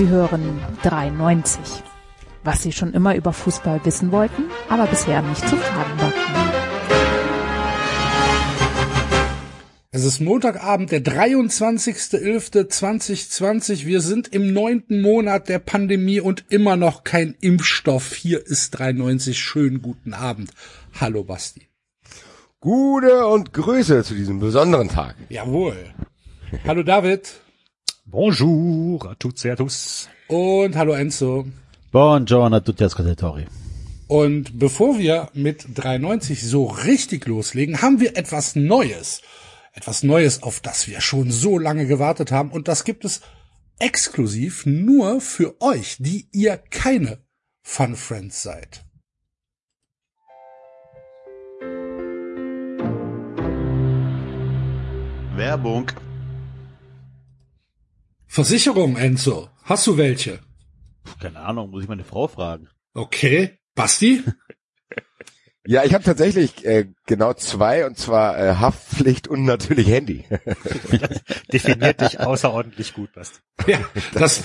Sie hören 93. Was Sie schon immer über Fußball wissen wollten, aber bisher nicht zu fragen war. Es ist Montagabend, der 23.11.2020. Wir sind im neunten Monat der Pandemie und immer noch kein Impfstoff. Hier ist 93. Schönen guten Abend. Hallo Basti. Gute und Grüße zu diesem besonderen Tag. Jawohl. Hallo David. Bonjour a tutti a tous. Und hallo Enzo. Buongiorno a tutti ascoltatori. Und bevor wir mit 93 so richtig loslegen, haben wir etwas Neues. Etwas Neues, auf das wir schon so lange gewartet haben. Und das gibt es exklusiv nur für euch, die ihr keine Fun Friends seid. Werbung. Versicherung, Enzo. Hast du welche? Keine Ahnung, muss ich meine Frau fragen. Okay. Basti? Ja, ich habe tatsächlich äh, genau zwei, und zwar äh, Haftpflicht und natürlich Handy. Definiert dich außerordentlich gut, Basti. Ja, das,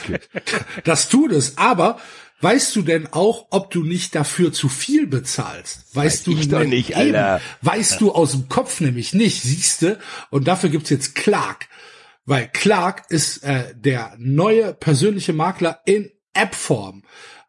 das tut es. Aber weißt du denn auch, ob du nicht dafür zu viel bezahlst? Weißt Weiß du ich doch nicht, eben. Alter. Weißt du aus dem Kopf nämlich nicht, siehste. Und dafür gibt's jetzt Clark. Weil Clark ist äh, der neue persönliche Makler in App-Form.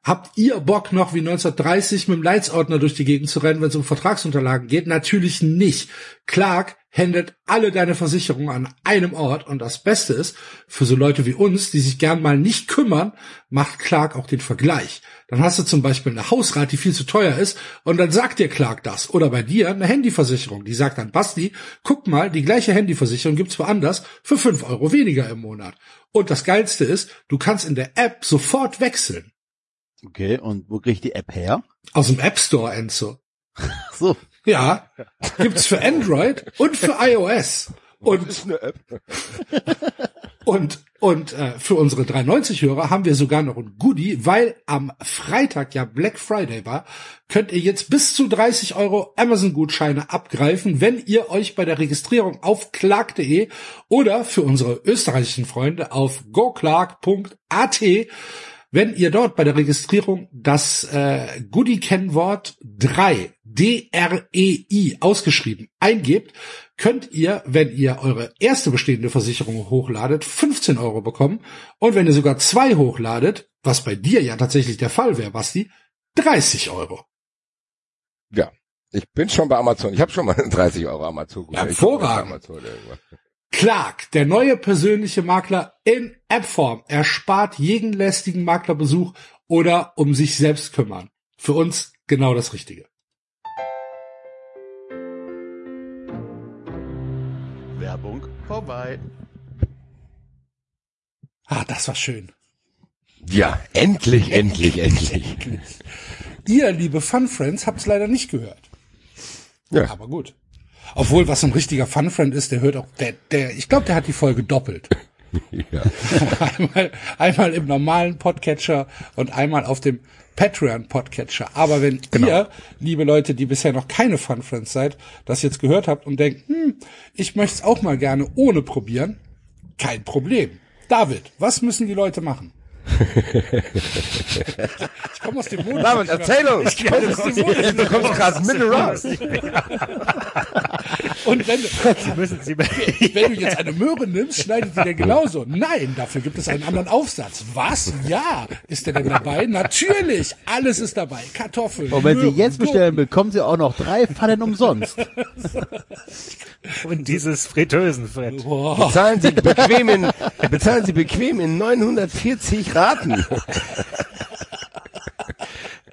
Habt ihr Bock noch wie 1930 mit dem Leitsordner durch die Gegend zu rennen, wenn es um Vertragsunterlagen geht? Natürlich nicht. Clark handelt alle deine Versicherungen an einem Ort und das Beste ist, für so Leute wie uns, die sich gern mal nicht kümmern, macht Clark auch den Vergleich. Dann hast du zum Beispiel eine Hausrat, die viel zu teuer ist und dann sagt dir Clark das. Oder bei dir eine Handyversicherung, die sagt dann, Basti, guck mal, die gleiche Handyversicherung gibt's woanders für fünf Euro weniger im Monat. Und das Geilste ist, du kannst in der App sofort wechseln. Okay, und wo krieg ich die App her? Aus dem App Store, Enzo. Ach so. Ja, gibt's für Android und für iOS. Und ist eine App. Und, und äh, für unsere 390-Hörer haben wir sogar noch ein Goodie, weil am Freitag ja Black Friday war, könnt ihr jetzt bis zu 30 Euro Amazon-Gutscheine abgreifen, wenn ihr euch bei der Registrierung auf clark.de oder für unsere österreichischen Freunde auf goclark.at wenn ihr dort bei der Registrierung das äh, Goodie-Kennwort 3, D-R-E-I, ausgeschrieben eingebt, könnt ihr, wenn ihr eure erste bestehende Versicherung hochladet, 15 Euro bekommen. Und wenn ihr sogar zwei hochladet, was bei dir ja tatsächlich der Fall wäre, Basti, 30 Euro. Ja, ich bin schon bei Amazon. Ich habe schon mal 30 Euro Amazon. Ja, hervorragend. Amazon. Clark, der neue persönliche Makler in Appform, erspart jeden lästigen Maklerbesuch oder um sich selbst kümmern. Für uns genau das Richtige. Vorbei. Ah, das war schön. Ja, endlich, endlich, endlich. Ihr, liebe Fun Friends, habt's leider nicht gehört. Ja. Aber gut. Obwohl, was ein richtiger Fun Friend ist, der hört auch, der, der, ich glaube, der hat die Folge doppelt. ja. einmal, einmal im normalen Podcatcher und einmal auf dem Patreon Podcatcher. Aber wenn ihr, liebe Leute, die bisher noch keine Fun Friends seid, das jetzt gehört habt und denkt, hm, ich möchte es auch mal gerne ohne probieren, kein Problem. David, was müssen die Leute machen? Ich komme aus dem Monat. David, erzähl uns. Ich komm aus dem Monat. Du kommst gerade mitten raus. Und wenn, Sie müssen, Sie, wenn du jetzt eine Möhre nimmst, schneidet die denn genauso? Nein, dafür gibt es einen anderen Aufsatz. Was? Ja. Ist der denn dabei? Natürlich. Alles ist dabei. Kartoffeln. Und wenn Sie Möhren, jetzt bestellen, bekommen Sie auch noch drei Pfannen umsonst. und dieses Fritteusenfett. Bezahlen Sie bequem in, bezahlen Sie bequem in 940 Raten.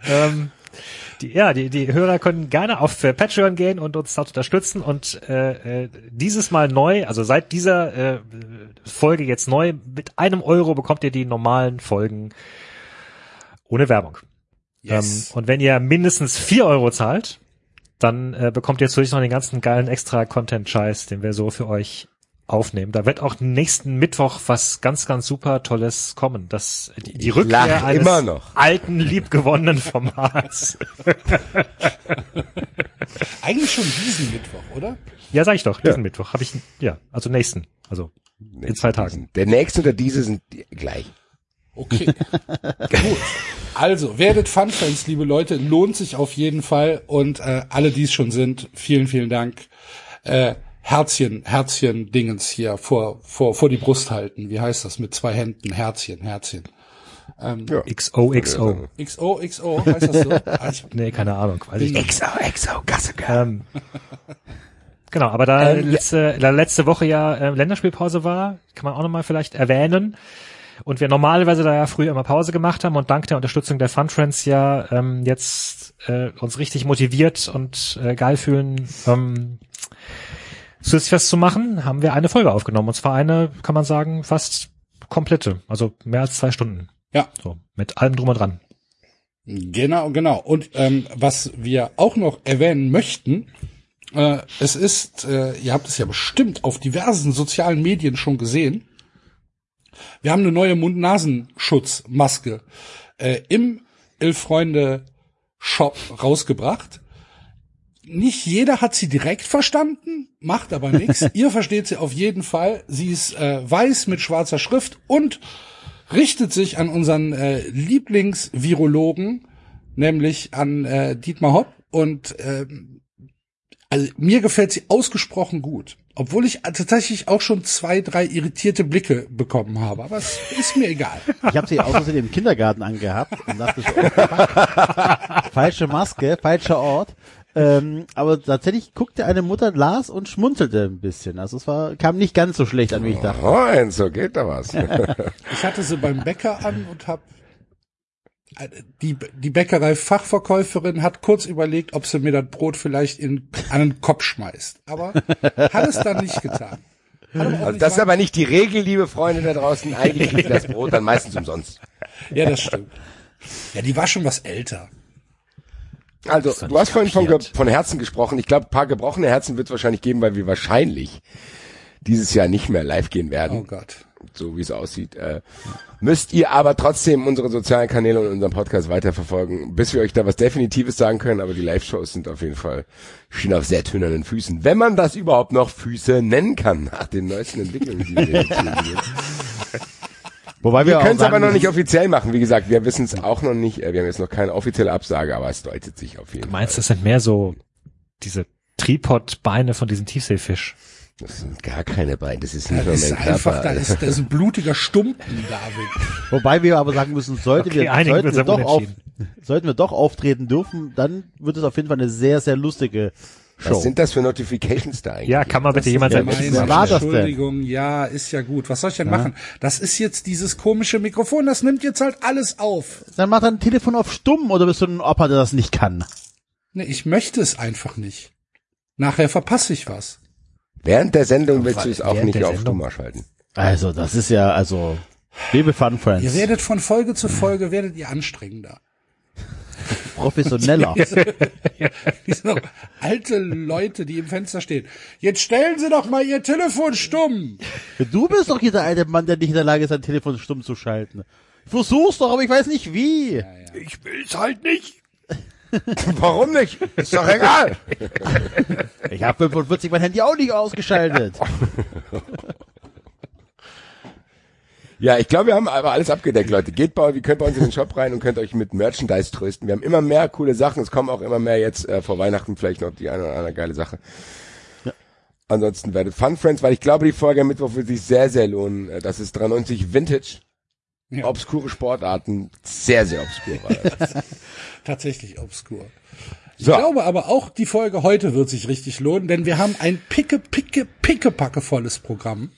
Ähm, die, ja, die, die Hörer können gerne auf äh, Patreon gehen und uns dort unterstützen und äh, äh, dieses Mal neu, also seit dieser äh, Folge jetzt neu, mit einem Euro bekommt ihr die normalen Folgen ohne Werbung. Yes. Ähm, und wenn ihr mindestens vier Euro zahlt, dann äh, bekommt ihr zusätzlich noch den ganzen geilen extra Content-Scheiß, den wir so für euch aufnehmen. Da wird auch nächsten Mittwoch was ganz, ganz super Tolles kommen. Das, die, die Rückkehr lach eines immer noch. alten, liebgewonnenen Formats. Eigentlich schon diesen Mittwoch, oder? ja, sag ich doch, diesen Mittwoch habe ich, ja, also nächsten, also in zwei Tagen. Der nächste oder diese sind die- gleich. Okay. Gut. Also, werdet Fun-Fans, liebe Leute, lohnt sich auf jeden Fall. Und äh, alle, die es schon sind, vielen, vielen Dank. Äh, Herzchen, Herzchen, Dingens hier vor, vor, vor die Brust halten. Wie heißt das? Mit zwei Händen. Herzchen, Herzchen. XOXO. XO, XO, heißt das so? Nee, keine Ahnung, weiß ich nicht. XO, XO, Gasse, Ähm, genau, aber da Ähm, ja. letzte, da letzte Woche ja äh, Länderspielpause war, kann man auch nochmal vielleicht erwähnen. Und wir normalerweise da ja früher immer Pause gemacht haben und dank der Unterstützung der Fun Friends ja ähm, jetzt äh, uns richtig motiviert und äh, geil fühlen, ähm, Süßfest zu machen, haben wir eine Folge aufgenommen. Und zwar eine, kann man sagen, fast komplette, also mehr als zwei Stunden. ja, So, mit allem drum und dran. Genau, genau. Und ähm, was wir auch noch erwähnen möchten, äh, es ist, äh, ihr habt es ja bestimmt auf diversen sozialen Medien schon gesehen, wir haben eine neue Mund-Nasen-Schutzmaske äh, im Elf-Freunde-Shop rausgebracht. Nicht jeder hat sie direkt verstanden, macht aber nichts. Ihr versteht sie auf jeden Fall. Sie ist äh, weiß mit schwarzer Schrift und richtet sich an unseren äh, Lieblingsvirologen, nämlich an äh, Dietmar Hopp. Und ähm, also mir gefällt sie ausgesprochen gut. Obwohl ich tatsächlich auch schon zwei, drei irritierte Blicke bekommen habe. Aber es ist mir egal. Ich habe sie aus im Kindergarten angehabt und dachte so, oh, falsche Maske, falscher Ort. Ähm, aber tatsächlich guckte eine Mutter las und schmunzelte ein bisschen. Also es war, kam nicht ganz so schlecht an, wie ich dachte. Moin, so geht da was. Ich hatte sie beim Bäcker an und habe die, die Bäckerei-Fachverkäuferin hat kurz überlegt, ob sie mir das Brot vielleicht in, an den Kopf schmeißt. Aber hat es dann nicht getan. Also das ist aber nicht die Regel, liebe Freunde da draußen. Eigentlich ihr das Brot dann meistens umsonst. Ja, das stimmt. Ja, die war schon was älter. Also, du hast vorhin von, von Herzen gesprochen. Ich glaube, ein paar gebrochene Herzen wird es wahrscheinlich geben, weil wir wahrscheinlich dieses Jahr nicht mehr live gehen werden. Oh Gott. so wie es aussieht. Äh, müsst ihr aber trotzdem unsere sozialen Kanäle und unseren Podcast weiterverfolgen, bis wir euch da was Definitives sagen können. Aber die Live-Shows sind auf jeden Fall stehen auf sehr tönernen Füßen. Wenn man das überhaupt noch Füße nennen kann, nach den neuesten Entwicklungen, die wir jetzt sehen. Wobei Wir auch können es aber noch nicht offiziell machen. Wie gesagt, wir wissen es auch noch nicht. Äh, Wir haben jetzt noch keine offizielle Absage, aber es deutet sich auf jeden Du Fall. meinst, das sind mehr so diese Tripod-Beine von diesem Tiefseefisch? Das sind gar keine Beine. Das ist nicht Das nur ist mein einfach, Körper. da ist, da ist ein blutiger Stumpen, David. Wobei wir aber sagen müssen, sollte Okay, wir, sollten wir wir, doch auf sollten wir doch auftreten dürfen, dann wird es auf jeden Fall eine sehr, sehr lustige Show. Was sind das für Notifications da eigentlich? Ja, kann mal bitte jemand ja Wer machen? war das denn? Entschuldigung, ja, ist ja gut. Was soll ich denn machen? Das ist jetzt dieses komische Mikrofon, das nimmt jetzt halt alles auf. Dann mach dein Telefon auf stumm oder bist du ein Opa, der das nicht kann? Nee, ich möchte es einfach nicht. Nachher verpasse ich was. Während der Sendung willst du es auch nicht auf? Stummer schalten. Also, das ist ja, also, liebe Fun Friends, Ihr werdet von Folge zu Folge, werdet ihr anstrengender. Professioneller. Die sind doch alte Leute, die im Fenster stehen. Jetzt stellen Sie doch mal Ihr Telefon stumm. Du bist doch hier der alte Mann, der nicht in der Lage ist, sein Telefon stumm zu schalten. Ich versuch's doch, aber ich weiß nicht wie. Ich will's halt nicht. Warum nicht? Ist doch egal. Ich habe 45 mein Handy auch nicht ausgeschaltet. Ja, ich glaube, wir haben aber alles abgedeckt, Leute. Geht bei, ihr könnt bei uns in den Shop rein und könnt euch mit Merchandise trösten. Wir haben immer mehr coole Sachen. Es kommen auch immer mehr jetzt äh, vor Weihnachten vielleicht noch die eine oder andere geile Sache. Ansonsten werdet Fun Friends, weil ich glaube, die Folge am Mittwoch wird sich sehr, sehr lohnen. Äh, Das ist 93 Vintage. Ja. Obskure Sportarten. Sehr, sehr obskur war das. Tatsächlich obskur. Ich So. glaube aber auch, die Folge heute wird sich richtig lohnen, denn wir haben ein picke, picke, pickepacke volles Programm.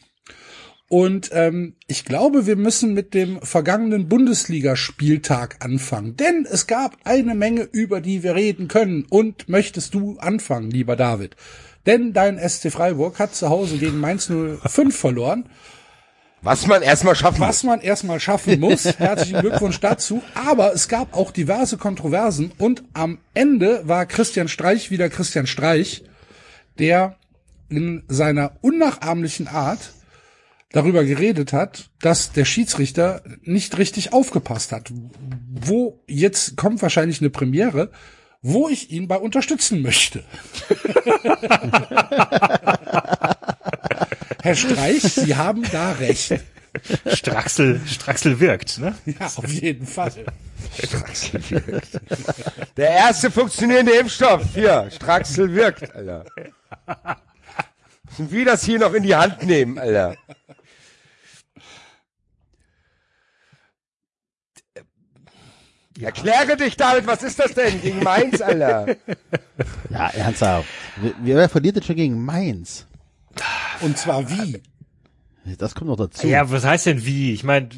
Und ähm, ich glaube, wir müssen mit dem vergangenen Bundesligaspieltag anfangen, denn es gab eine Menge, über die wir reden können. Und möchtest du anfangen, lieber David? Denn dein SC Freiburg hat zu Hause gegen Mainz 05 verloren, Was man erstmal schaffen muss. was man erstmal schaffen muss. Herzlichen Glückwunsch dazu. Aber es gab auch diverse Kontroversen und am Ende war Christian Streich wieder Christian Streich, der in seiner unnachahmlichen Art darüber geredet hat, dass der Schiedsrichter nicht richtig aufgepasst hat. Wo jetzt kommt wahrscheinlich eine Premiere, wo ich ihn bei unterstützen möchte. Herr Streich, Sie haben da recht. Straxel, Straxel wirkt, ne? Ja, auf jeden Fall. Der erste funktionierende Impfstoff. Hier, Straxel wirkt, Alter. Müssen wir das hier noch in die Hand nehmen, Alter. Erkläre dich, David, was ist das denn gegen Mainz, Alter? Ja, ernsthaft. Wer, wer verliert denn schon gegen Mainz? Und zwar wie? Das kommt noch dazu. Ja, was heißt denn wie? Ich meine,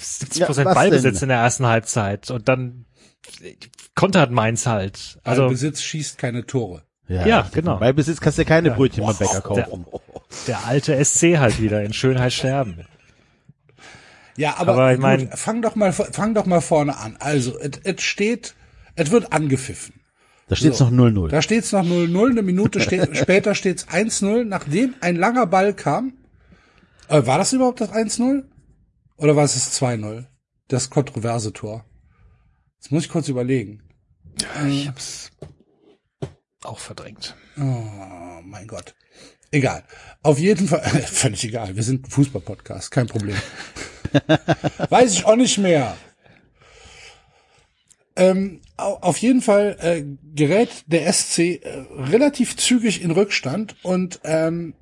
70 Ja, Prozent was Ballbesitz denn? in der ersten Halbzeit und dann kontert Mainz halt. Also Also Besitz schießt keine Tore. Ja, genau. Bei Besitz kannst du ja keine Brötchen beim Bäcker der, kaufen. der alte SC halt wieder in Schönheit sterben. Ja, aber, Aber ich gut, mein- fang doch mal, fang doch mal vorne an. Also, es es steht, es wird angepfiffen. Da steht's So. noch 0-0. Da steht's noch 0-0, eine Minute steht, später steht's 1-0, nachdem ein langer Ball kam. Äh, war das überhaupt das 1-0? Oder war es das 2-0? Das kontroverse Tor. Jetzt muss ich kurz überlegen. Ich hab's auch verdrängt. Oh mein Gott. Egal. Auf jeden Fall, völlig egal. Wir sind ein Fußball-Podcast, kein Problem. Weiß ich auch nicht mehr. Ähm, au- auf jeden Fall äh, gerät der SC äh, relativ zügig in Rückstand und ähm,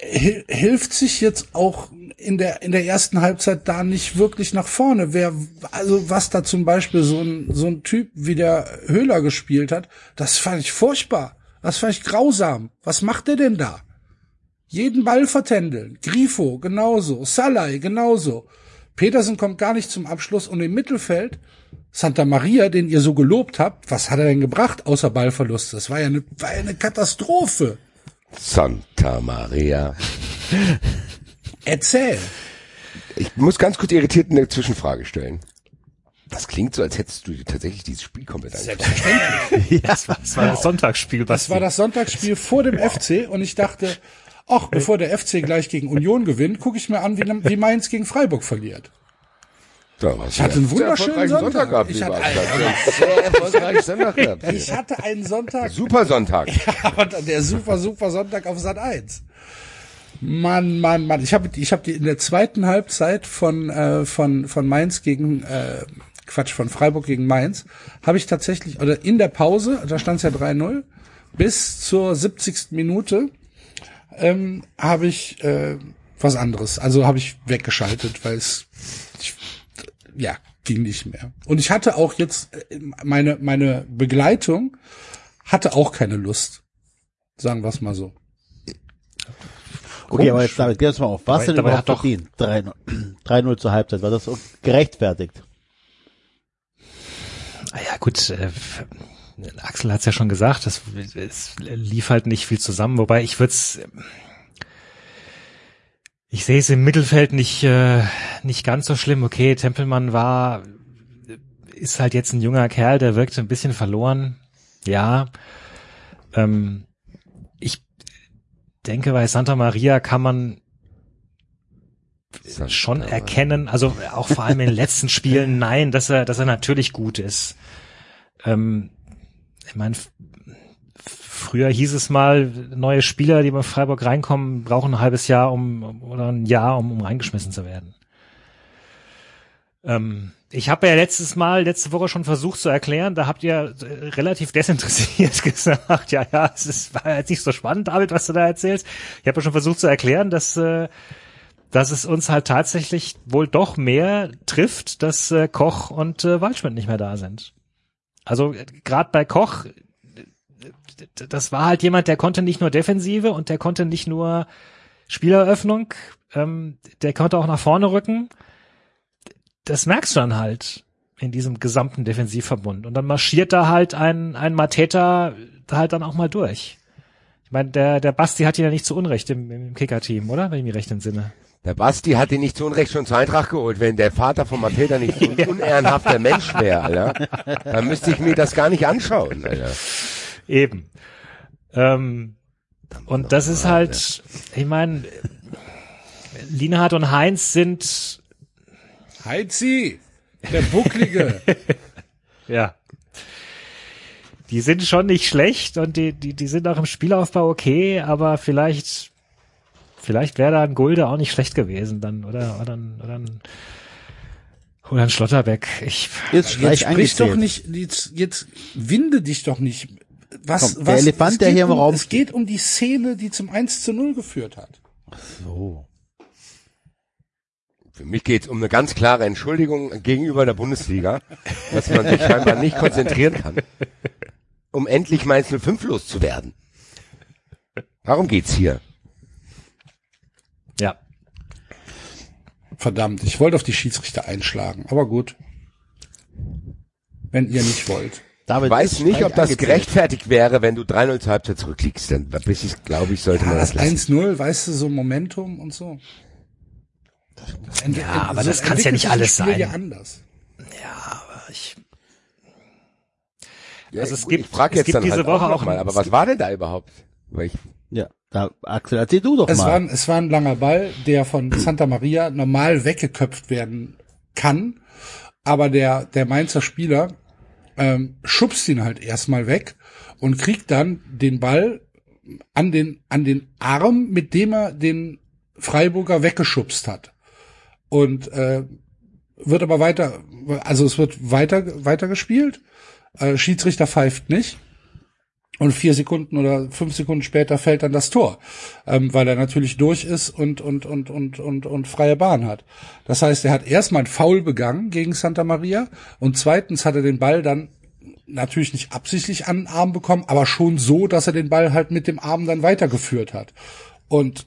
hil hilft sich jetzt auch in der in der ersten Halbzeit da nicht wirklich nach vorne. Wer also was da zum Beispiel so ein so ein Typ wie der Höhler gespielt hat, das fand ich furchtbar. Das fand ich grausam. Was macht der denn da? Jeden Ball vertändeln. Grifo genauso. Salai genauso. Petersen kommt gar nicht zum Abschluss und im Mittelfeld Santa Maria, den ihr so gelobt habt, was hat er denn gebracht außer Ballverlust? Das war ja eine, war ja eine Katastrophe. Santa Maria. Erzähl. Ich muss ganz kurz irritiert eine Zwischenfrage stellen. Das klingt so, als hättest du dir tatsächlich dieses Spiel komplett angeschaut. Das war das, war das Sonntagsspiel. Das war das Sonntagsspiel vor dem FC und ich dachte, ach, bevor der FC gleich gegen Union gewinnt, gucke ich mir an, wie, wie Mainz gegen Freiburg verliert. Da war's Ich hatte einen wunderschönen Sonntag. gehabt, Ich hatte erfolgreichen Sonntag gehabt. Ich hatte einen Sonntag, Super Sonntag. dann der super, super Sonntag auf Sat 1. Mann, Mann, Mann. Ich habe ich hab die in der zweiten Halbzeit von, äh, von, von Mainz gegen, äh, Quatsch, von Freiburg gegen Mainz, habe ich tatsächlich, oder in der Pause, da stand es ja 3-0, bis zur 70. Minute ähm, habe ich äh, was anderes. Also habe ich weggeschaltet, weil es ich, ja ging nicht mehr. Und ich hatte auch jetzt äh, meine meine Begleitung hatte auch keine Lust. Sagen wir es mal so. Okay, aber jetzt David, geh uns mal auf. Was Dabei- denn dabei überhaupt hat doch- verdient? 3-0 3-0 zur Halbzeit. War das gerechtfertigt? Ah ja, gut, äh, Axel hat's ja schon gesagt, das, es lief halt nicht viel zusammen, wobei ich würde es, ich sehe es im Mittelfeld nicht, äh, nicht ganz so schlimm. Okay, Tempelmann war, ist halt jetzt ein junger Kerl, der wirkte ein bisschen verloren. Ja, ähm, ich denke, bei Santa Maria kann man schon erkennen, also auch vor allem in den letzten Spielen, nein, dass er, dass er natürlich gut ist. Ähm, ich meine, früher hieß es mal, neue Spieler, die bei Freiburg reinkommen, brauchen ein halbes Jahr um oder ein Jahr, um, um reingeschmissen zu werden. Ähm, ich habe ja letztes Mal, letzte Woche schon versucht zu erklären, da habt ihr äh, relativ desinteressiert gesagt, ja, ja, es ist, war jetzt nicht so spannend, David, was du da erzählst. Ich habe ja schon versucht zu erklären, dass äh, dass es uns halt tatsächlich wohl doch mehr trifft, dass äh, Koch und Waldschmidt nicht mehr da sind. Also gerade bei Koch, äh, das war halt jemand, der konnte nicht nur Defensive und der konnte nicht nur Spieleröffnung, ähm, der konnte auch nach vorne rücken. Das merkst du dann halt in diesem gesamten Defensivverbund. Und dann marschiert da halt ein, ein Mateta halt dann auch mal durch. Ich meine, der, der Basti hat ihn ja nicht zu Unrecht im, im Kicker-Team, oder? Wenn ich mich recht entsinne. Der Basti hat ihn nicht zu Unrecht schon zur Eintracht geholt. Wenn der Vater von Mateta nicht so ein unehrenhafter Mensch wäre, Alter, dann müsste ich mir das gar nicht anschauen, Alter. Eben. Ähm, und das ist halt, ich meine, Lienhardt und Heinz sind, Heizi, der Bucklige. ja, die sind schon nicht schlecht und die, die, die sind auch im Spielaufbau okay, aber vielleicht vielleicht wäre da ein Gulde auch nicht schlecht gewesen dann, oder, oder, ein, oder ein, oder ein Schlotterbeck. Ich, Streich Jetzt sprich doch nicht, jetzt, jetzt winde dich doch nicht. Was, Komm, der was, Elefant, es der geht hier im um, Raum Es geht um die Szene, die zum 1 zu 0 geführt hat. So. Für mich geht es um eine ganz klare Entschuldigung gegenüber der Bundesliga, dass man sich scheinbar nicht konzentrieren kann, um endlich Mainz 05 loszuwerden. Darum geht's hier. Verdammt, ich wollte auf die Schiedsrichter einschlagen, aber gut. Wenn ihr nicht wollt. David Ich weiß nicht, ob das gerechtfertigt wäre, wenn du 3-0 zur Halbzeit zurückliegst. Dann bis ich, glaube ich, sollte man Ja, das das lassen. 1-0, weißt du, so Momentum und so. Ent- Ja, aber so das kann's ja nicht alles sein. Ja anders. Ich, Ja, Also es gut, gibt- ich frage es jetzt gibt dann diese halt Woche auch auch noch mal, ein- aber was war denn da überhaupt? Weil ich, Ja, da, Axel, erzähl du doch Es war, mal. ein, es war ein langer Ball, der von Santa Maria normal weggeköpft werden kann, aber der, der Mainzer Spieler ähm, schubst ihn halt erstmal weg und kriegt dann den Ball an den, an den Arm, mit dem er den Freiburger weggeschubst hat. Und äh, wird aber weiter, also es wird weiter, weiter gespielt. Äh, Schiedsrichter pfeift nicht. Und vier Sekunden oder fünf Sekunden später fällt dann das Tor, ähm, weil er natürlich durch ist und, und, und, und, und, und freie Bahn hat. Das heißt, er hat erstmal ein Foul begangen gegen Santa Maria und zweitens hat er den Ball dann natürlich nicht absichtlich an den Arm bekommen, aber schon so, dass er den Ball halt mit dem Arm dann weitergeführt hat. Und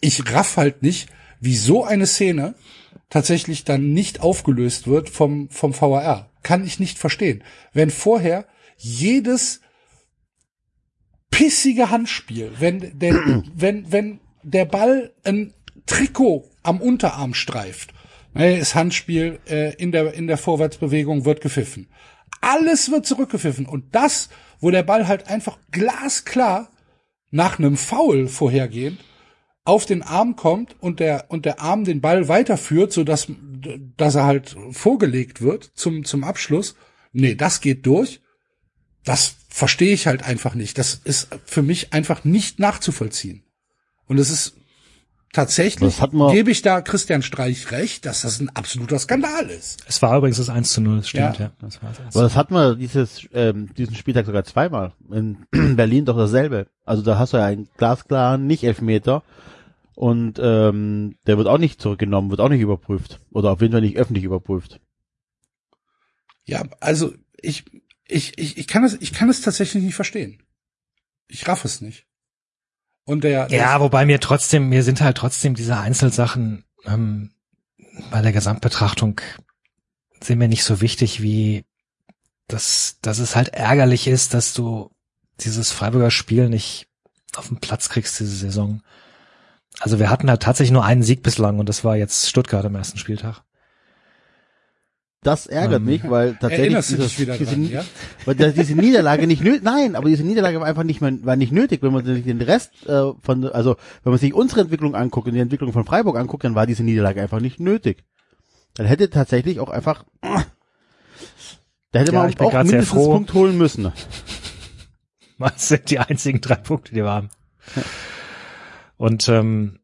ich raff halt nicht, wie so eine Szene tatsächlich dann nicht aufgelöst wird vom, vom VAR. Kann ich nicht verstehen. Wenn vorher jedes pissige Handspiel, wenn, denn, wenn, wenn der Ball ein Trikot am Unterarm streift, ne, ist Handspiel äh, in der in der Vorwärtsbewegung wird gepfiffen. Alles wird zurückgepfiffen und das, wo der Ball halt einfach glasklar nach einem Foul vorhergehend auf den Arm kommt und der und der Arm den Ball weiterführt, so dass dass er halt vorgelegt wird zum zum Abschluss. Nee, das geht durch. Das verstehe ich halt einfach nicht. Das ist für mich einfach nicht nachzuvollziehen. Und es ist tatsächlich, hat man- gebe ich da Christian Streich recht, dass das ein absoluter Skandal ist. es war übrigens das 1 zu 0, das stimmt, Ja. ja. Das war das 1 Aber das hatten wir dieses, ähm, diesen Spieltag sogar zweimal. In Berlin doch dasselbe. Also da hast du ja einen glasklaren Nicht-Elfmeter und ähm, der wird auch nicht zurückgenommen, wird auch nicht überprüft. Oder auf jeden Fall nicht öffentlich überprüft. Ja, also ich, ich, ich, ich kann es, ich kann es tatsächlich nicht verstehen. Ich raff es nicht. Und der, Ja, wobei mir trotzdem, mir sind halt trotzdem diese Einzelsachen ähm, bei der Gesamtbetrachtung sind mir nicht so wichtig, wie dass, dass es halt ärgerlich ist, dass du dieses Freiburger Spiel nicht auf den Platz kriegst diese Saison. Also wir hatten halt tatsächlich nur einen Sieg bislang und das war jetzt Stuttgart am ersten Spieltag. Das ärgert Ähm, mich, weil tatsächlich dieses, diese, dran, ja? weil diese Niederlage nicht nötig, nein, aber diese Niederlage war einfach nicht mehr, war nicht nötig, wenn man sich den Rest äh, von, also wenn man sich unsere Entwicklung anguckt und die Entwicklung von Freiburg anguckt, dann war diese Niederlage einfach nicht nötig. Dann hätte tatsächlich auch einfach, da hätte Ja, man auch sehr mindestens einen froh. Punkt holen müssen. Das sind die einzigen drei Punkte, die wir haben. Und ähm,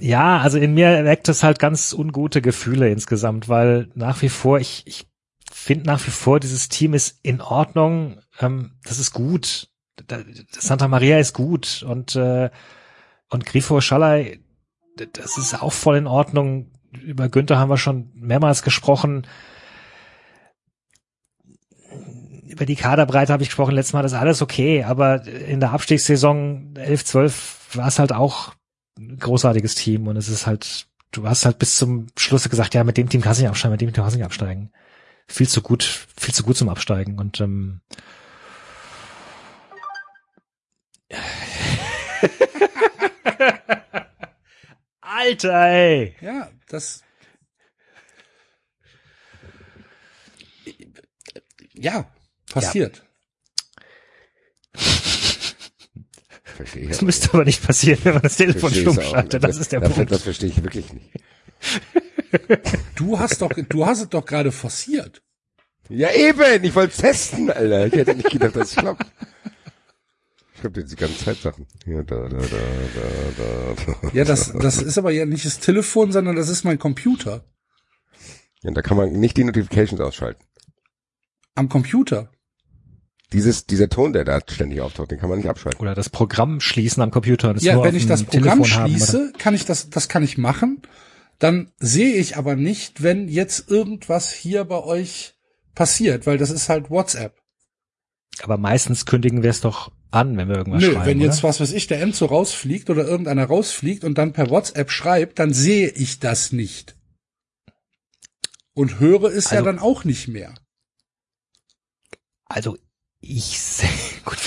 ja, also in mir weckt es halt ganz ungute Gefühle insgesamt, weil nach wie vor, ich, ich finde nach wie vor, dieses Team ist in Ordnung, ähm, das ist gut. Da, Santa Maria ist gut und äh, und Grifo Schallei, das ist auch voll in Ordnung. Über Günther haben wir schon mehrmals gesprochen über die Kaderbreite habe ich gesprochen letztes Mal, das ist alles okay, aber in der Abstiegssaison 11, 12 war es halt auch ein großartiges Team und es ist halt, du hast halt bis zum Schluss gesagt, ja, mit dem Team kannst du nicht absteigen, mit dem Team kannst du nicht absteigen. Viel zu gut, viel zu gut zum Absteigen und ähm, Alter, ey. Ja, das. Ja, passiert. Verstehe ich Das müsste aber nicht passieren, wenn man das. Telefon stumm ich schaltet. Das ist der das, Punkt. Das verstehe ich wirklich nicht. Du hast doch, du hast es doch gerade forciert. Ja eben, ich wollte testen, Alter. Ich hätte nicht gedacht, dass es klappt. schreibt jetzt die ganze Zeit Sachen. Ja, da, da, da, da, da, da. Ja, das, das ist aber ja nicht das Telefon, sondern das ist mein Computer. Ja, da kann man nicht die Notifications ausschalten. Am Computer. Dieses, dieser Ton, der da ständig auftaucht, den kann man nicht abschalten. Oder das Programm schließen am Computer. und Ja, nur wenn ich das Programm Telefon haben, oder? schließe, kann ich das, das kann ich machen. Dann sehe ich aber nicht, wenn jetzt irgendwas hier bei euch passiert, weil das ist halt WhatsApp. Aber meistens kündigen wir es doch an, wenn wir irgendwas Nö, schreiben. wenn jetzt oder? was weiß ich, der Enzo rausfliegt oder irgendeiner rausfliegt und dann per WhatsApp schreibt, dann sehe ich das nicht. Und höre es ja Also- dann auch nicht mehr. Also ich seh, gut,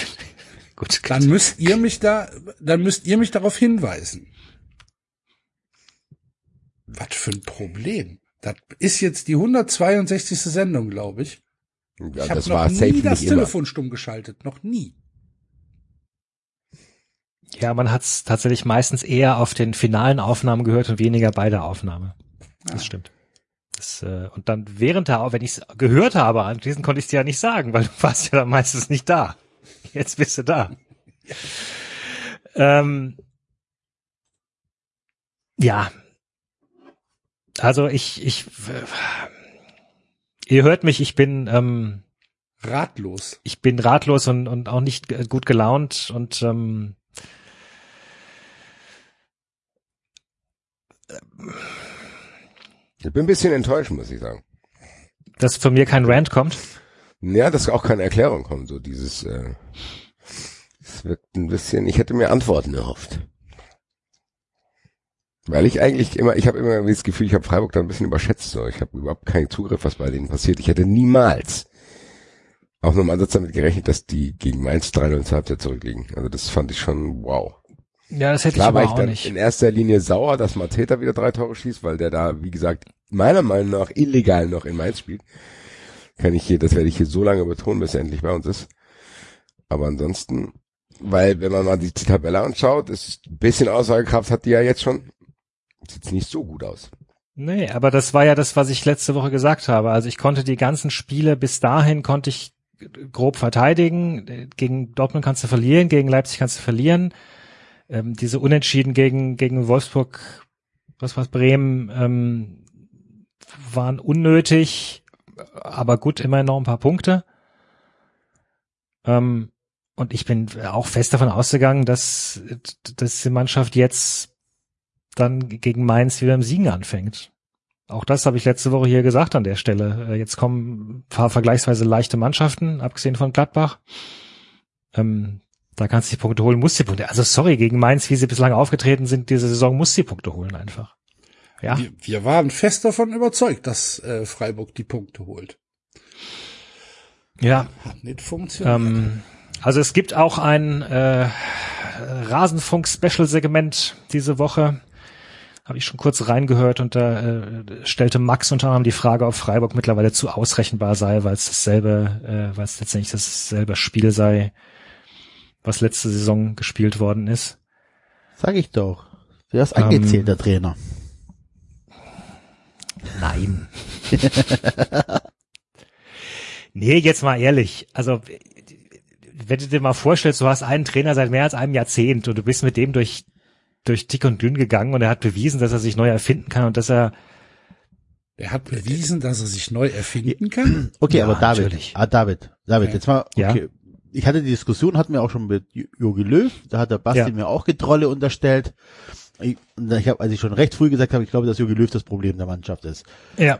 gut. Dann müsst ihr mich da, dann müsst ihr mich darauf hinweisen. Was für ein Problem. Das ist jetzt die 162. Sendung, glaube ich. Ja, ich habe das noch war nie das nicht immer. Telefon stumm geschaltet. Noch nie. Ja, man hat es tatsächlich meistens eher auf den finalen Aufnahmen gehört und weniger bei der Aufnahme. Das Ah. stimmt. Das, äh, und dann während der, wenn ich es gehört habe, anschließend konnte ich es dir ja nicht sagen, weil du warst ja dann meistens nicht da. Jetzt bist du da. Ähm, ja. Also ich, ich, ihr hört mich, ich bin, ähm, Ratlos. ich bin ratlos und, und auch nicht äh, gut gelaunt und ähm, Ich bin ein bisschen enttäuscht, muss ich sagen. dass von mir kein Rant kommt. Ja, dass auch keine Erklärung kommt, so dieses, äh, es wirkt ein bisschen, ich hätte mir Antworten erhofft. Weil ich eigentlich immer, ich habe immer das Gefühl, ich habe Freiburg da ein bisschen überschätzt. So. Ich habe überhaupt keinen Zugriff, was bei denen passiert. Ich hätte niemals auch nur im Ansatz damit gerechnet, dass die gegen Mainz 3-0 zur Halbzeit zurückliegen. Also das fand ich schon wow. Ja, das hätte Klar ich war aber ich auch dann nicht. in erster Linie sauer, dass Mateta wieder drei Tore schießt, weil der da, wie gesagt, meiner Meinung nach illegal noch in Mainz spielt. Kann ich hier, das werde ich hier so lange betonen, bis er endlich bei uns ist. Aber ansonsten, weil wenn man mal die, die Tabelle anschaut, ist ein bisschen Aussagekraft hat die ja jetzt schon. Sieht nicht so gut aus. Nee, aber das war ja das, was ich letzte Woche gesagt habe. Also ich konnte die ganzen Spiele bis dahin konnte ich grob verteidigen. Gegen Dortmund kannst du verlieren, gegen Leipzig kannst du verlieren. Ähm, diese Unentschieden gegen, gegen Wolfsburg, was war's, Bremen, ähm, waren unnötig, aber gut, immerhin noch ein paar Punkte. Ähm, und ich bin auch fest davon ausgegangen, dass, dass die Mannschaft jetzt dann gegen Mainz wieder im Siegen anfängt. Auch das habe ich letzte Woche hier gesagt an der Stelle. Äh, Jetzt kommen ein paar vergleichsweise leichte Mannschaften, abgesehen von Gladbach. Ähm, da kannst du die Punkte holen, musst die Punkte. Also sorry, gegen Mainz, wie sie bislang aufgetreten sind, diese Saison musst du die Punkte holen einfach. Ja, Wir, wir waren fest davon überzeugt, dass äh, Freiburg die Punkte holt. ja. Hat nicht funktioniert. Ähm, also es gibt auch ein äh, Rasenfunk-Special-Segment diese Woche. Habe ich schon kurz reingehört und da äh, stellte Max unter anderem die Frage, ob Freiburg mittlerweile zu ausrechenbar sei, weil es dasselbe, äh, weil es letztendlich dasselbe Spiel sei, was letzte Saison gespielt worden ist. Sag ich doch. Du hast Ähm, angezählt, der Trainer. Nein. nee, jetzt mal ehrlich. Also, wenn du dir mal vorstellst, du hast einen Trainer seit mehr als einem Jahrzehnt und du bist mit dem durch, durch dick und dünn gegangen und er hat bewiesen, dass er sich neu erfinden kann und dass er, er hat bewiesen, dass er sich neu erfinden kann. Okay, Ja, aber David, natürlich. ah, David, David, Ja. jetzt mal, Ja. Ich hatte die Diskussion, hatten wir auch schon mit Jogi Löw, da hat der Basti Ja. mir auch Getrolle unterstellt. Ich, und ich habe, als ich schon recht früh gesagt habe, ich glaube, dass Jogi Löw das Problem der Mannschaft ist. ja,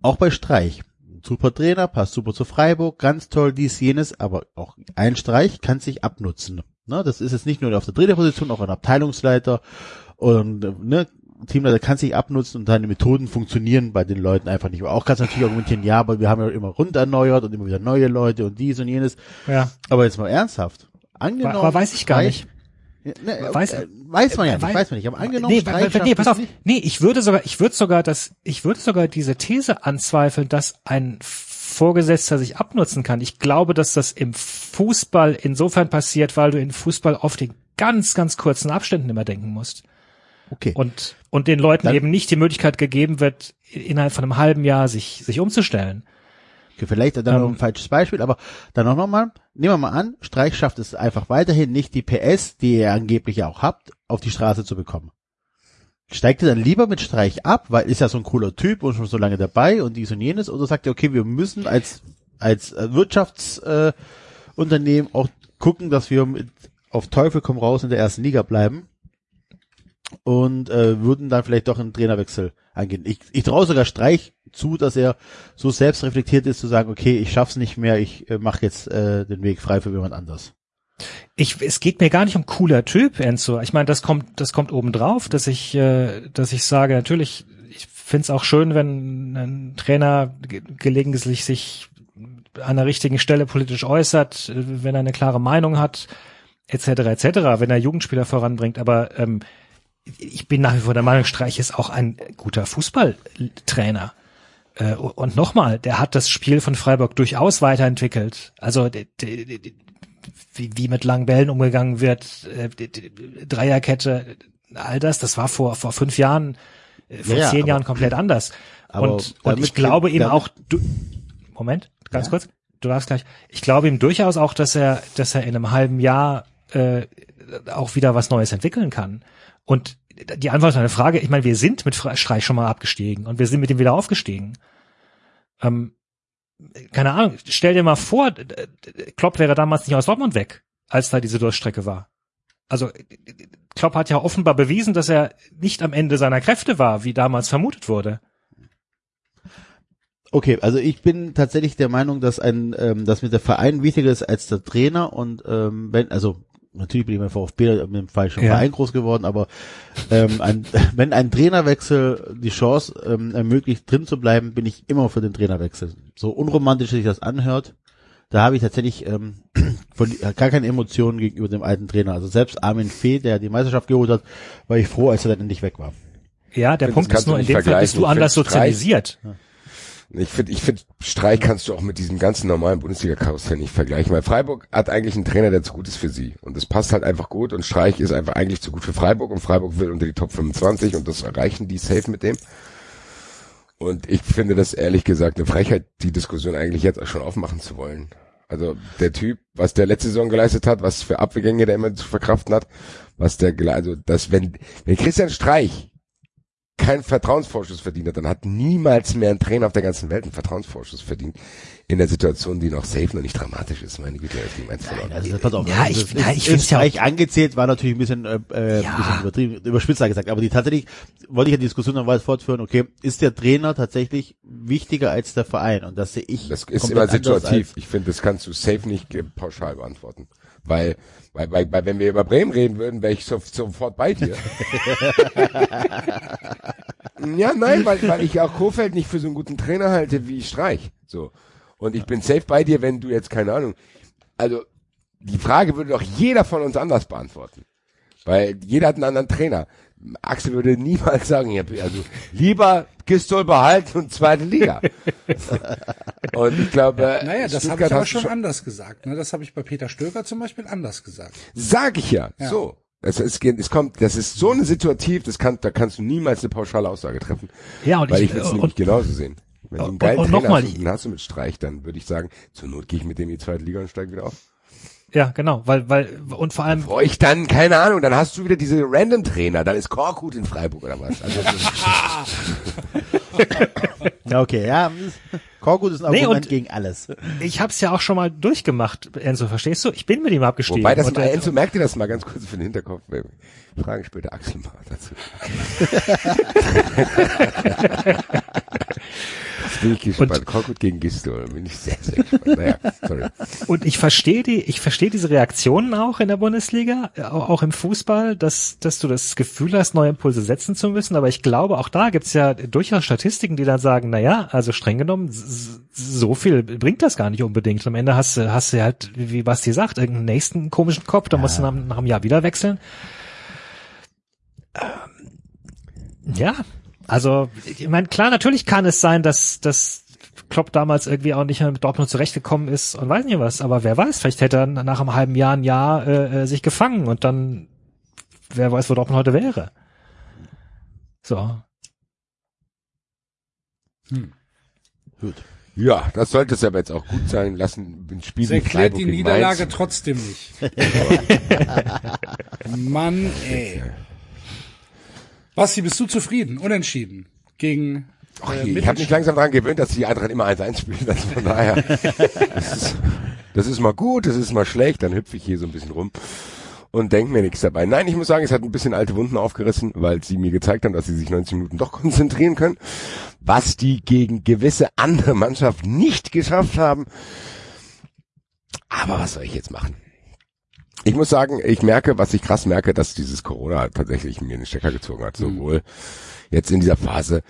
Auch bei Streich. Super Trainer, passt super zu Freiburg, ganz toll dies, jenes, aber auch ein Streich kann sich abnutzen. Ne, das ist jetzt nicht nur auf der dritten Position, auch ein Abteilungsleiter und äh, ne, Teamleiter kann sich abnutzen und seine Methoden funktionieren bei den Leuten einfach nicht. Aber auch kannst du natürlich argumentieren, ja, aber wir haben ja immer rund erneuert und immer wieder neue Leute und dies und jenes. ja. Aber jetzt mal ernsthaft. Angenommen, Aber weiß ich gar nicht. Ja, ne, Weiß- äh, weiß man ja nicht, Weil- weiß man nicht. Aber angenommen, nee, weil, nee, pass auf. Nee, ich würde sogar, ich würde sogar das, ich würde sogar diese These anzweifeln, dass ein Vorgesetzter sich abnutzen kann. Ich glaube, dass das im Fußball insofern passiert, weil du in Fußball oft in ganz, ganz kurzen Abständen immer denken musst. Okay. Und, und den Leuten Dann- eben nicht die Möglichkeit gegeben wird, innerhalb von einem halben Jahr sich, sich umzustellen. Okay, vielleicht dann Ähm. noch ein falsches Beispiel, aber dann noch mal, nehmen wir mal an, Streich schafft es einfach weiterhin nicht, die PS, die ihr angeblich ja auch habt, auf die Straße zu bekommen. Steigt ihr dann lieber mit Streich ab, weil ist ja so ein cooler Typ und schon so lange dabei und dies und jenes, oder sagt ihr, okay, wir müssen als, als äh, Wirtschaftsunternehmen äh, auch gucken, dass wir mit, auf Teufel komm raus in der ersten Liga bleiben und äh, würden dann vielleicht doch einen Trainerwechsel angehen. Ich, ich traue sogar Streich zu, dass er so selbstreflektiert ist, zu sagen, okay, ich schaff's nicht mehr, ich äh, mache jetzt äh, den Weg frei für jemand anders. Ich, es geht mir gar nicht um cooler Typ, Enzo. Ich meine, das kommt, das kommt oben drauf, dass ich, äh, dass ich sage, natürlich, ich finde es auch schön, wenn ein Trainer ge gelegentlich sich an der richtigen Stelle politisch äußert, äh, wenn er eine klare Meinung hat, etc. etc., wenn er Jugendspieler voranbringt. Aber ähm, ich bin nach wie vor der Meinung, Streich ist auch ein guter Fußballtrainer. Äh, und nochmal, der hat das Spiel von Freiburg durchaus weiterentwickelt. Also wie, mit langen Bällen umgegangen wird, äh, Dreierkette, all das, das war vor, vor fünf Jahren, äh, vor Ja, ja, zehn aber- Jahren komplett anders. Und, und ich glaube damit- auch, du, Moment, ganz kurz, du darfst gleich, ich glaube ihm durchaus auch, dass er, dass er in einem halben Jahr äh, auch wieder was Neues entwickeln kann. Und die Antwort auf deine Frage, ich meine, wir sind mit Streich schon mal abgestiegen und wir sind mit ihm wieder aufgestiegen. Ähm, keine Ahnung, stell dir mal vor, Klopp wäre damals nicht aus Dortmund weg, als da diese Durchstrecke war. Also Klopp hat ja offenbar bewiesen, dass er nicht am Ende seiner Kräfte war, wie damals vermutet wurde. Okay, also ich bin tatsächlich der Meinung, dass ein, ähm, dass mir der Verein wichtiger ist als der Trainer und ähm, wenn, also natürlich bin ich beim VfB mit dem falschen Ja. Verein groß geworden, aber ähm, ein, wenn ein Trainerwechsel die Chance ähm, ermöglicht, drin zu bleiben, bin ich immer für den Trainerwechsel. So unromantisch sich das anhört, da habe ich tatsächlich ähm, von, gar keine Emotionen gegenüber dem alten Trainer. Also selbst Armin Fee, der die Meisterschaft geholt hat, war ich froh, als er dann endlich weg war. Ja, der Punkt ist nur, in dem Fall bist du anders sozialisiert. Ich finde, ich finde, Streich kannst du auch mit diesem ganzen normalen Bundesliga-Karussell nicht vergleichen, weil Freiburg hat eigentlich einen Trainer, der zu gut ist für sie. Und das passt halt einfach gut und Streich ist einfach eigentlich zu gut für Freiburg und Freiburg will unter die Top 25 und das erreichen die safe mit dem. Und ich finde das ehrlich gesagt eine Frechheit, die Diskussion eigentlich jetzt auch schon aufmachen zu wollen. Also der Typ, was der letzte Saison geleistet hat, was für Abgänge der immer zu verkraften hat, was der, also das, wenn, wenn Christian Streich keinen Vertrauensvorschuss verdient hat, dann hat niemals mehr ein Trainer auf der ganzen Welt einen Vertrauensvorschuss verdient. In der Situation, die noch safe noch nicht dramatisch ist. Meine Güte, ist verloren. Also pass auf, Ja, also ich- nein, ist, ich find's ist ja auch- angezählt, war natürlich ein bisschen, äh, äh, Ja. ein bisschen übertrieben, überspitzt gesagt, aber die tatsächlich, wollte ich ja die Diskussion noch weiter fortführen, okay, ist der Trainer tatsächlich wichtiger als der Verein? Und das sehe ich Das ist immer situativ. Ich finde, das kannst du safe nicht pauschal beantworten. Weil, weil, weil, weil wenn wir über Bremen reden würden, wäre ich so, sofort bei dir. ja, nein, weil, weil ich auch Kofeld nicht für so einen guten Trainer halte wie Streich. So. Und ich bin safe bei dir, wenn du jetzt, keine Ahnung, also, die Frage würde doch jeder von uns anders beantworten. Weil jeder hat einen anderen Trainer. Axel würde niemals sagen, ja, also lieber Gistol behalten und zweite Liga. und ich glaube, Naja, das habe ich aber schon anders gesagt. Ne? Das habe ich bei Peter Stöger zum Beispiel anders gesagt. Sag ich ja. Ja. So. Es, es, es kommt, das ist so eine Situativ, das kann, da kannst du niemals eine pauschale Aussage treffen. Ja, und Weil ich, ich würde es und, nämlich genauso sehen. Wenn du einen und- geilen und Trainer nochmal, hast, und den hast du mit Streich, dann würde ich sagen, zur Not gehe ich mit dem in die zweite Liga und steige wieder auf. Ja, genau, weil, weil, und vor allem, Boah, ich dann, keine Ahnung, dann hast du wieder diese Random-Trainer, dann ist Korkut in Freiburg oder was. Also, Ja, okay, ja. Korkut ist ein Nee, Argument und- gegen alles. ich hab's ja auch schon mal durchgemacht, Enzo, verstehst du? Ich bin mit ihm abgestiegen. wobei das Und, mal, Enzo, merkt ihr das mal ganz kurz für den Hinterkopf? Wir Fragen später Axel mal dazu. Jetzt bin ich gespannt. Korkut gegen Gistol, bin ich sehr, sehr gespannt. Naja, sorry. Und ich verstehe die, ich verstehe diese Reaktionen auch in der Bundesliga, äh, auch, im Fußball, dass, dass du das Gefühl hast, neue Impulse setzen zu müssen. Aber ich glaube, auch da gibt's ja durchaus Statistiken, die dann sagen, na ja, also streng genommen, so viel bringt das gar nicht unbedingt. Am Ende hast du, hast du halt, wie Basti sagt, irgendeinen nächsten komischen Kopf, da musst du nach, nach einem Jahr wieder wechseln. Ähm, ja, also, ich meine, klar, natürlich kann es sein, dass, dass Klopp damals irgendwie auch nicht mehr mit Dortmund zurechtgekommen ist und weiß nicht was, aber wer weiß, vielleicht hätte er nach einem halben Jahr ein Jahr äh, äh, sich gefangen und dann, wer weiß, wo Dortmund heute wäre. So. Gut. Ja, das sollte es aber jetzt auch gut sein lassen. Ein Spiel Das erklärt die Niederlage Mainz. trotzdem nicht. Mann, ey. Basti, bist du zufrieden? Unentschieden. Gegen Ach äh, je, ich habe mich langsam daran gewöhnt, dass die Eintracht immer 1-1 spielt. Also von daher, das ist, das ist mal gut, das ist mal schlecht. Dann hüpfe ich hier so ein bisschen rum und denke mir nichts dabei. Nein, ich muss sagen, es hat ein bisschen alte Wunden aufgerissen, weil sie mir gezeigt haben, dass sie sich 90 Minuten doch konzentrieren können. Was die gegen gewisse andere Mannschaften nicht geschafft haben. Aber was soll ich jetzt machen? Ich muss sagen, ich merke, was ich krass merke, dass dieses Corona tatsächlich mir den Stecker gezogen hat. Sowohl jetzt in dieser Phase,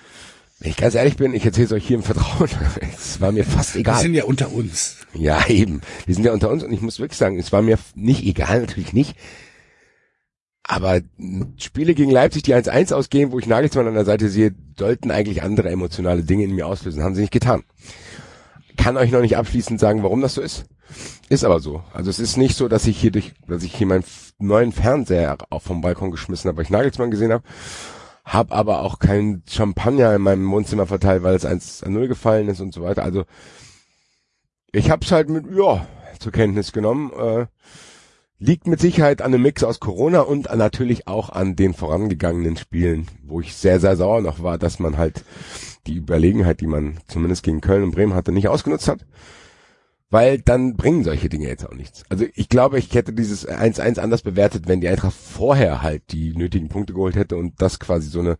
wenn ich ganz ehrlich bin, ich erzähle es euch hier im Vertrauen, es war mir fast Wir egal. sind ja unter uns. Ja, eben. Wir sind ja unter uns und ich muss wirklich sagen, es war mir nicht egal, natürlich nicht. Aber Spiele gegen Leipzig, die 1-1 ausgehen, wo ich Nagelsmann an der Seite sehe, sollten eigentlich andere emotionale Dinge in mir auslösen. Haben sie nicht getan. Kann euch noch nicht abschließend sagen, warum das so ist. Ist aber so. Also es ist nicht so, dass ich hier durch, dass ich hier meinen neuen Fernseher auch vom Balkon geschmissen habe, weil ich Nagelsmann gesehen habe. Hab aber auch kein Champagner in meinem Wohnzimmer verteilt, weil es 1-0 gefallen ist und so weiter. Also ich hab's halt mit, ja, zur Kenntnis genommen. Äh, liegt mit Sicherheit an einem Mix aus Corona und natürlich auch an den vorangegangenen Spielen, wo ich sehr, sehr sauer noch war, dass man halt die Überlegenheit, die man zumindest gegen Köln und Bremen hatte, nicht ausgenutzt hat. Weil dann bringen solche Dinge jetzt auch nichts. Also ich glaube, ich hätte dieses 1-1 anders bewertet, wenn die Eintracht vorher halt die nötigen Punkte geholt hätte und das quasi so eine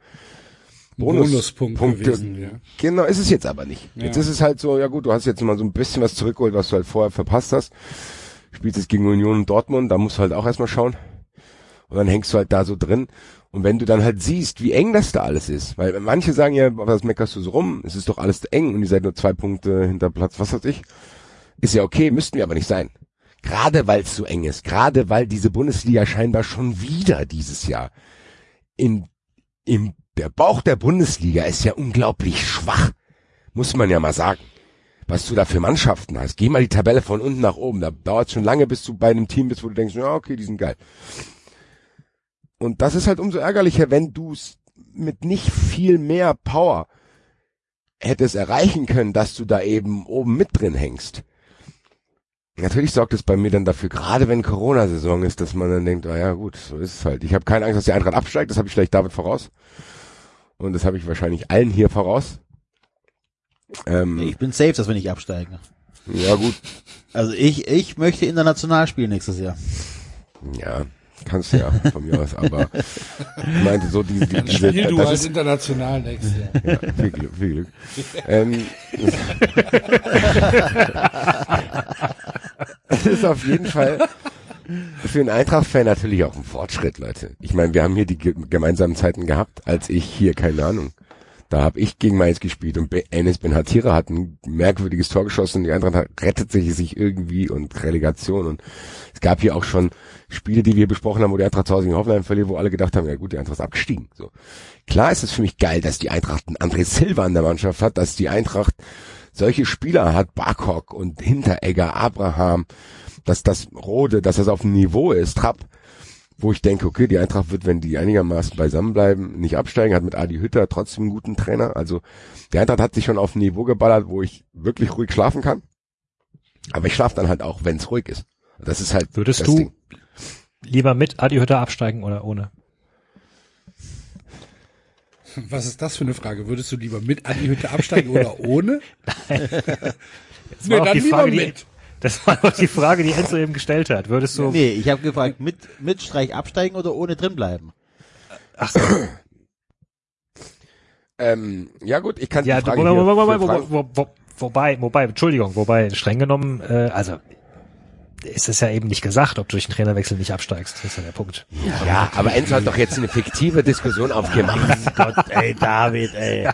Bonus- Bonuspunkt Punkte- gewesen, ja. Genau, ist es jetzt aber nicht. Jetzt Ja. ist es halt so, ja gut, du hast jetzt mal so ein bisschen was zurückgeholt, was du halt vorher verpasst hast. Spielst jetzt gegen Union und Dortmund, da musst du halt auch erstmal schauen. Und dann hängst du halt da so drin. Und wenn du dann halt siehst, wie eng das da alles ist, weil manche sagen ja, was meckerst du so rum? Es ist doch alles eng und ihr seid nur zwei Punkte hinter Platz, was weiß ich. Ist ja okay, müssten wir aber nicht sein. Gerade weil es so eng ist, gerade weil diese Bundesliga scheinbar schon wieder dieses Jahr in, im, der Bauch der Bundesliga ist ja unglaublich schwach. Muss man ja mal sagen. Was du da für Mannschaften hast. Geh mal die Tabelle von unten nach oben. Da dauert schon lange, bis du bei einem Team bist, wo du denkst, ja, okay, die sind geil. Und das ist halt umso ärgerlicher, wenn du es mit nicht viel mehr Power hättest erreichen können, dass du da eben oben mit drin hängst. Natürlich sorgt es bei mir dann dafür, gerade wenn Corona-Saison ist, dass man dann denkt, ah ja gut, so ist es halt. Ich habe keine Angst, dass die Eintracht absteigt, das habe ich vielleicht David voraus. Und das habe ich wahrscheinlich allen hier voraus. Ähm, Ich bin safe, dass wir nicht absteigen. ja gut, Also ich, ich möchte international spielen nächstes Jahr. ja, kannst du ja von mir aus, aber ich meinte so die, die diese, Spiel du das ist, international nächstes Jahr. ja, viel Glück, viel Glück. ähm, es ist auf jeden Fall für einen Eintracht-Fan natürlich auch ein Fortschritt, Leute. Ich meine, wir haben hier die ge gemeinsamen Zeiten gehabt, als ich hier, keine Ahnung, da habe ich gegen Mainz gespielt und Enes Ben Hatira hat ein merkwürdiges Tor geschossen und die Eintracht rettet sich, sich irgendwie und Relegation und es gab hier auch schon Spiele, die wir besprochen haben, wo die Eintracht zu Hause gegen Hoffenheim verliert, wo alle gedacht haben, ja gut, die Eintracht ist abgestiegen. So. Klar ist es für mich geil, dass die Eintracht einen André Silva in der Mannschaft hat, dass die Eintracht solche Spieler hat, Barkok und Hinteregger, Abraham, dass das Rode, dass das auf dem Niveau ist, Trapp, wo ich denke, okay, die Eintracht wird, wenn die einigermaßen beisammen bleiben, nicht absteigen, hat mit Adi Hütter trotzdem einen guten Trainer. Also die Eintracht hat sich schon auf ein Niveau geballert, wo ich wirklich ruhig schlafen kann. Aber ich schlafe dann halt auch, wenn es ruhig ist. Das ist halt Würdest das du Ding. lieber mit Adi Hütter absteigen oder ohne? Was ist das für eine Frage? Würdest du lieber mit Adi Hütte absteigen oder ohne? Das Nee, war, auch dann die lieber Frage, die, mit. Das war doch die Frage, die Enzo eben gestellt hat. Würdest du, Nee, ich habe gefragt, mit, mit Streich absteigen oder ohne drin bleiben? ach so, Ähm, ja gut, ich kann ja, die Frage wobei, hier wobei, für wobei, Frank- wo, wo, wobei, wobei, Entschuldigung, wobei, streng genommen, äh, also, ist es ja eben nicht gesagt, ob du durch einen Trainerwechsel nicht absteigst. Das ist ja der Punkt. Ja, aber Enzo hat doch jetzt eine fiktive Diskussion aufgemacht. Gott, ey, David, ey.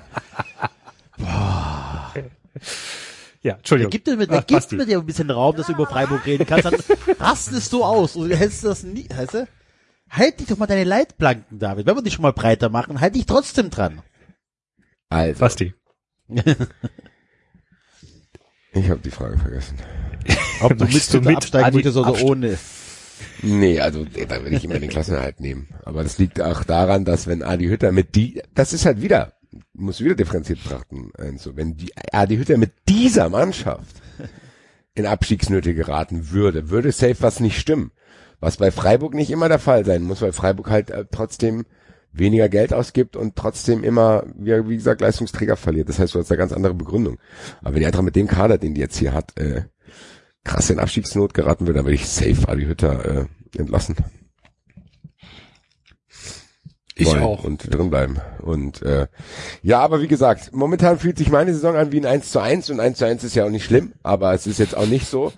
Ja, Entschuldigung. gibt mir, da Ach, gibt Basti. mir dir ein bisschen Raum, dass du über Freiburg reden kannst, dann rastest du aus und hältst das nie, heißt du? Halt dich doch mal deine Leitplanken, David. Wenn wir dich schon mal breiter machen, halt dich trotzdem dran. Also, Basti. ich habe die Frage vergessen. Ob du mit, du mit absteigen möchtest oder abste- ohne. Nee, also da würde ich immer den Klassenerhalt nehmen. Aber das liegt auch daran, dass wenn Adi Hütter mit die, das ist halt wieder, muss wieder differenziert betrachten. Also, wenn die AD Hütter mit dieser Mannschaft in Abstiegsnöte geraten würde, würde safe was nicht stimmen. Was bei Freiburg nicht immer der Fall sein muss, weil Freiburg halt äh, trotzdem weniger Geld ausgibt und trotzdem immer, wie, wie gesagt, Leistungsträger verliert. Das heißt, du hast eine ganz andere Begründung. Aber wenn die Eintracht mit dem Kader, den die jetzt hier hat, äh, krass in Abstiegsnot geraten würde, dann würde ich safe Adi Hütter äh, entlassen. Ich wollen auch. Und drin bleiben. Und äh, ja, aber wie gesagt, momentan fühlt sich meine Saison an wie ein 1 zu 1 und 1 zu 1 ist ja auch nicht schlimm, aber es ist jetzt auch nicht so,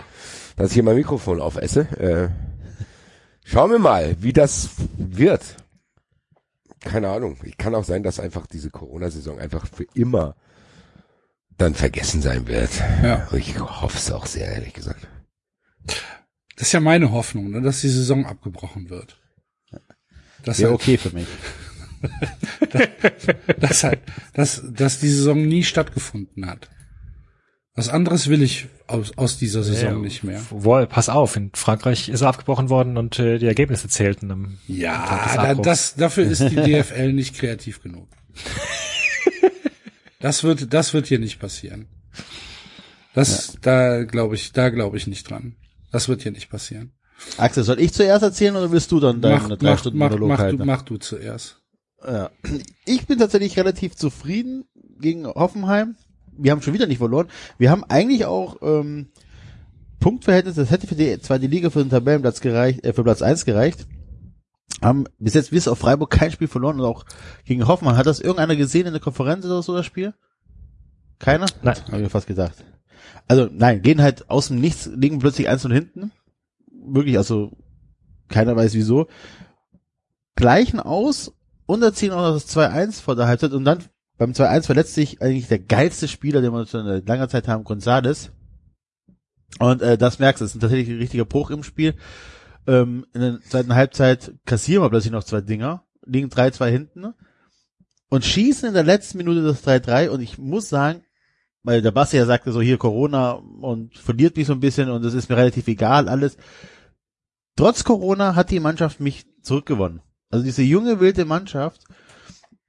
dass ich hier mein Mikrofon aufesse. Äh, schauen wir mal, wie das wird. Keine Ahnung. Ich kann auch sein, dass einfach diese Corona-Saison einfach für immer dann vergessen sein wird. Ja. Ich hoffe es auch sehr, ehrlich gesagt. Das ist ja meine Hoffnung, ne, dass die Saison abgebrochen wird. Das Wäre halt, okay für mich. dass halt, dass, dass die Saison nie stattgefunden hat. Was anderes will ich aus, aus dieser Saison Ja, nicht mehr. Wohl, pass auf, in Frankreich ist er abgebrochen worden und äh, die Ergebnisse zählten. Am Tag des Ja, da, Abbruchs. das, dafür ist die DFL nicht kreativ genug. Das wird, das wird hier nicht passieren. Das, da glaube ich, da glaube ich nicht dran. Das wird hier nicht passieren. Axel, soll ich zuerst erzählen oder willst du dann deinen Mach, drei mach, Stunden mach, Monolog mach, du, halten? mach du zuerst. Ja. Ich bin tatsächlich relativ zufrieden gegen Hoffenheim. Wir haben schon wieder nicht verloren. Wir haben eigentlich auch ähm, Punktverhältnis, das hätte für die zwar die Liga für den Tabellenplatz gereicht, äh, für Platz eins gereicht. Haben bis jetzt bis auf Freiburg kein Spiel verloren und auch gegen Hoffenheim. Hat das irgendeiner gesehen in der Konferenz oder so, das Spiel? Keiner? Nein. Habe ich mir fast gedacht. Also nein, gehen halt aus dem Nichts, liegen plötzlich eins und hinten. Wirklich, also keiner weiß wieso. Gleichen aus und erzielen auch noch das 2-1 vor der Halbzeit und dann beim 2-1 verletzt sich eigentlich der geilste Spieler, den wir schon in langer Zeit haben, Gonzales. Und äh, das merkst du, das ist tatsächlich ein richtiger Bruch im Spiel. Ähm, in der zweiten Halbzeit kassieren wir plötzlich noch zwei Dinger, liegen 3-2 hinten und schießen in der letzten Minute das 3-3 und ich muss sagen, weil der Basti ja sagte so hier Corona und verliert mich so ein bisschen und es ist mir relativ egal alles. Trotz Corona hat die Mannschaft mich zurückgewonnen. Also diese junge wilde Mannschaft,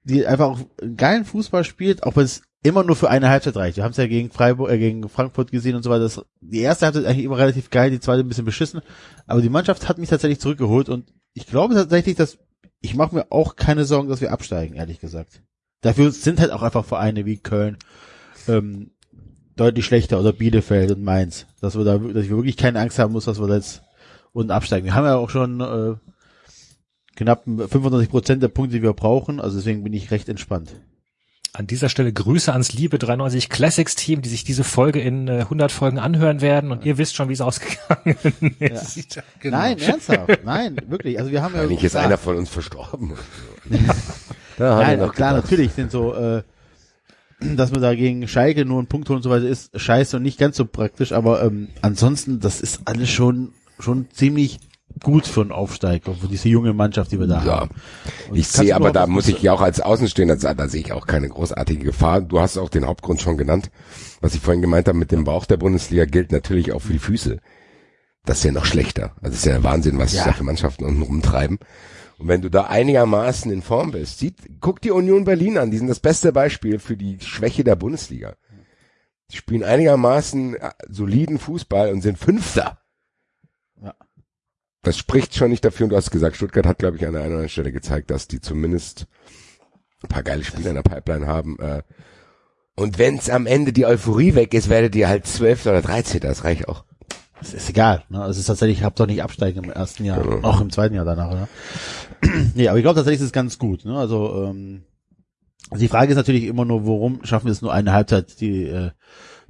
die einfach auch geilen Fußball spielt, auch wenn es immer nur für eine Halbzeit reicht. Wir haben es ja gegen Freiburg, äh, gegen Frankfurt gesehen und so weiter. Das, die erste Halbzeit eigentlich immer relativ geil, die zweite ein bisschen beschissen. Aber die Mannschaft hat mich tatsächlich zurückgeholt und ich glaube tatsächlich, dass ich mache mir auch keine Sorgen, dass wir absteigen, ehrlich gesagt. Dafür sind halt auch einfach Vereine wie Köln ähm, deutlich schlechter oder Bielefeld und Mainz, dass wir da, dass ich wirklich keine Angst haben muss, dass wir da jetzt unten absteigen. Wir haben ja auch schon äh, knapp 95 Prozent der Punkte, die wir brauchen, also deswegen bin ich recht entspannt. An dieser Stelle Grüße ans Liebe 93 Classics Team, die sich diese Folge in äh, 100 Folgen anhören werden und ihr wisst schon, wie es ausgegangen ist. Genau. Nein, ernsthaft, nein, wirklich. Also wir haben ja Eigentlich ist klar, einer von uns verstorben. er Nein, noch klar, gedacht. natürlich sind so, äh, dass man da gegen Schalke nur einen Punkt holen und so weiter ist scheiße und nicht ganz so praktisch, aber ähm, ansonsten, das ist alles schon schon ziemlich gut für einen Aufsteiger, für diese junge Mannschaft, die wir da Ja. haben. Und Ich sehe aber, da muss ich ja auch als Außenstehender sagen, da sehe ich auch keine großartige Gefahr. Du hast auch den Hauptgrund schon genannt. Was ich vorhin gemeint habe mit dem Bauch der Bundesliga gilt natürlich auch für die Füße. Das ist ja noch schlechter. Also ist ja der Wahnsinn, was sich Ja. da für Mannschaften unten rumtreiben. Und wenn du da einigermaßen in Form bist, sieht, guck die Union Berlin an, die sind das beste Beispiel für die Schwäche der Bundesliga. Die spielen einigermaßen äh, soliden Fußball und sind Fünfter. Das spricht schon nicht dafür, und du hast gesagt, Stuttgart hat, glaube ich, an der einen oder anderen Stelle gezeigt, dass die zumindest ein paar geile Spiele in der Pipeline haben. Äh, und wenn's am Ende die Euphorie weg ist, werdet ihr halt 12. oder 13. Das reicht auch. Es ist egal. Ne? Es ist tatsächlich, ich habe doch nicht absteigen im ersten Jahr, Genau. auch im zweiten Jahr danach. Ne? nee, aber ich glaube tatsächlich ist es ganz gut. Ne? Also ähm, also die Frage ist natürlich immer nur, warum schaffen wir es nur eine Halbzeit, die äh,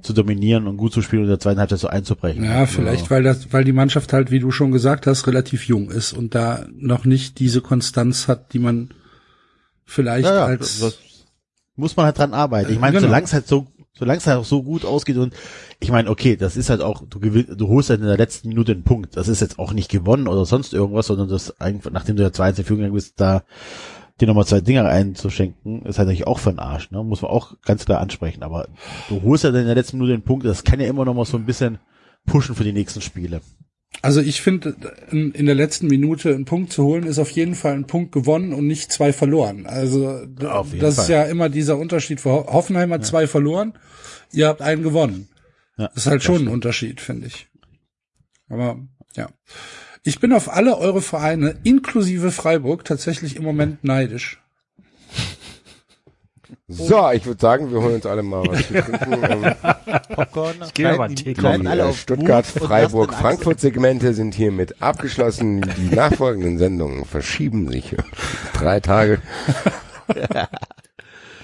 zu dominieren und gut zu spielen und in der zweiten Halbzeit so einzubrechen. Ja, vielleicht, weil das, weil die Mannschaft halt, wie du schon gesagt hast, relativ jung ist und da noch nicht diese Konstanz hat, die man vielleicht ja, ja, als muss man halt dran arbeiten. Ich meine, Genau. solange es halt so, solange es halt auch so gut ausgeht und ich meine, okay, das ist halt auch, du du holst halt in der letzten Minute einen Punkt. Das ist jetzt auch nicht gewonnen oder sonst irgendwas, sondern das einfach, nachdem du ja 2 in Führung gegangen bist, da dir nochmal zwei Dinger einzuschenken, ist halt natürlich auch für den Arsch, ne? Muss man auch ganz klar ansprechen. Aber du holst halt in der letzten Minute den Punkt, das kann ja immer noch mal so ein bisschen pushen für die nächsten Spiele. Also ich finde, in, der letzten Minute einen Punkt zu holen, ist auf jeden Fall ein Punkt gewonnen und nicht zwei verloren. Also das ist Fall. ja immer dieser Unterschied. Für Ho- Hoffenheim hat zwei verloren, ihr habt einen gewonnen. Ja, das ist halt schon ein Unterschied, finde ich. Aber ja. Ich bin auf alle eure Vereine, inklusive Freiburg, tatsächlich im Moment neidisch. So, ich würde sagen, wir holen uns alle mal was zu trinken. Ähm, Popcorn. Ich geh mir mal Tee Die kaufen. äh, Stuttgart, Freiburg, Frankfurt Segmente sind hiermit abgeschlossen. Die nachfolgenden Sendungen verschieben sich drei Tage.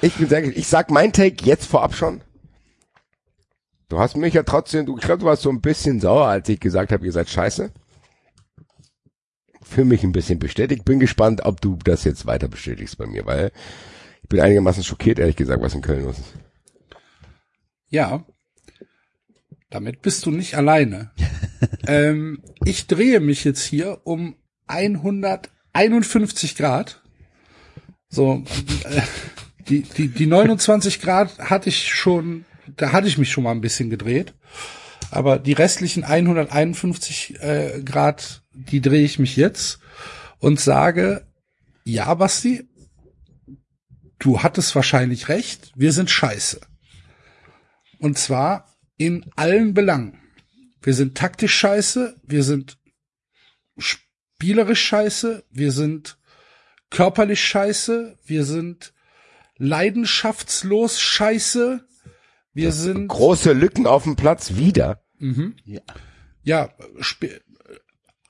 Ich bin sehr, ich sag mein Take jetzt vorab schon. Du hast mich ja trotzdem, du, ich glaube, du warst so ein bisschen sauer, als ich gesagt habe, ihr seid scheiße. Für mich ein bisschen bestätigt. Bin gespannt, ob du das jetzt weiter bestätigst bei mir, weil ich bin einigermaßen schockiert, ehrlich gesagt, was in Köln los ist. Ja. Damit bist du nicht alleine. ähm, ich drehe mich jetzt hier um 151 Grad. So, äh, die, die, die 29 Grad hatte ich schon, da hatte ich mich schon mal ein bisschen gedreht. Aber die restlichen 151 äh, Grad, die drehe ich mich jetzt und sage, ja, Basti, du hattest wahrscheinlich recht, wir sind scheiße. Und zwar in allen Belangen. Wir sind taktisch scheiße, wir sind spielerisch scheiße, wir sind körperlich scheiße, wir sind leidenschaftslos scheiße, wir sind Große Lücken auf dem Platz wieder. ja Sp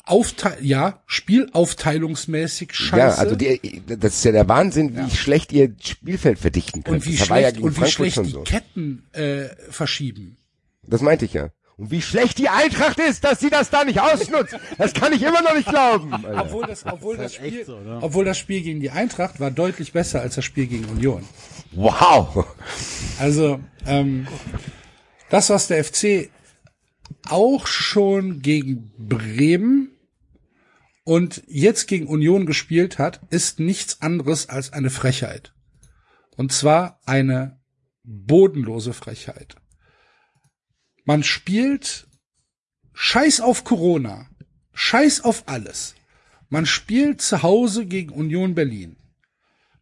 Aufteil, ja Spielaufteilungsmäßig scheiße. Ja, also die, das ist ja der Wahnsinn, wie schlecht ihr Spielfeld verdichten könnt. und wie das ja schlecht, gegen und wie schlecht die so. Ketten äh, verschieben. Das meinte ich ja. Und wie schlecht die Eintracht ist, dass sie das da nicht ausnutzt. Das kann ich immer noch nicht glauben. Alter. Obwohl das, obwohl das, echt Spiel, so, ne? obwohl das Spiel gegen die Eintracht war deutlich besser als das Spiel gegen Union. Wow. Also ähm, das, was der FC auch schon gegen Bremen und jetzt gegen Union gespielt hat, ist nichts anderes als eine Frechheit. Und zwar eine bodenlose Frechheit. Man spielt Scheiß auf Corona, Scheiß auf alles. Man spielt zu Hause gegen Union Berlin.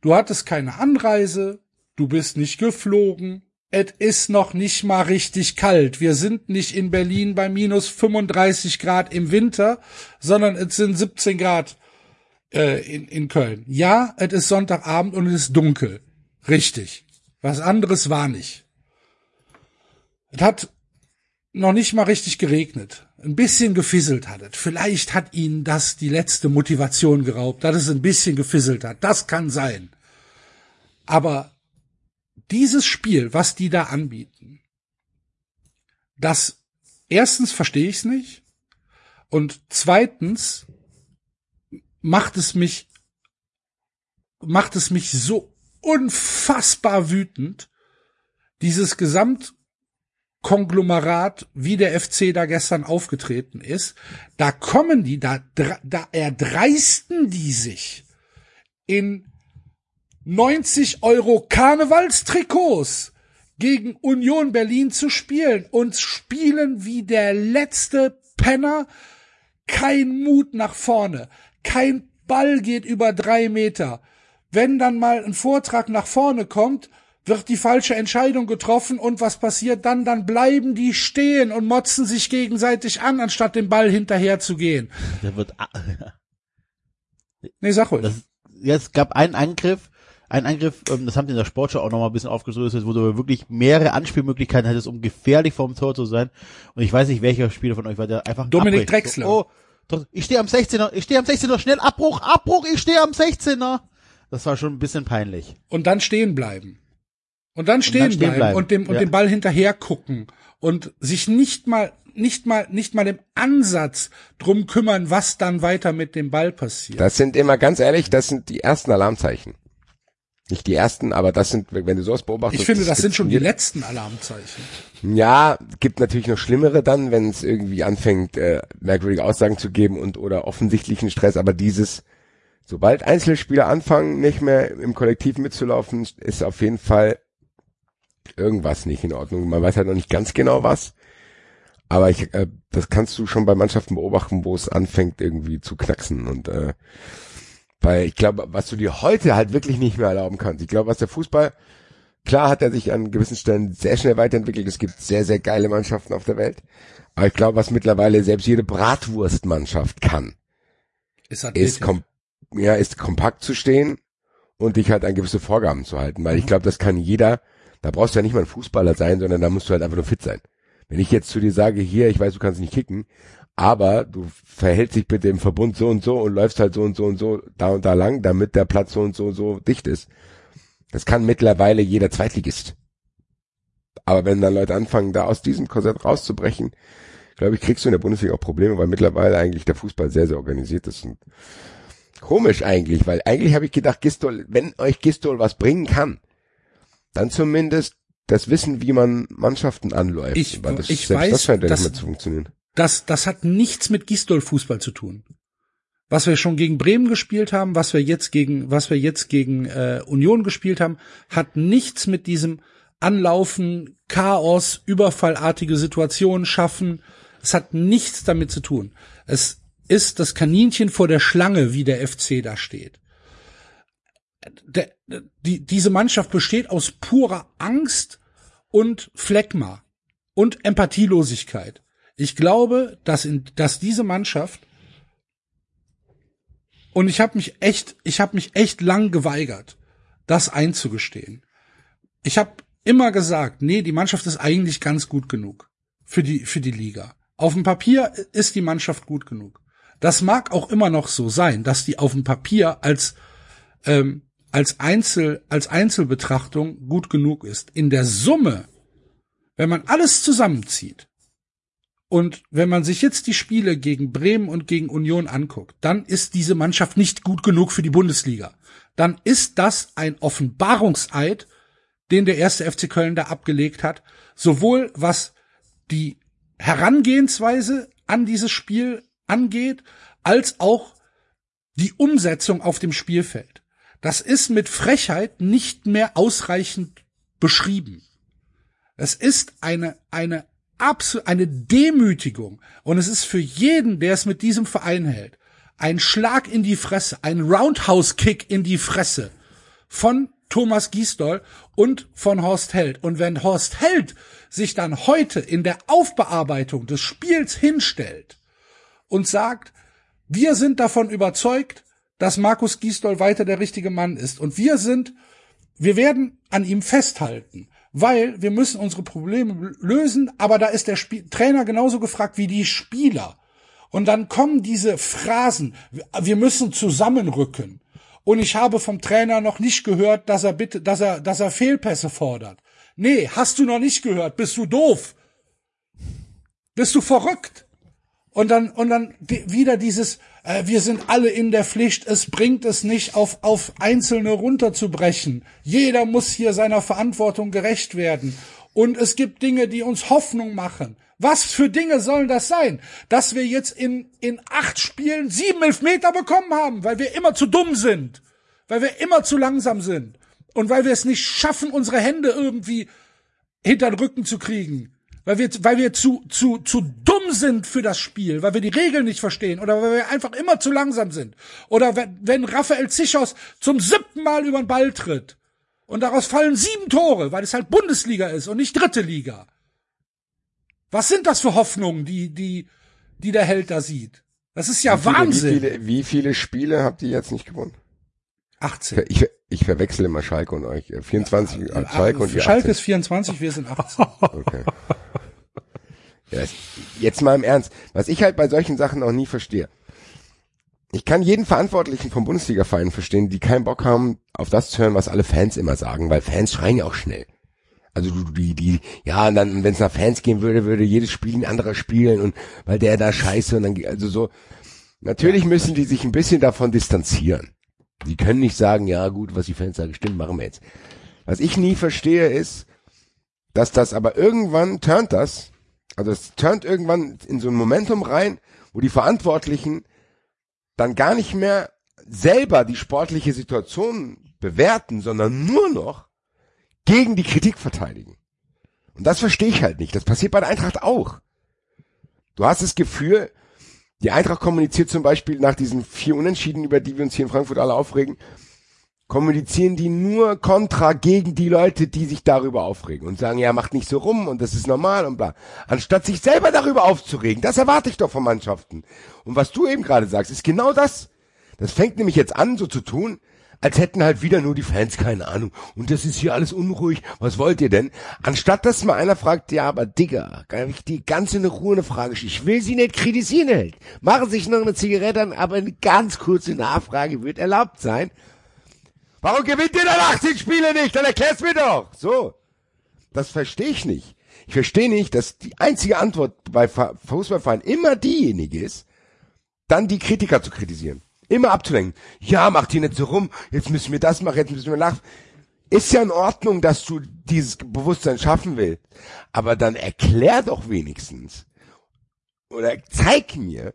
Du hattest keine Anreise, du bist nicht geflogen, es ist noch nicht mal richtig kalt. Wir sind nicht in Berlin bei minus 35 Grad im Winter, sondern es sind 17 Grad äh, in, in Köln. Ja, es ist Sonntagabend und es ist dunkel. Richtig. Was anderes war nicht. Es hat noch nicht mal richtig geregnet. Ein bisschen gefisselt hat es. Vielleicht hat ihnen das die letzte Motivation geraubt, dass es ein bisschen gefisselt hat. Das kann sein. Aber dieses Spiel, was die da anbieten, das erstens verstehe ich es nicht und zweitens macht es mich macht es mich so unfassbar wütend, dieses Gesamtkonglomerat, wie der FC da gestern aufgetreten ist, da kommen die, da, da erdreisten die sich in 90 Euro Karnevalstrikots gegen Union Berlin zu spielen und spielen wie der letzte Penner. Kein Mut nach vorne. Kein Ball geht über drei Meter. Wenn dann mal ein Vortrag nach vorne kommt, wird die falsche Entscheidung getroffen und was passiert dann? Dann bleiben die stehen und motzen sich gegenseitig an, anstatt dem Ball hinterher zu gehen. Der wird, Nee, sag ruhig. das, ja, es gab einen Angriff, einen Angriff, ähm, das haben die in der Sportschau auch nochmal ein bisschen aufgedröselt, wo du wirklich mehrere Anspielmöglichkeiten hattest, um gefährlich vorm Tor zu sein. Und ich weiß nicht, welcher Spieler von euch war der einfach Dominik abbricht. Drexler. So, oh, ich stehe am 16er, ich stehe am 16er, schnell Abbruch, Abbruch, ich stehe am 16er. Das war schon ein bisschen peinlich. und dann stehen bleiben. Und dann stehen, stehen bleiben, bleiben. und dem und Ja. dem Ball hinterher gucken und sich nicht mal nicht mal nicht mal im Ansatz drum kümmern, was dann weiter mit dem Ball passiert. Das sind immer, ganz ehrlich, das sind die ersten Alarmzeichen. Nicht die ersten, aber das sind, wenn du sowas beobachtest. ich finde, das sind schon die letzten Alarmzeichen. Ja, gibt natürlich noch schlimmere dann, wenn es irgendwie anfängt, äh, merkwürdige Aussagen zu geben und oder offensichtlichen Stress, aber dieses, sobald Einzelspieler anfangen, nicht mehr im Kollektiv mitzulaufen, ist auf jeden Fall irgendwas nicht in Ordnung. Man weiß halt noch nicht ganz genau was. Aber ich, äh, das kannst du schon bei Mannschaften beobachten, wo es anfängt irgendwie zu knacksen und äh, weil ich glaube, was du dir heute halt wirklich nicht mehr erlauben kannst. Ich glaube, was der Fußball, klar hat er sich an gewissen Stellen sehr schnell weiterentwickelt. Es gibt sehr, sehr geile Mannschaften auf der Welt. Aber ich glaube, was mittlerweile selbst jede Bratwurstmannschaft kann, Ist, ist, athletisch. kom ja, ist kompakt zu stehen und dich halt an gewisse Vorgaben zu halten. Weil ich glaube, das kann jeder, da brauchst du ja nicht mal ein Fußballer sein, sondern da musst du halt einfach nur fit sein. Wenn ich jetzt zu dir sage, hier, ich weiß, du kannst nicht kicken, aber du verhältst dich bitte im Verbund so und so und läufst halt so und so und so da und da lang, damit der Platz so und so und so dicht ist. Das kann mittlerweile jeder Zweitligist. Aber wenn dann Leute anfangen, da aus diesem Korsett rauszubrechen, glaube ich, kriegst du in der Bundesliga auch Probleme, weil mittlerweile eigentlich der Fußball sehr, sehr organisiert ist. Und komisch eigentlich, weil eigentlich habe ich gedacht, Gistol, wenn euch Gistol was bringen kann, dann zumindest das Wissen, wie man Mannschaften anläuft. Ich- Weil das, ich selbst weiß, das scheint ja nicht mehr zu funktionieren. Das, das hat nichts mit Gistol-Fußball zu tun. Was wir schon gegen Bremen gespielt haben, was wir jetzt gegen, was wir jetzt gegen äh, Union gespielt haben, hat nichts mit diesem Anlaufen, Chaos, überfallartige Situationen schaffen. Es hat nichts damit zu tun. Es ist das Kaninchen vor der Schlange, wie der FC da steht. Der, die, diese Mannschaft besteht aus purer Angst und Phlegma und Empathielosigkeit. Ich glaube, dass, in, dass diese Mannschaft und ich habe mich echt, ich habe mich echt lang geweigert, das einzugestehen. Ich habe immer gesagt, nee, die Mannschaft ist eigentlich ganz gut genug für die für die Liga. Auf dem Papier ist die Mannschaft gut genug. Das mag auch immer noch so sein, dass die auf dem Papier als ähm, als Einzel als Einzelbetrachtung gut genug ist. In der Summe, wenn man alles zusammenzieht, und wenn man sich jetzt die Spiele gegen Bremen und gegen Union anguckt, dann ist diese Mannschaft nicht gut genug für die Bundesliga. Dann ist das ein Offenbarungseid, den der erste FC Köln da abgelegt hat, sowohl was die Herangehensweise an dieses Spiel angeht, als auch die Umsetzung auf dem Spielfeld. Das ist mit Frechheit nicht mehr ausreichend beschrieben. Es ist eine, eine absolut, eine Demütigung. Und es ist für jeden, der es mit diesem Verein hält, ein Schlag in die Fresse, ein Roundhouse-Kick in die Fresse von Thomas Giesdoll und von Horst Held. Und wenn Horst Held sich dann heute in der Aufbearbeitung des Spiels hinstellt und sagt, wir sind davon überzeugt, dass Markus Giesdoll weiter der richtige Mann ist. Und wir sind, wir werden an ihm festhalten, weil wir müssen unsere Probleme lösen, aber da ist der Spiel Trainer genauso gefragt wie die Spieler. Und dann kommen diese Phrasen, wir müssen zusammenrücken. Und ich habe vom Trainer noch nicht gehört, dass er bitte, dass er, dass er Fehlpässe fordert. Nee, hast du noch nicht gehört, bist du doof. Bist du verrückt? Und dann, und dann wieder dieses, äh, wir sind alle in der Pflicht, es bringt es nicht, auf, auf Einzelne runterzubrechen. Jeder muss hier seiner Verantwortung gerecht werden. Und es gibt Dinge, die uns Hoffnung machen. Was für Dinge sollen das sein? Dass wir jetzt in, in acht Spielen sieben Elfmeter bekommen haben, weil wir immer zu dumm sind. Weil wir immer zu langsam sind. Und weil wir es nicht schaffen, unsere Hände irgendwie hinter den Rücken zu kriegen. Weil wir, weil wir zu, zu, zu dumm sind für das Spiel, weil wir die Regeln nicht verstehen oder weil wir einfach immer zu langsam sind. Oder wenn, wenn Raphael Zichos zum siebten Mal über den Ball tritt und daraus fallen sieben Tore, weil es halt Bundesliga ist und nicht dritte Liga. Was sind das für Hoffnungen, die, die, die der Held da sieht? Das ist ja wie viele, Wahnsinn. Wie viele, wie viele Spiele habt ihr jetzt nicht gewonnen? 18. Ich, ich verwechsel immer Schalke und euch. 24 äh, Schalke und ihr Schalke 18. ist 24, wir sind 18. Okay. Ja, jetzt mal im Ernst. Was ich halt bei solchen Sachen auch nie verstehe. Ich kann jeden Verantwortlichen vom Bundesliga-Verein verstehen, die keinen Bock haben, auf das zu hören, was alle Fans immer sagen, weil Fans schreien ja auch schnell. Also du, die, die, ja, und dann, wenn es nach Fans gehen würde, würde jedes Spiel ein anderer spielen und weil der da scheiße und dann, also so. Natürlich müssen die sich ein bisschen davon distanzieren. Die können nicht sagen, ja gut, was die Fans sagen, stimmt, machen wir jetzt. Was ich nie verstehe ist, dass das aber irgendwann turnt das, also es turnt irgendwann in so ein Momentum rein, wo die Verantwortlichen dann gar nicht mehr selber die sportliche Situation bewerten, sondern nur noch gegen die Kritik verteidigen. Und das verstehe ich halt nicht. Das passiert bei der Eintracht auch. Du hast das Gefühl, die Eintracht kommuniziert zum Beispiel nach diesen vier Unentschieden, über die wir uns hier in Frankfurt alle aufregen, kommunizieren die nur kontra gegen die Leute, die sich darüber aufregen und sagen, ja, macht nicht so rum und das ist normal und bla. Anstatt sich selber darüber aufzuregen, das erwarte ich doch von Mannschaften. Und was du eben gerade sagst, ist genau das. Das fängt nämlich jetzt an, so zu tun, als hätten halt wieder nur die Fans keine Ahnung. Und das ist hier alles unruhig. Was wollt ihr denn? Anstatt dass mal einer fragt, ja, aber Digga, kann ich die ganze eine Ruhe eine Frage stellen. Ich will sie nicht kritisieren, Held. Machen sich noch eine Zigarette an, aber eine ganz kurze Nachfrage wird erlaubt sein. Warum gewinnt ihr dann 18 Spiele nicht? Dann erklär's mir doch. So. Das verstehe ich nicht. Ich verstehe nicht, dass die einzige Antwort bei Fußballvereinen immer diejenige ist, dann die Kritiker zu kritisieren. Immer abzulenken. Ja, macht hier nicht so rum, jetzt müssen wir das machen, jetzt müssen wir nach. Ist ja in Ordnung, dass du dieses Bewusstsein schaffen willst. Aber dann erklär doch wenigstens. Oder zeig mir,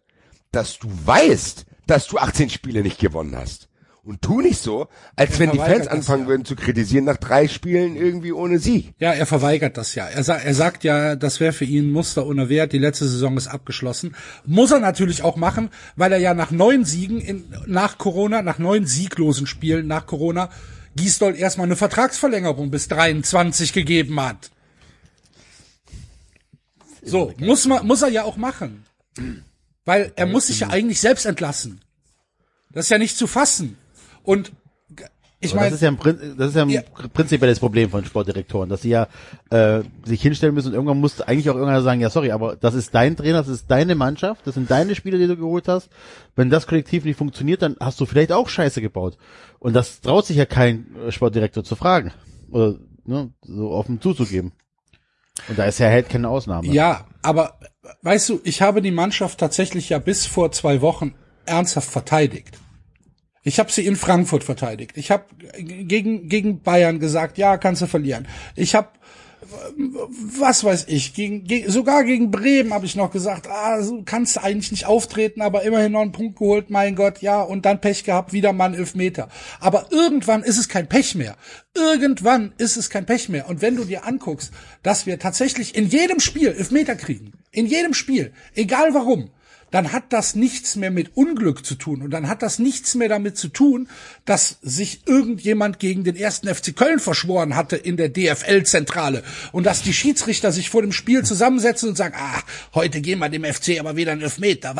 dass du weißt, dass du 18 Spiele nicht gewonnen hast. Und tu nicht so, als Er wenn die Fans anfangen ja. würden zu kritisieren nach drei Spielen irgendwie ohne Sieg. Ja, er verweigert das ja. Er, sa er sagt ja, das wäre für ihn Muster ohne Wert. Die letzte Saison ist abgeschlossen. Muss er natürlich auch machen, weil er ja nach neun Siegen in, nach Corona, nach neun sieglosen Spielen nach Corona, Gisdol erstmal eine Vertragsverlängerung bis 23 gegeben hat. So, muss man, muss er ja auch machen. Weil er muss sich ja eigentlich selbst entlassen. Das ist ja nicht zu fassen. Und ich meine, das ist ja, ein, das ist ja ein Ja. prinzipielles Problem von Sportdirektoren, dass sie ja äh, sich hinstellen müssen und irgendwann muss eigentlich auch irgendeiner sagen, ja sorry, aber das ist dein Trainer, das ist deine Mannschaft, das sind deine Spieler, die du geholt hast. Wenn das Kollektiv nicht funktioniert, dann hast du vielleicht auch Scheiße gebaut. Und das traut sich ja kein äh, Sportdirektor zu fragen oder ne, so offen zuzugeben. Und da ist Herr Held keine Ausnahme. Ja, aber weißt du, ich habe die Mannschaft tatsächlich ja bis vor zwei Wochen ernsthaft verteidigt. Ich habe sie in Frankfurt verteidigt. Ich habe gegen gegen Bayern gesagt, ja, kannst du verlieren. Ich habe was weiß ich, gegen, gegen sogar gegen Bremen habe ich noch gesagt, ah, so kannst du eigentlich nicht auftreten, aber immerhin noch einen Punkt geholt, mein Gott, ja, und dann Pech gehabt, wieder mal ein Elfmeter. Aber irgendwann ist es kein Pech mehr. Irgendwann ist es kein Pech mehr. Und wenn du dir anguckst, dass wir tatsächlich in jedem Spiel Elfmeter kriegen, in jedem Spiel, egal warum, dann hat das nichts mehr mit Unglück zu tun und dann hat das nichts mehr damit zu tun, dass sich irgendjemand gegen den ersten FC Köln verschworen hatte in der DFL-Zentrale und dass die Schiedsrichter sich vor dem Spiel zusammensetzen und sagen, ah, heute gehen wir dem FC aber wieder einen Elfmeter.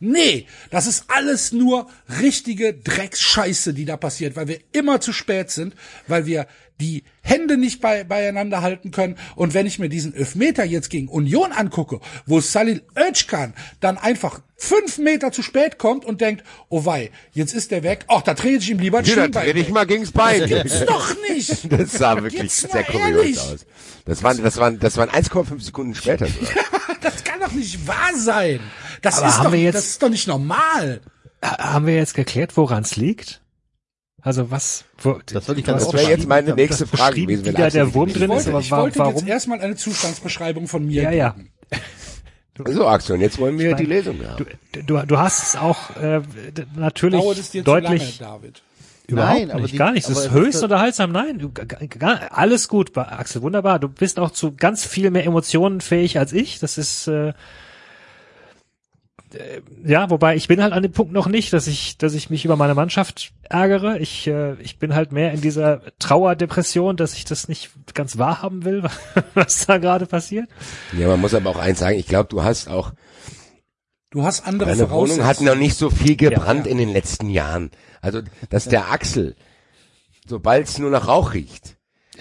Nee, das ist alles nur richtige Drecksscheiße, die da passiert, weil wir immer zu spät sind, weil wir die Hände nicht bei, beieinander halten können. Und wenn ich mir diesen Elfmeter jetzt gegen Union angucke, wo Salil Özcan dann einfach fünf Meter zu spät kommt und denkt, oh wei, jetzt ist der weg. Ach, da trete ich ihm lieber ein da Schienbein dreh dich weg. mal gegens Bein. Gibt's doch nicht. Das sah wirklich mal sehr kurios ehrlich. aus. Das waren, das waren, das waren 1,5 Sekunden später. sogar. Das kann doch nicht wahr sein. Das, Aber ist doch, jetzt- das ist doch nicht normal. Ha- Haben wir jetzt geklärt, woran es liegt? Also was? Wo, Das wollte ich du auch Das wäre jetzt meine du nächste Frage gewesen. wie wenn da der Wurm Ich drin ist, wollte, aber ich wollte warum? jetzt erstmal eine Zustandsbeschreibung von mir Ja, ja. geben. So, Axel, und jetzt wollen wir die Lesung haben. Du, du, du hast es auch äh, natürlich Dauert es dir deutlich zu lange, David? überhaupt Nein, aber nicht, die- gar nicht. Es aber ist höchst unterhaltsam. Nein, du, gar, alles gut, Axel, wunderbar. Du bist auch zu ganz viel mehr Emotionen fähig als ich. Das ist äh, ja, wobei ich bin halt an dem Punkt noch nicht, dass ich, dass ich mich über meine Mannschaft ärgere. Ich, äh, ich bin halt mehr in dieser Trauerdepression, dass ich das nicht ganz wahrhaben will, was da gerade passiert. Ja, man muss aber auch eins sagen, ich glaube, du hast auch, Du hast andere deine Wohnung hat noch nicht so viel gebrannt Ja. in den letzten Jahren. Also, dass der Axel, sobald es nur nach Rauch riecht,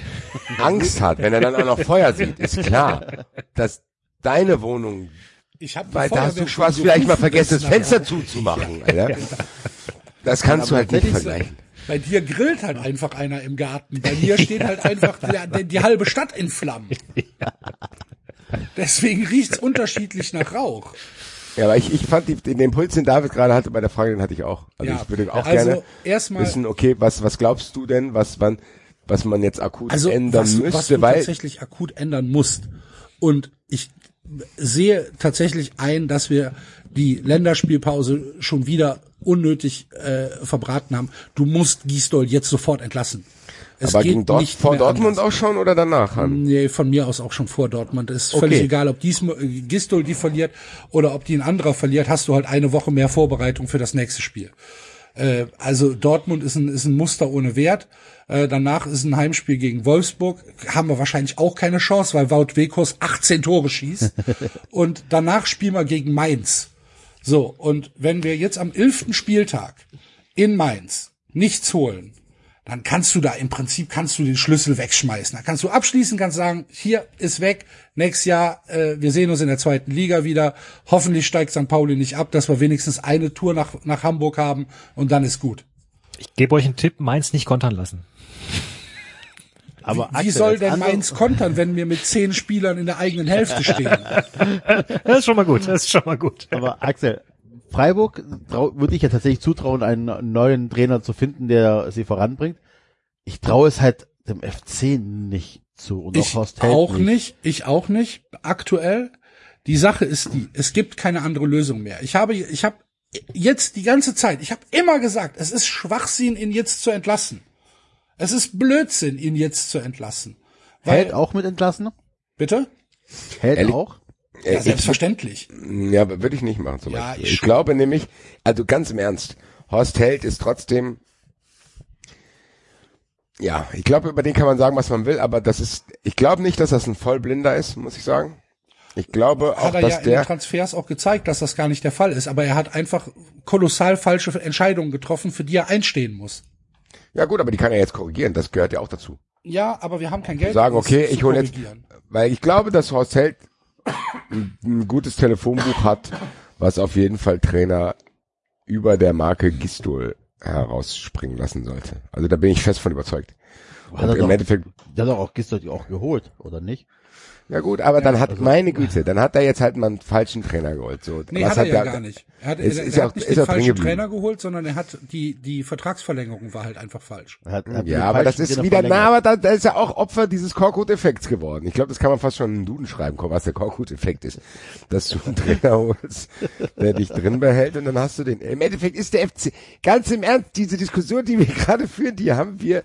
Angst hat, wenn er dann auch noch Feuer sieht, ist klar, dass deine Wohnung, Ich hab die weil da hast du schon fast vielleicht mal vergessen, das Fenster zuzumachen, Alter. Das kannst du halt nicht vergleichen. Bei dir grillt halt einfach einer im Garten. Bei mir steht halt einfach der, der, die halbe Stadt in Flammen. Deswegen riecht's unterschiedlich nach Rauch. Ja, aber ich, ich fand die, den Impuls, den David gerade hatte bei der Frage, den hatte ich auch. Also Ja, ich würde auch also gerne erstmal- wissen, okay, was, was glaubst du denn, was man, was man jetzt akut Also ändern was, müsste, was du weil tatsächlich akut ändern musst. Und ich sehe tatsächlich ein, dass wir die Länderspielpause schon wieder unnötig äh, verbraten haben. Du musst Gisdol jetzt sofort entlassen. Es Aber geht gegen Dort nicht vor Dortmund anders. auch schon oder danach? Han? Nee, von mir aus auch schon vor Dortmund. Ist Okay. völlig egal, ob dies, Gistol die verliert oder ob die ein anderer verliert, hast du halt eine Woche mehr Vorbereitung für das nächste Spiel. Äh, also Dortmund ist ein, ist ein Muster ohne Wert. Äh, danach ist ein Heimspiel gegen Wolfsburg. Haben wir wahrscheinlich auch keine Chance, weil Wout Wekos 18 Tore schießt. und danach spielen wir gegen Mainz. So, und wenn wir jetzt am 11. Spieltag in Mainz nichts holen, dann kannst du da im Prinzip kannst du den Schlüssel wegschmeißen. Da kannst du abschließen, kannst sagen, hier ist weg, nächstes Jahr, äh, wir sehen uns in der zweiten Liga wieder. Hoffentlich steigt St. Pauli nicht ab, dass wir wenigstens eine Tour nach, nach Hamburg haben und dann ist gut. Ich gebe euch einen Tipp, Mainz nicht kontern lassen. Aber Wie Axel, soll denn Mainz kontern, wenn wir mit zehn Spielern in der eigenen Hälfte stehen? Das ist schon mal gut, das ist schon mal gut. Aber Axel, Freiburg würde ich ja tatsächlich zutrauen, einen neuen Trainer zu finden, der sie voranbringt. Ich traue es halt dem FC nicht zu. Und Ich Horst Held auch nicht, ich auch nicht. Aktuell. Die Sache ist die, es gibt keine andere Lösung mehr. Ich habe, ich habe jetzt die ganze Zeit, ich habe immer gesagt, es ist Schwachsinn, ihn jetzt zu entlassen. Es ist Blödsinn, ihn jetzt zu entlassen. Weil, Held auch mit entlassen? bitte? Held Ehrlich? auch? Äh, Ja, ich- selbstverständlich. Ja, würde ich nicht machen zum Ja, Beispiel. ich Ich, glaube nämlich, also ganz im Ernst, Horst Held ist trotzdem, ja, ich glaube, über den kann man sagen, was man will, aber das ist, ich glaube nicht, dass das ein Vollblinder ist, muss ich sagen. Ich glaube auch, Hat er ja dass in den der, Transfers auch gezeigt, dass das gar nicht der Fall ist. Aber er hat einfach kolossal falsche Entscheidungen getroffen, für die er einstehen muss. ja gut, aber die kann er jetzt korrigieren, das gehört ja auch dazu. Ja, aber wir haben kein Geld. Sagen, okay, ich hole jetzt, weil ich glaube, dass Horst Held ein, gutes Telefonbuch hat, was auf jeden Fall Trainer über der Marke Gistol herausspringen lassen sollte. Also da bin ich fest von überzeugt. Hat er doch, hat doch auch gestern auch geholt, oder nicht? Ja gut, aber dann hat, meine Güte, dann hat er jetzt halt mal einen falschen Trainer geholt. So, Nee, Was hat er ja der- gar nicht. Er hat, Ist- er, ist er ja hat auch- nicht ist den falschen. Trainer geholt, sondern er hat die, die Vertragsverlängerung war halt einfach falsch. Er hat, er hat Ja, aber das ist wieder, na, aber da, da ist ja auch Opfer dieses Korkut-Effekts geworden. Ich glaube, das kann man fast schon in den Duden schreiben, was der Korkut-Effekt ist. Dass du einen Trainer holst, der dich drin behält und dann hast du den. Im Endeffekt ist der FC, ganz im Ernst, diese Diskussion, die wir gerade führen, die haben wir,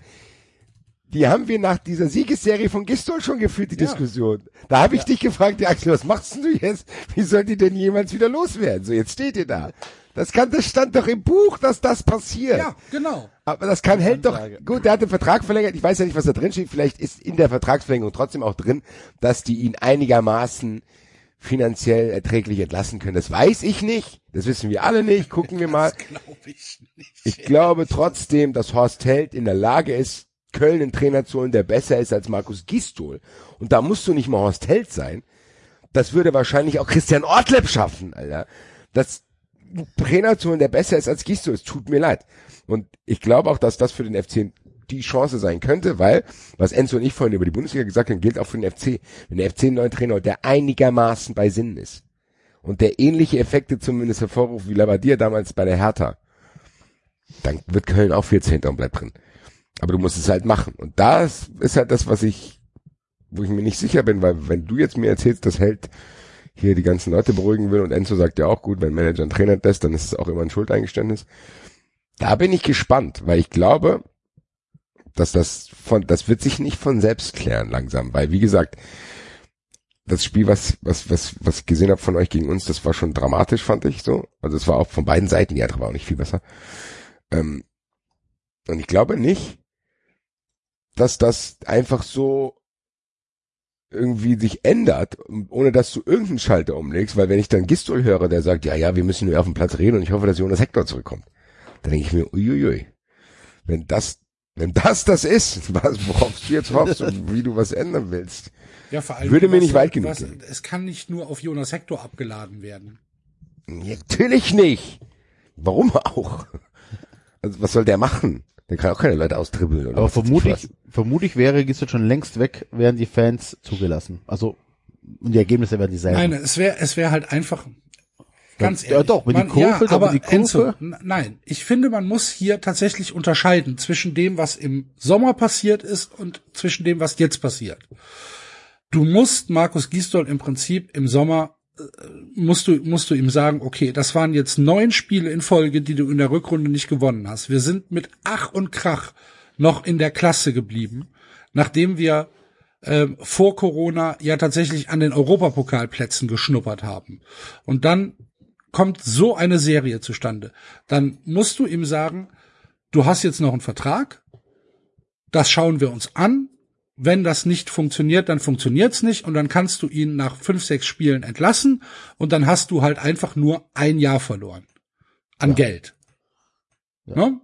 die haben wir nach dieser Siegesserie von Gistol schon geführt, die Diskussion. Da habe ich dich gefragt, ja, Axel, was machst denn du jetzt? Wie soll die denn jemals wieder loswerden? So, jetzt steht ihr da. Das kann, das stand doch im Buch, dass das passiert. Ja, genau. Aber das kann hält doch. Gut, der hat den Vertrag verlängert. Ich weiß ja nicht, was da drin steht. Vielleicht ist in der Vertragsverlängerung trotzdem auch drin, dass die ihn einigermaßen finanziell erträglich entlassen können. Das weiß ich nicht. Das wissen wir alle nicht. Gucken wir mal. Glaube ich nicht. Ich glaube trotzdem, dass Horst Held in der Lage ist, Köln einen Trainer zu holen, der besser ist als Markus Gistol. Und da musst du nicht mal Horst Held sein. Das würde wahrscheinlich auch Christian Ortleb schaffen, Alter. Das einen Trainer zu holen, der besser ist als Gistol. Es tut mir leid. Und ich glaube auch, dass das für den FC die Chance sein könnte, weil, was Enzo und ich vorhin über die Bundesliga gesagt haben, gilt auch für den FC. Wenn der FC einen neuen Trainer holt, der einigermaßen bei Sinnen ist und der ähnliche Effekte zumindest hervorruft wie Labadia damals bei der Hertha, dann wird Köln auch 14. und bleibt drin. Aber du musst es halt machen. Und das ist halt das, was ich, wo ich mir nicht sicher bin, weil wenn du jetzt mir erzählst, dass Held hier die ganzen Leute beruhigen will und Enzo sagt ja auch gut, wenn Manager einen Trainer lässt, dann ist es auch immer ein Schuldeingeständnis. Da bin ich gespannt, weil ich glaube, dass das von, das wird sich nicht von selbst klären langsam, weil wie gesagt, das Spiel, was, was, was, was ich gesehen habe von euch gegen uns, das war schon dramatisch, fand ich so. Also es war auch von beiden Seiten, die andere war auch nicht viel besser. Ähm, und ich glaube nicht, dass das einfach so irgendwie sich ändert, ohne dass du irgendeinen Schalter umlegst, weil wenn ich dann Gistol höre, der sagt, ja, ja, wir müssen nur auf dem Platz reden und ich hoffe, dass Jonas Hector zurückkommt, dann denke ich mir, uiuiui, wenn das, wenn das das ist, was, worauf du jetzt hoffst und wie du was ändern willst, Ja, vor allem, Würde mir nicht weit genug was, gehen. Es kann nicht nur auf Jonas Hector abgeladen werden. Natürlich nicht. Warum auch? Also was soll der machen? Der kann auch keine Leute austribbeln. Oder Aber vermutlich, vermutlich wäre Gisdol schon längst weg, wären die Fans zugelassen. Also, und die Ergebnisse wären dieselben. Nein, es wäre es wäre halt einfach ganz Ja, ehrlich. doch, wenn die man, Kurve- ja, aber die Kurve- Enzo, nein, ich finde, man muss hier tatsächlich unterscheiden zwischen dem, was im Sommer passiert ist und zwischen dem, was jetzt passiert. Du musst Markus Gisdol im Prinzip im Sommer musst du musst du ihm sagen, okay, das waren jetzt neun Spiele in Folge, die du in der Rückrunde nicht gewonnen hast. Wir sind mit Ach und Krach noch in der Klasse geblieben, nachdem wir ähm, vor Corona ja tatsächlich an den Europapokalplätzen geschnuppert haben. Und dann kommt so eine Serie zustande. Dann musst du ihm sagen, du hast jetzt noch einen Vertrag, das schauen wir uns an. Wenn das nicht funktioniert, dann funktioniert's nicht und dann kannst du ihn nach fünf, sechs Spielen entlassen und dann hast du halt einfach nur ein Jahr verloren an Ja. Geld. Ne?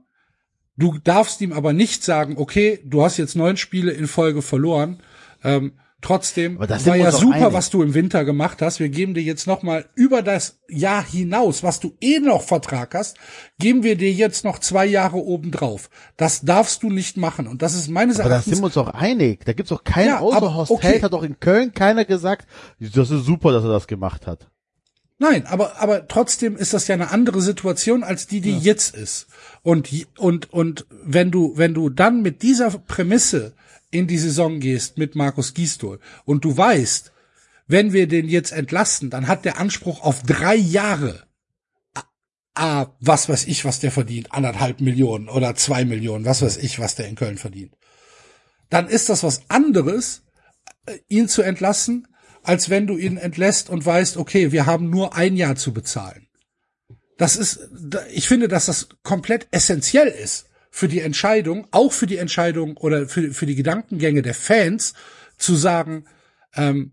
Du darfst ihm aber nicht sagen, okay, du hast jetzt neun Spiele in Folge verloren. Ähm, trotzdem Aber war ja super, einig. was du im Winter gemacht hast. Wir geben dir jetzt noch mal über das Jahr hinaus, was du eh noch Vertrag hast, geben wir dir jetzt noch zwei Jahre obendrauf. Das darfst du nicht machen. Und das ist meines Aber da Erachtens sind wir uns doch einig. Da gibt's doch keinen Ja, außer aber Horst okay. Hat doch in Köln keiner gesagt, das ist super, dass er das gemacht hat. Nein, aber, aber trotzdem ist das ja eine andere Situation als die, die jetzt ist. Und, und, und wenn du, wenn du dann mit dieser Prämisse in die Saison gehst mit Markus Gisdol und du weißt, wenn wir den jetzt entlassen, dann hat der Anspruch auf drei Jahre. Ah, was weiß ich, was der verdient. Anderthalb Millionen oder zwei Millionen, was weiß ich, was der in Köln verdient. Dann ist das was anderes, äh, ihn zu entlassen, als wenn du ihn entlässt und weißt, okay, wir haben nur ein Jahr zu bezahlen. Das ist, ich finde, dass das komplett essentiell ist für die Entscheidung, auch für die Entscheidung oder für, für die Gedankengänge der Fans, zu sagen, ähm,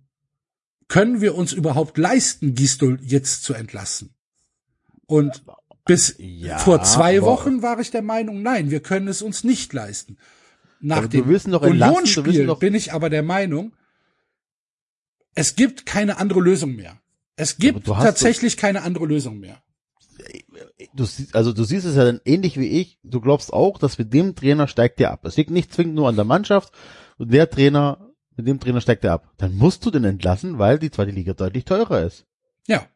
können wir uns überhaupt leisten, Gistol jetzt zu entlassen? Und bis Ja, vor zwei Wochen war ich der Meinung, nein, wir können es uns nicht leisten. Nach dem Unionsspiel bin ich aber der Meinung, es gibt keine andere Lösung mehr. Es gibt tatsächlich keine andere Lösung mehr. Du siehst, also du siehst es ja dann ähnlich wie ich. Du glaubst auch, dass mit dem Trainer steigt der ab. Es liegt nicht zwingend nur an der Mannschaft. Und der Trainer, mit dem Trainer steigt er ab. Dann musst du den entlassen, weil die zweite Liga deutlich teurer ist. Ja,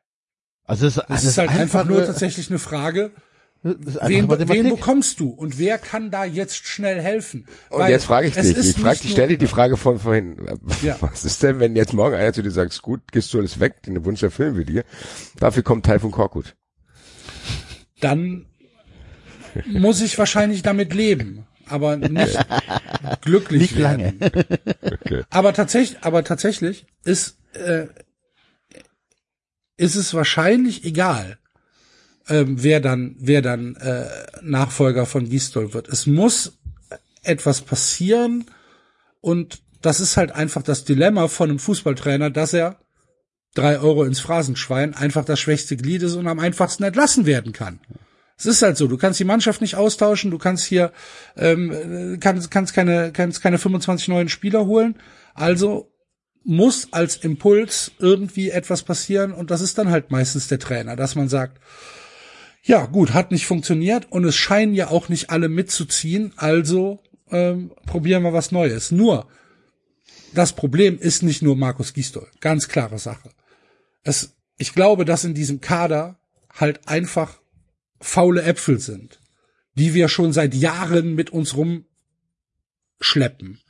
Also es, das also ist halt einfach nur tatsächlich eine Frage, ist wen, wen bekommst du und wer kann da jetzt schnell helfen? Und Weil jetzt frage ich es dich, ist ich frage nicht dich, nur- stell dir die Frage von vorhin. Ja. Was ist denn, wenn jetzt morgen einer zu dir sagt, ist gut, gehst du alles weg, den Wunsch erfüllen wir dir. Dafür kommt Teil von Korkut. Dann muss ich wahrscheinlich damit leben, aber nicht glücklich Nicht werden. lange. Okay. Aber tatsächlich, aber tatsächlich ist äh, ist es wahrscheinlich egal, ähm, wer dann wer dann äh, Nachfolger von Gistol wird. Es muss etwas passieren und das ist halt einfach das Dilemma von einem Fußballtrainer, dass er drei Euro ins Phrasenschwein einfach das schwächste Glied ist und am einfachsten entlassen werden kann. Es ist halt so, du kannst die Mannschaft nicht austauschen, du kannst hier ähm, kannst, kannst keine kannst keine 25 neuen Spieler holen, also muss als Impuls irgendwie etwas passieren und das ist dann halt meistens der Trainer, dass man sagt, ja gut, hat nicht funktioniert und es scheinen ja auch nicht alle mitzuziehen, also ähm, probieren wir was Neues. Nur das Problem ist nicht nur Markus Gisdol, ganz klare Sache. Es, ich glaube, dass in diesem Kader halt einfach faule Äpfel sind, die wir schon seit Jahren mit uns rumschleppen.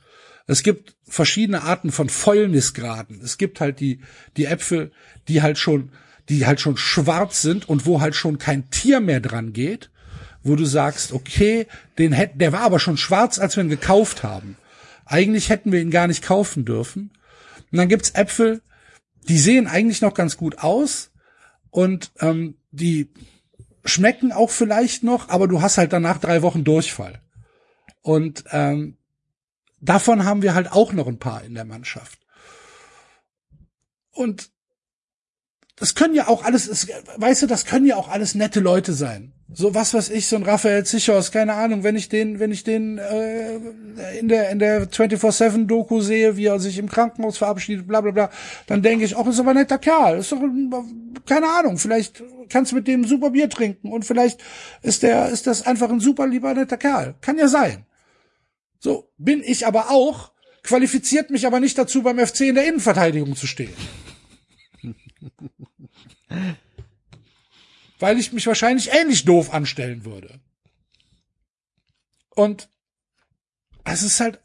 Es gibt verschiedene Arten von Fäulnisgraden. Es gibt halt die, die Äpfel, die halt schon, die halt schon schwarz sind und wo halt schon kein Tier mehr dran geht, wo du sagst, okay, den hätten, der war aber schon schwarz, als wir ihn gekauft haben. Eigentlich hätten wir ihn gar nicht kaufen dürfen. Und dann gibt's Äpfel, die sehen eigentlich noch ganz gut aus und ähm, die schmecken auch vielleicht noch, aber du hast halt danach drei Wochen Durchfall. Und ähm, davon haben wir halt auch noch ein paar in der Mannschaft. Und das können ja auch alles, es, weißt du, das können ja auch alles nette Leute sein. So was weiß ich, so ein Raphael Zichos, keine Ahnung, wenn ich den, wenn ich den äh, in der in der 24/7 Doku sehe, wie er sich im Krankenhaus verabschiedet, bla bla bla, dann denke ich, ach, ist aber ein netter Kerl, ist doch ein, keine Ahnung, vielleicht kannst du mit dem super Bier trinken und vielleicht ist der ist das einfach ein super lieber netter Kerl, kann ja sein. So bin ich aber auch, qualifiziert mich aber nicht dazu, beim FC in der Innenverteidigung zu stehen. Weil ich mich wahrscheinlich ähnlich doof anstellen würde. Und es ist halt,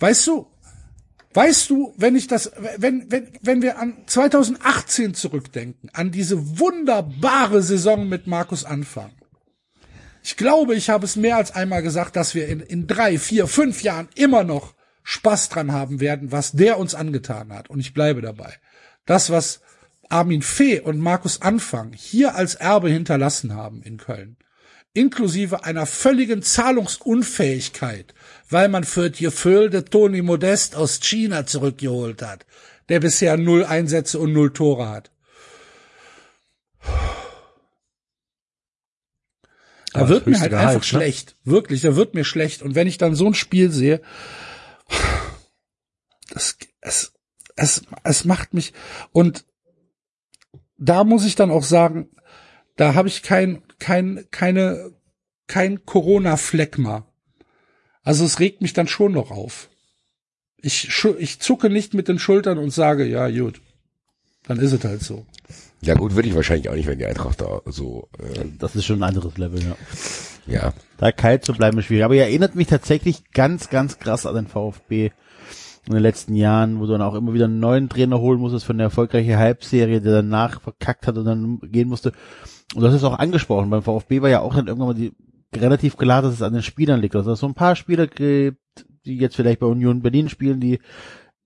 weißt du, weißt du, wenn ich das, wenn, wenn, wenn wir an 2018 zurückdenken, an diese wunderbare Saison mit Markus Anfang, Ich glaube, ich habe es mehr als einmal gesagt, dass wir in, in drei, vier, fünf Jahren immer noch Spaß dran haben werden, was der uns angetan hat. Und ich bleibe dabei. Das, was Armin Fee und Markus Anfang hier als Erbe hinterlassen haben in Köln, inklusive einer völligen Zahlungsunfähigkeit, weil man für die Gefüllte Toni Modest aus China zurückgeholt hat, der bisher null Einsätze und null Tore hat. Da Aber wird mir halt Gehalt, einfach ne? schlecht. Wirklich, da wird mir schlecht. Und wenn ich dann so ein Spiel sehe, das, es, es, es macht mich, und da muss ich dann auch sagen, da habe ich kein, kein, keine, kein Corona-Phlegma. Also es regt mich dann schon noch auf. Ich, ich zucke nicht mit den Schultern und sage, ja, gut, dann ist es halt so. Ja gut, würde ich wahrscheinlich auch nicht, wenn die Eintracht da so, äh, Das ist schon ein anderes Level, ja. ja. Da kalt zu bleiben ist schwierig. Aber ihr erinnert mich tatsächlich ganz, ganz krass an den VfB in den letzten Jahren, wo du dann auch immer wieder einen neuen Trainer holen musstest für eine erfolgreiche Halbserie, der danach verkackt hat und dann gehen musste. Und das ist auch angesprochen. Beim VfB war ja auch dann irgendwann mal die, relativ klar, dass es an den Spielern liegt. Also dass es so ein paar Spieler gibt, die jetzt vielleicht bei Union Berlin spielen, die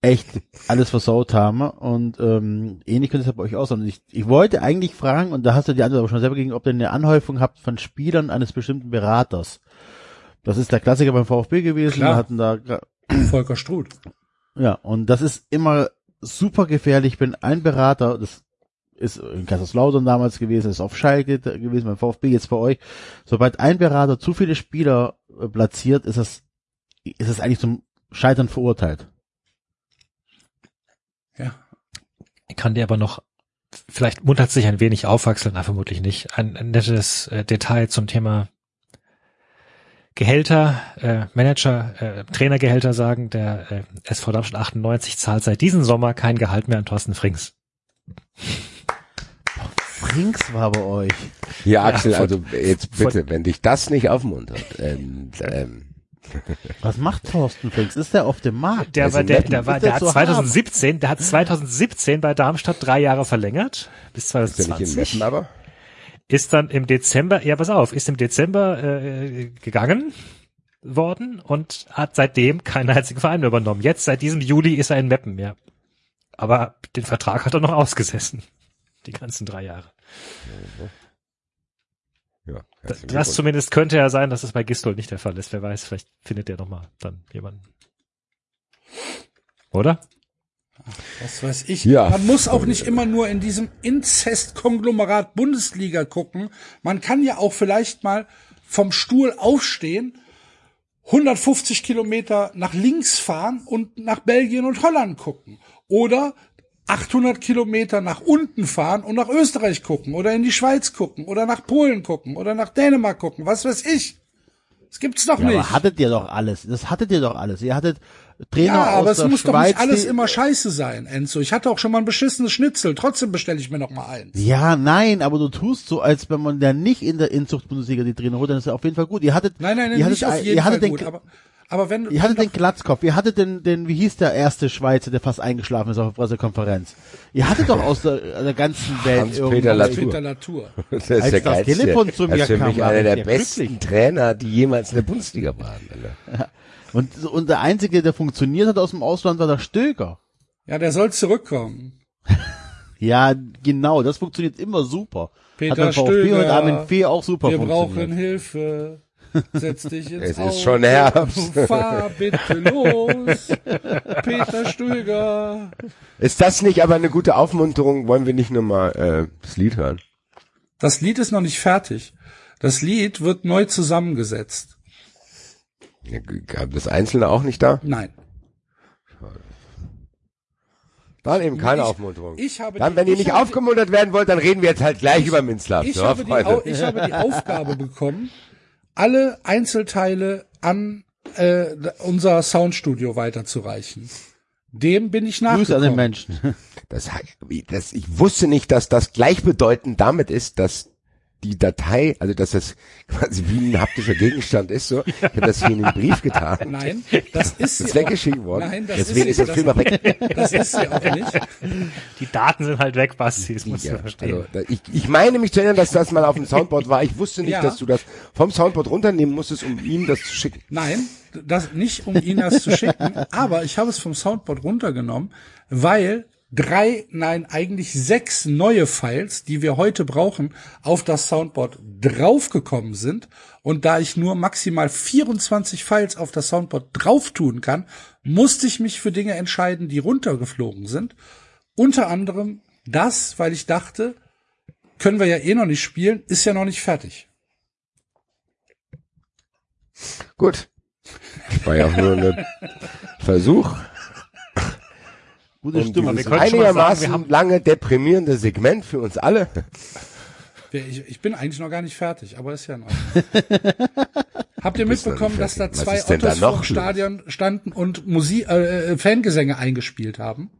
echt alles versaut haben. Und ähm, ähnlich könnte es ja bei euch auch sein. Und Ich, ich wollte eigentlich fragen, und da hast du die Antwort aber schon selber gegeben, ob ihr eine Anhäufung habt von Spielern eines bestimmten Beraters. Das ist der Klassiker beim VfB gewesen. Klar. Wir hatten da Volker Struth. Ja, und das ist immer super gefährlich, wenn ein Berater, das ist in Kaiserslautern damals gewesen, ist auf Schalke gewesen, beim VfB jetzt bei euch, sobald ein Berater zu viele Spieler äh, platziert, ist das, ist es eigentlich zum Scheitern verurteilt. Ja. Ich kann dir aber noch, vielleicht muntert sich ein wenig aufwachseln, na vermutlich nicht, ein, ein nettes äh, Detail zum Thema Gehälter, äh, Manager, äh, Trainergehälter sagen, der äh, SV Darmstadt 98 zahlt seit diesem Sommer kein Gehalt mehr an Thorsten Frings. Frings war bei euch. Ja, Axel, von- also jetzt von- bitte, wenn dich das nicht aufmuntert, ähm, ähm, Was macht Thorsten Frings? Ist der auf dem Markt? Der war, der, der war, der der hat zu 2017, der hat 2017 bei Darmstadt drei Jahre verlängert, bis ist ja nicht in 2020. Meppen, aber ist dann im Dezember, ja pass auf, ist im Dezember äh, gegangen worden und hat seitdem keinen einzigen Verein mehr übernommen. Jetzt, seit diesem Juli, ist er in Meppen, ja. Aber den Vertrag hat er noch ausgesessen. Die ganzen drei Jahre. ja. Das, das zumindest könnte ja sein, dass es bei Gistol nicht der Fall ist. Wer weiß, vielleicht findet der noch mal dann jemanden. Oder? Was weiß ich. Ja. Man muss auch nicht immer nur in diesem Inzest-Konglomerat Bundesliga gucken. Man kann ja auch vielleicht mal vom Stuhl aufstehen, 150 Kilometer nach links fahren und nach Belgien und Holland gucken. Oder 800 Kilometer nach unten fahren und nach Österreich gucken. Oder in die Schweiz gucken. Oder nach Polen gucken. Oder nach Dänemark gucken. Was weiß ich. Das gibt's doch Ja, nicht. aber hattet ihr doch alles. Das hattet ihr doch alles. Ihr hattet Trainer Ja, aber aus es der muss doch Schweiz, nicht alles immer scheiße sein, Enzo. Ich hatte auch schon mal ein beschissenes Schnitzel. Trotzdem bestelle ich mir noch mal eins. Ja, nein, aber du tust so, als wenn man da nicht in der Inzucht-Bundesliga die Trainer holt, dann ist er auf jeden Fall gut. Ihr hattet, Nein, nein, nein, ihr nicht hattet, auf jeden ihr hattet Fall den, gut. Aber, aber wenn, ihr hattet den Glatzkopf, ihr hattet den, den, wie hieß der erste Schweizer, der fast eingeschlafen ist auf der Pressekonferenz. Ihr hattet doch aus der, der ganzen Welt Hans-Peter irgendwann- Latour. Peter Latour. Das ist Als der das geilste. Telefon zu das mir ist für kam, mich war einer der ja besten glücklich. Trainer, die jemals in der Bundesliga waren. Alter. Und, und der einzige, der funktioniert hat aus dem Ausland, war der Stöger. Ja, der soll zurückkommen. Ja, genau, das funktioniert immer super. Peter hat Stöger, und Armin Fee auch super Wir funktioniert. brauchen Hilfe. Setz dich ins Es ist Auto. schon Herbst. Fahr bitte los. Peter Stöger. Ist das nicht aber eine gute Aufmunterung? Wollen wir nicht nur mal äh, das Lied hören? Das Lied ist noch nicht fertig. Das Lied wird neu zusammengesetzt. Ja, Gab das Einzelne auch nicht da? Nein. Dann eben keine Ich- Aufmunterung. ich habe dann, die- wenn ihr ich nicht habe- aufgemuntert werden wollt, dann reden wir jetzt halt gleich über Minzlaff. Ich, so, habe die, ich habe die Aufgabe bekommen, alle Einzelteile an äh, unser Soundstudio weiterzureichen. Dem bin ich Grüße an den nachgekommen. Menschen. Das, das, ich wusste nicht, dass das gleichbedeutend damit ist, dass die Datei, also dass das quasi wie ein haptischer Gegenstand ist, so. Ich habe das hier in den Brief getan. Nein, das ist Das ist auch, weggeschrieben worden. Nein, das Deswegen ist ist sie- das Film auch weg. das ist sie auch nicht. Die Daten sind halt weg, Basti, das musst Ja, du verstehen. also, ich, ich meine mich zu erinnern, dass das mal auf dem Soundboard war. Ich wusste nicht, Ja. dass du das vom Soundboard runternehmen musstest, um ihm das zu schicken. Nein, das nicht, um Ihnen das zu schicken, aber ich habe es vom Soundboard runtergenommen, weil drei, nein, eigentlich sechs neue Files, die wir heute brauchen, auf das Soundboard draufgekommen sind. Und da ich nur maximal 24 Files auf das Soundboard drauf tun kann, musste ich mich für Dinge entscheiden, die runtergeflogen sind. Unter anderem das, weil ich dachte, können wir ja eh noch nicht spielen, ist ja noch nicht fertig. Gut. War ja auch nur ein Versuch. Gute Und wir dieses können schon mal sagen, einigermaßen wir haben- lange deprimierende Segment für uns alle. Ich, ich bin eigentlich noch gar nicht fertig, aber ist ja noch. Habt ihr mitbekommen, dass da zwei denn da vor dem los? Stadion standen und Musik, äh, äh, Fangesänge eingespielt haben?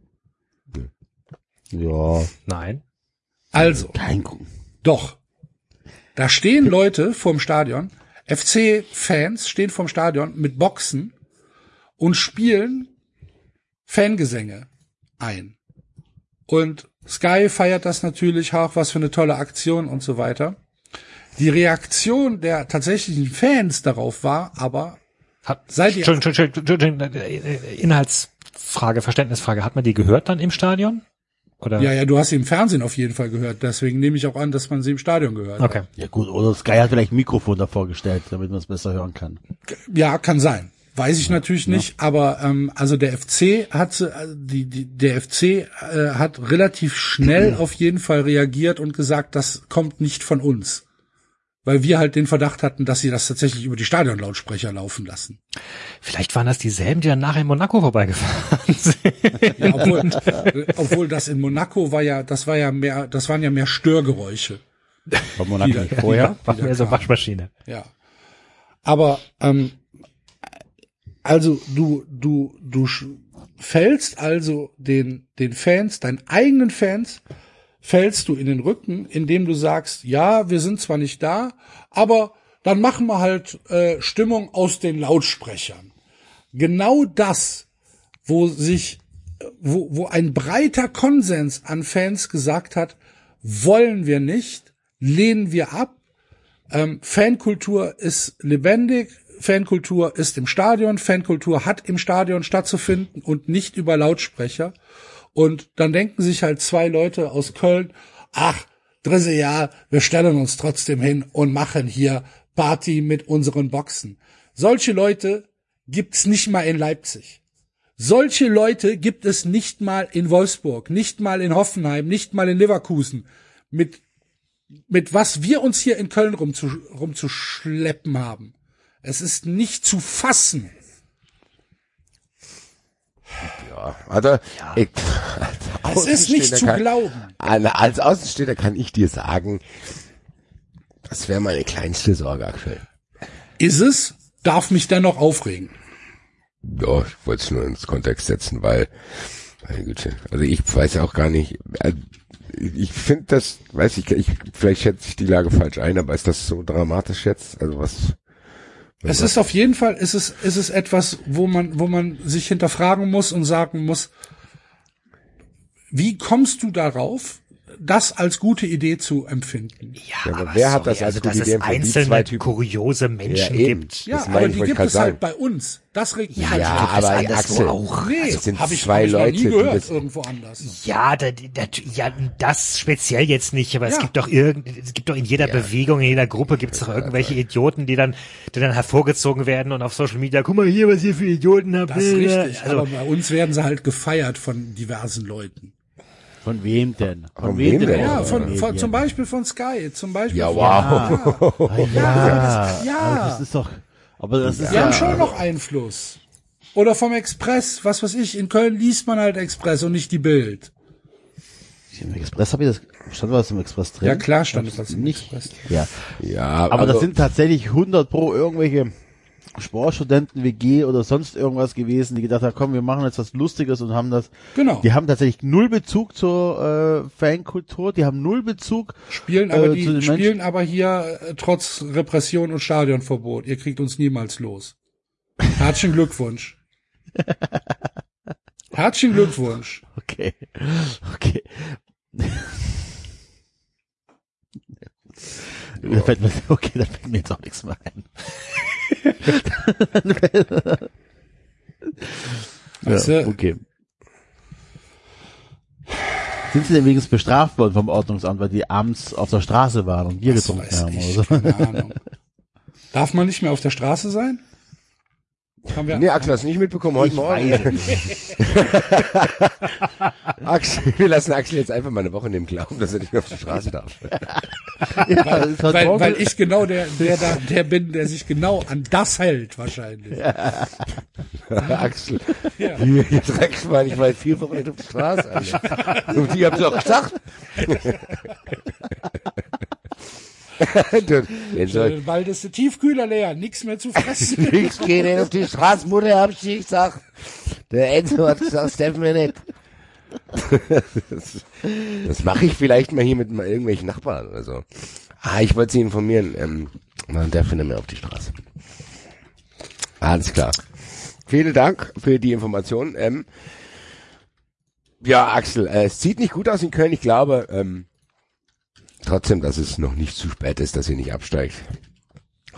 Ja, Nein. Also, kein Grund. doch. Da stehen Leute vorm Stadion, FC-Fans stehen vorm Stadion mit Boxen und spielen Fangesänge ein. Und Sky feiert das natürlich auch, was für eine tolle Aktion und so weiter. Die Reaktion der tatsächlichen Fans darauf war aber, Hat, Seid ihr- Entschuldigung, Entschuldigung, Entschuldigung, äh, Inhaltsfrage, Verständnisfrage. Hat man die gehört dann im Stadion? Oder? ja, ja, du hast sie im Fernsehen auf jeden Fall gehört, deswegen nehme ich auch an, dass man sie im Stadion gehört. Okay. Ja gut, oder Sky hat vielleicht ein Mikrofon davor gestellt, damit man es besser hören kann. Ja, kann sein. Weiß ich natürlich nicht, aber ähm, also der FC hat äh, die, die der FC äh, hat relativ schnell auf jeden Fall reagiert und gesagt, das kommt nicht von uns. Weil wir halt den Verdacht hatten, dass sie das tatsächlich über die Stadionlautsprecher laufen lassen. Vielleicht waren das dieselben, die dann nachher in Monaco vorbeigefahren sind. Ja, obwohl, äh, obwohl das in Monaco war ja, das war ja mehr, das waren ja mehr Störgeräusche. Von Monaco Die- nicht vorher. War mehr so Waschmaschine. Ja. Aber ähm, also du du du fällst also den den Fans, deinen eigenen Fans fällst du in den Rücken, indem du sagst, ja, wir sind zwar nicht da, aber dann machen wir halt äh, Stimmung aus den Lautsprechern. Genau das, wo sich wo, wo ein breiter Konsens an Fans gesagt hat, wollen wir nicht, lehnen wir ab, ähm, Fankultur ist lebendig, Fankultur ist im Stadion, Fankultur hat im Stadion stattzufinden und nicht über Lautsprecher. Und dann denken sich halt zwei Leute aus Köln, ach, dritte Jahr, wir stellen uns trotzdem hin und machen hier Party mit unseren Boxen. Solche Leute gibt's nicht mal in Leipzig. Solche Leute gibt es nicht mal in Wolfsburg, nicht mal in Hoffenheim, nicht mal in Leverkusen. Mit mit was wir uns hier in Köln rumzu, rumzuschleppen haben. Es ist nicht zu fassen. Ja, also, ich, als Es ist nicht zu kann- glauben. Als Außenstehender kann ich dir sagen, das wäre meine kleinste Sorge aktuell. Ist es, darf mich dennoch aufregen. Ja, ich wollte es nur ins Kontext setzen, weil, meine Güte, also ich weiß ja auch gar nicht, äh, ich finde das, weiß ich, ich, vielleicht schätze ich die Lage falsch ein, aber ist das so dramatisch jetzt? Also was? Es ist auf jeden Fall, es ist, es ist etwas, wo man, wo man sich hinterfragen muss und sagen muss, wie kommst du darauf, das als gute Idee zu empfinden? Ja, aber wer hat das als also, gute dass Idee es einzelne kuriose Menschen Ja, gibt. Ja, Das aber die gibt es halt bei uns. Das regt mich Ja, halt Ja, es aber anderswo Axel, auch. Nee, es sind hab ich, zwei hab ich noch Leute, nie die gehört, das- irgendwo anders. Ja, da, da, ja, das speziell jetzt nicht, aber es Ja. gibt doch irgend, es gibt doch in jeder Bewegung, in jeder Gruppe gibt es doch irgendwelche Idioten, die dann, die dann hervorgezogen werden und auf Social Media, guck mal hier, was ihr für Idioten habt. Das ist richtig, Also, aber bei uns werden sie halt gefeiert von diversen Leuten. Von wem denn? Von, Von wem wem denn? Ja, von, von, zum Beispiel von Sky, zum Beispiel. Ja, von- wow. Ja, Ja. aber das ist doch, aber das ist Wir ja, haben schon noch Einfluss. Oder vom Express, was weiß ich, in Köln liest man halt Express und nicht die Bild. im Express habe ich das, stand was im Express drin? Ja, klar stand im nicht. Express. Ja, Ja, aber also, das sind tatsächlich 100 pro irgendwelche Sportstudenten-WG oder sonst irgendwas gewesen, die gedacht haben, komm, wir machen jetzt was Lustiges und haben das. Genau. Die haben tatsächlich null Bezug zur äh, Fankultur, die haben null Bezug. Spielen aber, äh, die, spielen aber hier äh, trotz Repression und Stadionverbot. Ihr kriegt uns niemals los. Herzlichen Glückwunsch. Herzlichen Glückwunsch. Okay. Okay. Mir, okay, da fällt mir jetzt auch nichts mehr ein. Ja, okay. Sind sie denn wenigstens bestraft worden vom Ordnungsamt, weil die abends auf der Straße waren und Bier Das getrunken haben ich, oder so? Darf man nicht mehr auf der Straße sein? Haben wir, Nee, Axel, hast du nicht mitbekommen heute Morgen? Axel, wir lassen Axel jetzt einfach mal eine Woche in dem Glauben, dass er nicht mehr auf die Straße darf. Ja, weil, Morgen- weil ich genau der, der, da, der bin, der sich genau an das hält, wahrscheinlich. Axel, Ja. hier, hier dreckst mal, ich war vier Wochen nicht auf die Straße. Und die haben es auch gesagt. du, den soll, Äh, Bald ist der Tiefkühler leer, nichts mehr zu fressen. Geht nicht auf die Straße, Mutter, hab ich dir gesagt. Der Enzo hat gesagt, Steffen mir nicht. Das, das mache ich vielleicht mal hier mit mal irgendwelchen Nachbarn oder so. Ah, ich wollte Sie informieren, ähm, man darf nicht mehr auf die Straße. Alles klar. Vielen Dank für die Information. Ähm, ja, Axel, äh, es sieht nicht gut aus in Köln. Ich glaube ähm, trotzdem, dass es noch nicht zu spät ist, dass ihr nicht absteigt.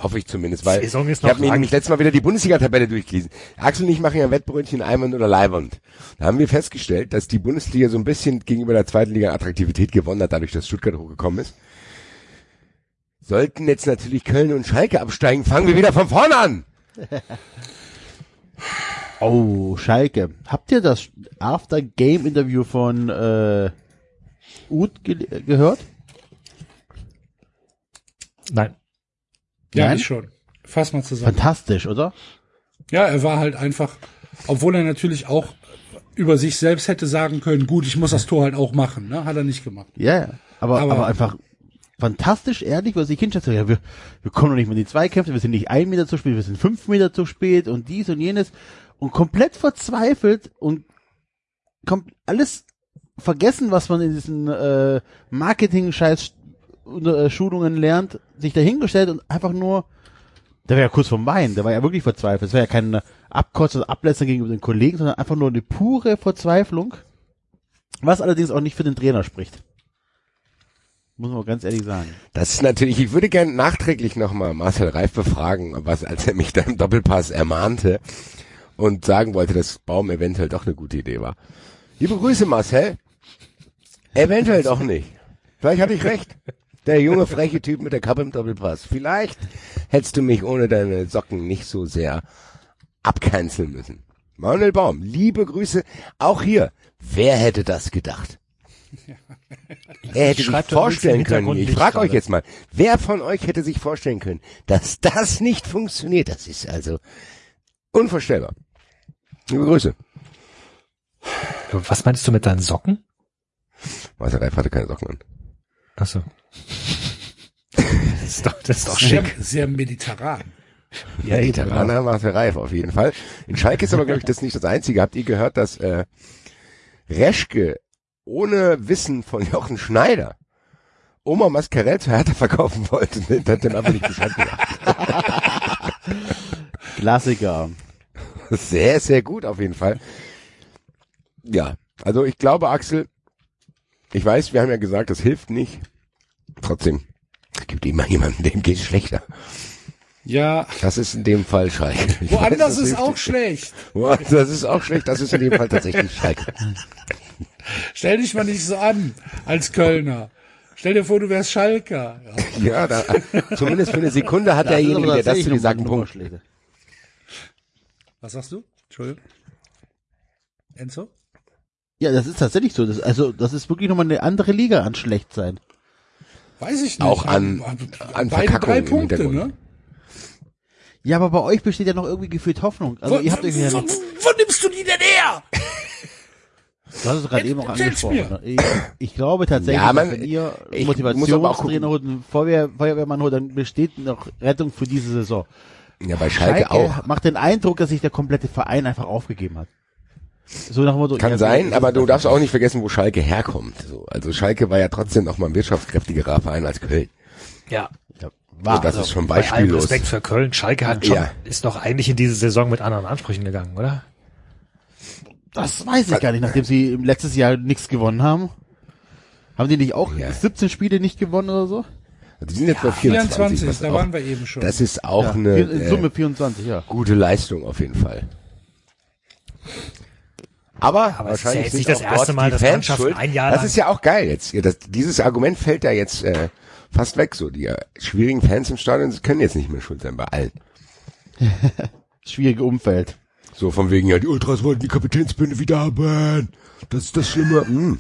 Hoffe ich zumindest, weil ich habe mir nämlich letztes Mal wieder die Bundesliga-Tabelle durchgelesen. Axel und ich machen ja Wettbrötchen Eimern oder Leiband. Da haben wir festgestellt, dass die Bundesliga so ein bisschen gegenüber der zweiten Liga Attraktivität gewonnen hat, dadurch, dass Stuttgart hochgekommen ist. Sollten jetzt natürlich Köln und Schalke absteigen, fangen wir wieder von vorne an. Oh, Schalke. Habt ihr das After-Game-Interview von äh, Uth ge gehört? Nein. Ja, Nein? ich schon. Fass mal zusammen. Fantastisch, oder? Ja, er war halt einfach, obwohl er natürlich auch über sich selbst hätte sagen können, gut, ich muss das Tor halt auch machen, ne? Hat er nicht gemacht. Ja, ja. Aber, Aber- aber, einfach fantastisch ehrlich, was ich hinschätze. Ja, wir, wir kommen noch nicht mehr in die Zweikämpfe, wir sind nicht ein Meter zu spät, wir sind fünf Meter zu spät und dies und jenes. Und komplett verzweifelt und kommt alles vergessen, was man in diesen äh, Marketing-Scheiß-Schulungen lernt, sich dahingestellt und einfach nur, der war ja kurz vom Wein, der war ja wirklich verzweifelt. Es war ja keine Abkotz oder Ablässe gegenüber den Kollegen, sondern einfach nur eine pure Verzweiflung. Was allerdings auch nicht für den Trainer spricht. Muss man ganz ehrlich sagen. Das ist natürlich, ich würde gerne nachträglich nochmal Marcel Reif befragen, was, als er mich da im Doppelpass ermahnte und sagen wollte, dass Baum eventuell doch eine gute Idee war. Liebe Grüße, Marcel. Eventuell doch nicht. Vielleicht hatte ich recht. Der junge, freche Typ mit der Kappe im Doppelpass. Vielleicht hättest du mich ohne deine Socken nicht so sehr abcanceln müssen. Manuel Baum, liebe Grüße. Auch hier. Wer hätte das gedacht? Er hätte sich vorstellen können, ich frage euch jetzt mal, wer von euch hätte sich vorstellen können, dass das nicht funktioniert? Das ist also unvorstellbar. Liebe Grüße. Was meinst du mit deinen Socken? Marcel Reif hatte keine Socken an. Achso. Das ist doch, das ist doch Sehr, schick. sehr mediterran. Ja, Veteraner Marcel Reif auf jeden Fall. In Schalke ist aber, glaube ich, das nicht das Einzige. Habt ihr gehört, dass äh, Reschke ohne Wissen von Jochen Schneider Oma Mascarell zu Hertha verkaufen wollte? Und hat dem einfach nicht Bescheid gesagt. Klassiker. Sehr, sehr gut auf jeden Fall. Ja, also ich glaube, Axel, ich weiß, wir haben ja gesagt, das hilft nicht. Trotzdem, es gibt immer jemanden, dem geht's schlechter. Ja, Das ist in dem Fall Schalke. Ich weiß, woanders das ist auch nicht. schlecht. Das ist auch schlecht, das ist in dem Fall tatsächlich Schalke. Stell dich mal nicht so an als Kölner. Stell dir vor, du wärst Schalker. Ja. Ja, da, zumindest für eine Sekunde hat derjenige, der das zu dir sagt, einen Punkt. Was sagst du? Entschuldigung. Enzo? Ja, das ist tatsächlich so. Das, also, das ist wirklich nochmal eine andere Liga an schlecht sein. Weiß ich nicht. Auch an- Haben- an beide Verkackung drei Punkte, ne? Ja, aber bei euch besteht ja noch irgendwie gefühlt Hoffnung. Also, wo, ihr habt euch ja wo, nicht, wo nimmst du die denn her? du hast es gerade eben auch angesprochen. ne? Ich, ich glaube tatsächlich, Ja, man- wenn ihr Motivationstrainer holt, einen Feuerwehr, Feuerwehrmann holt, dann besteht noch Rettung für diese Saison. Ja, bei Schalke, auch. macht den Eindruck, dass sich der komplette Verein einfach aufgegeben hat. So nach dem Motto, Kann ja, sein, aber du darfst auch nicht vergessen, wo Schalke herkommt. So, also Schalke war ja trotzdem noch mal ein wirtschaftskräftigerer Verein als Köln. Ja. Ja, war, Und das also, ist schon Bei beispiellos. Respekt für Köln. Schalke hat schon, Ja. ist doch eigentlich in diese Saison mit anderen Ansprüchen gegangen, oder? das weiß ich gar nicht, nachdem sie im letztes Jahr nichts gewonnen haben. Haben die nicht auch Ja. 17 Spiele nicht gewonnen oder so? Die sind jetzt bei 24. 24, was da auch, waren wir eben schon. Das ist auch Ja, eine in äh, Summe 24, ja. gute Leistung auf jeden Fall. Aber, Aber es ist ja wahrscheinlich nicht das erste Mal, die dass Fans schuld. ein Jahr Das ist ja auch geil jetzt. Das, dieses Argument fällt ja jetzt äh, fast weg. So die äh, schwierigen Fans im Stadion können jetzt nicht mehr schuld sein bei allen. Schwierige Umfeld. So von wegen, ja, die Ultras wollten die Kapitänsbinde wieder haben. Das ist das Schlimme. Hm.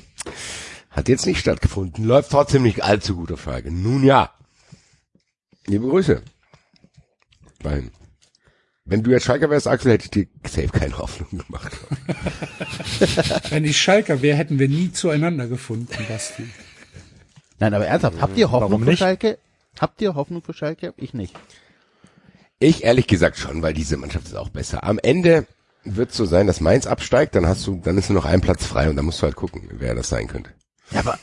Hat jetzt nicht stattgefunden. Läuft trotzdem nicht allzu gut auf Frage. Nun ja. Liebe Grüße. Nein. Wenn du jetzt Schalker wärst, Axel, hätte ich dir safe keine Hoffnung gemacht. Wenn ich Schalker wäre, hätten wir nie zueinander gefunden, Basti. Nein, aber ernsthaft, habt ihr Hoffnung Warum für nicht? Schalke? Habt ihr Hoffnung für Schalke? Ich nicht. Ich ehrlich gesagt schon, weil diese Mannschaft ist auch besser. Am Ende wird es so sein, dass Mainz absteigt, dann hast du, dann ist nur noch ein Platz frei und dann musst du halt gucken, wer das sein könnte. Ja, aber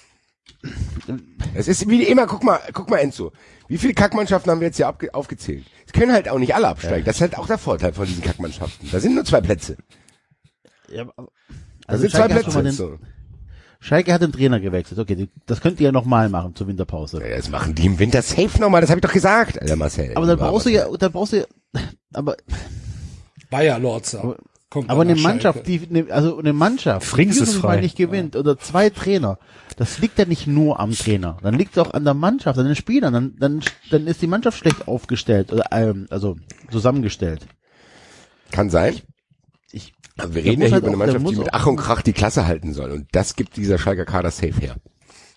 Es ist wie immer, guck mal, guck mal Enzo. Wie viele Kackmannschaften haben wir jetzt hier aufgezählt? Können halt auch nicht alle absteigen. Das ist halt auch der Vorteil von diesen Kackmannschaften. Da sind nur zwei Plätze. Ja, aber- Da also sind zwei Schalke Plätze. den, So. Schalke hat den Trainer gewechselt. Okay, die- das könnt ihr ja nochmal machen zur Winterpause. Ja, das machen die im Winter safe nochmal, das habe ich doch gesagt, Alter Marcel. Aber dann brauchst du ja, dann brauchst du ja, aber, Bayer Lorzer. Kommt aber eine Mannschaft, Schalke. die, ne, also eine Mannschaft, Frings die ist dieses frei. Mal nicht gewinnt oder zwei Trainer, das liegt ja nicht nur am Trainer, dann liegt es auch an der Mannschaft, an den Spielern, dann, dann, dann ist die Mannschaft schlecht aufgestellt oder, ähm, also zusammengestellt. Kann sein. Ich, Aber wir Der reden ja hier halt über eine Mannschaft, die mit Ach und Krach die Klasse halten soll. Und das gibt dieser Schalker Kader safe her.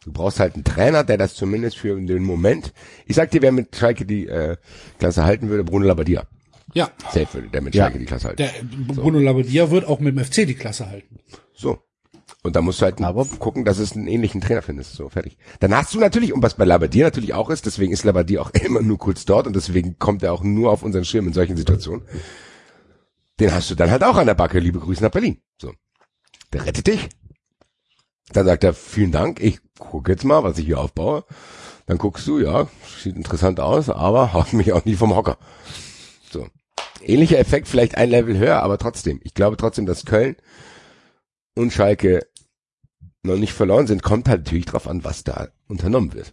Du brauchst halt einen Trainer, der das zumindest für den Moment. Ich sag dir, wer mit Schalke die äh, Klasse halten würde, Bruno Labbadia. Ja, Safe würde der mit Ja. Schalke die Klasse halten. der Bruno Labbadia wird auch mit dem FC die Klasse halten. So. Und da musst du halt Aber- gucken, dass es einen ähnlichen Trainer findest. So, fertig. Dann hast du natürlich, und was bei Labbadia natürlich auch ist, deswegen ist Labbadia auch immer nur kurz dort und deswegen kommt er auch nur auf unseren Schirm in solchen Situationen. Den hast du dann halt auch an der Backe, liebe Grüße nach Berlin. So. Der rettet dich. Dann sagt er, vielen Dank, ich gucke jetzt mal, was ich hier aufbaue. Dann guckst du, ja, sieht interessant aus, aber haut mich auch nie vom Hocker. So. Ähnlicher Effekt, vielleicht ein Level höher, aber trotzdem. Ich glaube trotzdem, dass Köln und Schalke noch nicht verloren sind, kommt halt natürlich drauf an, was da unternommen wird.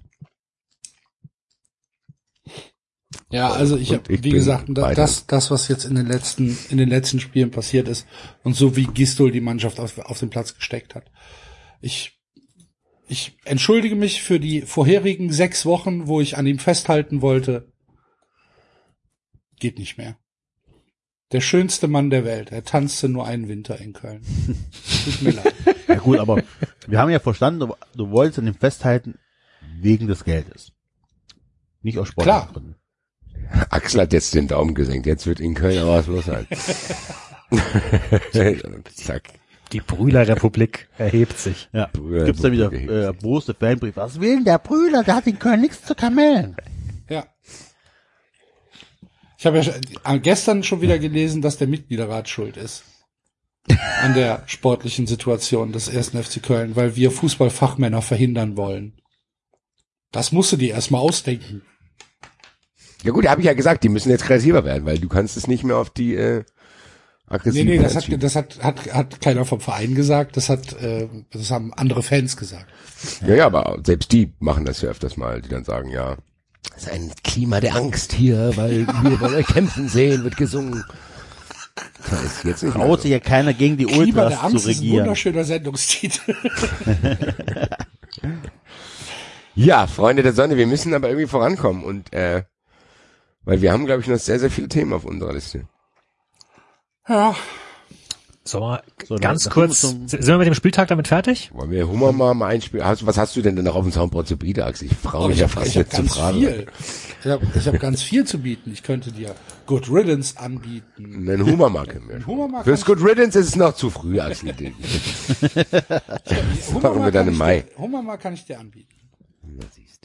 Ja, also ich habe, wie gesagt, das, das, was jetzt in den letzten, in den letzten Spielen passiert ist und so wie Gistol die Mannschaft auf, auf den Platz gesteckt hat. Ich, ich entschuldige mich für die vorherigen sechs Wochen, wo ich an ihm festhalten wollte. Geht nicht mehr. Der schönste Mann der Welt. Er tanzte nur einen Winter in Köln. Tut mir leid. ja gut, aber wir haben ja verstanden, du, du wolltest an dem festhalten wegen des Geldes. Nicht aus Sport. Klar. Axel hat jetzt den Daumen gesenkt, jetzt wird in Köln aber was los sein. Zack. Die Brühler-Republik erhebt sich. Ja. Gibt's da wieder äh, große Fanbrief. Was will denn der Brüder? Der hat in Köln nichts zu kamellen. Ja. Ich habe ja äh, gestern schon wieder gelesen, dass der Mitgliederrat schuld ist. An der sportlichen Situation des ersten FC Köln, weil wir Fußballfachmänner verhindern wollen. Das musst du dir erstmal ausdenken. Ja gut, habe ich ja gesagt, die müssen jetzt kreativer werden, weil du kannst es nicht mehr auf die äh, Nee, aggressiven nee, das Fans hat, das hat, hat, hat keiner vom Verein gesagt, das hat, äh, das haben andere Fans gesagt. Ja, ja, aber selbst die machen das ja öfters mal, die dann sagen, ja, es ist ein Klima der Angst hier, weil wir wollen euch kämpfen sehen, wird gesungen. Das ist jetzt nicht mehr Traut so. sich ja keiner gegen die Klima Ultras der Angst zu ist ein regieren. wunderschöner Sendungstitel. Ja, Freunde der Sonne, wir müssen aber irgendwie vorankommen und äh, weil wir haben, glaube ich, noch sehr, sehr viele Themen auf unserer Liste. ja, So, mal So, ganz kurz, sind wir mit dem Spieltag damit fertig? Wollen wir Hummer mal, mal einspielen? Hast, was hast du denn denn noch auf dem Soundboard zu bieten, Axel? Ich frage mich ich ja fast ich jetzt zu ganz fragen. viel. Ich habe ich hab ganz viel zu bieten. Ich könnte dir Good Riddance anbieten. Einen Hummermark können wir. Hummermark Fürs Good Riddance ist es noch zu früh, Axel. ich- machen wir dann kann im ich Mai. Dir, Hummermark kann ich dir anbieten. Na, siehste.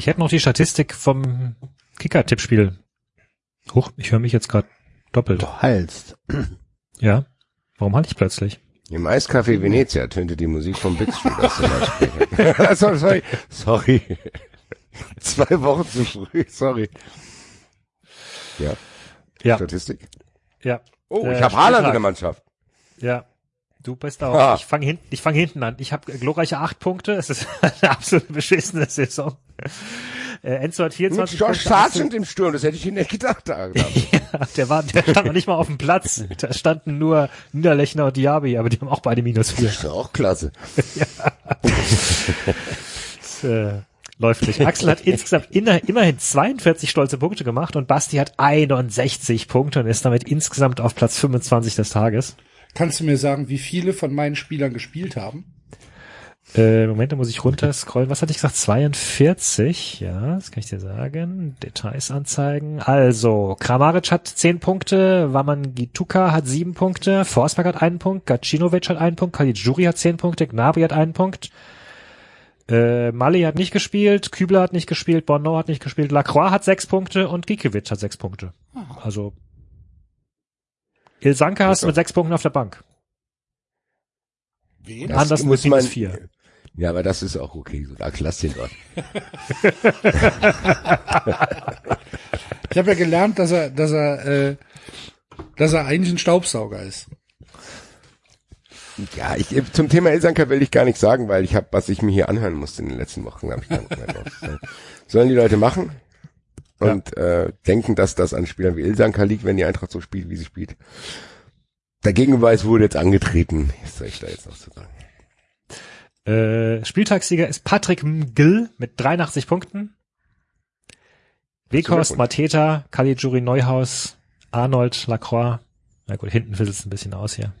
Ich hätte noch die Statistik vom Kicker-Tippspiel. Huch, ich höre mich jetzt gerade doppelt. Du heilst. Ja. Warum halt ich plötzlich? Im Eiscafé Venezia tönte die Musik vom Big Street aus Lautsprechern. sorry, sorry. Sorry. Zwei Wochen zu früh, sorry. Ja, Ja, Statistik. ja, Oh, Äh, ich habe Haaland in der Mannschaft. ja. Du bist auch. Ah. Ich fange hinten, ich fange hinten an. Ich habe glorreiche acht Punkte. Es ist eine absolut beschissene Saison. Äh, Enzo hat Mit 24 Josh Punkte. Sargent im Sturm, das hätte ich Ihnen nicht gedacht. Da, Ja, der war, der stand noch nicht mal auf dem Platz. Da standen nur Niederlechner und Diaby, aber die haben auch beide minus vier. das ist auch klasse. Das, äh, läuft nicht. Axel hat insgesamt inner, immerhin 42 stolze Punkte gemacht und Basti hat 61 Punkte und ist damit insgesamt auf Platz 25 des Tages. Kannst du mir sagen, wie viele von meinen Spielern gespielt haben? Äh, Moment, da muss ich runter scrollen. Was hatte ich gesagt? 42. Ja, das kann ich dir sagen. Details anzeigen. Also, Kramaric hat 10 Punkte, Wamangituka hat 7 Punkte, Forsberg hat einen Punkt, Gacinovic hat einen Punkt, Caligiuri hat 10 Punkte, Gnabry hat einen Punkt, äh, Mali hat nicht gespielt, Kübler hat nicht gespielt, Bonneau hat nicht gespielt, Lacroix hat 6 Punkte und Gikiewicz hat 6 Punkte. Also, Ilsanka hast du mit 6 Punkten auf der Bank. Wen? Das Anders muss mit minus man- 4. Ja, aber das ist auch okay. So, den dort. Ich habe ja gelernt, dass er, dass er, äh, dass er eigentlich ein Staubsauger ist. Ja, ich, zum Thema Ilsanker will ich gar nichts sagen, weil ich habe, was ich mir hier anhören musste in den letzten Wochen, habe ich gar nicht mehr drauf. Sollen die Leute machen und äh, denken, dass das an Spielern wie Ilsanker liegt, wenn die Eintracht so spielt, wie sie spielt. Der Gegenbeweis wurde jetzt angetreten. Was soll ich da jetzt noch zu sagen? Äh, Spieltagssieger ist Patrick Mgill mit 83 Punkten. Weghorst. Mateta, Caligiuri, Neuhaus, Arnold, Lacroix. Na gut, hinten fizzelt es ein bisschen aus hier.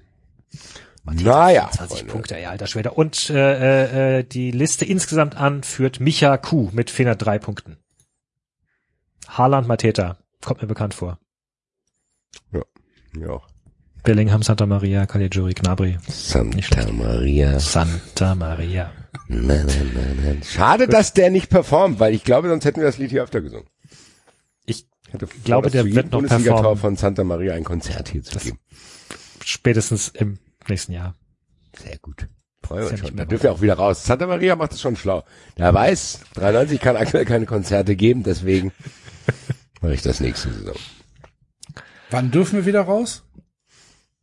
Naja, 20 Freunde. Punkte, ja, alter Schwede. Und äh, äh, die Liste insgesamt an führt Micha Kuh mit 403 Punkten. Haaland, Mateta. Kommt mir bekannt vor. Ja. Bellingham, Santa Maria, Caligiuri, Gnabry. Santa Maria. Santa Maria. Na, na, na, na. Schade, dass der nicht performt, weil ich glaube, sonst hätten wir das Lied hier öfter gesungen. Ich hätte vor, glaube, der wird noch performen. von Santa Maria ein Konzert hier zu geben. spätestens im nächsten Jahr. Sehr gut. Freuen wir ja uns schon. Da dürfen wir auch wieder raus. Santa Maria macht das schon schlau. Der weiß, 93 kann aktuell keine Konzerte geben, deswegen mache ich das nächste Saison. Wann dürfen wir wieder raus?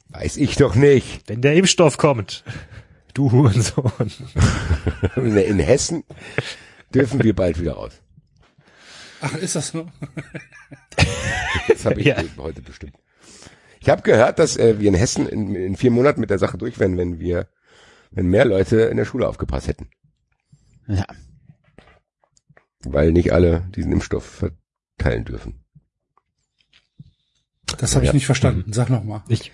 Weiß ich doch nicht. Wenn der Impfstoff kommt. Du Hurensohn. In, in Hessen dürfen wir bald wieder raus. Ach, ist das so? Das habe ich Ja. heute bestimmt. Ich habe gehört, dass äh, wir in Hessen in, in vier Monaten mit der Sache durch wären, wenn wir, wenn mehr Leute in der Schule aufgepasst hätten. Ja. Weil nicht alle diesen Impfstoff verteilen dürfen. Das habe ich Ja. nicht verstanden. Sag noch mal. Ich,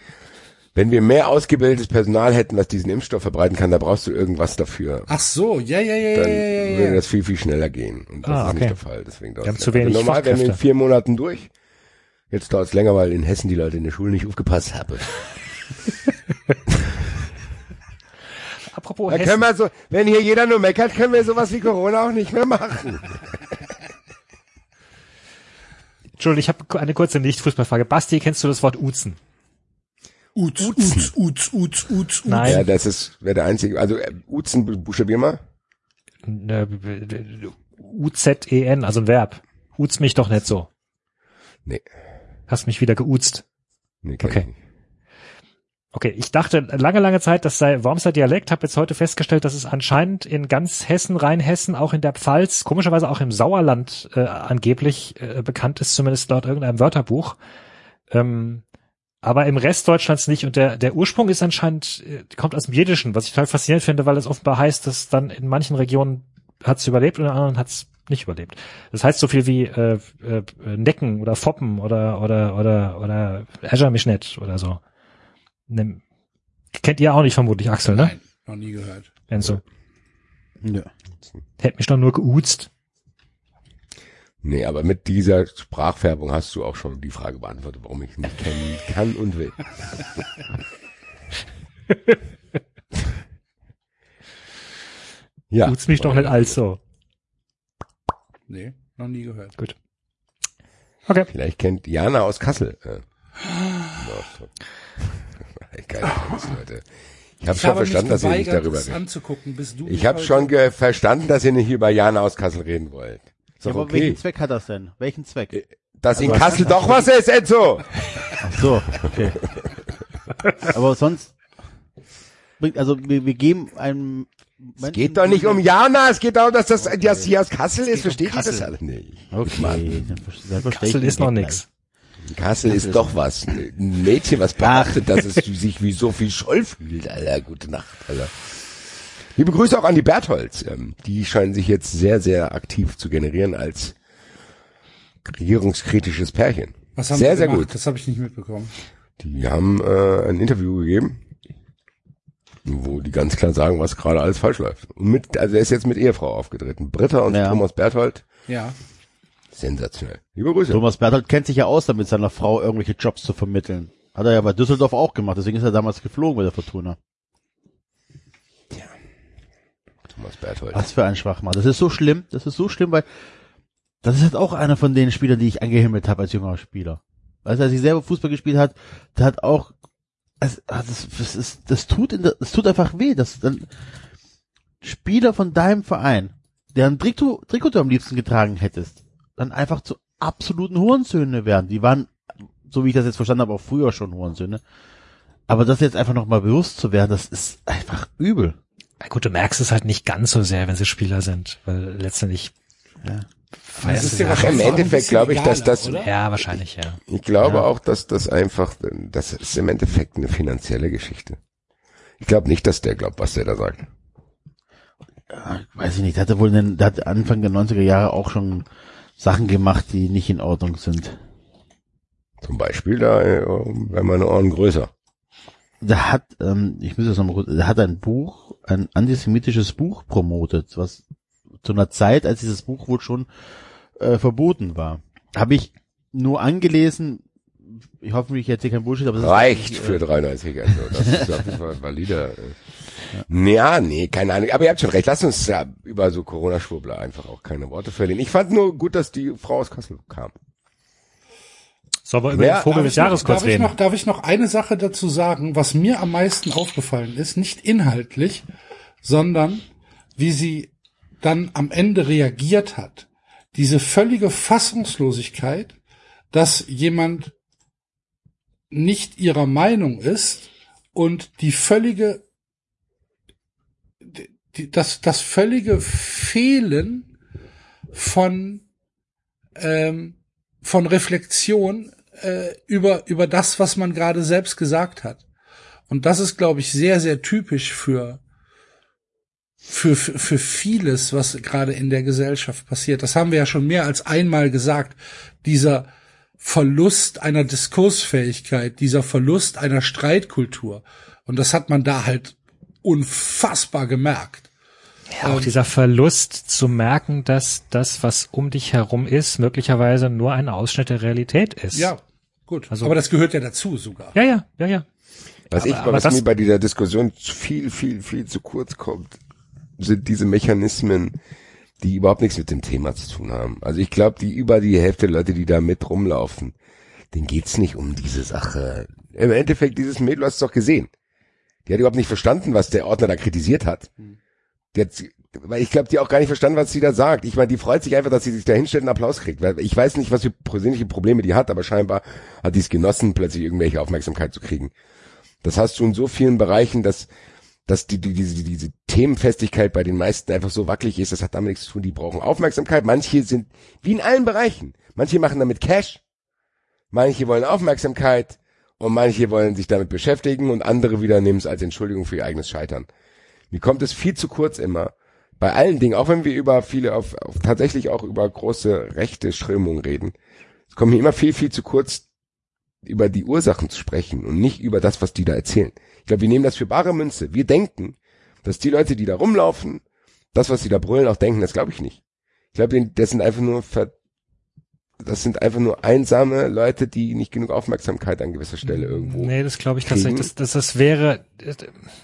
Wenn wir mehr ausgebildetes Personal hätten, was diesen Impfstoff verbreiten kann, da brauchst du irgendwas dafür. Ach so, ja, ja, ja, Dann ja, würde das viel, viel schneller gehen. Und das Ah, ist okay. nicht der Fall. Deswegen dauert Wir haben es zu wenig Also normal wären wir in vier Monaten durch. Jetzt dauert es länger, weil in Hessen die Leute in der Schule nicht aufgepasst haben. apropos Da Hessen. können wir so, wenn hier jeder nur meckert, können wir sowas wie Corona auch nicht mehr machen. Entschuldigung, ich habe eine kurze Nicht-Fußballfrage. Basti, kennst du das Wort Uzen? Uz, Uz, Uz, Uz, Uz, Uz. Nein. Ja, das ist, wäre der einzige, also äh, Uzen, bu- buchstabier mal. Äh, U-Z-E-N, also ein Verb. Uz mich doch nicht so. Nee. Hast mich wieder geuzt. Nee, Okay. ich nicht. Okay, ich dachte lange, lange Zeit, das sei Wormser Dialekt, habe jetzt heute festgestellt, dass es anscheinend in ganz Hessen, Rheinhessen, auch in der Pfalz, komischerweise auch im Sauerland äh, angeblich äh, bekannt ist, zumindest laut irgendeinem Wörterbuch. Ähm, aber im Rest Deutschlands nicht. Und der, der Ursprung ist anscheinend, äh, kommt aus dem Jiddischen, was ich total faszinierend finde, weil es offenbar heißt, dass dann in manchen Regionen hat es überlebt und in anderen hat es nicht überlebt. Das heißt so viel wie äh, äh, Necken oder Foppen oder oder oder oder Azure Mischnet oder so. Ne, kennt ihr auch nicht vermutlich, Axel, ne? Nein, noch nie gehört. Enzo. Ja. Hätte mich doch nur geuzt. Nee, aber mit dieser Sprachfärbung hast du auch schon die Frage beantwortet, warum ich nicht kennen kann und will. ja. Uzt mich doch nicht als so. Nee, noch nie gehört. Gut. Okay. Vielleicht kennt Jana aus Kassel. Äh, Keine Angst, Leute. Ich habe schon verstanden, dass ihr nicht darüber redet. Ich habe schon verstanden, dass ihr nicht über Jana aus Kassel reden wollt. Ist Ja, aber okay. welchen Zweck hat das denn? Welchen Zweck? Dass in Also was- Kassel doch was ist, Enzo! Ach so, okay. aber sonst bringt, also wir, wir geben einem Es geht doch nicht um Jana, es geht darum, dass das dass sie aus Kassel ist. Versteht ihr das Kassel. alle nicht? Okay, Mann. Kassel ist noch nix. Kassel ist doch was. Ein Mädchen, was beachtet, dass es sich wie Sophie Scholl fühlt, Alter. Gute Nacht, Alter. Liebe Grüße auch an die Bertholds. Ähm, die scheinen sich jetzt sehr, sehr aktiv zu generieren als regierungskritisches Pärchen. Was haben sehr, sie sehr gemacht? gut. Das habe ich nicht mitbekommen. Die haben äh, ein Interview gegeben, wo die ganz klar sagen, was gerade alles falsch läuft. Und mit, also er ist jetzt mit Ehefrau aufgetreten. Britta und Ja. Thomas Berthold. Ja. Sensationell. Liebe Grüße. Thomas Berthold kennt sich ja aus, damit seiner Frau irgendwelche Jobs zu vermitteln. Hat er ja bei Düsseldorf auch gemacht, deswegen ist er damals geflogen bei der Fortuna. Thomas Berthold. Was für ein Schwachmann. Das ist so schlimm, das ist so schlimm, weil das ist halt auch einer von den Spielern, die ich angehimmelt habe als junger Spieler. Weißt du, als ich selber Fußball gespielt hat, der hat auch, ah, das, das ist, das tut, in der, das tut einfach weh, dass dann Spieler von deinem Verein, deren Trikot, Trikot du am liebsten getragen hättest, dann einfach zu absoluten Hurensöhne werden. Die waren, so wie ich das jetzt verstanden habe, auch früher schon Hurensöhne. Aber das jetzt einfach nochmal bewusst zu werden, das ist einfach übel. Na gut, du merkst es halt nicht ganz so sehr, wenn sie Spieler sind, weil letztendlich Ja. Das ist ja. Im auch ein Endeffekt glaube ich, dass das- oder? Ja, wahrscheinlich, ja. Ich glaube Ja. auch, dass das einfach, das ist im Endeffekt eine finanzielle Geschichte. Ich glaube nicht, dass der glaubt, was der da sagt. Ja, weiß ich nicht, der hatte wohl den, der hat Anfang der 90er Jahre auch schon Sachen gemacht, die nicht in Ordnung sind. Zum Beispiel, da äh, wären meine Ohren größer. Der hat, ähm, ich muss das nochmal kurz, der hat ein Buch, ein antisemitisches Buch promotet, was zu einer Zeit, als dieses Buch wohl schon äh, verboten war. Habe ich nur angelesen, ich hoffe, ich erzähle kein Bullshit, aber das Reicht ist, für 93 also Das ist auf jeden Fall valider. äh. Ja, nee, keine Ahnung. Aber ihr habt schon recht. Lasst uns ja über so Corona-Schwurbler einfach auch keine Worte verlieren. Ich fand nur gut, dass die Frau aus Kassel kam. Sollen wir über Ja, den Vogel Darf des ich noch- Jahres kurz darf ich reden? noch, darf ich noch eine Sache dazu sagen, was mir am meisten aufgefallen ist, nicht inhaltlich, sondern wie sie dann am Ende reagiert hat. Diese völlige Fassungslosigkeit, dass jemand nicht ihrer Meinung ist und die völlige, die, das, das völlige Fehlen von, ähm, von Reflexion äh, über, über das, was man gerade selbst gesagt hat. Und das ist, glaube ich, sehr, sehr typisch für, für, für, für vieles, was gerade in der Gesellschaft passiert. Das haben wir ja schon mehr als einmal gesagt. Dieser Verlust einer Diskursfähigkeit, dieser Verlust einer Streitkultur. Und das hat man da halt unfassbar gemerkt. Ja, auch dieser Verlust zu merken, dass das, was um dich herum ist, möglicherweise nur ein Ausschnitt der Realität ist. Ja, gut. Also- Aber das gehört ja dazu sogar. Ja, ja, ja, ja. Was Aber- ich, aber was das- mir bei dieser Diskussion viel, viel, viel zu kurz kommt, sind diese Mechanismen, die überhaupt nichts mit dem Thema zu tun haben. Also ich glaube, die über die Hälfte der Leute, die da mit rumlaufen, denen geht's nicht um diese Sache. Im Endeffekt, dieses Mädel hast du doch gesehen. Die hat überhaupt nicht verstanden, was der Ordner da kritisiert hat. Die hat, weil ich glaube, die auch gar nicht verstanden, was sie da sagt. Ich meine, die freut sich einfach, dass sie sich da hinstellt und Applaus kriegt. Weil ich weiß nicht, was für persönliche Probleme die hat, aber scheinbar hat die es genossen, plötzlich irgendwelche Aufmerksamkeit zu kriegen. Das hast du in so vielen Bereichen, dass, dass die, die, diese, diese Themenfestigkeit bei den meisten einfach so wackelig ist, das hat damit nichts zu tun. Die brauchen Aufmerksamkeit. Manche sind, wie in allen Bereichen, manche machen damit Cash, manche wollen Aufmerksamkeit und manche wollen sich damit beschäftigen und andere wieder nehmen es als Entschuldigung für ihr eigenes Scheitern. Mir kommt es viel zu kurz immer, Bei allen Dingen, auch wenn wir über viele, auf, auf tatsächlich auch über große rechte Strömungen reden, es kommt mir immer viel, viel zu kurz, über die Ursachen zu sprechen und nicht über das, was die da erzählen. Ich glaube, wir nehmen das für bare Münze. Wir denken, dass die Leute, die da rumlaufen, das, was sie da brüllen, auch denken, das glaube ich nicht. Ich glaube, das sind einfach nur das sind einfach nur einsame Leute, die nicht genug Aufmerksamkeit an gewisser Stelle irgendwo. Nee, das glaube ich tatsächlich. Das, das, das wäre,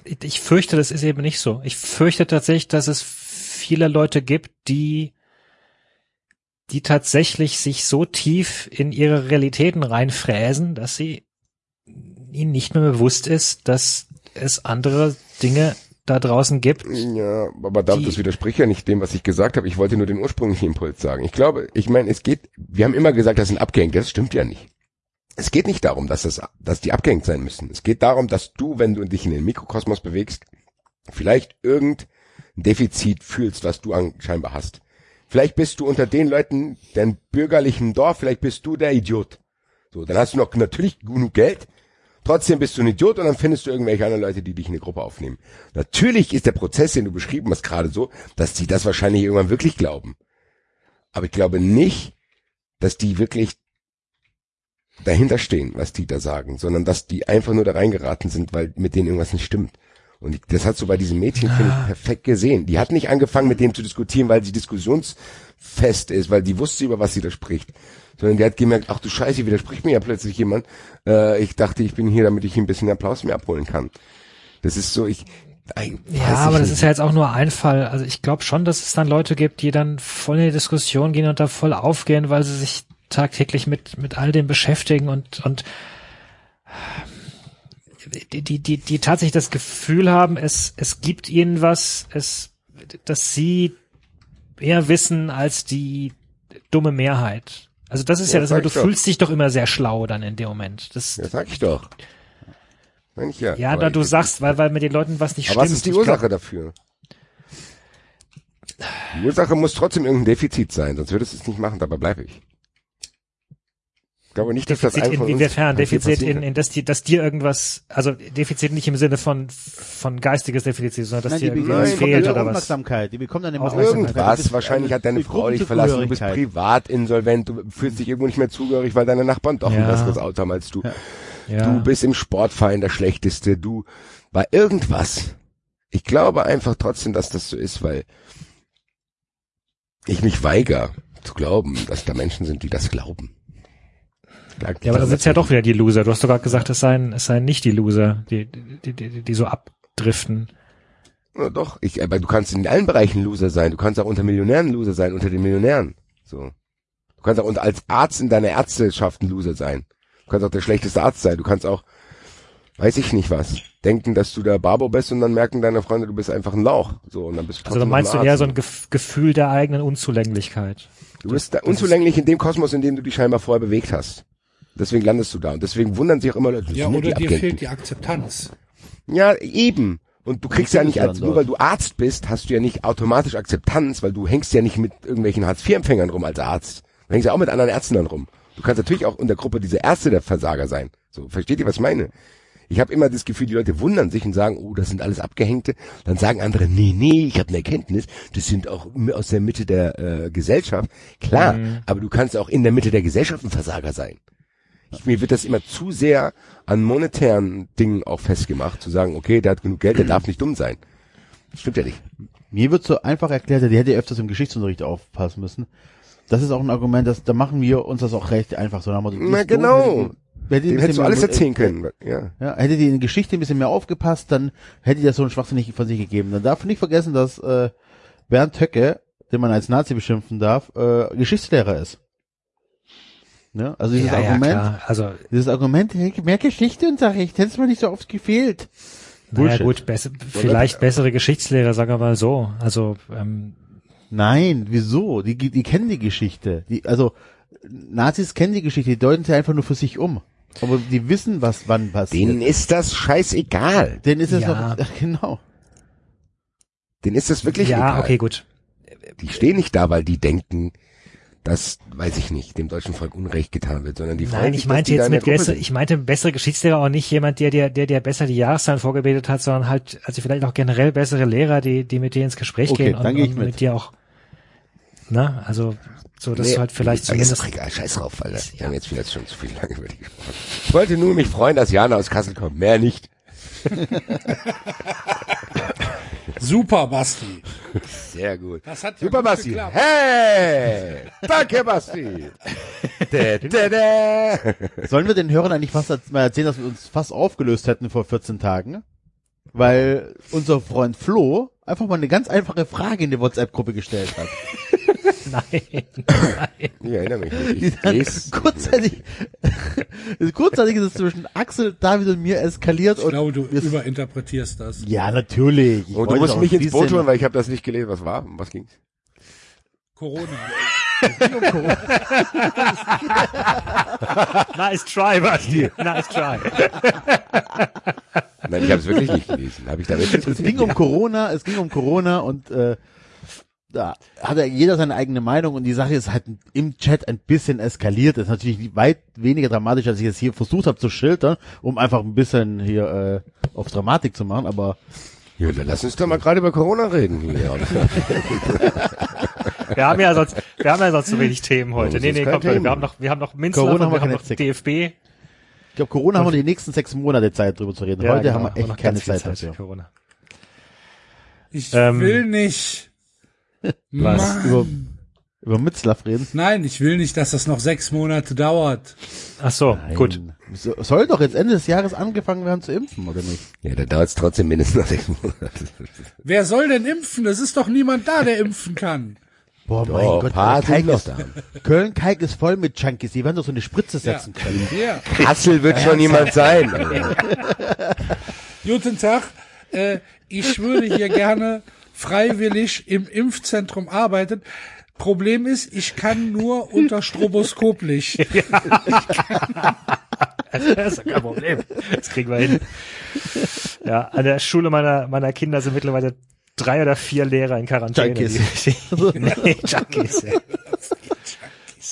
ich fürchte, das ist eben nicht so. Ich fürchte tatsächlich, dass es viele Leute gibt, die, die tatsächlich sich so tief in ihre Realitäten reinfräsen, dass sie ihnen nicht mehr bewusst ist, dass es andere Dinge da draußen gibt. Ja, aber da, das widerspricht ja nicht dem, was ich gesagt habe. Ich wollte nur den ursprünglichen Impuls sagen. Ich glaube, ich meine, es geht, wir haben immer gesagt, das sind abgehängt. Das stimmt ja nicht. Es geht nicht darum, dass das, dass die abgehängt sein müssen. Es geht darum, dass du, wenn du dich in den Mikrokosmos bewegst, vielleicht irgendein Defizit fühlst, was du scheinbar hast. Vielleicht bist du unter den Leuten, den bürgerlichen Dorf, vielleicht bist du der Idiot. So, dann hast du noch natürlich genug Geld, Trotzdem bist du ein Idiot und dann findest du irgendwelche anderen Leute, die dich in eine Gruppe aufnehmen. Natürlich ist der Prozess, den du beschrieben hast, gerade so, dass die das wahrscheinlich irgendwann wirklich glauben. Aber ich glaube nicht, dass die wirklich dahinter stehen, was die da sagen, sondern dass die einfach nur da reingeraten sind, weil mit denen irgendwas nicht stimmt. Und das hast du bei diesem Mädchen, finde ich, perfekt gesehen. Die hat nicht angefangen, mit dem zu diskutieren, weil sie diskussionsfest ist, weil die wusste, über was sie da spricht sondern der hat gemerkt, ach du Scheiße, widerspricht mir ja plötzlich jemand. Äh, ich dachte, ich bin hier, damit ich ein bisschen Applaus mehr abholen kann. Das ist so, ich, ja, aber das ist ja jetzt auch nur ein Fall. Also ich glaube schon, dass es dann Leute gibt, die dann voll in die Diskussion gehen und da voll aufgehen, weil sie sich tagtäglich mit mit all dem beschäftigen und und die die die, die tatsächlich das Gefühl haben, es es gibt ihnen was, es dass sie mehr wissen als die dumme Mehrheit. Also das ist ja, ja das, du fühlst dich doch immer sehr schlau dann in dem Moment. Das, ja, sag ich doch. Meine ich ja. Ja, da du sagst, weil, weil mit den Leuten was nicht aber stimmt. was ist die Ursache glaub, dafür? Die Ursache muss trotzdem irgendein Defizit sein, sonst würdest du es nicht machen, dabei bleibe ich. Ich glaube nicht, dass Defizit das einfach inwiefern? Defizit in, in dass, die, dass dir irgendwas, also Defizit nicht im Sinne von von geistiges Defizit, sondern dass Nein, dir irgendwas fehlt oder was. Aufmerksamkeit. Die bekommt dann immer irgendwas. Wahrscheinlich hat deine Frau dich verlassen, du bist privat insolvent, du fühlst dich irgendwo nicht mehr zugehörig, weil deine Nachbarn doch ja. ein besseres Auto haben als du. Ja. Ja. Du bist im Sportverein der Schlechteste, du bei irgendwas. Ich glaube einfach trotzdem, dass das so ist, weil ich mich weigere zu glauben, dass da Menschen sind, die das glauben. Ja, aber da sitzt ja doch wieder die Loser. Du hast doch gerade gesagt, es seien, es seien nicht die Loser, die, die, die, die so abdriften. Ja, doch, ich, aber du kannst in allen Bereichen Loser sein. Du kannst auch unter Millionären Loser sein, unter den Millionären. So. Du kannst auch als Arzt in deiner Ärzteschaft ein Loser sein. Du kannst auch der schlechteste Arzt sein. Du kannst auch, weiß ich nicht was, denken, dass du der Barbo bist und dann merken deine Freunde, du bist einfach ein Lauch. So, und dann bist du Also dann meinst du eher so ein Gefühl der eigenen Unzulänglichkeit. Du bist da unzulänglich in dem Kosmos, in dem du dich scheinbar vorher bewegt hast. Deswegen landest du da. Und deswegen wundern sich auch immer Leute. Ja, oder dir fehlt die Akzeptanz. Ja, eben. Und du kriegst ja nicht, als, nur weil du Arzt bist, hast du ja nicht automatisch Akzeptanz, weil du hängst ja nicht mit irgendwelchen Hartz-IV-Empfängern rum als Arzt. Du hängst ja auch mit anderen Ärzten dann rum. Du kannst natürlich auch in der Gruppe dieser Ärzte der Versager sein. So, versteht ihr, was ich meine? Ich habe immer das Gefühl, die Leute wundern sich und sagen, oh, das sind alles Abgehängte. Dann sagen andere, nee, nee, ich habe eine Erkenntnis, das sind auch aus der Mitte der äh, Gesellschaft. Klar, mhm. aber du kannst auch in der Mitte der Gesellschaft ein Versager sein. Ich, mir wird das immer zu sehr an monetären Dingen auch festgemacht, zu sagen, okay, der hat genug Geld, der darf nicht dumm sein. Das stimmt ja nicht. Mir wird so einfach erklärt, die hätte öfters im Geschichtsunterricht aufpassen müssen. Das ist auch ein Argument, dass, da machen wir uns das auch recht einfach so. Na genau. Hätte, hätte hättest du alles erzählen können. Ja. ja. Hätte die in der Geschichte ein bisschen mehr aufgepasst, dann hätte die das so einen Schwachsinn nicht von sich gegeben. Dann darf nicht vergessen, dass äh, Bernd Höcke, den man als Nazi beschimpfen darf, äh, Geschichtslehrer ist. Ne? Also dieses ja, Argument, ja, also dieses Argument, mehr Geschichteunterricht, hätte es mir nicht so oft gefehlt. Naja gut, besser, vielleicht bessere Geschichtslehrer, sagen wir mal so. Also ähm, Nein, wieso? Die, die kennen die Geschichte. Die, also Nazis kennen die Geschichte, die deuten sie einfach nur für sich um. Aber die wissen, was wann passiert. Denen ist das scheißegal. Denen ist es ja. doch, genau. Denen ist das wirklich ja, egal. Ja, okay, gut. Die stehen nicht da, weil die denken, dass, weiß ich nicht, dem deutschen Volk Unrecht getan wird, sondern die freuen Nein, ich meinte jetzt mit besser, ich meinte bessere Geschichtslehrer auch nicht jemand, der der der der besser die Jahreszahlen vorgebetet hat, sondern halt also vielleicht auch generell bessere Lehrer, die die mit dir ins Gespräch Okay, gehen und, und mit. mit dir auch na, also so dass Nee, du halt vielleicht ist zumindest doch egal, scheiß drauf, Alter. Wir haben jetzt vielleicht schon zu viel lange über die gesprochen. Ich wollte nur mich freuen, dass Jana aus Kassel kommt, mehr nicht. Super, Basti. Sehr gut. Das hat ja Super, gut Basti. geklappt. Hey! Danke, Basti. da, da, da. Sollen wir den Hörern eigentlich fast mal erzählen, dass wir uns fast aufgelöst hätten vor 14 Tagen? Weil unser Freund Flo einfach mal eine ganz einfache Frage in die WhatsApp-Gruppe gestellt hat. nein. Ich erinnere mich nicht. Ich lese- kurzzeitig, kurzzeitig ist es zwischen Axel, David und mir eskaliert Ich und glaube, du überinterpretierst das. ja, natürlich. Ich Und du musst mich ins Boot holen, weil ich habe das nicht gelesen. Was war? Um was ging's? Corona. nice try, Basti. Nice try. Nein, ich habe es wirklich nicht gelesen. Habe ich damit Es ging um Corona, es ging um Corona und äh, da hat ja jeder seine eigene Meinung und die Sache ist halt im Chat ein bisschen eskaliert. Das ist natürlich weit weniger dramatisch, als ich es hier versucht habe zu schildern, um einfach ein bisschen hier äh, auf Dramatik zu machen, aber Ja, dann lass uns doch mal gerade über Corona reden. Ja, Wir haben ja sonst wir haben ja sonst so wenig Themen heute. Ja, Nee, nee, Leute, Thema. wir haben noch wir haben noch Minzlaff Corona und wir haben wir haben noch DFB. ich glaube, Corona haben wir die nächsten sechs Monate Zeit drüber zu reden. Heute genau, haben wir echt noch keine Zeit für dafür. Corona. Ich Ähm, will nicht. Was? Mann. Über, über Mitzlaff reden. Nein, ich will nicht, dass das noch sechs Monate dauert. Ach so, gut. Nein. So, soll doch jetzt Ende des Jahres angefangen werden zu impfen, oder nicht? ja dann dauert es trotzdem mindestens noch sechs Monate. Wer soll denn impfen? Es ist doch niemand da, der impfen kann. Boah, mein Oh, Gott, paar Kalk sind noch ist, da. Köln-Kalk ist voll mit Junkies. Die werden doch so eine Spritze setzen können. Ja. Kassel wird schon jemand sein. Guten Tag. Äh, ich würde hier gerne freiwillig im Impfzentrum arbeiten. Problem ist, ich kann nur unter Stroboskoplicht. Das ist doch kein Problem. Das kriegen wir hin. Ja, an der Schule meiner, meiner Kinder sind mittlerweile drei oder vier Lehrer in Quarantäne. Junkies. Die, die, nee, Junkies. Ja.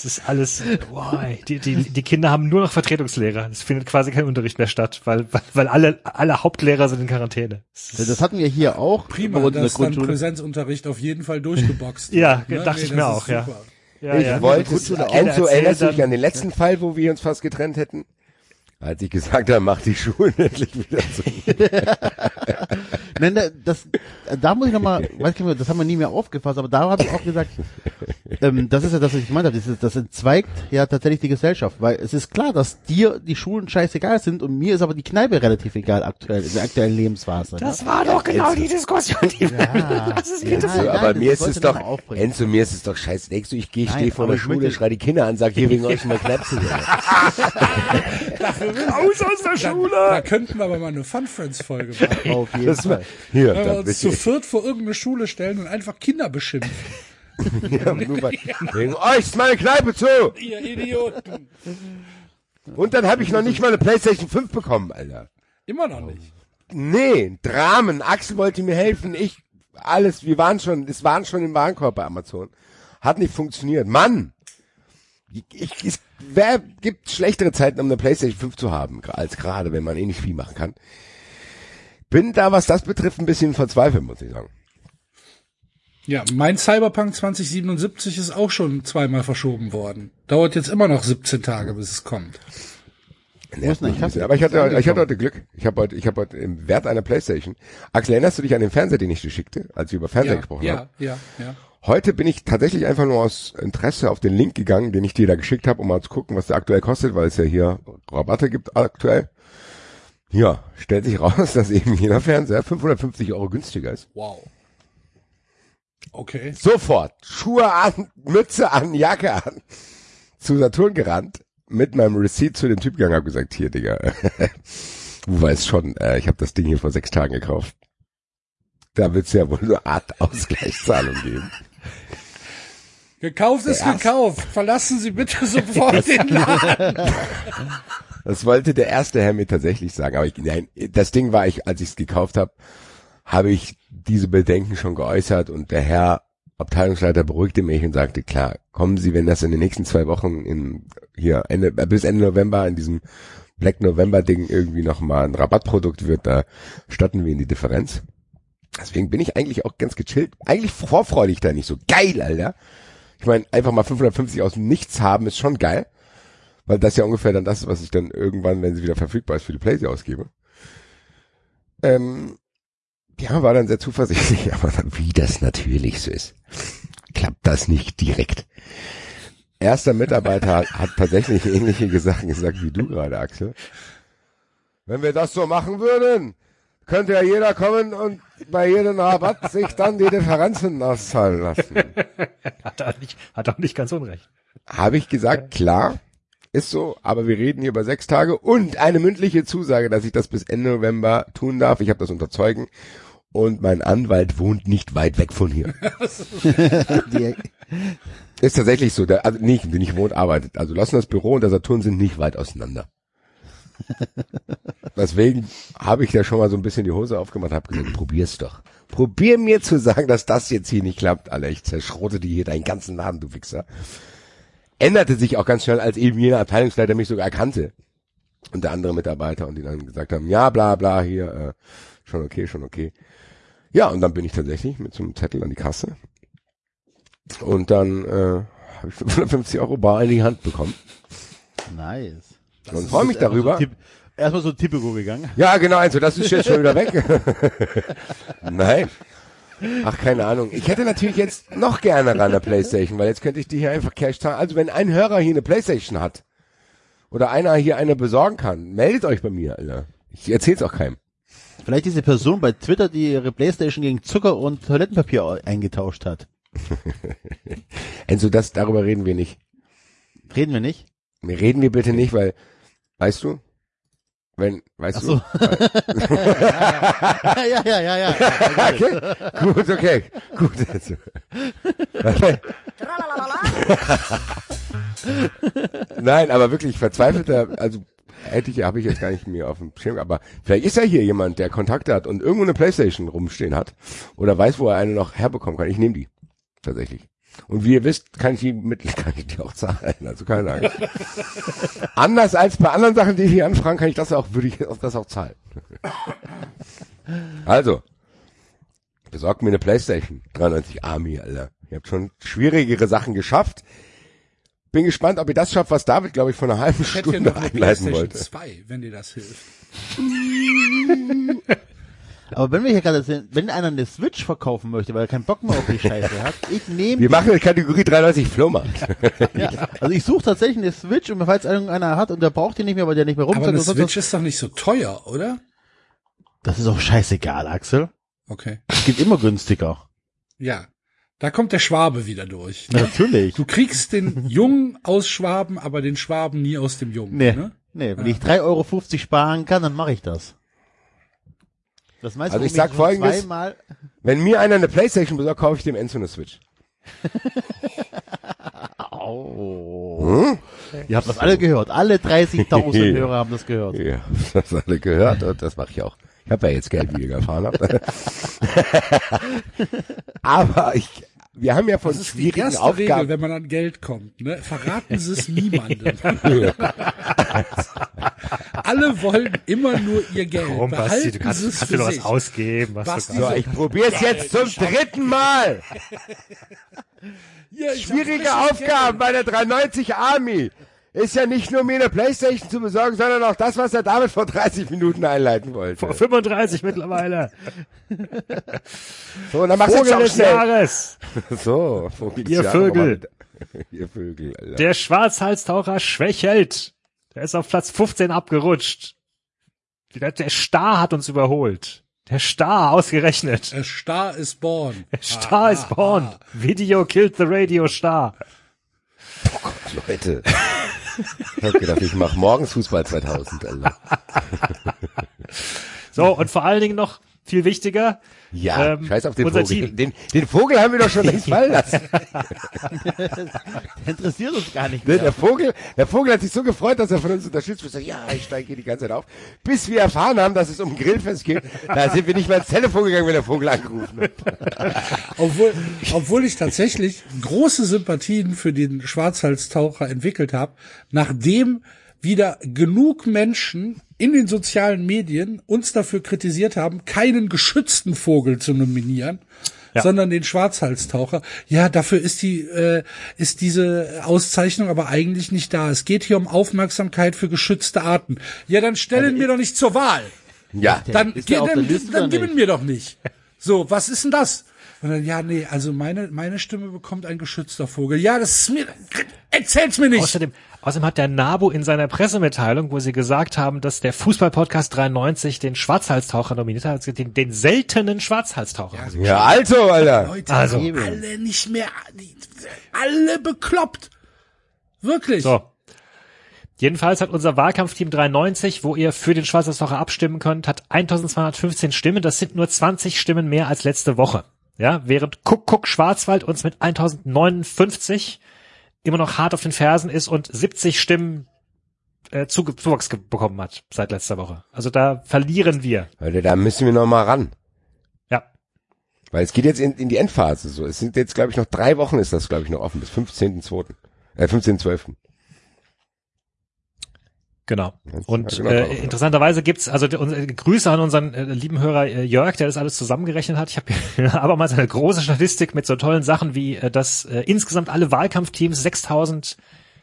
Das ist alles, wow, die, die, die Kinder haben nur noch Vertretungslehrer. Es findet quasi kein Unterricht mehr statt, weil, weil, weil alle, alle Hauptlehrer sind in Quarantäne. Das ist- hatten wir hier auch. Prima, der dass dann. Präsenzunterricht auf jeden Fall durchgeboxt Ja, ne? dachte ich das mir ist auch, ja. super. ja, Ich ja. wollte es, auch. Du dich dann- an den letzten Fall, wo wir uns fast getrennt hätten? Als ich gesagt habe, mach die Schulen endlich wieder zu. Nein, da- das, da muss ich nochmal, weiß ich nicht, das haben wir nie mehr aufgefasst, aber da habe ich auch gesagt, ähm, das ist ja das, was ich gemeint habe, das, ist- das entzweigt ja tatsächlich die Gesellschaft, weil es ist klar, dass dir die Schulen scheißegal sind und mir ist aber die Kneipe relativ egal aktuell, in der aktuellen Lebensphase. Das war doch genau die Diskussion, die wir Ja. Das ist Ja. wieder So, nein, aber mir ist es doch. Enzo, mir ist es doch scheiße. Denkst du, ich gehe, stehe vor der Schule, möchte- schrei die Kinder an, sag hier wegen euch mal Knapsen. raus aus der Schule. Da könnten wir aber mal eine Fun Friends Folge machen. Auf jeden Fall. hier, Wenn wir uns zu viert vor irgendeine Schule stellen und einfach Kinder beschimpfen. ja, nur weil, wegen euch ist meine Kneipe zu. Ihr Idioten. Und dann habe ich noch nicht mal eine Playstation 5 bekommen, Alter. Immer noch nicht. Nee, Dramen. Axel wollte mir helfen. Ich, alles, wir waren schon, es waren schon im Warenkorb bei Amazon. Hat nicht funktioniert. Mann! Ich, ich, es, wer gibt schlechtere Zeiten, um eine Playstation 5 zu haben, als gerade, wenn man eh nicht viel machen kann. Bin da, was das betrifft, ein bisschen verzweifelt, muss ich sagen. Ja, mein Cyberpunk 2077 ist auch schon zweimal verschoben worden. Dauert jetzt immer noch 17 Tage, bis es kommt. Nervt mich bisschen. Aber ich hatte, ich hatte heute Glück. Ich habe heute, ich habe heute im Wert einer Playstation. Axel, erinnerst du dich an den Fernseher, den ich dir schickte, als wir über Fernseher Ja, gesprochen haben? ja, ja, ja. Heute bin ich tatsächlich einfach nur aus Interesse auf den Link gegangen, den ich dir da geschickt habe, um mal zu gucken, was der aktuell kostet, weil es ja hier Rabatte gibt aktuell. Ja, stellt sich raus, dass eben jeder Fernseher 550 Euro günstiger ist. Wow. Okay. Sofort Schuhe an, Mütze an, Jacke an, zu Saturn gerannt, mit meinem Receipt zu dem Typ gegangen, hab gesagt, hier, Digga, du weißt schon, äh, ich habe das Ding hier vor sechs Tagen gekauft. Da wird's ja wohl eine Art Ausgleichszahlung geben. Gekauft ist gekauft. Verlassen Sie bitte sofort den Laden. Das wollte der erste Herr mir tatsächlich sagen, aber ich, nein, das Ding war ich, als ich es gekauft habe, habe ich diese Bedenken schon geäußert und der Herr Abteilungsleiter beruhigte mich und sagte, klar, kommen Sie, wenn das in den nächsten zwei Wochen in, hier, Ende, äh, bis Ende November in diesem Black November Ding irgendwie nochmal ein Rabattprodukt wird, da statten wir in die Differenz. Deswegen bin ich eigentlich auch ganz gechillt, eigentlich vorfreudig da nicht so. Geil, Alter. Ich meine, einfach mal 550 aus dem Nichts haben ist schon geil. Weil das ja ungefähr dann das ist, was ich dann irgendwann, wenn sie wieder verfügbar ist, für die Playsee ausgebe. Ähm, ja, war dann sehr zuversichtlich, aber wie das natürlich so ist, klappt das nicht direkt. Erster Mitarbeiter hat, hat tatsächlich ähnliche Sachen gesagt wie du gerade, Axel. Wenn wir das so machen würden, könnte ja jeder kommen und bei jedem Rabatt sich dann die Differenzen auszahlen lassen. Hat er nicht, hat auch nicht ganz unrecht. Habe ich gesagt, klar, ist so, aber wir reden hier über sechs Tage und eine mündliche Zusage, dass ich das bis Ende November tun darf. Ich habe das unterzeugen und mein Anwalt wohnt nicht weit weg von hier. Ist tatsächlich so, der, also nicht, nicht wohnt, arbeitet. Also lassen das Büro und der Saturn sind nicht weit auseinander. Deswegen habe ich da schon mal so ein bisschen die Hose aufgemacht, habe gesagt, probier's doch. Probier mir zu sagen, dass das jetzt hier nicht klappt, Alter. Ich zerschrote dir hier deinen ganzen Laden, du Wichser. Änderte sich auch ganz schnell, als eben jener Abteilungsleiter mich sogar erkannte. Und der andere Mitarbeiter und die dann gesagt haben, ja, bla, bla, hier, äh, schon okay, schon okay. Ja, und dann bin ich tatsächlich mit so einem Zettel an die Kasse. Und dann äh, habe ich 550 Euro bar in die Hand bekommen. nice. Und freue mich darüber. So erstmal so Typico gegangen. Ja, genau, also das ist jetzt schon wieder weg. Nein. Ach, keine Ahnung. Ich hätte natürlich jetzt noch gerne ran eine Playstation, weil jetzt könnte ich die hier einfach Cash zahlen. Also wenn ein Hörer hier eine Playstation hat oder einer hier eine besorgen kann, meldet euch bei mir, Alter. Ich erzähl's auch keinem. Vielleicht diese Person bei Twitter, die ihre Playstation gegen Zucker und Toilettenpapier eingetauscht hat. Enzo, das, darüber reden wir nicht. Reden wir nicht? Reden wir bitte nicht, weil, weißt du, wenn, weißt Ach so. du, ja, ja, ja, ja. okay, gut, okay, gut. Also. Nein, aber wirklich verzweifelter, also hätte ich, habe ich jetzt gar nicht mehr auf dem Schirm, aber vielleicht ist ja hier jemand, der Kontakte hat und irgendwo eine Playstation rumstehen hat oder weiß, wo er eine noch herbekommen kann. Ich nehme die, tatsächlich. Und wie ihr wisst, kann ich die mit, kann ich die auch zahlen, also keine Angst. Anders als bei anderen Sachen, die ich hier anfragen, kann ich das auch, würde ich auch- das auch zahlen. Also, besorgt mir eine Playstation 93 Army, Alter. Ihr habt schon schwierigere Sachen geschafft. Bin gespannt, ob ihr das schafft, was David, glaube ich, vor einer halben Ich Stunde noch eine einleiten PlayStation wollte. 2, wenn dir das hilft. Aber wenn wir hier gerade sind, wenn einer eine Switch verkaufen möchte, weil er keinen Bock mehr auf die Scheiße hat, ich nehme Wir machen eine Kategorie 93 Flohmarkt. Ja, also ich suche tatsächlich eine Switch und falls irgendeiner hat und der braucht die nicht mehr, weil der nicht mehr Aber rumzeigt eine Switch was, ist doch nicht so teuer, oder? das ist auch scheißegal, Axel. Okay. Es gibt immer günstiger. Ja. Da kommt der Schwabe wieder durch. Natürlich. Du kriegst den Jungen aus Schwaben, aber den Schwaben nie aus dem Jungen. Nee, Ne? nee, wenn ich 3,50 Euro sparen kann, dann mache ich das. Das meinst Also du, ich sag Folgendes. Zweimal, Wenn mir einer eine Playstation besorgt, kaufe ich dem Enzo eine Switch. oh. Ihr habt das alle gehört. Alle 30.000 Hörer haben das gehört. Ja, das alle gehört und das mache ich auch. Ich habe ja jetzt Geld, wie ihr erfahren habt. Aber ich, wir haben ja von Das ist die schwierigen erste Regel, Aufgaben. wenn man an Geld kommt. Ne? Verraten Sie es niemandem. Alle wollen immer nur ihr Geld. Komm, Basti, du Behalten kannst, kannst doch was ausgeben. Was Basti, du So, ich probiere es jetzt zum dritten Mal. Ja, Schwierige Aufgaben bei der 390 Army. Ist ja nicht nur mir eine Playstation zu besorgen, sondern auch das, was er damit vor 30 Minuten einleiten wollte. Vor 35 mittlerweile. So, dann machst du jetzt des schnell. Jahres. So, Vogel des Ihr Jahres, Vögel. Ihr Vögel, Alter. Der Schwarzhalstaucher schwächelt. Der ist auf Platz 15 abgerutscht. Der, der Star hat uns überholt. Der Star ausgerechnet. A Star is born. Der Star ist born. Video killed the radio Star. Leute. Ich hab gedacht, ich mach morgens Fußball 2000, Alter. So, und vor allen Dingen noch viel wichtiger. Ja, Ähm, scheiß auf den Vogel. Den, den Vogel haben wir doch schon längst fallen lassen. Interessiert uns gar nicht Ne, mehr. Der Vogel, der Vogel hat sich so gefreut, dass er von uns unterstützt wird. Ja, ich steige hier die ganze Zeit auf. Bis wir erfahren haben, dass es um Grillfest geht, da sind wir nicht mehr ins Telefon gegangen, wenn der Vogel angerufen hat. Obwohl, obwohl ich tatsächlich große Sympathien für den Schwarzhalstaucher entwickelt habe, nachdem wieder genug Menschen in den sozialen Medien uns dafür kritisiert haben, keinen geschützten Vogel zu nominieren, Ja. sondern den Schwarzhalstaucher. Ja, dafür ist die äh, ist diese Auszeichnung aber eigentlich nicht da. Es geht hier um Aufmerksamkeit für geschützte Arten. Ja, dann stellen wir doch nicht zur Wahl. Ja, Dann, Ist dann, dann ihn nicht? mir doch nicht. So, was ist denn das? Und dann, ja, nee, also meine, meine Stimme bekommt ein geschützter Vogel. Ja, das ist mir, erzähl's mir nicht. Außerdem, außerdem hat der NABU in seiner Pressemitteilung, wo sie gesagt haben, dass der Fußballpodcast 93 den Schwarzhalstaucher nominiert hat, den, den seltenen Schwarzhalstaucher. ja, also, Alter. Leute, Also. alle nicht mehr, alle bekloppt. Wirklich. So. Jedenfalls hat unser Wahlkampfteam 93, wo ihr für den Schwarzhalstaucher abstimmen könnt, hat 1215 Stimmen. Das sind nur 20 Stimmen mehr als letzte Woche. Ja, während Kuck Schwarzwald uns mit 1059 immer noch hart auf den Fersen ist und 70 Stimmen äh, Zuge- Zuwachs bekommen hat seit letzter Woche. Also da verlieren wir. Leute, da müssen wir noch mal ran. Ja. Weil es geht jetzt in, in die Endphase so. Es sind jetzt, glaube ich, noch drei Wochen ist das, glaube ich, noch offen, bis 15.2. Äh, 15.12. Genau. Und genau, äh, interessanterweise gibt's also unsere Grüße an unseren äh, lieben Hörer äh, Jörg, der das alles zusammengerechnet hat. Ich habe aber mal eine große Statistik mit so tollen Sachen wie, äh, dass äh, insgesamt alle Wahlkampfteams 6000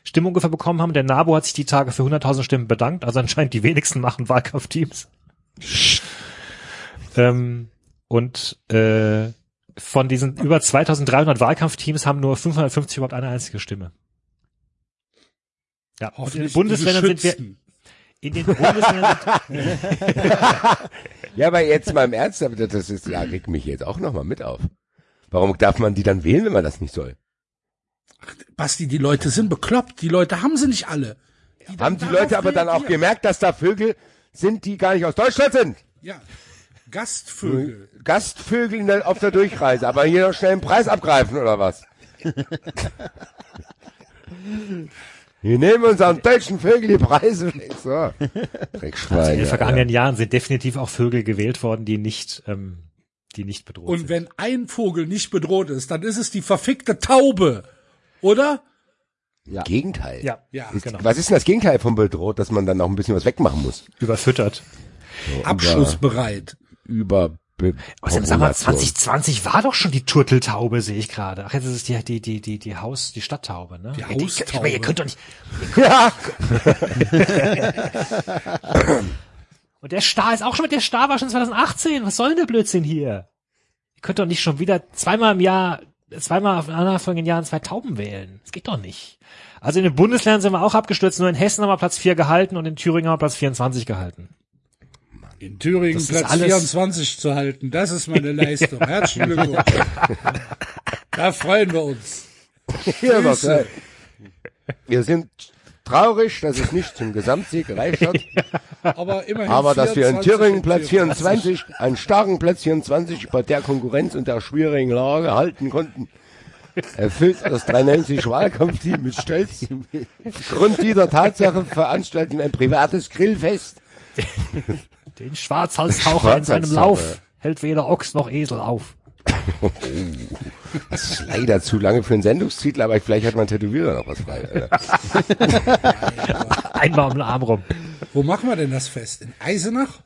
Stimmen ungefähr bekommen haben. Der NABU hat sich die Tage für 100.000 Stimmen bedankt. Also anscheinend die wenigsten machen Wahlkampfteams. ähm, und äh, von diesen über 2300 Wahlkampfteams haben nur 550 überhaupt eine einzige Stimme. Ja, und in den Bundesländern sind wir in den Bundesländern sind, Ja, aber jetzt mal im Ernst, das ist, ja, regt mich jetzt auch noch mal mit auf. Warum darf man die dann wählen, wenn man das nicht soll? Basti, die Leute sind bekloppt. Die Leute haben sie nicht alle. Die Haben die Leute aber dann auch gemerkt, dass da Vögel sind, die gar nicht aus Deutschland sind? Ja. Gastvögel. Gastvögel der, auf der Durchreise, aber hier noch schnell einen Preis abgreifen oder was? Wir nehmen unseren deutschen Vögel die Preise weg. So. Dreckschweine. in den vergangenen Alter. Jahren sind definitiv auch Vögel gewählt worden, die nicht, ähm, die nicht bedroht Und sind. wenn ein Vogel nicht bedroht ist, dann ist es die verfickte Taube. Oder? Gegenteil. ja, Ja, Ist, genau. Was ist denn das Gegenteil von bedroht, dass man dann auch ein bisschen was wegmachen muss? überfüttert. Abschussbereit. Über Be Außerdem sag mal, Population. 2020 war doch schon die Turteltaube, sehe ich gerade. Ach, jetzt ist es die, die, die, die, die Haus, die Stadttaube, ne? Die Ja, Haustaube. aber ihr könnt doch nicht. Ja, Und der Star ist auch schon mit der Star war schon 2018. Was soll denn der Blödsinn hier? Ihr könnt doch nicht schon wieder zweimal im Jahr, zweimal auf nachfolgenden Jahren zwei Tauben wählen. Das geht doch nicht. Also in den Bundesländern sind wir auch abgestürzt. Nur in Hessen haben wir Platz 4 gehalten und in Thüringen haben wir Platz 24 gehalten. In Thüringen Das Platz alles- 24 zu halten, das ist meine Leistung. Herzlichen Glückwunsch. Da freuen wir uns. Grüße. ey. Wir sind traurig, dass es nicht zum Gesamtsieg gereicht hat, Aber immerhin aber dass wir in 24 Thüringen Platz 24, einen starken Platz 24 bei der Konkurrenz und der schwierigen Lage halten konnten. Erfüllt das 93 Wahlkampfteam mit Stolz. Grund dieser Tatsache veranstalten wir ein privates Grillfest. Den Schwarzhalstaucher in seinem. Lauf hält weder Ochs noch Esel auf. Das ist leider zu lange für einen Sendungstitel, aber vielleicht hat mein Tätowierer noch was frei. Alter. Einmal um den Arm rum. Wo machen wir denn das Fest? In Eisenach?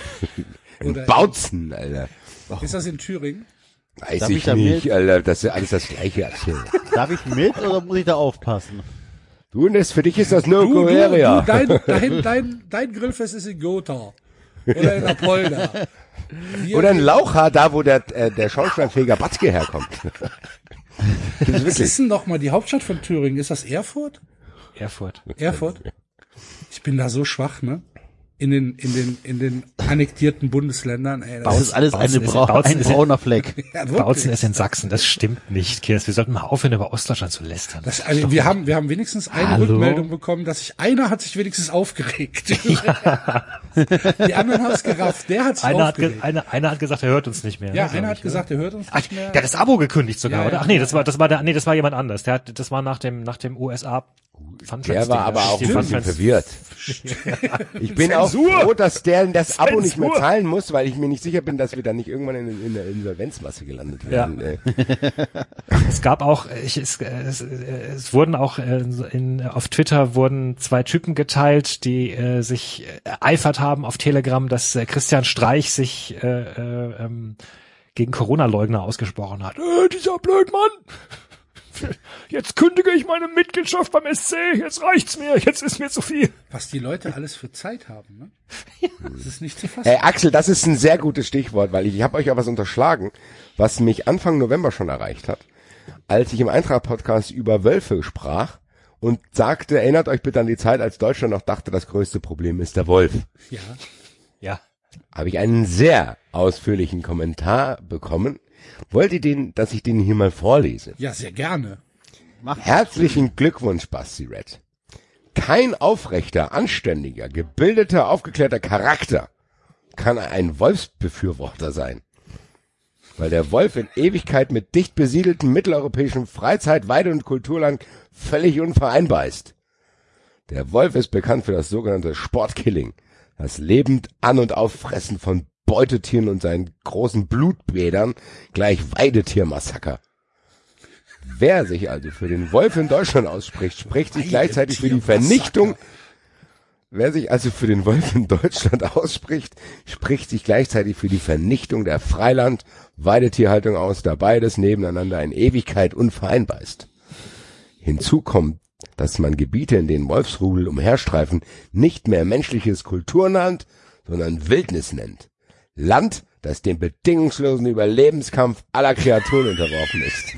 Oder Bautzen, Alter. ist das in Thüringen? Weiß Darf ich, ich nicht, mit? Alter. Das ist alles das Gleiche. Alter. Darf ich mit oder muss ich da aufpassen? Du, das, für dich ist das Du, No du, du dein, dein, dein, dein Grillfest ist in Gotha. Oder in Apolda. Oder ein Lauchhaar, da wo der, äh, der Schornsteinfeger Batzke herkommt. Was ist denn noch mal die Hauptstadt von Thüringen? Ist das Erfurt? Erfurt. Erfurt? Ich bin da so schwach, ne? In den, in den, in den annektierten Bundesländern. Ey, Das ist alles Bautzen eine Brau Bautzen ein ist- brauner Fleck. ja. Bautzen ist in Sachsen, das stimmt nicht, Kirs. Wir sollten mal aufhören, über Ostdeutschland zu lästern. Das, also wir haben, wir haben wenigstens eine Hallo? Rückmeldung bekommen, dass sich einer hat sich wenigstens aufgeregt. Die anderen haben es gerafft. Der hat einer, hat ge aufgeregt. einer, einer hat gesagt, er hört uns nicht mehr. ja, ne, einer hat ich, gesagt, er hört uns Ach, nicht mehr. der hat das Abo gekündigt sogar, Ja, ja, oder? Ach nee, ja, das war, das war der, nee, das war jemand anders. Der hat, das war nach dem, nach dem USA Der war aber da auch ein bisschen verwirrt. Ich bin auch froh, dass der das Abo nicht mehr zahlen muss, weil ich mir nicht sicher bin, dass wir dann nicht irgendwann in, in der Insolvenzmasse gelandet werden. Äh, Es gab auch, ich, es, es, es wurden auch äh, in, auf Twitter wurden zwei Typen geteilt, die äh, sich eifert haben auf Telegram, dass äh, Christian Streich sich äh, äh, ähm, gegen Corona-Leugner ausgesprochen hat. Äh, dieser Blödmann! Jetzt kündige ich meine Mitgliedschaft beim SC, jetzt reicht's mir, jetzt ist mir zu viel. Was die Leute alles für Zeit haben, ne? Das ist nicht zu fassen. Hey Axel, das ist ein sehr gutes Stichwort, weil ich, ich habe euch auch was unterschlagen, was mich Anfang November schon erreicht hat, als ich im Eintracht-Podcast über Wölfe sprach und sagte, erinnert euch bitte an die Zeit, als Deutschland noch dachte, das größte Problem ist der Wolf. Ja. Ja. Habe ich einen sehr ausführlichen Kommentar bekommen. Wollt ihr den, dass ich den hier mal vorlese? ja, sehr gerne. Herzlichen Glückwunsch, Basti Red. Kein aufrechter, anständiger, gebildeter, aufgeklärter Charakter kann ein Wolfsbefürworter sein. Weil der Wolf in Ewigkeit mit dicht besiedeltem mitteleuropäischem Freizeit-, Weide- und Kulturland völlig unvereinbar ist. Der Wolf ist bekannt für das sogenannte Sportkilling, das lebend An- und Auffressen von Beutetieren und seinen großen Blutbädern gleich Weidetiermassaker. Wer sich also für den Wolf in Deutschland ausspricht, spricht sich gleichzeitig für die Vernichtung. Wer sich also für den Wolf in Deutschland ausspricht, spricht sich gleichzeitig für die Vernichtung der Freiland, Weidetierhaltung aus, da beides nebeneinander in Ewigkeit unvereinbar ist. Hinzu kommt, dass man Gebiete, in denen Wolfsrudel umherstreifen, nicht mehr menschliches Kulturland, sondern Wildnis nennt. Land, das dem bedingungslosen Überlebenskampf aller Kreaturen unterworfen ist.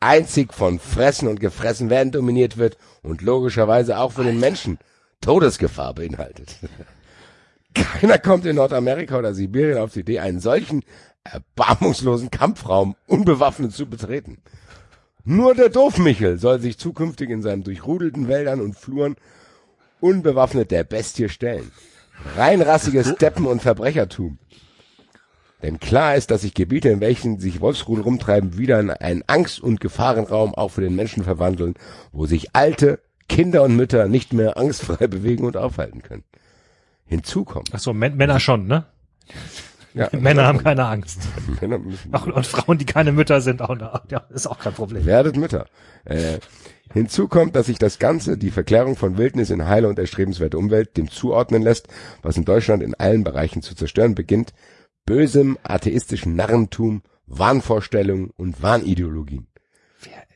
Einzig von Fressen und Gefressen werden dominiert wird und logischerweise auch für den Menschen Todesgefahr beinhaltet. Keiner kommt in Nordamerika oder Sibirien auf die Idee, einen solchen erbarmungslosen Kampfraum unbewaffnet zu betreten. Nur der Doofmichel soll sich zukünftig in seinen durchrudelten Wäldern und Fluren unbewaffnet der Bestie stellen. Reinrassiges Deppen- und Verbrechertum. Denn klar ist, dass sich Gebiete, in welchen sich Wolfsrudel rumtreiben, wieder in einen Angst- und Gefahrenraum auch für den Menschen verwandeln, wo sich alte, Kinder und Mütter nicht mehr angstfrei bewegen und aufhalten können. Hinzu kommt, Ach so, Män- Männer schon, ne? ja, Männer haben keine Angst. Männer müssen Auch, und Frauen, die keine Mütter sind, auch, ja, ist auch kein Problem. Werdet Mütter. Äh, hinzu kommt, dass sich das Ganze, die Verklärung von Wildnis in heile und erstrebenswerte Umwelt, dem zuordnen lässt, was in Deutschland in allen Bereichen zu zerstören beginnt, bösem atheistischen Narrentum, Wahnvorstellungen und Wahnideologien.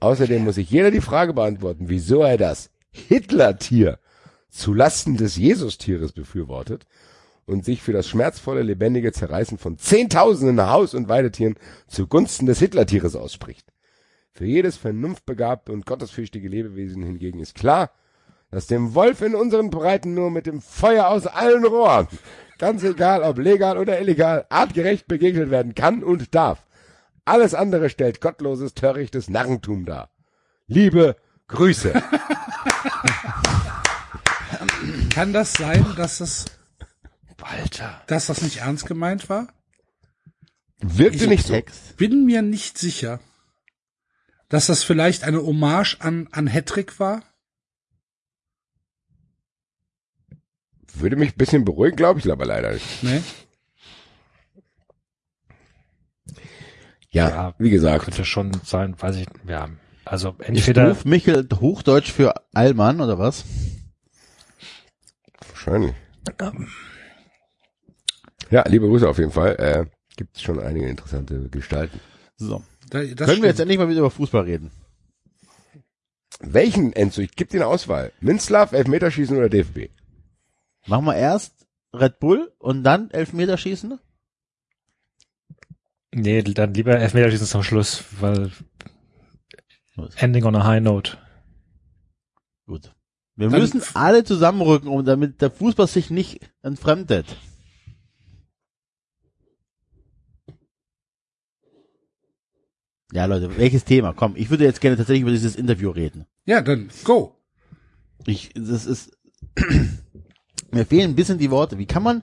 Außerdem muss sich jeder die Frage beantworten, wieso er das Hitler-Tier zulasten des Jesus-Tieres befürwortet und sich für das schmerzvolle, lebendige Zerreißen von Zehntausenden Haus- und Weidetieren zugunsten des Hitler-Tieres ausspricht. Für jedes vernunftbegabte und gottesfürchtige Lebewesen hingegen ist klar, dass dem Wolf in unseren Breiten nur mit dem Feuer aus allen Rohren, ganz egal ob legal oder illegal, artgerecht begegnet werden kann und darf. Alles andere stellt gottloses, törichtes Narrentum dar. Liebe Grüße. Kann das sein, dass das, Alter. dass das nicht ernst gemeint war? Wirkte nicht so. Text. Bin mir nicht sicher, dass das vielleicht eine Hommage an, an Hattrick war. Würde mich ein bisschen beruhigen, glaube ich aber leider nicht. Ne? Ja, Ja, wie gesagt. Könnte schon sein, weiß ich, ja. Also Ist entweder, Ruf Michel Hochdeutsch für Allmann oder was? Wahrscheinlich. Ja, liebe Grüße auf jeden Fall. Äh, Gibt schon einige interessante Gestalten. So. Da, das Können wir jetzt stimmt. endlich mal wieder über Fußball reden? Welchen Enzo? Ich gebe dir eine Auswahl. Minzlaff, Elfmeterschießen oder DFB? Machen wir erst Red Bull und dann Elfmeterschießen? nee, dann lieber Elfmeterschießen zum Schluss, weil Ending on a high note. Gut. Wir Dann- müssen alle zusammenrücken, um damit der Fußball sich nicht entfremdet. Ja, Leute, welches Thema? Komm, ich würde jetzt gerne tatsächlich über dieses Interview reden. Ja, dann go. Ich, das ist, mir fehlen ein bisschen die Worte. Wie kann man,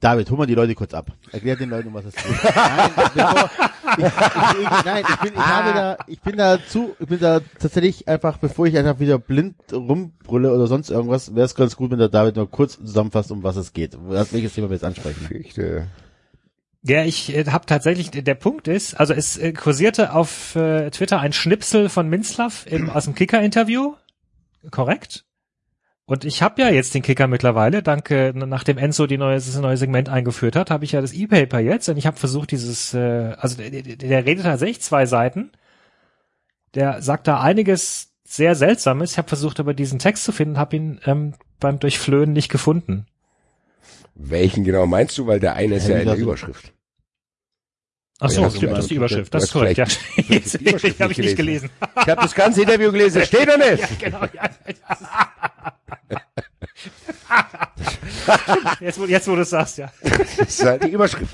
David, hol mal die Leute kurz ab. Erklär den Leuten, um was es geht. Nein, bevor, ich, ich, ich, nein, ich bin, ich habe da, ich bin da zu, ich bin da tatsächlich einfach, bevor ich einfach wieder blind rumbrülle oder sonst irgendwas, wäre es ganz gut, wenn der David nur kurz zusammenfasst, um was es geht. Was- Welches Thema wir jetzt ansprechen. Geschichte. Ja, ich äh, habe tatsächlich, der Punkt ist, also es äh, kursierte auf äh, Twitter ein Schnipsel von Minzlaff im, aus dem Kicker-Interview, korrekt? Und ich habe ja jetzt den Kicker mittlerweile, danke, nachdem Enzo die neue, das neue Segment eingeführt hat, habe ich ja das E-Paper jetzt und ich habe versucht, dieses, äh, also der, der, der redet tatsächlich zwei Seiten, der sagt da einiges sehr Seltsames. Ich habe versucht, aber diesen Text zu finden, habe ihn ähm, beim Durchflöhen nicht gefunden. Welchen genau meinst du? Weil der eine ist Ja, ja in der Überschrift. Ach so, Ja, stimmt, das ist die Überschrift. Das ist korrekt, ja. Überschrift habe ich nicht gelesen. gelesen. Ich habe das ganze Interview gelesen, steht da nicht. genau, ja. jetzt, wo, jetzt, wo du es sagst, ja. Das ist halt die Überschrift.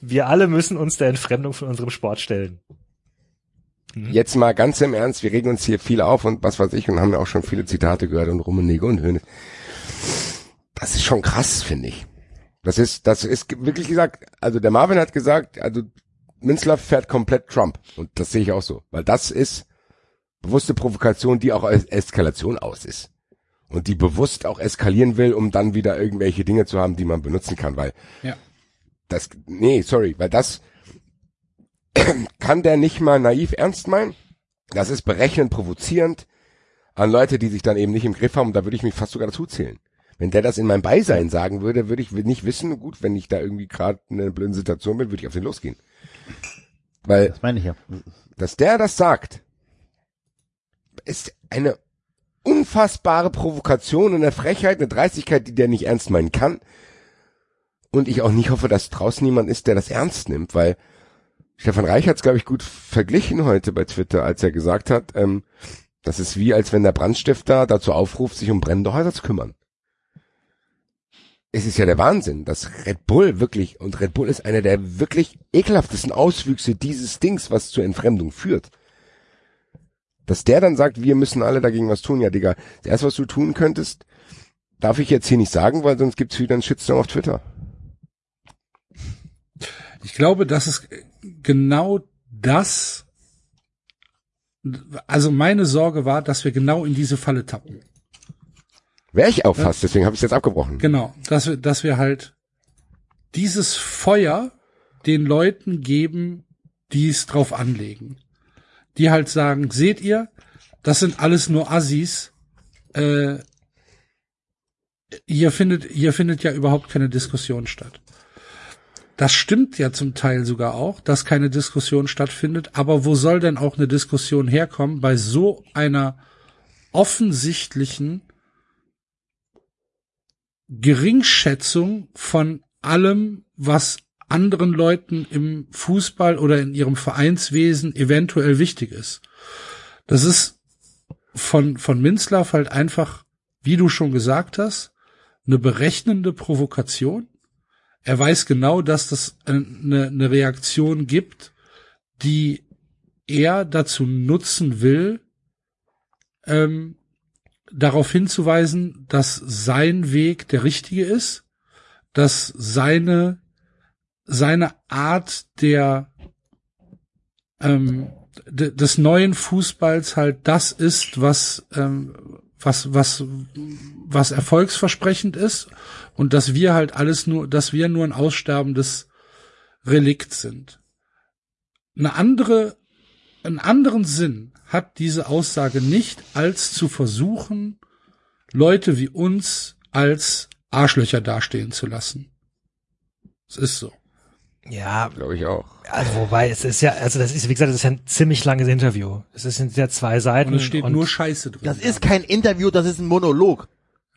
Wir alle müssen uns der Entfremdung von unserem Sport stellen. Jetzt mal ganz im Ernst, wir regen uns hier viel auf und was weiß ich und haben ja auch schon viele Zitate gehört und Rummenigge und Höhne. Das ist schon krass, finde ich. Das ist, das ist wirklich gesagt, also der Marvin hat gesagt, also Minzlaff fährt komplett Trump und das sehe ich auch so, weil das ist bewusste Provokation, die auch als Eskalation aus ist und die bewusst auch eskalieren will, um dann wieder irgendwelche Dinge zu haben, die man benutzen kann, weil Ja. das, nee, sorry, weil das kann der nicht mal naiv ernst meinen. Das ist berechnend provozierend an Leute, die sich dann eben nicht im Griff haben. Und da würde ich mich fast sogar dazu zählen. Wenn der das in meinem Beisein sagen würde, würde ich nicht wissen, gut, wenn ich da irgendwie gerade in einer blöden Situation bin, würde ich auf den losgehen. Weil, Das meine ich ja. dass der das sagt, ist eine unfassbare Provokation und eine Frechheit, eine Dreistigkeit, die der nicht ernst meinen kann. Und ich auch nicht hoffe, dass draußen jemand ist, der das ernst nimmt, weil Stefan Reich hat es, glaube ich, gut verglichen heute bei Twitter, als er gesagt hat, ähm, das ist wie, als wenn der Brandstifter dazu aufruft, sich um brennende Häuser zu kümmern. Es ist ja der Wahnsinn, dass Red Bull wirklich, und Red Bull ist einer der wirklich ekelhaftesten Auswüchse dieses Dings, was zur Entfremdung führt. Dass der dann sagt, wir müssen alle dagegen was tun, ja Digga, das erste, was du tun könntest, darf ich jetzt hier nicht sagen, weil sonst gibt's wieder einen Shitstorm auf Twitter. Ich glaube, das ist genau das. Also meine Sorge war, dass wir genau in diese Falle tappen. Wäre ich auch fast, deswegen habe ich jetzt abgebrochen. Genau, dass wir, dass wir halt dieses Feuer den Leuten geben, die es drauf anlegen. Die halt sagen, seht ihr, das sind alles nur Assis. Äh, hier findet, hier findet ja überhaupt keine Diskussion statt. Das stimmt ja zum Teil sogar auch, dass keine Diskussion stattfindet. Aber wo soll denn auch eine Diskussion herkommen bei so einer offensichtlichen Geringschätzung von allem, was anderen Leuten im Fußball oder in ihrem Vereinswesen eventuell wichtig ist. Das ist von, von Minzlaff halt einfach, wie du schon gesagt hast, eine berechnende Provokation. Er weiß genau, dass das eine, eine Reaktion gibt, die er dazu nutzen will, ähm, darauf hinzuweisen, dass sein Weg der richtige ist, dass seine seine Art der ähm, de, des neuen Fußballs halt das ist, was ähm, was was was erfolgsversprechend ist und dass wir halt alles nur, dass wir nur ein aussterbendes Relikt sind. Eine andere, einen anderen Sinn hat diese Aussage nicht, als zu versuchen, Leute wie uns als Arschlöcher dastehen zu lassen. Es ist so. Ja, Glaube ich auch. also wobei, es ist ja, also das ist, wie gesagt, das ist ja ein ziemlich langes Interview. Es sind ja zwei Seiten. Und es steht nur Scheiße drin. Das ist kein Interview, das ist ein Monolog.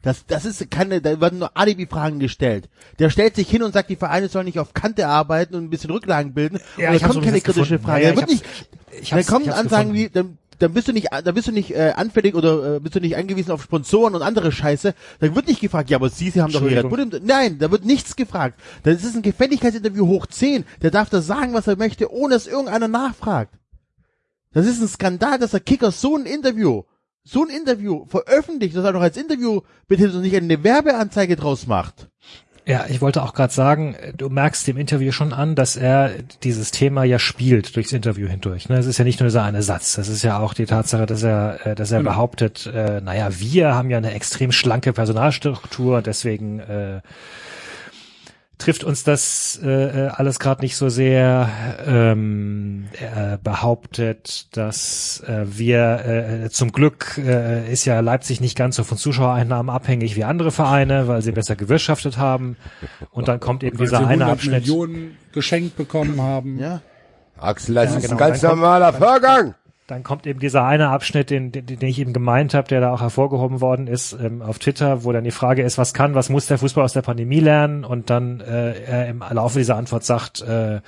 Das, das ist keine, da werden nur Alibi-Fragen gestellt. Der stellt sich hin und sagt, die Vereine sollen nicht auf Kante arbeiten und ein bisschen Rücklagen bilden. Ja, und ich da hab's kommt keine kritische gefunden. Frage. Ja, ja, da wird ich nicht, Ich dann kommen Ansagen gefunden. wie, dann dann bist du nicht, dann bist du nicht äh, anfällig oder äh, bist du nicht angewiesen auf Sponsoren und andere Scheiße. Dann wird nicht gefragt, ja, aber Sie, Sie haben doch Red Bull. Im, nein, da wird nichts gefragt. Das ist ein Gefälligkeitsinterview hoch 10. Der darf da sagen, was er möchte, ohne dass irgendeiner nachfragt. Das ist ein Skandal, dass der Kicker so ein Interview, so ein Interview veröffentlicht, dass er doch als Interview bitte so nicht eine Werbeanzeige draus macht. Ja, ich wollte auch gerade sagen, du merkst dem Interview schon an, dass er dieses Thema ja spielt durchs Interview hindurch. Ne? Es ist ja nicht nur dieser eine Satz, das ist ja auch die Tatsache, dass er, äh, dass er Genau. behauptet, äh, naja, wir haben ja eine extrem schlanke Personalstruktur, deswegen äh, trifft uns das äh, äh, alles gerade nicht so sehr. Ähm, er behauptet, dass äh, wir äh, zum Glück äh, ist ja Leipzig nicht ganz so von Zuschauereinnahmen abhängig wie andere Vereine, weil sie besser gewirtschaftet haben. Und dann kommt eben Weil dieser eine 100 Abschnitt. Millionen geschenkt bekommen haben. Ja. Axel, das Ja, ist genau. ein ganz normaler Vorgang. Dann kommt eben dieser eine Abschnitt, den, den, den ich eben gemeint habe, der da auch hervorgehoben worden ist ähm, auf Twitter, wo dann die Frage ist, was kann, was muss der Fußball aus der Pandemie lernen? Und dann äh, er im Laufe dieser Antwort sagt, äh,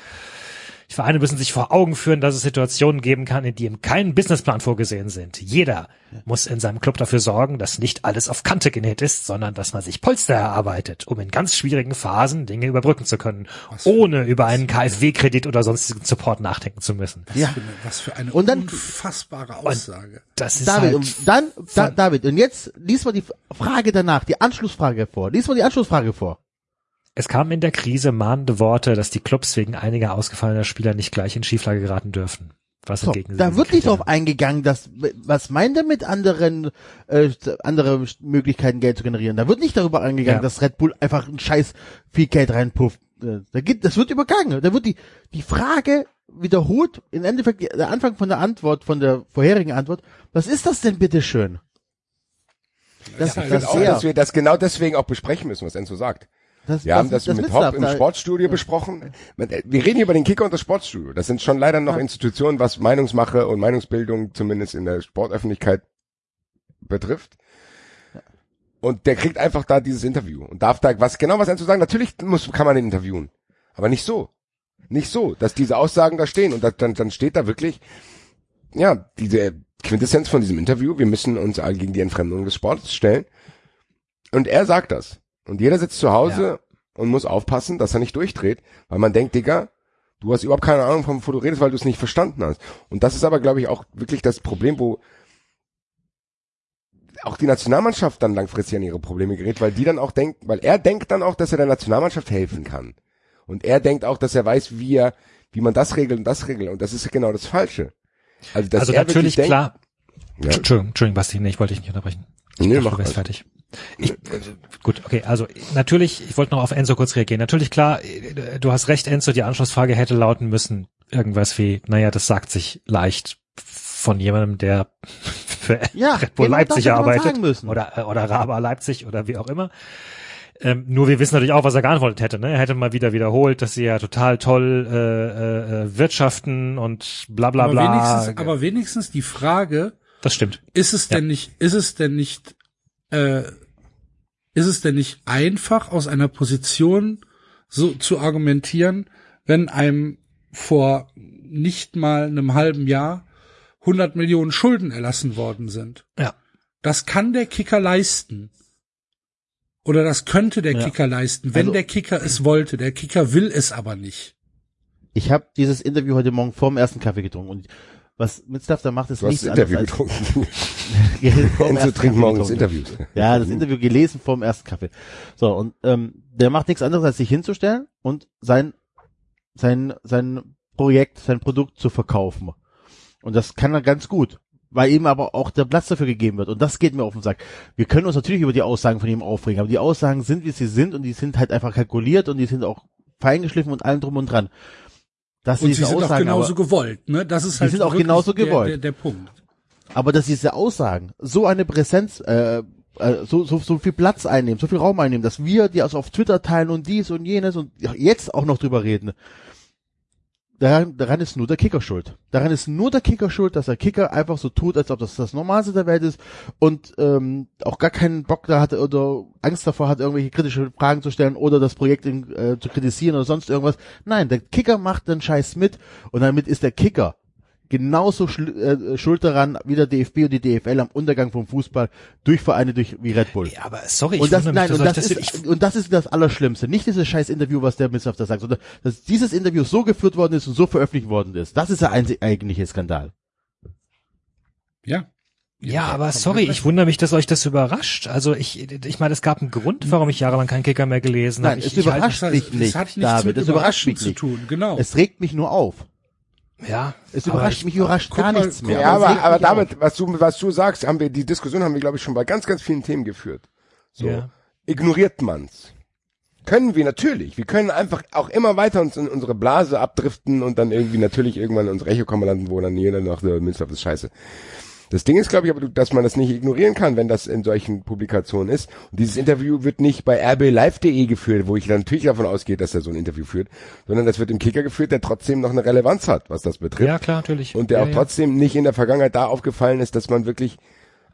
die Vereine müssen sich vor Augen führen, dass es Situationen geben kann, in die im keinen Businessplan vorgesehen sind. Jeder muss in seinem Club dafür sorgen, dass nicht alles auf Kante genäht ist, sondern dass man sich Polster erarbeitet, um in ganz schwierigen Phasen Dinge überbrücken zu können, ohne über einen KfW-Kredit oder sonstigen Support nachdenken zu müssen. Was, Ja. für eine, was für eine Und dann- unfassbare Aussage. Das ist David, halt und dann, da, David, und jetzt lies mal die Frage danach, die Anschlussfrage vor. Lies mal die Anschlussfrage vor. Es kamen in der Krise mahnende Worte, dass die Clubs wegen einiger ausgefallener Spieler nicht gleich in Schieflage geraten dürfen. Was So, entgegen da wird nicht drauf eingegangen, dass, was meint er mit anderen, äh, andere Möglichkeiten Geld zu generieren? Da wird nicht darüber eingegangen, Ja. dass Red Bull einfach ein scheiß viel Geld reinpufft. Äh, Da gibt, das wird übergangen. Da wird die, die Frage wiederholt, im Endeffekt der Anfang von der Antwort, von der vorherigen Antwort. Was ist das denn bitteschön? Das, Ja, Ich das, finde auch, dass wir das genau deswegen auch besprechen müssen, was Enzo sagt. Das, Wir haben das, mit Witz Hopp im Sportstudio besprochen. Wir reden hier über den Kicker und das Sportstudio. Das sind schon leider noch Institutionen, was Meinungsmache und Meinungsbildung zumindest in der Sportöffentlichkeit betrifft. Und der kriegt einfach da dieses Interview und darf da was genau was zu sagen. Natürlich muss, kann man den interviewen, aber nicht so, nicht so, dass diese Aussagen da stehen und da, dann, dann steht da wirklich, ja, diese Quintessenz von diesem Interview. Wir müssen uns all gegen die Entfremdung des Sports stellen. Und er sagt das. Und jeder sitzt zu Hause und muss aufpassen, dass er nicht durchdreht, weil man denkt, Digga, du hast überhaupt keine Ahnung, von wo du redest, weil du es nicht verstanden hast. Und das ist aber, glaube ich, auch wirklich das Problem, wo auch die Nationalmannschaft dann langfristig an ihre Probleme gerät, weil die dann auch denkt, weil er denkt dann auch, dass er der Nationalmannschaft helfen kann. Und er denkt auch, dass er weiß, wie er, wie man das regelt und das regelt. Und das ist genau das Falsche. Also, dass Also er natürlich klar. Ja. Entschuldigung, Entschuldigung, Basti, nee, ich wollte dich nicht unterbrechen. Ich Nee, dachte, mach du fertig. Ich, äh, gut, okay, also natürlich, ich wollte noch auf Enzo kurz reagieren. Natürlich klar, äh, du hast recht, Enzo, die Anschlussfrage hätte lauten müssen, irgendwas wie, naja, das sagt sich leicht von jemandem, der für Ja, Red Bull genau das Leipzig hätte man arbeitet oder äh, oder Raba Leipzig oder wie auch immer. Ähm, nur wir wissen natürlich auch, was er geantwortet hätte. Ne? Er hätte mal wieder wiederholt, dass sie ja total toll äh, äh, äh, wirtschaften und bla bla aber, bla. wenigstens, aber wenigstens die Frage, das stimmt. ist es Ja. denn nicht, ist es denn nicht, äh, ist es denn nicht einfach aus einer Position so zu argumentieren, wenn einem vor nicht mal einem halben Jahr 100 Millionen Schulden erlassen worden sind? Ja. Das kann der Kicker leisten. Oder das könnte der Ja. Kicker leisten, wenn Also- der Kicker es wollte. Der Kicker will es aber nicht. Ich habe dieses Interview heute Morgen vorm ersten Kaffee getrunken und was Mitzlaff da macht, ist nichts das Interview anderes getrunken. als Enzo trinkt morgens getrunken. Interviews. Ja, das Interview gelesen vorm ersten Kaffee. So, und ähm, der macht nichts anderes, als sich hinzustellen und sein, sein, sein Projekt, sein Produkt zu verkaufen. Und das kann er ganz gut, weil ihm aber auch der Platz dafür gegeben wird. Und das geht mir auf den Sack. Wir können uns natürlich über die Aussagen von ihm aufregen, aber die Aussagen sind, wie sie sind und die sind halt einfach kalkuliert und die sind auch feingeschliffen und allem drum und dran. Dass Und sie sind auch Aussagen genauso aber, gewollt, ne? Das ist halt sind auch genauso der, gewollt. Der, der Punkt. Aber dass diese Aussagen so eine Präsenz, äh, äh, so, so, so viel Platz einnehmen, so viel Raum einnehmen, dass wir die also auf Twitter teilen und dies und jenes und jetzt auch noch drüber reden. Daran, daran ist nur der Kicker schuld. Daran ist nur der Kicker schuld, dass der Kicker einfach so tut, als ob das das Normalste der Welt ist und ähm, auch gar keinen Bock da hatte oder Angst davor hat, irgendwelche kritische Fragen zu stellen oder das Projekt in, äh, zu kritisieren oder sonst irgendwas. Nein, der Kicker macht den Scheiß mit und damit ist der Kicker genauso schl- äh, schuld daran wie der DFB und die DFL am Untergang vom Fußball durch Vereine durch wie Red Bull. Ja, aber sorry, ich und das, wundere mich, nein, und das, ist, ich, und das ist das Allerschlimmste. Nicht dieses scheiß Interview, was der Missafter sagt, sondern dass dieses Interview so geführt worden ist und so veröffentlicht worden ist. Das ist der einzig eigentliche Skandal. Ja. Ja, aber sorry, ich wundere mich, dass euch das überrascht. Also ich, ich meine, es gab einen Grund, warum ich jahrelang keinen Kicker mehr gelesen Nein, habe. Ich, es ich halt- überrascht das- mich das nicht, hat nichts David. mit Es überrascht mich zu nicht. tun, genau. Es regt mich nur auf. Ja, Es überrascht ich- mich überrascht gar mal, nichts mehr. Ja, aber, aber auf. damit, was du, was du sagst, haben wir, die Diskussion haben wir, glaube ich, schon bei ganz, ganz vielen Themen geführt. So. Ja. Ignoriert man's. Können wir natürlich. Wir können einfach auch immer weiter uns in unsere Blase abdriften und dann irgendwie natürlich irgendwann in unsere Echo kommen landen, wo dann jeder noch so Münster das ist scheiße. Das Ding ist, glaube ich, aber, dass man das nicht ignorieren kann, wenn das in solchen Publikationen ist. Und dieses Interview wird nicht bei rblive.de geführt, wo ich dann natürlich davon ausgehe, dass er so ein Interview führt, sondern das wird im Kicker geführt, der trotzdem noch eine Relevanz hat, was das betrifft. ja klar, natürlich. Und der ja, auch ja. trotzdem nicht in der Vergangenheit da aufgefallen ist, dass man wirklich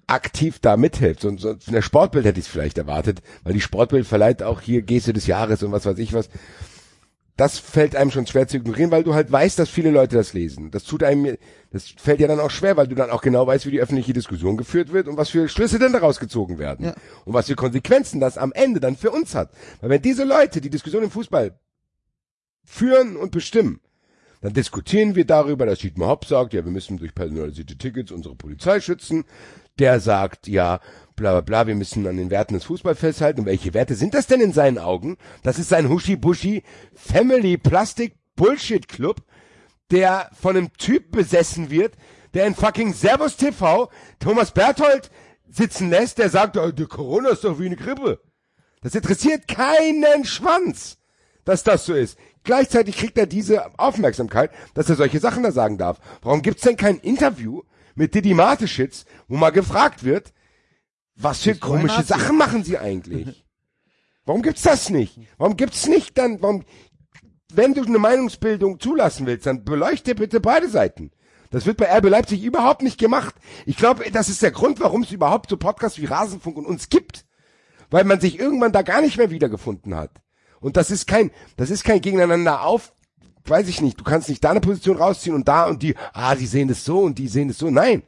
aktiv da mithilft. So, so in der Sportbild hätte ich es vielleicht erwartet, weil die Sportbild verleiht auch hier Geste des Jahres und was weiß ich was. Das fällt einem schon schwer zu ignorieren, weil du halt weißt, dass viele Leute das lesen. Das tut einem, das fällt dir dann auch schwer, weil du dann auch genau weißt, wie die öffentliche Diskussion geführt wird und was für Schlüsse denn daraus gezogen werden. Ja. Und was für Konsequenzen das am Ende dann für uns hat. Weil wenn diese Leute die Diskussion im Fußball führen und bestimmen, dann diskutieren wir darüber, dass Dietmar Hopp sagt, ja, wir müssen durch personalisierte Tickets unsere Polizei schützen. Der sagt, ja, bla bla bla, wir müssen an den Werten des Fußballs festhalten. Und welche Werte sind das denn in seinen Augen? Das ist sein Huschi-Buschi Family Plastic Bullshit Club, der von einem Typ besessen wird, der in fucking Servus TV Thomas Berthold sitzen lässt, der sagt, oh, die Corona ist doch wie eine Grippe. Das interessiert keinen Schwanz, dass das so ist. Gleichzeitig kriegt er diese Aufmerksamkeit, dass er solche Sachen da sagen darf. Warum gibt's denn kein Interview mit Didi Mateschitz, wo mal gefragt wird, was für komische? Sachen machen sie eigentlich? Warum gibt's das nicht? Warum gibt's nicht dann, warum, wenn du eine Meinungsbildung zulassen willst, dann beleuchte bitte beide Seiten. Das wird bei RB Leipzig überhaupt nicht gemacht. Ich glaube, das ist der Grund, warum es überhaupt so Podcasts wie Rasenfunk und uns gibt. Weil man sich irgendwann da gar nicht mehr wiedergefunden hat. Und das ist kein, das ist kein Gegeneinander auf, weiß ich nicht. Du kannst nicht da eine Position rausziehen und da und die, ah, die sehen das so und die sehen das so. Nein.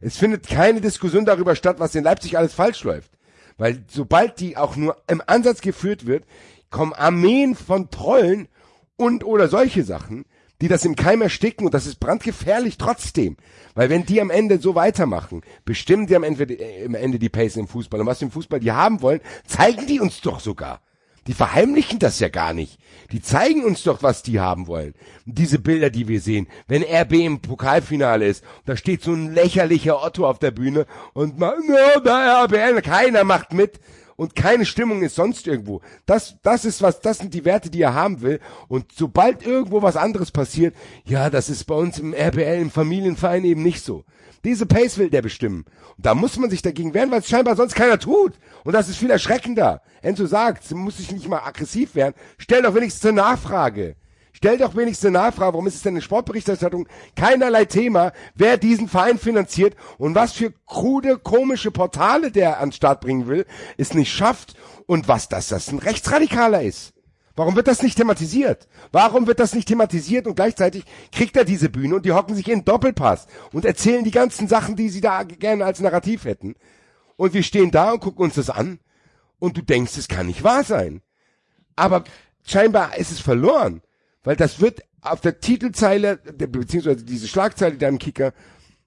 Es findet keine Diskussion darüber statt, was in Leipzig alles falsch läuft. Weil sobald die auch nur im Ansatz geführt wird, kommen Armeen von Trollen und oder solche Sachen, die das im Keim ersticken und das ist brandgefährlich trotzdem. Weil wenn die am Ende so weitermachen, bestimmen die am Ende, äh, am Ende die Pace im Fußball. Und was im Fußball die haben wollen, zeigen die uns doch sogar. Die verheimlichen das ja gar nicht. Die zeigen uns doch, was die haben wollen. Diese Bilder, die wir sehen, wenn RB im Pokalfinale ist, da steht so ein lächerlicher Otto auf der Bühne und macht, no, da RBL, keiner macht mit und keine Stimmung ist sonst irgendwo. Das, das ist was, das sind die Werte, die er haben will. Und sobald irgendwo was anderes passiert, ja, das ist bei uns im RBL, im Familienverein eben nicht so. Diese Pace will der bestimmen. Und da muss man sich dagegen wehren, weil es scheinbar sonst keiner tut. Und das ist viel erschreckender. Enzo sagt, muss ich nicht mal aggressiv werden. Stell doch wenigstens eine Nachfrage. Stell doch wenigstens eine Nachfrage, warum ist es denn in Sportberichterstattung keinerlei Thema, wer diesen Verein finanziert und was für krude, komische Portale der an den Start bringen will, es nicht schafft und was das, das ein Rechtsradikaler ist. Warum wird das nicht thematisiert? Warum wird das nicht thematisiert und gleichzeitig kriegt er diese Bühne und die hocken sich in Doppelpass und erzählen die ganzen Sachen, die sie da gerne als Narrativ hätten. Und wir stehen da und gucken uns das an und du denkst, es kann nicht wahr sein. Aber scheinbar ist es verloren, weil das wird auf der Titelzeile, beziehungsweise diese Schlagzeile da im Kicker,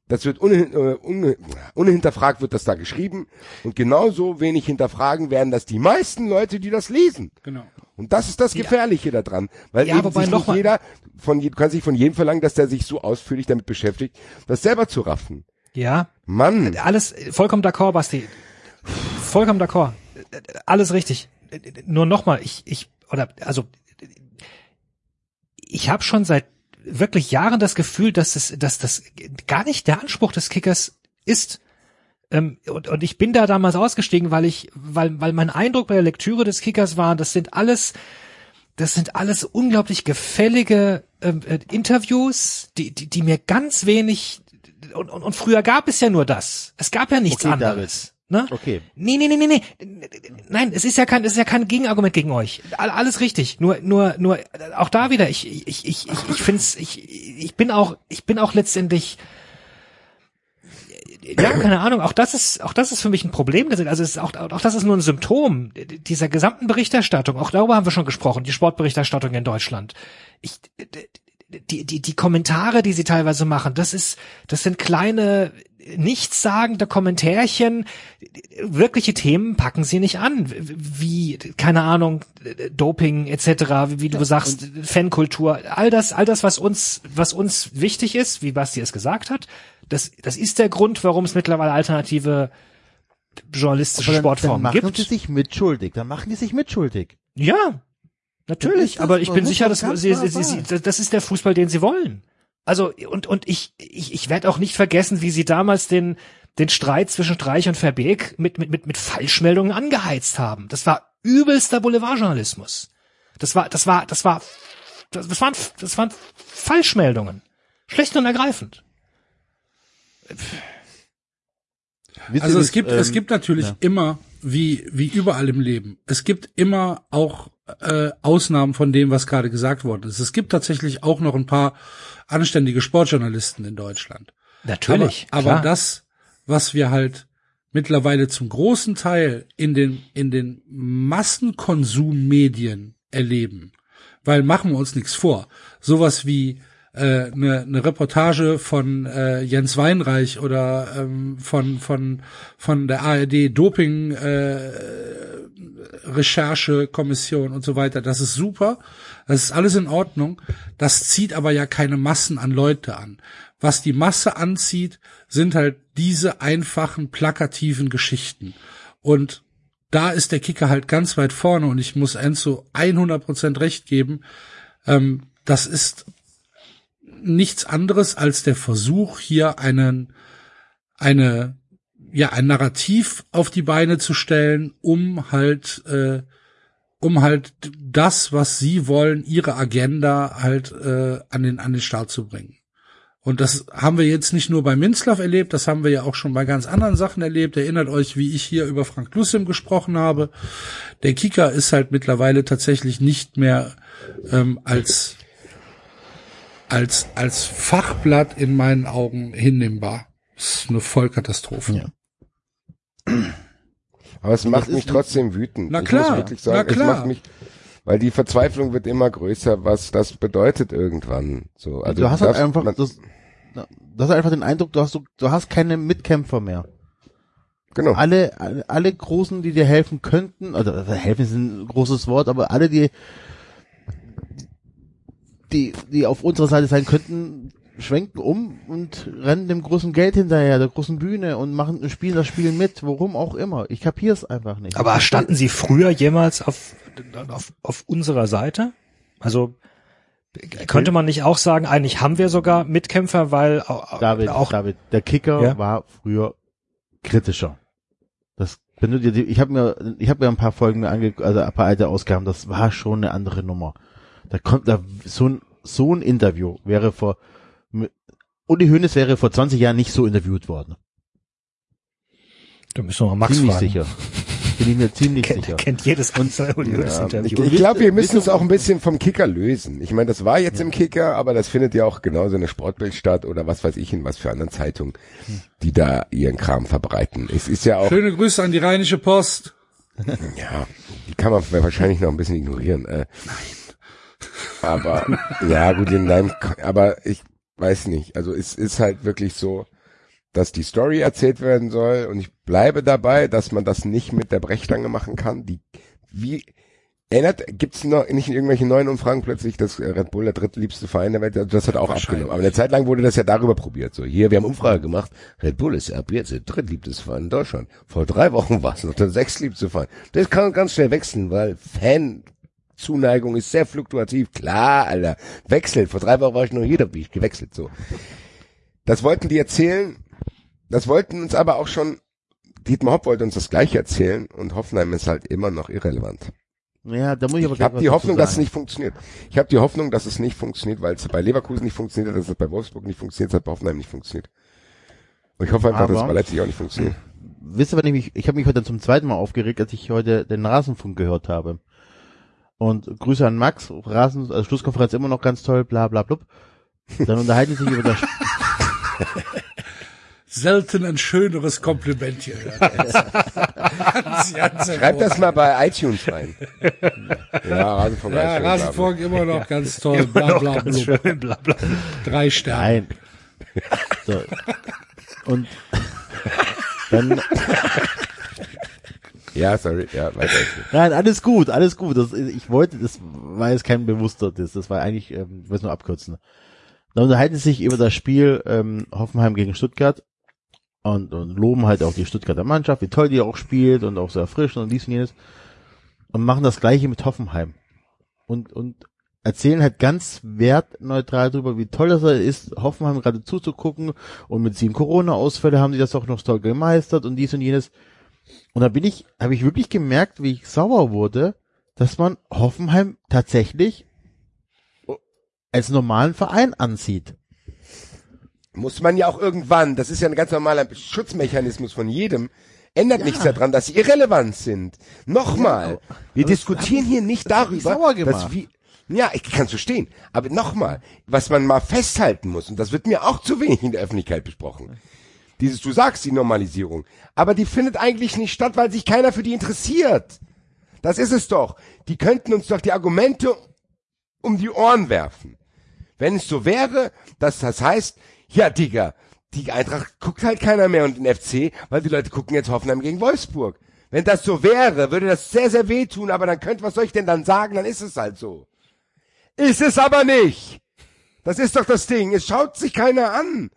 das wird äh, un, unhinterfragt wird das da geschrieben und genauso wenig hinterfragen werden das die meisten Leute, die das lesen. Genau. Und das ist das Gefährliche daran, weil Ja, eben sich noch nicht jeder von du kannst sich von jedem verlangen, dass der sich so ausführlich damit beschäftigt, das selber zu raffen. Ja, Mann, alles vollkommen d'accord, Basti. Vollkommen d'accord. Alles richtig. Nur nochmal, ich, ich, oder, also, ich habe schon seit wirklich Jahren das Gefühl, dass es, dass das gar nicht der Anspruch des Kickers ist. Ähm, und, und ich bin da damals ausgestiegen, weil ich, weil, weil mein Eindruck bei der Lektüre des Kickers war, das sind alles, das sind alles unglaublich gefällige ähm, äh, Interviews, die, die, die mir ganz wenig und, und, und früher gab es ja nur das. Es gab ja nichts Okay, anderes. Ne? Okay. Nee, nee, nee, nee, nee. Nein, es ist ja kein, es ist ja kein Gegenargument gegen euch. All- Alles richtig. Nur, nur, nur, auch da wieder, ich, ich, ich, ich, ich find's, ich, ich bin auch, ich bin auch letztendlich, ja, keine Ahnung, auch das ist, auch das ist für mich ein Problem. Also es ist auch, auch das ist nur ein Symptom dieser gesamten Berichterstattung. Auch darüber haben wir schon gesprochen, die Sportberichterstattung in Deutschland. Ich, die, die, die Kommentare, die sie teilweise machen, das ist, das sind kleine, nichtssagende Kommentärchen. Wirkliche Themen packen sie nicht an. Wie, keine Ahnung, Doping etc., wie, du sagst, Fankultur, all das, all das, was uns, was uns wichtig ist, wie Basti es gesagt hat, das, das ist der Grund, warum es mittlerweile alternative journalistische dann, dann Sportformen machen gibt. die sich mitschuldig. Dann machen die sich mitschuldig. Ja, natürlich. Aber ich bin sicher, dass sie, sie, sie, das ist der Fußball, den sie wollen. Also und und ich ich, ich werde auch nicht vergessen, wie sie damals den den Streit zwischen Streich und Verbeek mit mit mit mit Falschmeldungen angeheizt haben. Das war übelster Boulevardjournalismus. Das war das war das war das, das waren das waren Falschmeldungen. Schlecht und ergreifend. Also es gibt, ähm, es gibt natürlich ja. immer, wie, wie überall im Leben, es gibt immer auch äh, Ausnahmen von dem, was gerade gesagt worden ist. Es gibt tatsächlich auch noch ein paar anständige Sportjournalisten in Deutschland. Natürlich. Aber, aber das, was wir halt mittlerweile zum großen Teil in den, in den Massenkonsummedien erleben, weil machen wir uns nichts vor. Sowas wie äh, eine, eine Reportage von äh, Jens Weinreich oder ähm, von von von der ARD Doping äh, Recherchekommission und so weiter. Das ist super. Das ist alles in Ordnung. Das zieht aber ja keine Massen an Leute an. Was die Masse anzieht, sind halt diese einfachen, plakativen Geschichten. Und da ist der Kicker halt ganz weit vorne und ich muss Enzo 100% recht geben. Ähm, das ist nichts anderes als der Versuch, hier einen, eine, ja, ein Narrativ auf die Beine zu stellen, um halt, äh, um halt das, was sie wollen, ihre Agenda halt äh, an den an den Start zu bringen. Und das haben wir jetzt nicht nur bei Minzlaff erlebt, das haben wir ja auch schon bei ganz anderen Sachen erlebt. Erinnert euch, wie ich hier über Frank Lussim gesprochen habe. Der Kicker ist halt mittlerweile tatsächlich nicht mehr ähm, als als als Fachblatt in meinen Augen hinnehmbar. Das ist eine Vollkatastrophe. Ja. Aber es macht ist mich trotzdem wütend. Na ich klar, muss wirklich sagen, na es klar. macht mich, weil die Verzweiflung wird immer größer, was das bedeutet irgendwann. So, also du hast halt einfach, man, das, du hast einfach den Eindruck, du hast, du, du hast keine Mitkämpfer mehr. genau. Alle, alle, alle Großen, die dir helfen könnten, also äh, helfen ist ein großes Wort, aber alle, die, die, die auf unserer Seite sein könnten, schwenken um und rennen dem großen Geld hinterher, der großen Bühne und machen, spielen das Spiel mit, worum auch immer. Ich kapier's einfach nicht. Aber standen Sie früher jemals auf, auf, auf unserer Seite? Also könnte man nicht auch sagen, eigentlich haben wir sogar Mitkämpfer, weil David, auch David, der Kicker Ja? war früher kritischer. Das, wenn du dir, die, ich habe mir, ich habe mir ein paar Folgen mir ange, also ein paar alte Ausgaben, das war schon eine andere Nummer. Da kommt, da so ein, so ein Interview wäre vor, Uli Hoeneß wäre vor 20 Jahren nicht so interviewt worden. da müssen wir mal Max ziemlich fragen. sicher. Bin ich mir ziemlich Kennt, sicher. kennt jedes einzelne Uli Hoeneß Ja, ich Interview. ich glaube, wir müssen ihr- auch ein bisschen vom Kicker lösen. Ich meine, das war jetzt im Kicker, aber das findet ja auch genauso eine Sportbild statt oder was weiß ich in was für anderen Zeitungen, die da ihren Kram verbreiten. Es ist ja auch, Schöne Grüße an die Rheinische Post. ja, die kann man wahrscheinlich noch ein bisschen ignorieren. Äh. Aber, ja gut, in deinem, aber ich weiß nicht. Also es ist halt wirklich so, dass die Story erzählt werden soll und ich bleibe dabei, dass man das nicht mit der Brechstange machen kann. Die, wie, erinnert, gibt's noch nicht in irgendwelchen neuen Umfragen plötzlich, dass Red Bull der drittliebste Verein der Welt, also das hat auch abgenommen. Aber eine Zeit lang wurde das ja darüber probiert. So, hier, wir haben Umfrage gemacht, Red Bull ist ab jetzt der drittliebste Verein in Deutschland. Vor drei Wochen war es noch der sechstliebste Verein. Das kann ganz schnell wechseln, weil Fan, Zuneigung ist sehr fluktuativ. Klar, Alter. Wechselt. Vor drei Wochen war ich noch hier, da bin ich gewechselt. So. Das wollten die erzählen. Das wollten uns aber auch schon, Dietmar Hopp wollte uns das gleiche erzählen und Hoffenheim ist halt immer noch irrelevant. Ja, da muss ich aber Ich habe die Hoffnung, dass es nicht funktioniert. Ich habe die Hoffnung, dass es nicht funktioniert, weil es bei Leverkusen nicht funktioniert hat, dass es bei Wolfsburg nicht funktioniert, es hat bei Hoffenheim nicht funktioniert. Und ich hoffe einfach, dass es Aber- bei Leipzig auch nicht funktioniert. wisst ihr, wann ich mich, ich habe mich heute zum zweiten Mal aufgeregt, als ich heute den Rasenfunk gehört habe. Und Grüße an Max, Rasen, also Schlusskonferenz immer noch ganz toll, bla bla blub. Dann unterhalten sie sich über das Selten ein schöneres Kompliment hier. ganz, ganz Schreib das mal bei iTunes rein. ja, Rasenfunk. Ja, Rasenfunk immer noch ganz toll. Bla, bla, Ganz bla. schön, bla, bla. Drei Sterne. Nein. So. Und dann, Ja, sorry, ja, weiter. nein, alles gut, alles gut. Das, ich wollte, das war jetzt kein bewusster, das, das war eigentlich, ähm, ich will es nur abkürzen. Dann unterhalten sie sich über das Spiel ähm, Hoffenheim gegen Stuttgart und, und loben halt auch die Stuttgarter Mannschaft, wie toll die auch spielt und auch sehr frisch und dies und jenes und machen das gleiche mit Hoffenheim und und erzählen halt ganz wertneutral darüber, wie toll das ist, Hoffenheim gerade zuzugucken und mit sieben Corona-Ausfälle haben sie das auch noch toll gemeistert und dies und jenes. Und da bin ich, habe ich wirklich gemerkt, wie ich sauer wurde, dass man Hoffenheim tatsächlich als normalen Verein ansieht. Muss man ja auch irgendwann, das ist ja ein ganz normaler Schutzmechanismus von jedem, ändert nichts daran, dass sie irrelevant sind. Nochmal, wir aber das diskutieren hier nicht darüber, dass wir, ja, ich kann verstehen, aber nochmal, was man mal festhalten muss, und das wird mir auch zu wenig in der Öffentlichkeit besprochen, dieses, du sagst die Normalisierung, aber die findet eigentlich nicht statt, weil sich keiner für die interessiert. Das ist es doch. Die könnten uns doch die Argumente um die Ohren werfen. Wenn es so wäre, dass das heißt, ja, Digga, die Eintracht guckt halt keiner mehr und den FC, weil die Leute gucken jetzt Hoffenheim gegen Wolfsburg. Wenn das so wäre, würde das sehr, sehr wehtun, aber dann könnt, was soll ich denn dann sagen? Dann ist es halt so. Ist es aber nicht. Das ist doch das Ding. Es schaut sich keiner an.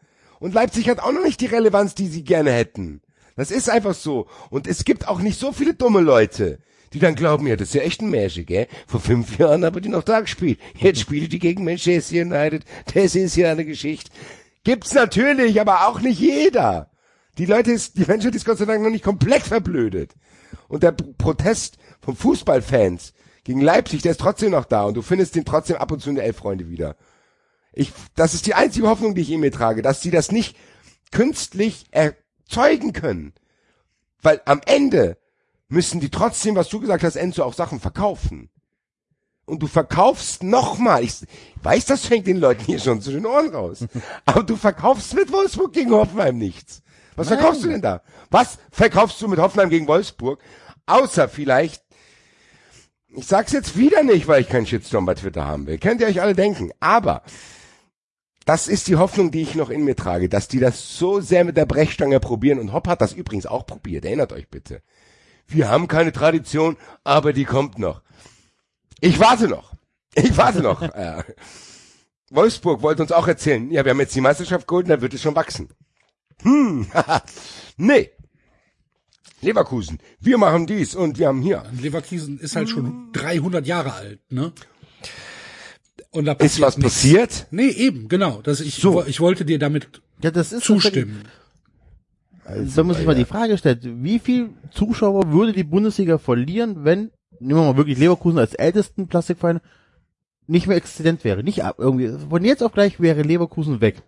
Und Leipzig hat auch noch nicht die Relevanz, die sie gerne hätten. Das ist einfach so. Und es gibt auch nicht so viele dumme Leute, die dann glauben, ja, das ist ja echt ein Märchen, gell? Vor fünf Jahren haben die noch da gespielt. Jetzt spielen die gegen Manchester United. Das ist ja eine Geschichte. Gibt's natürlich, aber auch nicht jeder. Die Leute ist, die Menschheit ist Gott sei Dank noch nicht komplett verblödet. Und der Protest von Fußballfans gegen Leipzig, der ist trotzdem noch da und du findest den trotzdem ab und zu in der Elf-Freunde wieder. Ich, das ist die einzige Hoffnung, die ich in mir trage, dass sie das nicht künstlich erzeugen können. Weil am Ende müssen die trotzdem, was du gesagt hast, Enzo, auch Sachen verkaufen. Und du verkaufst nochmal. Ich weiß, das fängt den Leuten hier schon zu den Ohren raus. Aber du verkaufst mit Wolfsburg gegen Hoffenheim nichts. Was Nein. verkaufst du denn da? Was verkaufst du mit Hoffenheim gegen Wolfsburg? Außer vielleicht, ich sag's jetzt wieder nicht, weil ich keinen Shitstorm bei Twitter haben will. Könnt ihr euch alle denken. Aber das ist die Hoffnung, die ich noch in mir trage, dass die das so sehr mit der Brechstange probieren. Und Hopp hat das übrigens auch probiert. Erinnert euch bitte. Wir haben keine Tradition, aber die kommt noch. Ich warte noch. Ich warte noch. äh, Wolfsburg wollte uns auch erzählen, ja, wir haben jetzt die Meisterschaft geholt, dann wird es schon wachsen. Hm, nee. Leverkusen, wir machen dies und wir haben hier. Leverkusen ist halt schon 300 Jahre alt, ne? Und da Ist passiert was nichts. passiert? Nee, eben, genau. Das ich, So. ich wollte dir damit Ja, das ist zustimmen. tatsächlich- Da muss ich mal die Frage stellen, wie viel Zuschauer würde die Bundesliga verlieren, wenn, nehmen wir mal wirklich Leverkusen als ältesten Plastikverein, nicht mehr existent wäre? Nicht ab, irgendwie, von jetzt auf gleich wäre Leverkusen weg.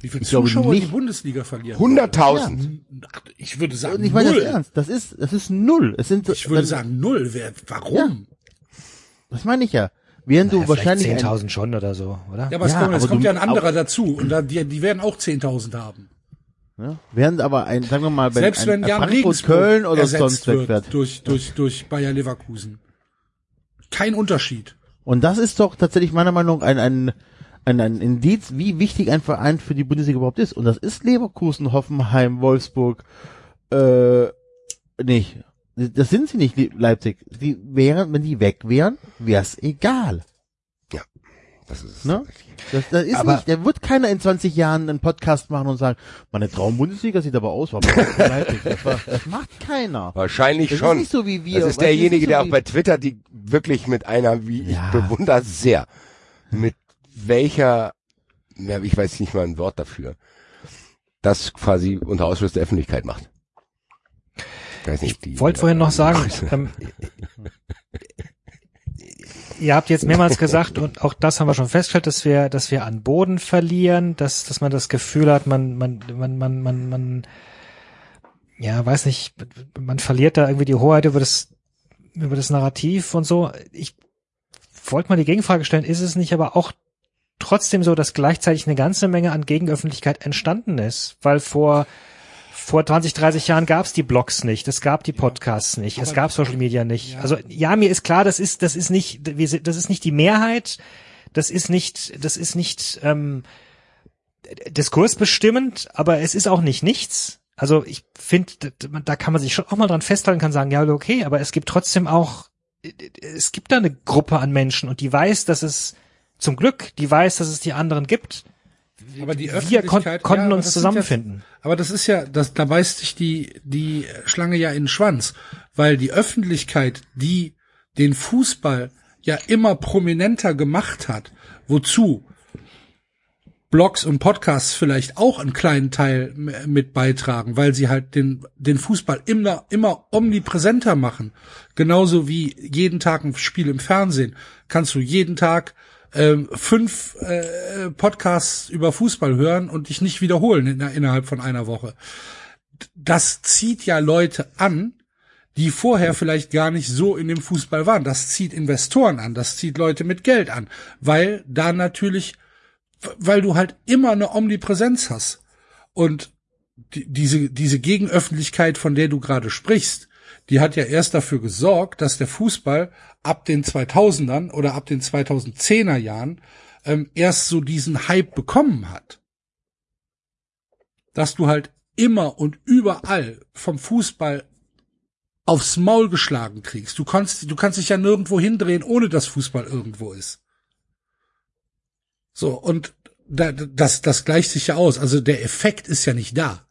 Wie viele Zuschauer die nicht. Bundesliga verlieren? 100.000. Ach, Ich würde sagen Und ich meine null. das ernst, das ist, das ist null. Es sind, Ich würde sagen null. Wer, warum? das meine ich ja. Während du Ja, wahrscheinlich, vielleicht ein, 10.000 schon oder so, oder? Ja, aber es Ja, kommt, es aber kommt du- ja ein anderer dazu und da, die, die werden auch 10.000 haben. ja, während aber ein, sagen wir mal, wenn Selbst ein, wenn ein Jan Frankfurt, Köln oder sonst wird wegfährt. durch, durch, durch Bayer Leverkusen. Kein Unterschied. Und das ist doch tatsächlich meiner Meinung nach ein, ein, ein, ein Indiz, wie wichtig ein Verein für die Bundesliga überhaupt ist. Und das ist Leverkusen, Hoffenheim, Wolfsburg, äh, nicht. Das sind sie nicht, Leipzig. Die wären, wenn die weg wären, wär's egal. Das ist Ne? Das, das ist Aber- nicht, da wird keiner in 20 Jahren einen Podcast machen und sagen, meine Traum-Bundesliga sieht aber aus, war Leipzig. Das, war, das macht keiner. Wahrscheinlich Das ist schon. nicht so wie wir, Das ist derjenige, ist so der auch bei Twitter die wirklich mit einer, wie Ja. ich bewundere sehr, mit welcher, ja, ich weiß nicht mal ein Wort dafür, das quasi unter Ausschluss der Öffentlichkeit macht. Nicht, Ich wollte vorhin noch sagen, ähm, ihr habt jetzt mehrmals gesagt, und auch das haben wir schon festgestellt, dass wir, dass wir an Boden verlieren, dass, dass man das Gefühl hat, man, man, man, man, man, man ja, weiß nicht, man verliert da irgendwie die Hoheit über das, über das Narrativ und so. Ich wollte mal die Gegenfrage stellen, ist es nicht aber auch trotzdem so, dass gleichzeitig eine ganze Menge an Gegenöffentlichkeit entstanden ist? Weil vor, vor 20, 30 Jahren gab es die Blogs nicht, es gab die Podcasts nicht, es aber- gab Social Media nicht. Ja. Also ja, mir ist klar, das ist, das ist nicht, das ist nicht die Mehrheit, das ist nicht, das ist nicht ähm, diskursbestimmend, aber es ist auch nicht nichts. Also ich finde, da kann man sich schon auch mal dran festhalten, kann sagen, ja, okay, aber es gibt trotzdem auch, es gibt da eine Gruppe an Menschen und die weiß, dass es zum Glück, die weiß, dass es die anderen gibt. Aber die Wir kon Öffentlichkeit, konnten ja, uns zusammenfinden. Ja, aber das ist ja, das, da beißt sich die, die Schlange ja in den Schwanz, weil die Öffentlichkeit, die den Fußball ja immer prominenter gemacht hat, wozu Blogs und Podcasts vielleicht auch einen kleinen Teil mit beitragen, weil sie halt den, den Fußball immer, immer omnipräsenter machen. Genauso wie jeden Tag ein Spiel im Fernsehen. Kannst du jeden Tag ähm, fünf äh, Podcasts über Fußball hören und dich nicht wiederholen in, innerhalb von einer Woche. Das zieht ja Leute an, die vorher vielleicht gar nicht so in dem Fußball waren. Das zieht Investoren an, das zieht Leute mit Geld an, weil da natürlich weil du halt immer eine Omnipräsenz hast. Und die, diese, diese Gegenöffentlichkeit, von der du gerade sprichst, die hat ja erst dafür gesorgt, dass der Fußball ab den 2000ern oder ab den 2010er Jahren ähm, erst so diesen Hype bekommen hat. Dass du halt immer und überall vom Fußball aufs Maul geschlagen kriegst. Du kannst, du kannst dich ja nirgendwo hindrehen, ohne dass Fußball irgendwo ist. So, und da, das, das gleicht sich ja aus. Also der Effekt ist ja nicht da.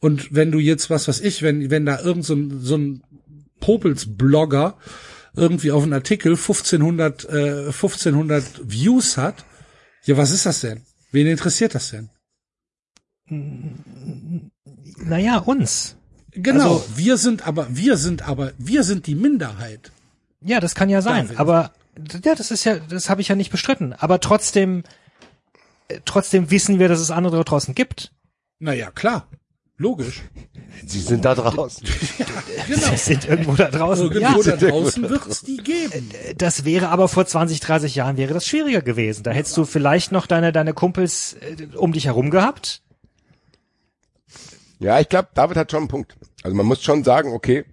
Und wenn du jetzt, was weiß ich, wenn, wenn da irgend so ein, so ein Popels-Blogger irgendwie auf einen Artikel 1500, äh, 1500 Views hat, ja, was ist das denn? Wen interessiert das denn? Naja, uns. Genau, Also- wir sind aber, wir sind aber, wir sind die Minderheit. Ja, das kann ja sein, David. aber ja, das ist ja, das habe ich ja nicht bestritten. Aber trotzdem, äh, trotzdem wissen wir, dass es andere draußen gibt. Naja, klar. Logisch. Sie sind da draußen. Genau. Sie sind irgendwo da draußen. Irgendwo Ja, da draußen wird es die geben. das wäre aber vor 20, 30 Jahren wäre das schwieriger gewesen. Da hättest du vielleicht noch deine, deine Kumpels äh, um dich herum gehabt. Ja, ich glaube, David hat schon einen Punkt. Also man muss schon sagen, okay,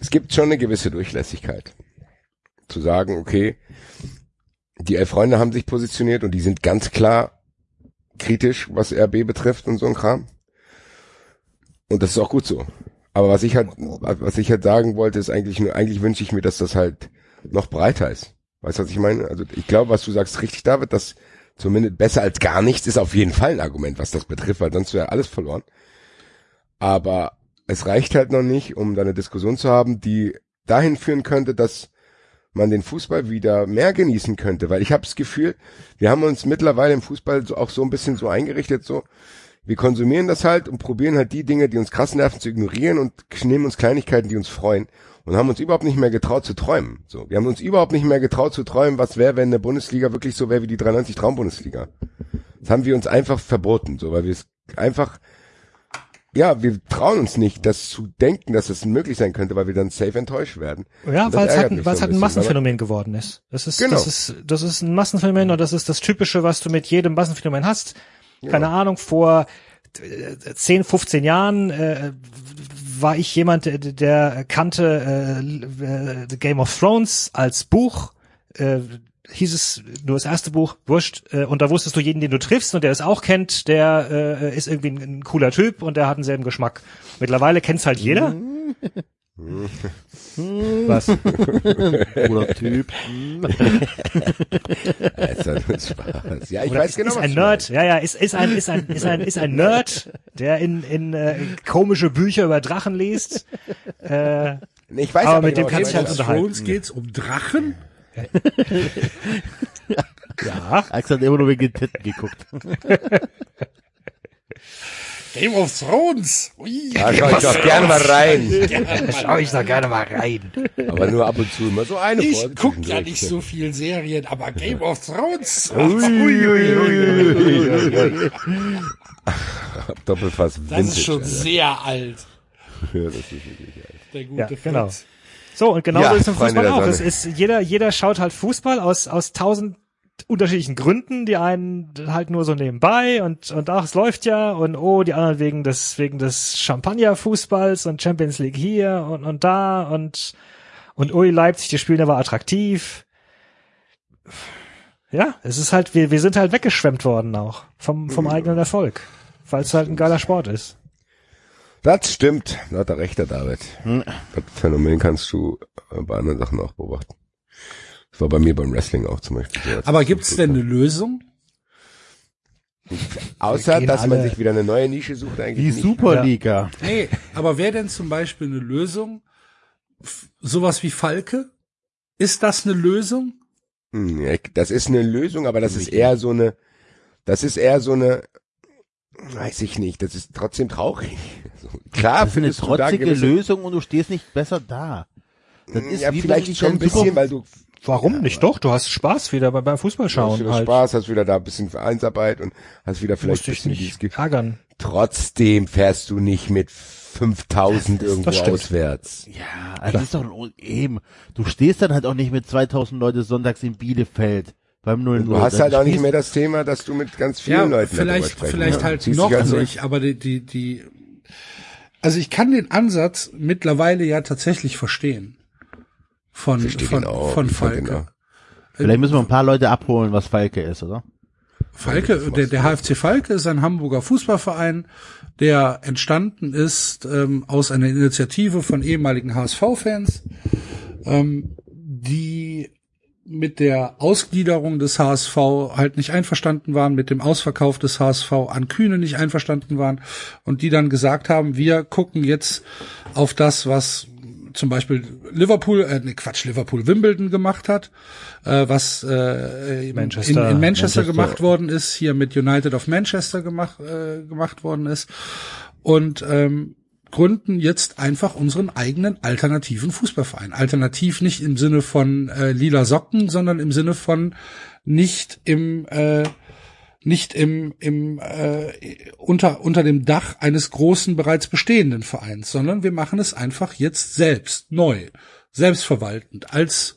es gibt schon eine gewisse Durchlässigkeit. Zu sagen, okay, die elf Freunde haben sich positioniert und die sind ganz klar kritisch, was RB betrifft und so ein Kram. Und das ist auch gut so. Aber was ich halt, was ich halt sagen wollte, ist eigentlich nur, eigentlich wünsche ich mir, dass das halt noch breiter ist. Weißt du, was ich meine? Also ich glaube, was du sagst, richtig, David, dass zumindest besser als gar nichts ist auf jeden Fall ein Argument, was das betrifft, weil sonst wäre alles verloren. Aber es reicht halt noch nicht, um da eine Diskussion zu haben, die dahin führen könnte, dass man den Fußball wieder mehr genießen könnte, weil ich habe das Gefühl, wir haben uns mittlerweile im Fußball so auch so ein bisschen so eingerichtet, so wir konsumieren das halt und probieren halt die Dinge, die uns krass nerven, zu ignorieren und nehmen uns Kleinigkeiten, die uns freuen und haben uns überhaupt nicht mehr getraut zu träumen. So, wir haben uns überhaupt nicht mehr getraut zu träumen, was wäre, wenn eine Bundesliga wirklich so wäre wie die 93 Traumbundesliga. Das haben wir uns einfach verboten, so, weil wir es einfach ja, wir trauen uns nicht, das zu denken, dass es möglich sein könnte, weil wir dann safe enttäuscht werden. Ja, das weil es halt, weil es halt ein Massenphänomen geworden ist. Das ist, Genau. das ist, das ist ein Massenphänomen und das ist das Typische, was du mit jedem Massenphänomen hast. Keine Ahnung, vor äh, 10, 15 Jahren äh, war ich jemand, der, der kannte äh, äh, The Game of Thrones als Buch. Äh, hieß es nur das erste Buch, wurscht, äh, und da wusstest du jeden, den du triffst und der es auch kennt, der äh, ist irgendwie ein, ein cooler Typ und der hat denselben Geschmack. Mittlerweile kennt's halt jeder. Was? Oder Typ. Das ist halt Spaß. Ja, ich Oder weiß ist, genau, ist was ein Nerd, ja, ja, ist, ist ein, ist ein, ist ein, ist ein Nerd, der in, in äh, komische Bücher über Drachen liest. Äh, Nee, Ich weiß Aber aber mit dem kannst du halt unterhalten. Thrones geht's um Drachen? ja, Axel hat immer nur wegen den Titten geguckt. Game of Thrones. Ui. Da schau ich doch gerne mal rein. schau ich da gerne mal rein. Aber nur ab und zu immer so eine Ich Folge guck ja nicht so viel Serien, aber Game of Thrones. Doppelfass Das Vintage. ist schon Alter. sehr alt. Ja, das ist wirklich geil. Der gute Ja, Fritz. genau. So, und genau Ja, so ist im Freunde Fußball auch. Es ist, jeder, jeder schaut halt Fußball aus, aus tausend unterschiedlichen Gründen. Die einen halt nur so nebenbei und, und ach, es läuft ja und oh, die anderen wegen des, wegen des Champagner-Fußballs und Champions League hier und, und da und, und ui, Leipzig, die spielen aber attraktiv. Ja, es ist halt, wir, wir sind halt weggeschwemmt worden auch vom, vom eigenen Erfolg. Weil es halt ein geiler Sport ist. Das stimmt. Da hat er recht, der David. Das Phänomen kannst du äh, bei anderen Sachen auch beobachten. Das war bei mir beim Wrestling auch zum Beispiel. so. Aber gibt's denn eine Lösung? Außer, dass man sich wieder eine neue Nische sucht, eigentlich Die nicht. Superliga. Nee, aber wäre denn zum Beispiel eine Lösung, sowas wie Falke? Ist das eine Lösung? Hm, ja, Das ist eine Lösung, aber das ist eher so eine, das ist eher so eine, weiß ich nicht, das ist trotzdem traurig. So, Klar, Das ist eine findest du da trotzige gewisse- Lösung und du stehst nicht besser da. Das ist ja, vielleicht schon ein bisschen, weil du Warum nicht? Doch, du hast Spaß wieder beim, beim Fußball hast schauen. wieder Halt. Spaß, hast wieder da ein bisschen Vereinsarbeit und hast wieder vielleicht ein bisschen nicht dieses Ge- ärgern. Trotzdem fährst du nicht mit 5000 irgendwo auswärts. Ja, also das ist doch ein, eben. Du stehst dann halt auch nicht mit 2000 Leute sonntags in Bielefeld beim 0 Du hast halt auch nicht mehr das Thema, dass du mit ganz vielen Leuten darüber vielleicht, sprechen vielleicht ja. halt noch nicht, aber die, die, die, also ich kann den Ansatz mittlerweile ja tatsächlich verstehen. Von, Versteh von, den auch, von Falke. auch. Vielleicht müssen wir ein paar Leute abholen, was Falke ist, oder? Falke, der, der HFC Falke ist ein Hamburger Fußballverein, der entstanden ist ähm, aus einer Initiative von ehemaligen HSV-Fans, ähm, die mit der Ausgliederung des HSV halt nicht einverstanden waren, mit dem Ausverkauf des HSV an Kühne nicht einverstanden waren und die dann gesagt haben, wir gucken jetzt auf das, was zum Beispiel Liverpool, äh, nee, Quatsch, Liverpool Wimbledon gemacht hat, äh, was äh, in, Manchester. in, in Manchester, Manchester. gemacht worden ist, hier mit United of Manchester gemacht, äh, gemacht worden ist und ähm, gründen jetzt einfach unseren eigenen alternativen Fußballverein. Alternativ nicht im Sinne von äh, lila Socken, sondern im Sinne von nicht im äh, nicht im, im äh, unter unter dem Dach eines großen bereits bestehenden Vereins, sondern wir machen es einfach jetzt selbst neu, selbstverwaltend als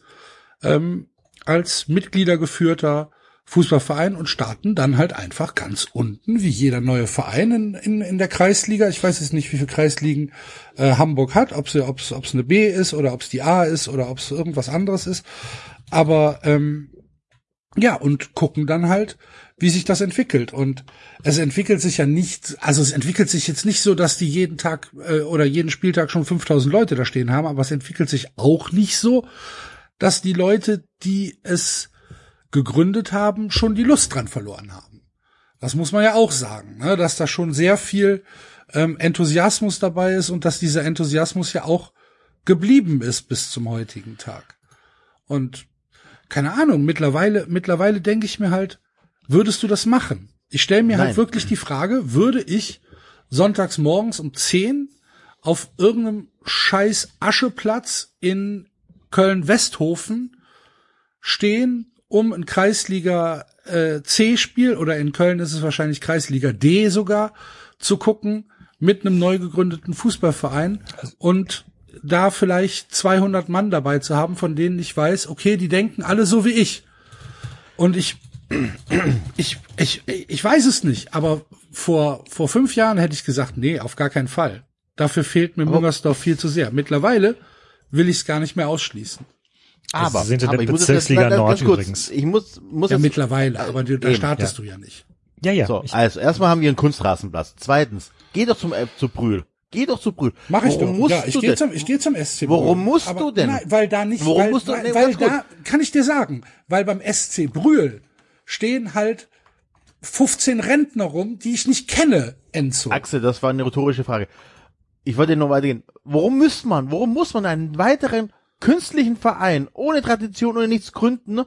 ähm, als Mitgliedergeführter Fußballverein und starten dann halt einfach ganz unten, wie jeder neue Verein in, in, in der Kreisliga. Ich weiß jetzt nicht, wie viele Kreisligen äh, Hamburg hat, ob es ob's, ob's eine B ist oder ob es die A ist oder ob es irgendwas anderes ist. Aber ähm, ja, und gucken dann halt, wie sich das entwickelt. Und es entwickelt sich ja nicht, also es entwickelt sich jetzt nicht so, dass die jeden Tag äh, oder jeden Spieltag schon 5000 Leute da stehen haben, aber es entwickelt sich auch nicht so, dass die Leute, die es gegründet haben, schon die Lust dran verloren haben. Das muss man ja auch sagen, ne? dass da schon sehr viel ähm, Enthusiasmus dabei ist und dass dieser Enthusiasmus ja auch geblieben ist bis zum heutigen Tag. Und keine Ahnung, mittlerweile, mittlerweile denke ich mir halt, würdest du das machen? Ich stelle mir halt Nein. wirklich die Frage, würde ich sonntags morgens um 10 auf irgendeinem scheiß Ascheplatz in Köln-Westhofen stehen, um ein Kreisliga äh, C-Spiel oder in Köln ist es wahrscheinlich Kreisliga D sogar zu gucken mit einem neu gegründeten Fußballverein und da vielleicht 200 Mann dabei zu haben, von denen ich weiß, okay, die denken alle so wie ich. Und ich, ich, ich, ich weiß es nicht, aber vor, vor fünf Jahren hätte ich gesagt, nee, auf gar keinen Fall. Dafür fehlt mir Müngersdorf viel zu sehr. Mittlerweile will ich es gar nicht mehr ausschließen. Aber, sind in aber der ich muss jetzt- Nord ganz kurz. übrigens. Ich muss, muss Ja, jetzt, mittlerweile, aber du, da eben, startest du ja nicht. Ja, ja. so, ich, also erstmal haben wir einen Kunstrasenplatz. Zweitens, geh doch zum, äh, zu Brühl. Geh doch zu Brühl. Mach ich Warum doch. Musst Ja, ich du gehe denn? zum, ich gehe zum SC. Warum Brühl. musst Aber du denn? Nein, weil da nicht, Warum weil, musst du- weil, nee, weil da, kann ich dir sagen, weil beim SC Brühl stehen halt 15 Rentner rum, die ich nicht kenne, Enzo. Axel, das war eine rhetorische Frage. Ich wollte nur weitergehen. Warum muss man, warum muss man einen weiteren künstlichen Verein ohne Tradition, ohne nichts gründen,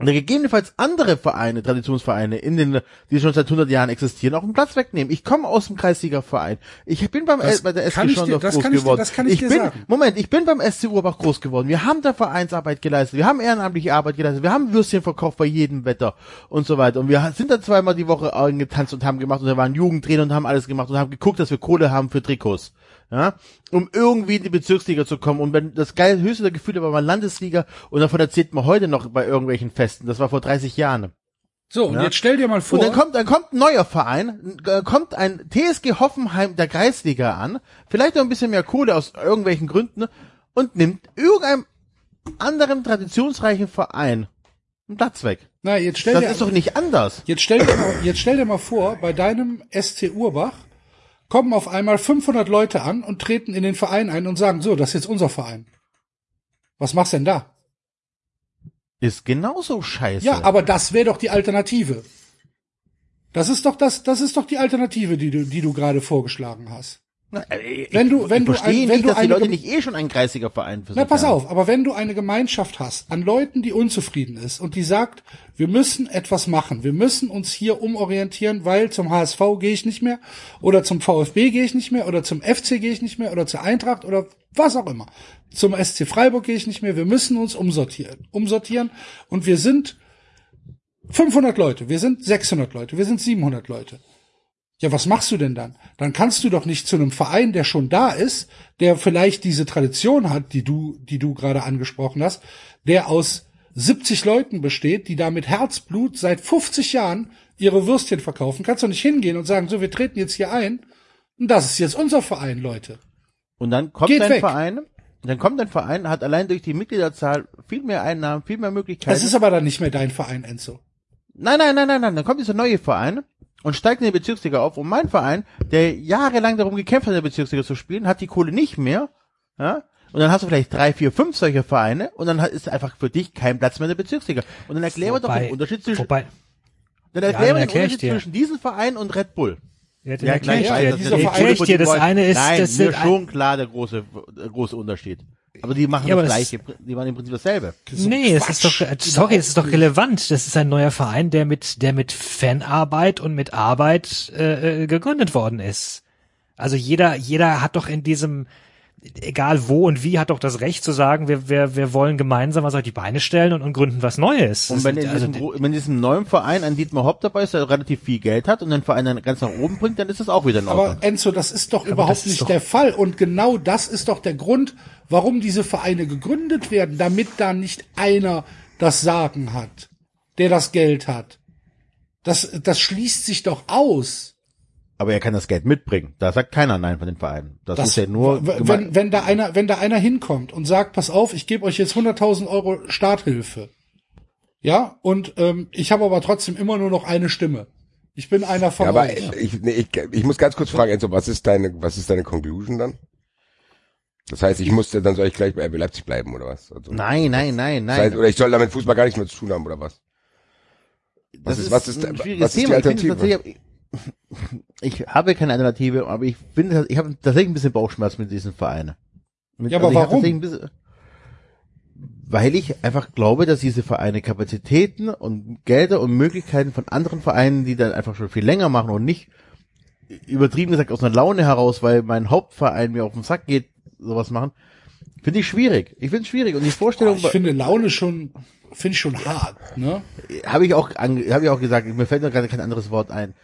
oder gegebenenfalls andere Vereine, Traditionsvereine, in den, die schon seit 100 Jahren existieren, auch einen Platz wegnehmen. Ich komme aus dem Kreisliga-Verein. Ich bin beim Das bei der ich Schondorf das groß kann ich dir- geworden. das kann ich dir bin, sagen. Moment, ich bin beim SC Urbach groß geworden. Wir haben da Vereinsarbeit geleistet. Wir haben ehrenamtliche Arbeit geleistet. Wir haben Würstchen verkauft bei jedem Wetter und so weiter. Und wir sind da zweimal die Woche getanzt und haben gemacht und da waren Jugendtrainer und haben alles gemacht und haben geguckt, dass wir Kohle haben für Trikots. Ja, um irgendwie in die Bezirksliga zu kommen. Und wenn das geil höchste der Gefühle war mal Landesliga und davon erzählt man heute noch bei irgendwelchen Festen. Das war vor 30 Jahren. So, und Ja. jetzt stell dir mal vor, Und dann kommt, dann kommt ein neuer Verein, äh, kommt ein TSG Hoffenheim der Kreisliga an, vielleicht noch ein bisschen mehr Kohle aus irgendwelchen Gründen und nimmt irgendeinem anderen traditionsreichen Verein einen Platz weg. na, jetzt stell Das dir, ist doch nicht anders. jetzt stell dir mal, jetzt stell dir mal vor, bei deinem ST Urbach kommen auf einmal 500 Leute an und treten in den Verein ein und sagen, so, das ist jetzt unser Verein. Was machst denn da? Ist genauso scheiße. Ja, aber das wäre doch die Alternative. Das ist doch das, das ist doch die Alternative, die du, die du gerade vorgeschlagen hast. Na, äh, Wenn du- wenn ich du ein- wenn nicht, du dass die Leute nicht eh schon ein kreisiger Verein für Na, pass auf, aber wenn du eine Gemeinschaft hast an Leuten, die unzufrieden ist und die sagt, wir müssen etwas machen, wir müssen uns hier umorientieren, weil zum HSV gehe ich nicht mehr oder zum VfB gehe ich nicht mehr oder zum FC gehe ich nicht mehr oder zur Eintracht oder was auch immer. Zum SC Freiburg gehe ich nicht mehr, wir müssen uns umsortieren, umsortieren und wir sind 500 Leute, wir sind 600 Leute, wir sind 700 Leute. Ja, was machst du denn dann? Dann kannst du doch nicht zu einem Verein, der schon da ist, der vielleicht diese Tradition hat, die du, die du gerade angesprochen hast, der aus 70 Leuten besteht, die da mit Herzblut seit 50 Jahren ihre Würstchen verkaufen. Kannst du nicht hingehen und sagen, so, wir treten jetzt hier ein. Und das ist jetzt unser Verein, Leute. Und dann kommt Geht ein weg. Verein, dann kommt ein Verein, hat allein durch die Mitgliederzahl viel mehr Einnahmen, viel mehr Möglichkeiten. Das ist aber dann nicht mehr dein Verein, Enzo. Nein, nein, nein, nein, nein. Dann kommt dieser neue Verein und steigt in die Bezirksliga auf. Und mein Verein, der jahrelang darum gekämpft hat, in der Bezirksliga zu spielen, hat die Kohle nicht mehr. Ja? Und dann hast du vielleicht drei, vier, fünf solche Vereine und dann ist einfach für dich kein Platz mehr in der Bezirksliga. Und dann erklären wir doch den Unterschied zwischen, wobei, dann Ja, erklären dann wir den Unterschied dir. zwischen diesem Verein und Red Bull. ja, dann Ja, erkläre ich klar, dir, ja, dir, das eine ist, Nein, das mir sind schon klar der große, der große Unterschied. Aber die machen Ja, aber das das- Gleiche, die machen im Prinzip dasselbe. Nee, es ist doch, äh, sorry, es ist doch relevant. Das ist ein neuer Verein, der mit, der mit Fanarbeit und mit Arbeit äh, äh, gegründet worden ist. Also jeder, jeder hat doch in diesem, egal wo und wie, hat doch das Recht zu sagen, wir, wir, wir wollen gemeinsam was auf die Beine stellen und, und gründen was Neues. Und wenn in, also, diesem, gro- wenn in diesem neuen Verein ein Dietmar Hopp dabei ist, der relativ viel Geld hat und den Verein dann ganz nach oben bringt, dann ist das auch wieder in Ordnung. Aber Enzo, das ist doch überhaupt nicht doch- der Fall. Und genau das ist doch der Grund, warum diese Vereine gegründet werden, damit da nicht einer das Sagen hat, der das Geld hat. Das, das schließt sich doch aus. Aber er kann das Geld mitbringen. Da sagt keiner Nein von den Vereinen. Das, Das, ist ja nur wenn, wenn da einer, wenn da einer hinkommt und sagt, pass auf, ich gebe euch jetzt 100.000 Euro Starthilfe. Ja, und ähm, ich habe aber trotzdem immer nur noch eine Stimme. Ich bin einer von Ja, aber euch. ich, nee, ich, ich muss ganz kurz fragen, Enzo, was ist deine, was ist deine Conclusion dann? Das heißt, ich musste, dann soll ich gleich bei RB Leipzig bleiben, oder was? Also, Nein, nein, nein, das nein. heißt, oder ich soll damit Fußball gar nichts mehr zu tun haben, oder was? Was ist, was ist, ein was schwieriges ist die Thema. Alternative? Ich habe keine Alternative, aber ich finde, ich habe tatsächlich ein bisschen Bauchschmerz mit diesen Vereinen. Mit, Ja, aber habe warum? bisschen- Weil ich einfach glaube, dass diese Vereine Kapazitäten und Gelder und Möglichkeiten von anderen Vereinen, die dann einfach schon viel länger machen und nicht übertrieben gesagt aus einer Laune heraus, weil mein Hauptverein mir auf den Sack geht, sowas machen, finde ich schwierig. Ich finde es schwierig und die Vorstellung, ich finde Laune schon, finde ich schon hart, ne? habe ich auch, habe ich auch gesagt, mir fällt noch gerade kein anderes Wort ein.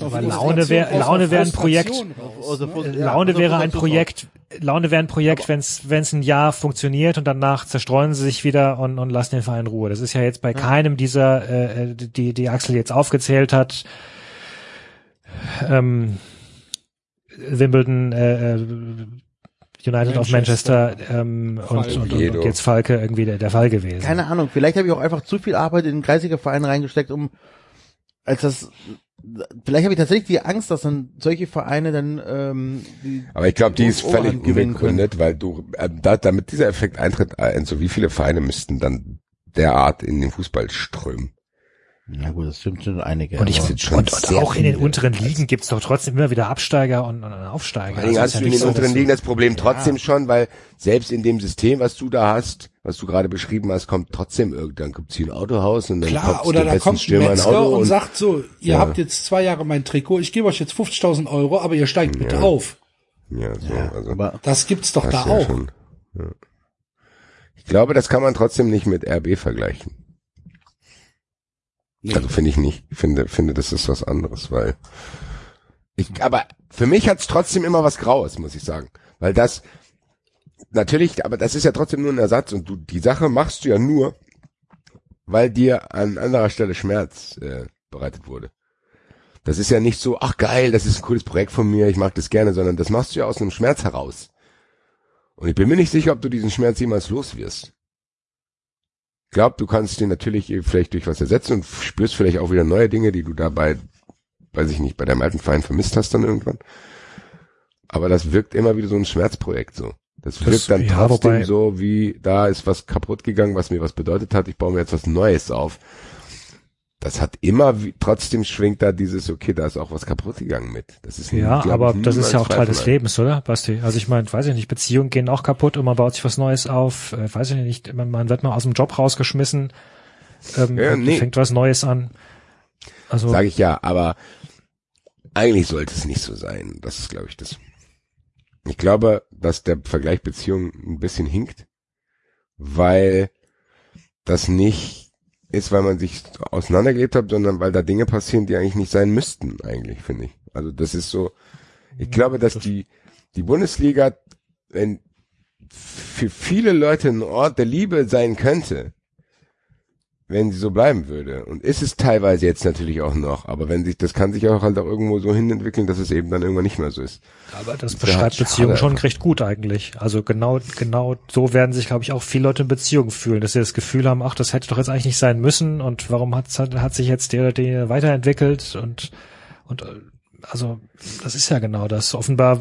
Aber Laune wär- aus einer Laune wär ein Projekt. Ja, Laune wäre ein Projekt, Laune wäre ein Projekt, wenn es wenn es ein Jahr funktioniert und danach zerstreuen sie sich wieder und, und lassen den Verein in Ruhe. Das ist ja jetzt bei keinem dieser, äh, die die Axel jetzt aufgezählt hat. Ähm, Wimbledon, äh, äh, United of Manchester ähm, und, und, und, und jetzt Falke irgendwie der, der Fall gewesen. Keine Ahnung, vielleicht habe ich auch einfach zu viel Arbeit in den kreisiger Verein reingesteckt, um als das vielleicht habe ich tatsächlich die Angst, dass dann solche Vereine dann ähm, die Aber ich glaube, die ist völlig unbegründet, weil du, äh, da, damit dieser Effekt eintritt, äh, Enzo, wie viele Vereine müssten dann derart in den Fußball strömen? Na gut, das stimmt schon einige. und ich sind schon und, und auch in den unteren Ligen gibt's doch trotzdem immer wieder Absteiger und, und Aufsteiger. Also hast ja du in den so, unteren Ligen das Problem trotzdem schon, weil selbst in dem System, was du da hast, was du gerade beschrieben hast, kommt trotzdem irgendwann gibt's hier ein Autohaus und dann Klar, kommt oder der da kommt ein Stürmer ein Metzger Auto und, sagt so, ihr Ja. habt jetzt zwei Jahre mein Trikot, ich gebe euch jetzt 50.000 Euro, aber ihr steigt bitte auf. ja, so, also aber Das gibt's doch hast da ja auch. schon, ja. Ich glaube, das kann man trotzdem nicht mit RB vergleichen. Nee. Also finde ich nicht. Ich finde, finde, das ist was anderes, weil Ich, aber für mich hat's trotzdem immer was Graues, muss ich sagen. Weil das, natürlich, aber das ist ja trotzdem nur ein Ersatz und du, die Sache machst du ja nur, weil dir an anderer Stelle Schmerz äh, bereitet wurde. Das ist ja nicht so, ach geil, das ist ein cooles Projekt von mir, ich mag das gerne, sondern das machst du ja aus einem Schmerz heraus. Und ich bin mir nicht sicher, ob du diesen Schmerz jemals los wirst. Ich glaube, du kannst den natürlich vielleicht durch was ersetzen und spürst vielleicht auch wieder neue Dinge, die du dabei, weiß ich nicht, bei deinem alten Verein vermisst hast dann irgendwann. Aber das wirkt immer wieder so ein Schmerzprojekt so. Das Das- wirkt dann ja, trotzdem so, wie da ist was kaputt gegangen, was mir was bedeutet hat. Ich baue mir jetzt was Neues auf. Das hat immer, trotzdem schwingt da dieses, okay, da ist auch was kaputt gegangen mit. Das ist Ja, glaub aber das ist ja auch Teil des. Lebens, oder, Basti? Also ich meine, weiß ich nicht, Beziehungen gehen auch kaputt und man baut sich was Neues auf. Äh, weiß ich nicht, man, man wird mal aus dem Job rausgeschmissen, ähm, Ja, nee. fängt was Neues an. Also Sage ich ja, aber eigentlich sollte es nicht so sein. Das ist, glaube ich, das. Ich glaube, dass der Vergleich Beziehung ein bisschen hinkt, weil das nicht ist, weil man sich auseinandergelebt hat, sondern weil da Dinge passieren, die eigentlich nicht sein müssten, eigentlich, finde ich. Also das ist so, ich glaube, dass die, die Bundesliga, wenn für viele Leute ein Ort der Liebe sein könnte, wenn sie so bleiben würde. Und ist es teilweise jetzt natürlich auch noch, aber wenn sich, das kann sich auch halt auch irgendwo so hin entwickeln, dass es eben dann irgendwann nicht mehr so ist. Aber das beschreibt Beziehungen schon recht gut eigentlich. Also genau, genau so werden sich, glaube ich, auch viele Leute in Beziehungen fühlen, dass sie das Gefühl haben, ach, das hätte doch jetzt eigentlich nicht sein müssen und warum hat, hat, hat sich jetzt der oder der weiterentwickelt und, und, also, das ist ja genau das. Offenbar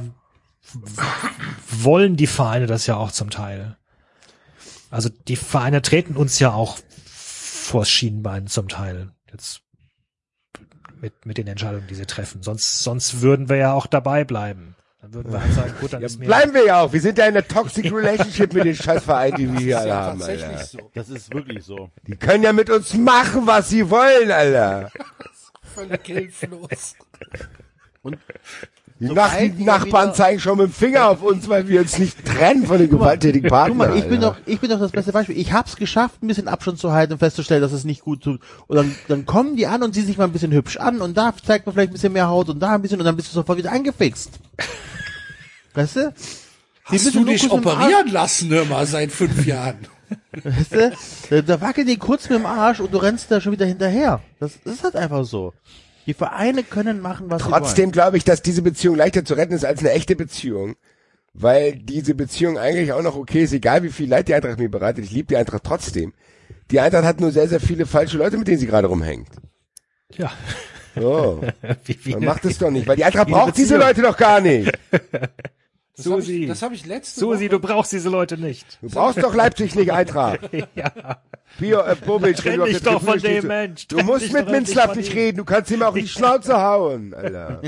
wollen die Vereine das ja auch zum Teil. Also die Vereine treten uns ja auch vors Schienbein zum Teil. Jetzt mit, mit den Entscheidungen, die sie treffen. Sonst, sonst würden wir ja auch dabei bleiben. Dann würden wir halt sagen, gut, dann Ja, ist mir bleiben wir ja auch. Wir sind ja in einer toxic relationship mit den Scheißvereinen, die wir hier alle haben, tatsächlich Alter. so. Das ist wirklich so. Die können ja mit uns machen, was sie wollen, Alter. Völlig hilflos. Und Die Sobald Nach Nachbarn zeigen schon mit dem Finger auf uns, weil wir uns nicht trennen von den gewalttätigen Guck Partnern. mal, ich bin doch, ich bin doch das beste Beispiel. Ich hab's geschafft, ein bisschen Abstand zu halten und festzustellen, dass es nicht gut tut. Und dann, dann kommen die an und ziehen sich mal ein bisschen hübsch an und da zeigt man vielleicht ein bisschen mehr Haut und da ein bisschen und dann bist du sofort wieder angefixt. Weißt du? Die Hast du dich operieren lassen, hör mal, seit fünf Jahren? Weißt du? Da, da wackeln die kurz mit dem Arsch und du rennst da schon wieder hinterher. Das ist halt einfach so. Die Vereine können machen, was sie wollen. Trotzdem glaube ich, dass diese Beziehung leichter zu retten ist als eine echte Beziehung. Weil diese Beziehung eigentlich auch noch okay ist, egal wie viel Leid die Eintracht mir bereitet. Ich liebe die Eintracht trotzdem. Die Eintracht hat nur sehr, sehr viele falsche Leute, mit denen sie gerade rumhängt. ja, So. wie, wie Man macht es doch nicht, weil die Eintracht braucht diese. Leute doch gar nicht. Das habe Susi. ich, das hab ich letzte Susi, Woche. du brauchst diese Leute nicht. Du brauchst doch Leipzig nicht Eintracht. ja. Bio, äh, Bobic, Trenn dich doch von dem Mensch. Du musst mit Minzlaff nicht reden, du kannst ihm auch in die Schnauze hauen, Alter.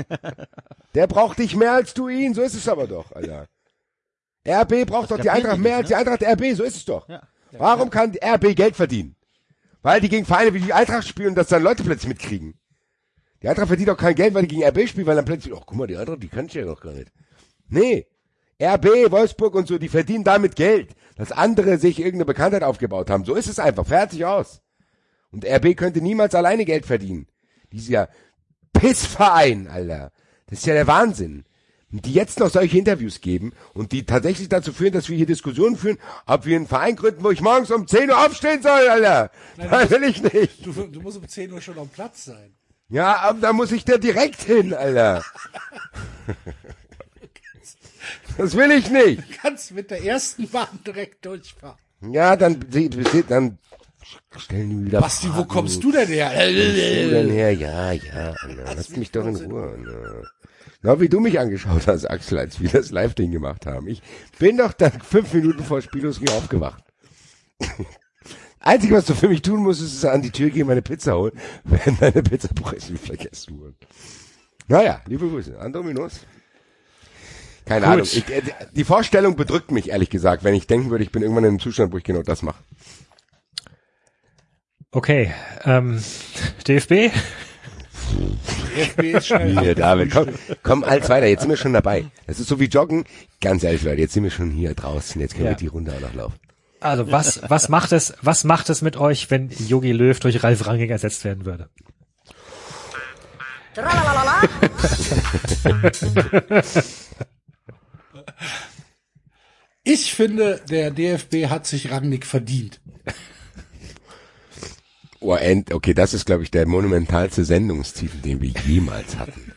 Der braucht dich mehr als du ihn, so ist es aber doch, Alter. RB braucht doch die Eintracht mehr als die Eintracht RB, so ist es doch. Ja. Warum kann RB Geld verdienen? Weil die gegen Vereine wie die Eintracht spielen und das dann Leute plötzlich mitkriegen. Die Eintracht verdient doch kein Geld, weil die gegen RB spielen, weil dann plötzlich, ach guck mal, die Eintracht, die kann ich ja doch gar nicht. Nee. RB, Wolfsburg und so, die verdienen damit Geld, dass andere sich irgendeine Bekanntheit aufgebaut haben. So ist es einfach. Fertig aus. Und RB könnte niemals alleine Geld verdienen. Dieser Pissverein, Alter. Das ist ja der Wahnsinn. Und die jetzt noch solche Interviews geben und die tatsächlich dazu führen, dass wir hier Diskussionen führen, ob wir einen Verein gründen, wo ich morgens um 10 Uhr aufstehen soll, Alter. Das will ich nicht. Du, du musst um 10 Uhr schon am Platz sein. Ja, aber da muss ich da direkt hin, Alter. Das will ich nicht. Du kannst mit der ersten Bahn direkt durchfahren. Ja, dann, dann stellen die wieder Basti, wo Fragen. kommst du denn her? Wo du denn her? Ja, ja, Alter, lass mich doch in Ruhe. Alter. Genau wie du mich angeschaut hast, Axel, als wir das Live-Ding gemacht haben. Ich bin doch dann fünf Minuten vor Spielosring aufgewacht. Einzige, was du für mich tun musst, ist an die Tür gehen, meine Pizza holen, wenn deine Pizzapreise vergessen wurden. Naja, liebe Grüße. An Dominos. Keine Gut. Ahnung. Ich, äh, die Vorstellung bedrückt mich, ehrlich gesagt, wenn ich denken würde, ich bin irgendwann in einem Zustand, wo ich genau das mache. Okay, ähm, DFB? FB ist schnell. Hier, David, komm, komm als weiter, jetzt sind wir schon dabei. Das ist so wie Joggen. Ganz ehrlich, Leute, jetzt sind wir schon hier draußen, jetzt können Ja. wir die Runde auch noch laufen. Also was, was macht es, was macht es mit euch, wenn Yogi Löw durch Ralf Rangnick ersetzt werden würde? Ich finde, der DFB hat sich Rangnick verdient. Oh, end, okay, das ist, glaube ich, der monumentalste Sendungstitel, den wir jemals hatten.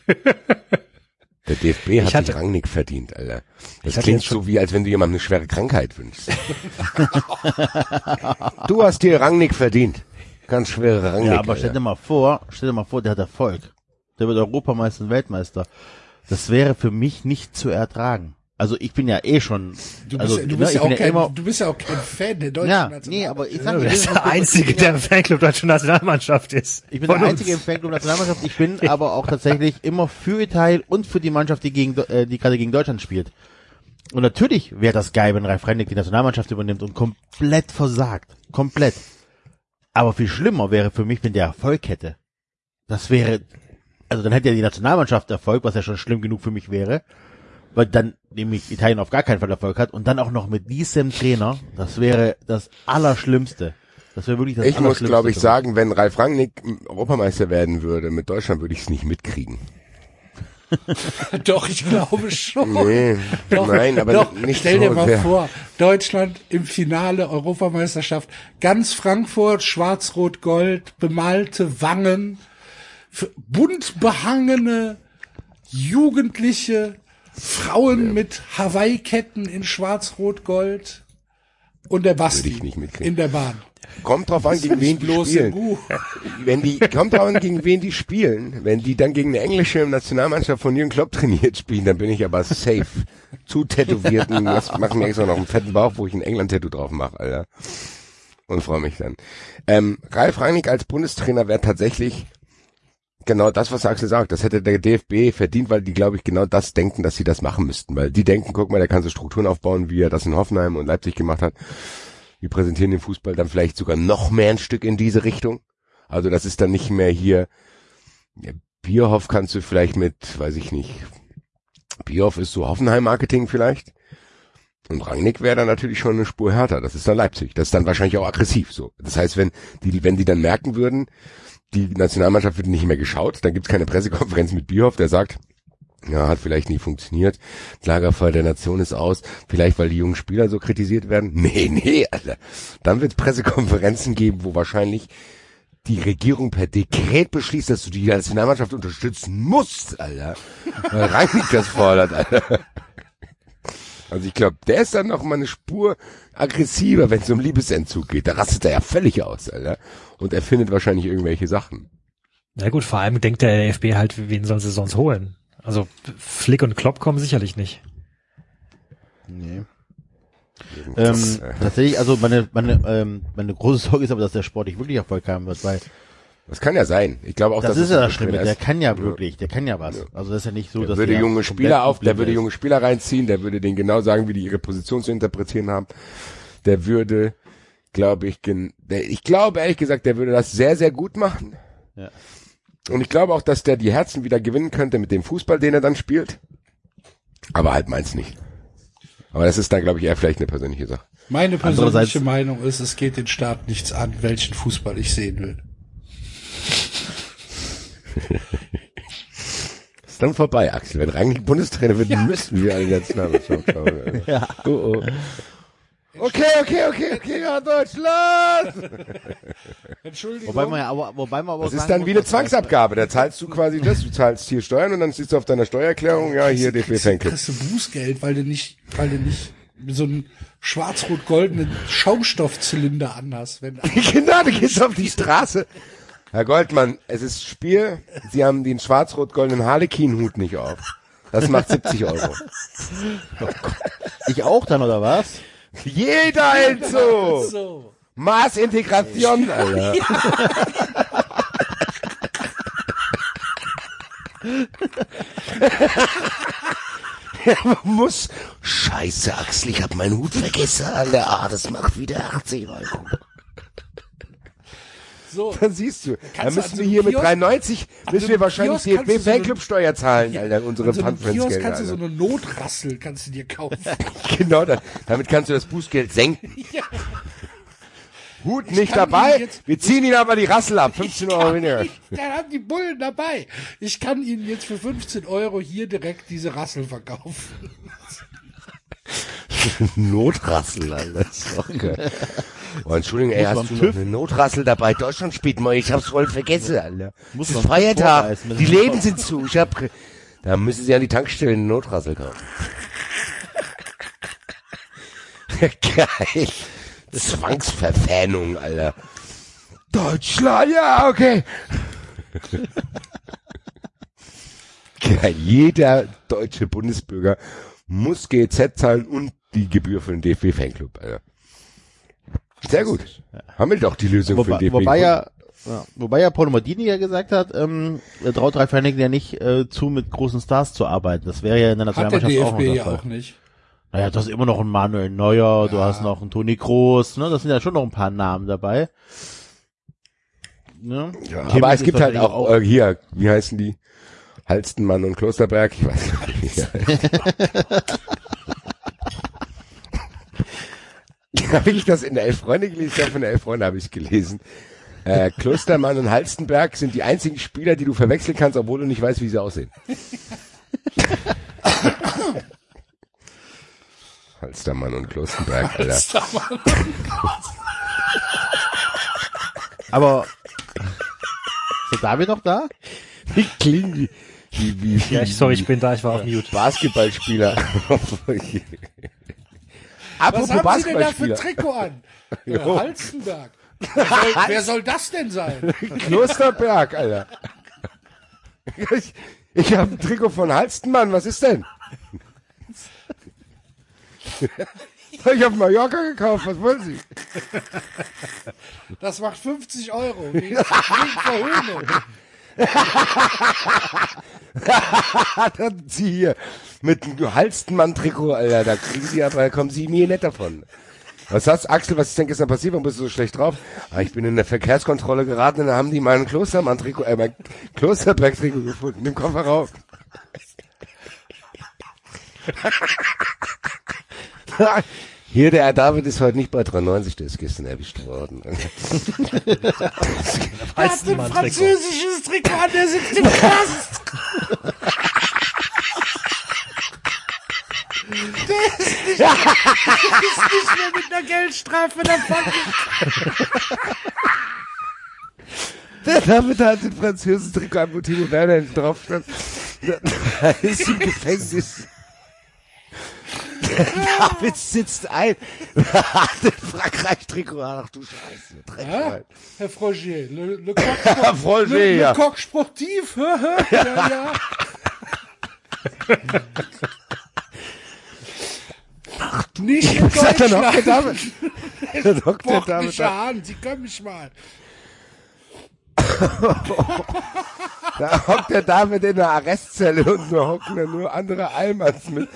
Der DFB hat hatte- sich Rangnick verdient, Alter. Das klingt so, wie als wenn du jemandem eine schwere Krankheit wünschst. du hast dir Rangnick verdient. Ganz schwere Rangnick. Ja, aber stell dir mal vor, stell dir mal vor, der hat Erfolg. Der wird Europameister und Weltmeister. Das wäre für mich nicht zu ertragen. Also ich bin ja eh schon, Du bist, also ja, du ne, bist ich ja auch kein, immer, du bist ja auch kein Fan der deutschen ja, Nationalmannschaft. nee, aber ich Du sag bist der Einzige, der im Fanclub deutsche Nationalmannschaft ist. Ich bin Von der uns. einzige im Fanclub Nationalmannschaft. Ich bin aber auch tatsächlich immer für Italien und für die Mannschaft, die gegen, äh, die gerade gegen Deutschland spielt. Und natürlich wäre das geil, wenn Ralf Rangnick die Nationalmannschaft übernimmt und komplett versagt. Komplett. Aber viel schlimmer wäre für mich, wenn der Erfolg hätte. Das wäre, also dann hätte ja die Nationalmannschaft Erfolg, was ja schon schlimm genug für mich wäre. Weil dann nämlich Italien auf gar keinen Fall Erfolg hat und dann auch noch mit diesem Trainer, das wäre das Allerschlimmste. Das wäre wirklich das Ich muss, glaube ich, sagen, wenn Ralf Rangnick Europameister werden würde mit Deutschland, würde ich es nicht mitkriegen. Doch, ich glaube schon. Nee, Doch, nein, aber doch, nicht stell so dir mal sehr. vor, Deutschland im Finale Europameisterschaft, ganz Frankfurt, schwarz-rot-gold, bemalte Wangen, bunt behangene Jugendliche, Frauen mit Hawaii-Ketten in schwarz-rot-gold und der Basti ich nicht mitkriegen. in der Bahn. Kommt drauf an, gegen wen die spielen. Wenn die, kommt drauf an, gegen wen die spielen. Wenn die dann gegen eine englische Nationalmannschaft von Jürgen Klopp trainiert spielen, dann bin ich aber safe. Zu tätowierten, das machen mir extra noch einen fetten Bauch, wo ich ein England-Tattoo drauf mache, Alter. Und freue mich dann. Ähm, Ralf Rangnick als Bundestrainer wäre tatsächlich genau das, was Axel sagt. Das hätte der DFB verdient, weil die, glaube ich, genau das denken, dass sie das machen müssten. Weil die denken, guck mal, der kann so Strukturen aufbauen, wie er das in Hoffenheim und Leipzig gemacht hat. Wir präsentieren den Fußball dann vielleicht sogar noch mehr ein Stück in diese Richtung. Also das ist dann nicht mehr hier, ja, Bierhoff kannst du vielleicht mit, weiß ich nicht, Bierhoff ist so Hoffenheim-Marketing vielleicht. Und Rangnick wäre dann natürlich schon eine Spur härter. Das ist dann Leipzig. Das ist dann wahrscheinlich auch aggressiv so. Das heißt, wenn die, wenn die dann merken würden, die Nationalmannschaft wird nicht mehr geschaut, dann gibt's keine Pressekonferenz mit Bierhoff, der sagt, ja, hat vielleicht nie funktioniert. Lagerfeuer der Nation ist aus. Vielleicht, weil die jungen Spieler so kritisiert werden. Nee, nee, Alter. Dann wird Pressekonferenzen geben, wo wahrscheinlich die Regierung per Dekret beschließt, dass du die Nationalmannschaft unterstützen musst, Alter. Weil Rangnick das fordert, Alter. Also ich glaube, der ist dann noch mal eine Spur aggressiver, wenn es um Liebesentzug geht. Da rastet er ja völlig aus, Alter. Und er findet wahrscheinlich irgendwelche Sachen. Na gut, vor allem denkt der DFB halt, wen sollen sie sonst holen? Also Flick und Klopp kommen sicherlich nicht. Nee. Ähm, äh, tatsächlich, also meine, meine, ähm, meine große Sorge ist aber, dass der Sport nicht wirklich Erfolg haben wird, weil Das kann ja sein. Ich glaube auch, das dass ist ja das Schlimme, der kann ja wirklich, der kann ja was. Also das ist ja nicht so, Der dass würde der junge Spieler auf, der würde junge Spieler reinziehen, der würde denen genau sagen, wie die ihre Position zu interpretieren haben. Der würde, glaube ich, gen, der, ich glaube ehrlich gesagt, der würde das sehr, sehr gut machen. Ja. Und ich glaube auch, dass der die Herzen wieder gewinnen könnte mit dem Fußball, den er dann spielt. Aber halt meins nicht. Aber das ist dann, glaube ich, eher vielleicht eine persönliche Sache. Meine persönliche Meinung ist, es geht den Staat nichts an, welchen Fußball ich sehen will. Ist dann vorbei, Axel. Wenn Rangnick Bundestrainer wird, müssen wir alle jetzt Nationalmannschaft schauen. Ja. Oh, oh. Okay, okay, okay, okay, ja, Deutschland! Entschuldigung. Wobei man ja aber, wobei man aber Das ist dann wie eine Zwangsabgabe. Da zahlst du quasi das, du zahlst hier Steuern und dann siehst du auf deiner Steuererklärung, ja, hier du- Fanclub. kriegst du Bußgeld, weil du nicht, weil du nicht so einen schwarz-rot-goldenen Schaumstoffzylinder anhast. Wenn, Genau, du gehst auf die Straße. Herr Goldmann, es ist Spiel. Sie haben den schwarz-rot-goldenen Harlequin-Hut nicht auf. Das macht 70 Euro. Ich auch dann, oder was? Jeder hält so. Maßintegration, Alter. Man muss. Scheiße, Axel, ich hab meinen Hut vergessen, Alter. Ah, das macht wieder 80 Euro. So. Dann siehst du. Dann Kannst du müssen an wir hier einem mit Kiosk- 3,90 müssen wir wahrscheinlich Kiosk DFB Fanclub-Steuer zahlen, Alter, unsere so Kiosk Pfandpfandgelder. kannst du so eine Notrassel, kannst du dir kaufen. Genau, da, damit kannst du das Bußgeld senken. Hut Ich nicht dabei. Jetzt- Wir ziehen ihn aber die Rassel ab. 15 Ich Euro weniger. Dann haben die Bullen dabei. Ich kann Ihnen jetzt für 15 Euro hier direkt diese Rassel verkaufen. Notrassel, Alter. Das ist doch geil. Oh, Entschuldigung, ey, hast du noch eine Notrassel dabei? Deutschland spielt mal, ich hab's voll vergessen, Alter. Muss man ist Feiertag. Die Läden sind zu. Ich hab, da müssen Sie an die Tankstelle eine Notrassel kaufen. Geil. Zwangsverfähnung, Alter. Deutschland, ja, okay. Geil. Jeder deutsche Bundesbürger muss GZ zahlen und die Gebühr für den DFB-Fanclub, Alter. Sehr gut. Haben wir doch die Lösung für Wobei, den DFB. wobei ja, ja, wobei ja Paul Maldini ja gesagt hat, ähm, er traut Ralf Rangnick ja nicht äh, zu, mit großen Stars zu arbeiten. Das wäre ja in der Nationalmannschaft auch ja auch nicht. Naja, du hast immer noch einen Manuel Neuer, du hast noch einen Toni Kroos, ne? Das sind ja schon noch ein paar Namen dabei. Ne? Ja, aber es gibt halt wahrscheinlich auch, äh, hier, wie heißen die? Halstenmann und Klosterberg, ich weiß nicht. wie die heißen. habe ich das in der Elf Freunde gelesen? Ja, von der Elf Freunde habe ich gelesen. Äh, Klostermann und Halstenberg sind die einzigen Spieler, die du verwechseln kannst, obwohl du nicht weißt, wie sie aussehen. Halstermann und Klosterberg, Alter. Aber ist der David noch da? Wie klingen die? Wie, wie, wie, Ja, ich, sorry, ich bin da, ich war auf Mute. Basketballspieler. Was Apropos haben Sie denn da für ein. Trikot an? Äh, Halstenberg. Wer soll, wer soll das denn sein? Klosterberg, Alter. Ich, ich habe ein Trikot von Halstenmann, was ist denn? Ich habe Mallorca gekauft, was wollen Sie? Das macht 50 Euro. Wegen Verhöhnung. Dann Sie hier mit einem Halstenmann-Trikot, Alter, da kriegen Sie aber, kommen Sie mir nicht davon. Was hast Axel, was ist denn gestern passiert? Warum bist du so schlecht drauf? Ah, ich bin in der Verkehrskontrolle geraten und da haben die meinen Klostermann-Trikot, äh, mein Klosterberg-Trikot gefunden, im Kofferraum. Hier, der Herr David ist heute nicht bei 93, der ist gestern erwischt worden. Er hat ein französisches Trikot an, der sitzt im Knast. Der ist nicht, der ist nicht mehr mit einer Geldstrafe davon. Der David hat den französischen Trikot an, wo Timo Werner hinten drauf stand. Da ist im Gefängnis. David sitzt ein. Hat den Frankreich-Trikot an. Ach du Scheiße. Dreck, Herr Frogier, le, le, coq, sport, Frogier, le, ja. le coq sportif, ja, ja. Ach du Nicht in Deutschland. David. Der Dr. David. Bockmische Hahn, Sie können mich mal. Da hockt der David in der Arrestzelle und nur hocken da nur andere Allmanns mit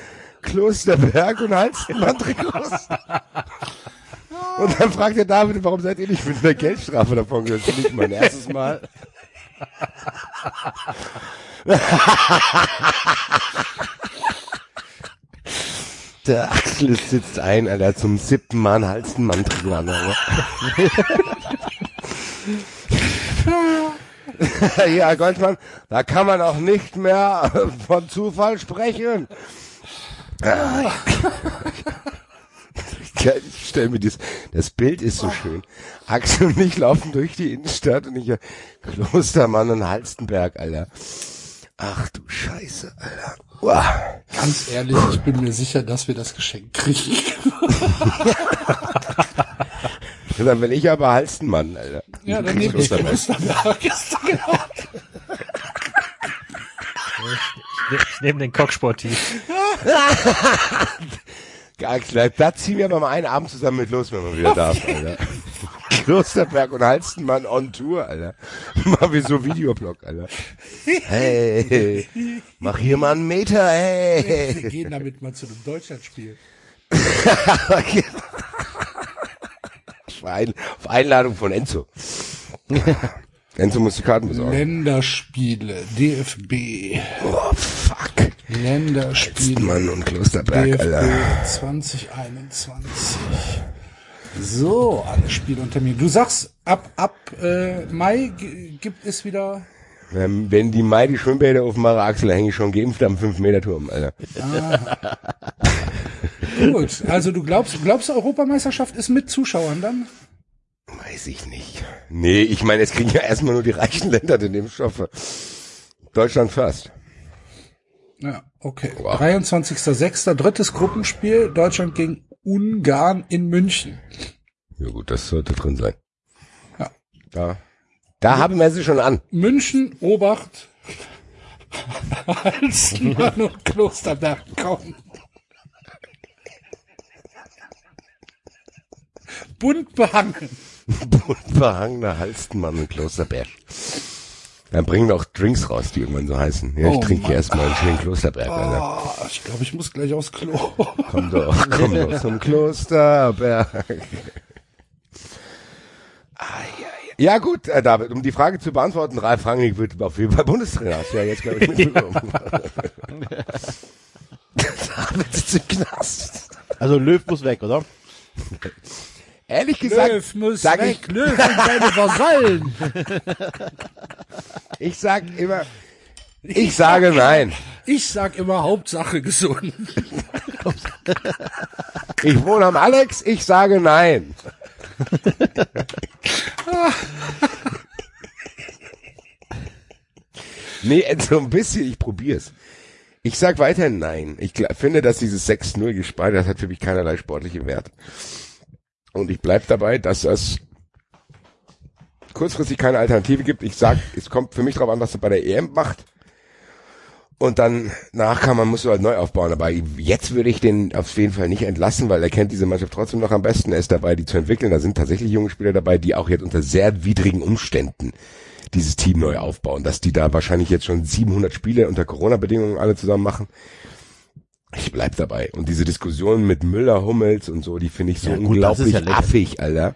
Klosterberg und Halstenmann-Trikots. Und dann fragt der David, warum seid ihr nicht mit einer Geldstrafe davon? Das ist nicht mein erstes Mal. Der Axel sitzt ein, Alter, zum siebten Mal einen Halstenmann-Trikot an, Alter. ja, Goldmann, da kann man auch nicht mehr von Zufall sprechen. Ja, ich stell mir das, das Bild ist so schön. Axel und ich laufen durch die Innenstadt und ich, Klostermann und Halstenberg, Alter. Ach du Scheiße, Alter. Uah. Ganz ehrlich, ich bin mir sicher, dass wir das Geschenk kriegen. Dann bin ich aber Halstenmann, Alter. Ja, dann nehme ich Klosterberg. Klosterberg. genau. Ich nehme den Coq sportiv. Axel, da ziehen wir aber mal einen Abend zusammen mit los, wenn man wieder darf, Alter. Klosterberg und Halstenmann on Tour, Alter. Machen wir so Videoblog, Alter. Hey, mach hier mal einen Meter, Wir hey. gehen damit mal zu einem Deutschlandspiel. Auf Einladung von Enzo. Enzo muss die Karten besorgen. Länderspiele, DFB, Oh, fuck. Länderspiele, Halstenmann und Klosterberg, DFB Alter. 2021. So, alle Spiele und Termine. Du sagst, ab, ab äh, Mai gibt es wieder. Ähm, wenn die Mai die Schwimmbäder auf Mare Axel hänge ich schon geimpft am 5-Meter-Turm, Alter. Gut, also du glaubst, glaubst Europameisterschaft ist mit Zuschauern dann? Weiß ich nicht. Nee, ich meine, es kriegen ja erstmal nur die reichen Länder den Impfstoffe. Deutschland first. Ja, okay. Wow. 23.06. drittes Gruppenspiel, Deutschland gegen Ungarn in München. Ja gut, das sollte drin sein. Ja. Da, da haben wir sie schon an. München, Obacht, Halstenmann und Klosterberg kommen. Bunt behangen. Buntbehangener Halstenmann und Klosterberg. Dann bringen wir auch Drinks raus, die irgendwann so heißen. Ja, ich Oh trinke Mann. erstmal einen schönen Klosterberg, Alter. Oh, ich glaube, ich muss gleich aufs Klo. Komm doch, komm doch zum Klosterberg. Ah, ja, ja. ja gut, äh, David, um die Frage zu beantworten, Ralf Rangnick wird auf jeden Fall Bundestrainer. Hast du ja jetzt, glaube ich, mitbekommen. David sitzt im Knast. Also Löw muss weg, oder? Ehrlich gesagt, Löw muss sag weg, ich, Löw und seine Vasallen. ich sag immer, ich sage nein. Ich sag immer Hauptsache gesund. Ich wohne am Alex, ich sage nein. nee, so ein bisschen, ich probier's. Ich sag weiterhin nein. Ich finde, dass dieses 6-0 gespart, das hat für mich keinerlei sportliche Wert. Und ich bleib dabei, dass es kurzfristig keine Alternative gibt. Ich sag, es kommt für mich drauf an, was er bei der EM macht. Und dann nach kann man, musst du halt neu aufbauen. Aber jetzt würde ich den auf jeden Fall nicht entlassen, weil er kennt diese Mannschaft trotzdem noch am besten. Er ist dabei, die zu entwickeln. Da sind tatsächlich junge Spieler dabei, die auch jetzt unter sehr widrigen Umständen dieses Team neu aufbauen. Dass die da wahrscheinlich jetzt schon 700 Spiele unter Corona-Bedingungen alle zusammen machen. Ich bleib dabei. Und diese Diskussion mit Müller, Hummels und so, die finde ich so Ja, gut, unglaublich ja affig, Alter.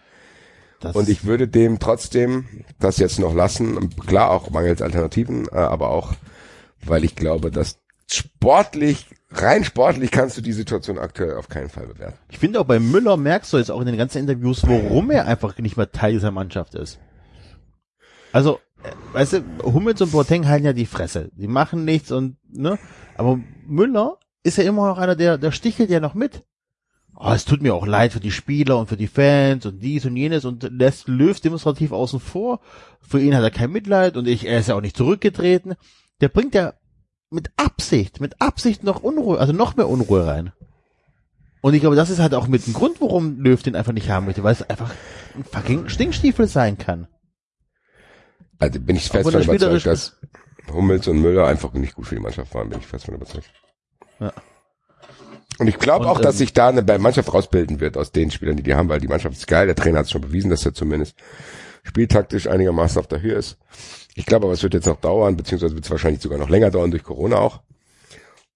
Das Und ich würde dem trotzdem das jetzt noch lassen. Klar, auch mangels Alternativen, äh, aber auch, weil ich glaube, dass sportlich, rein sportlich kannst du die Situation aktuell auf keinen Fall bewerten. Ich finde auch bei Müller merkst du jetzt auch in den ganzen Interviews, warum er einfach nicht mehr Teil dieser Mannschaft ist. Also, äh, weißt du, Hummels und Boateng halten ja die Fresse. Die machen nichts und, ne? Aber Müller ist ja immer noch einer, der, der stichelt ja noch mit. Oh, es tut mir auch leid für die Spieler und für die Fans und dies und jenes und lässt Löw demonstrativ außen vor. Für ihn hat er kein Mitleid und ich, er ist ja auch nicht zurückgetreten. Der bringt ja mit Absicht, mit Absicht noch Unruhe, also noch mehr Unruhe rein. Und ich glaube, das ist halt auch mit dem Grund, warum Löw den einfach nicht haben möchte, weil es einfach ein fucking Stinkstiefel sein kann. Also bin ich fest von er überzeugt, dass Hummels und Müller einfach nicht gut für die Mannschaft waren, bin ich fest von überzeugt. Ja. Und ich glaube auch, dass ähm, sich da eine Mannschaft rausbilden wird aus den Spielern, die die haben, weil die Mannschaft ist geil. Der Trainer hat es schon bewiesen, dass er zumindest spieltaktisch einigermaßen auf der Höhe ist. Ich glaube aber, es wird jetzt noch dauern, beziehungsweise wird es wahrscheinlich sogar noch länger dauern durch Corona auch.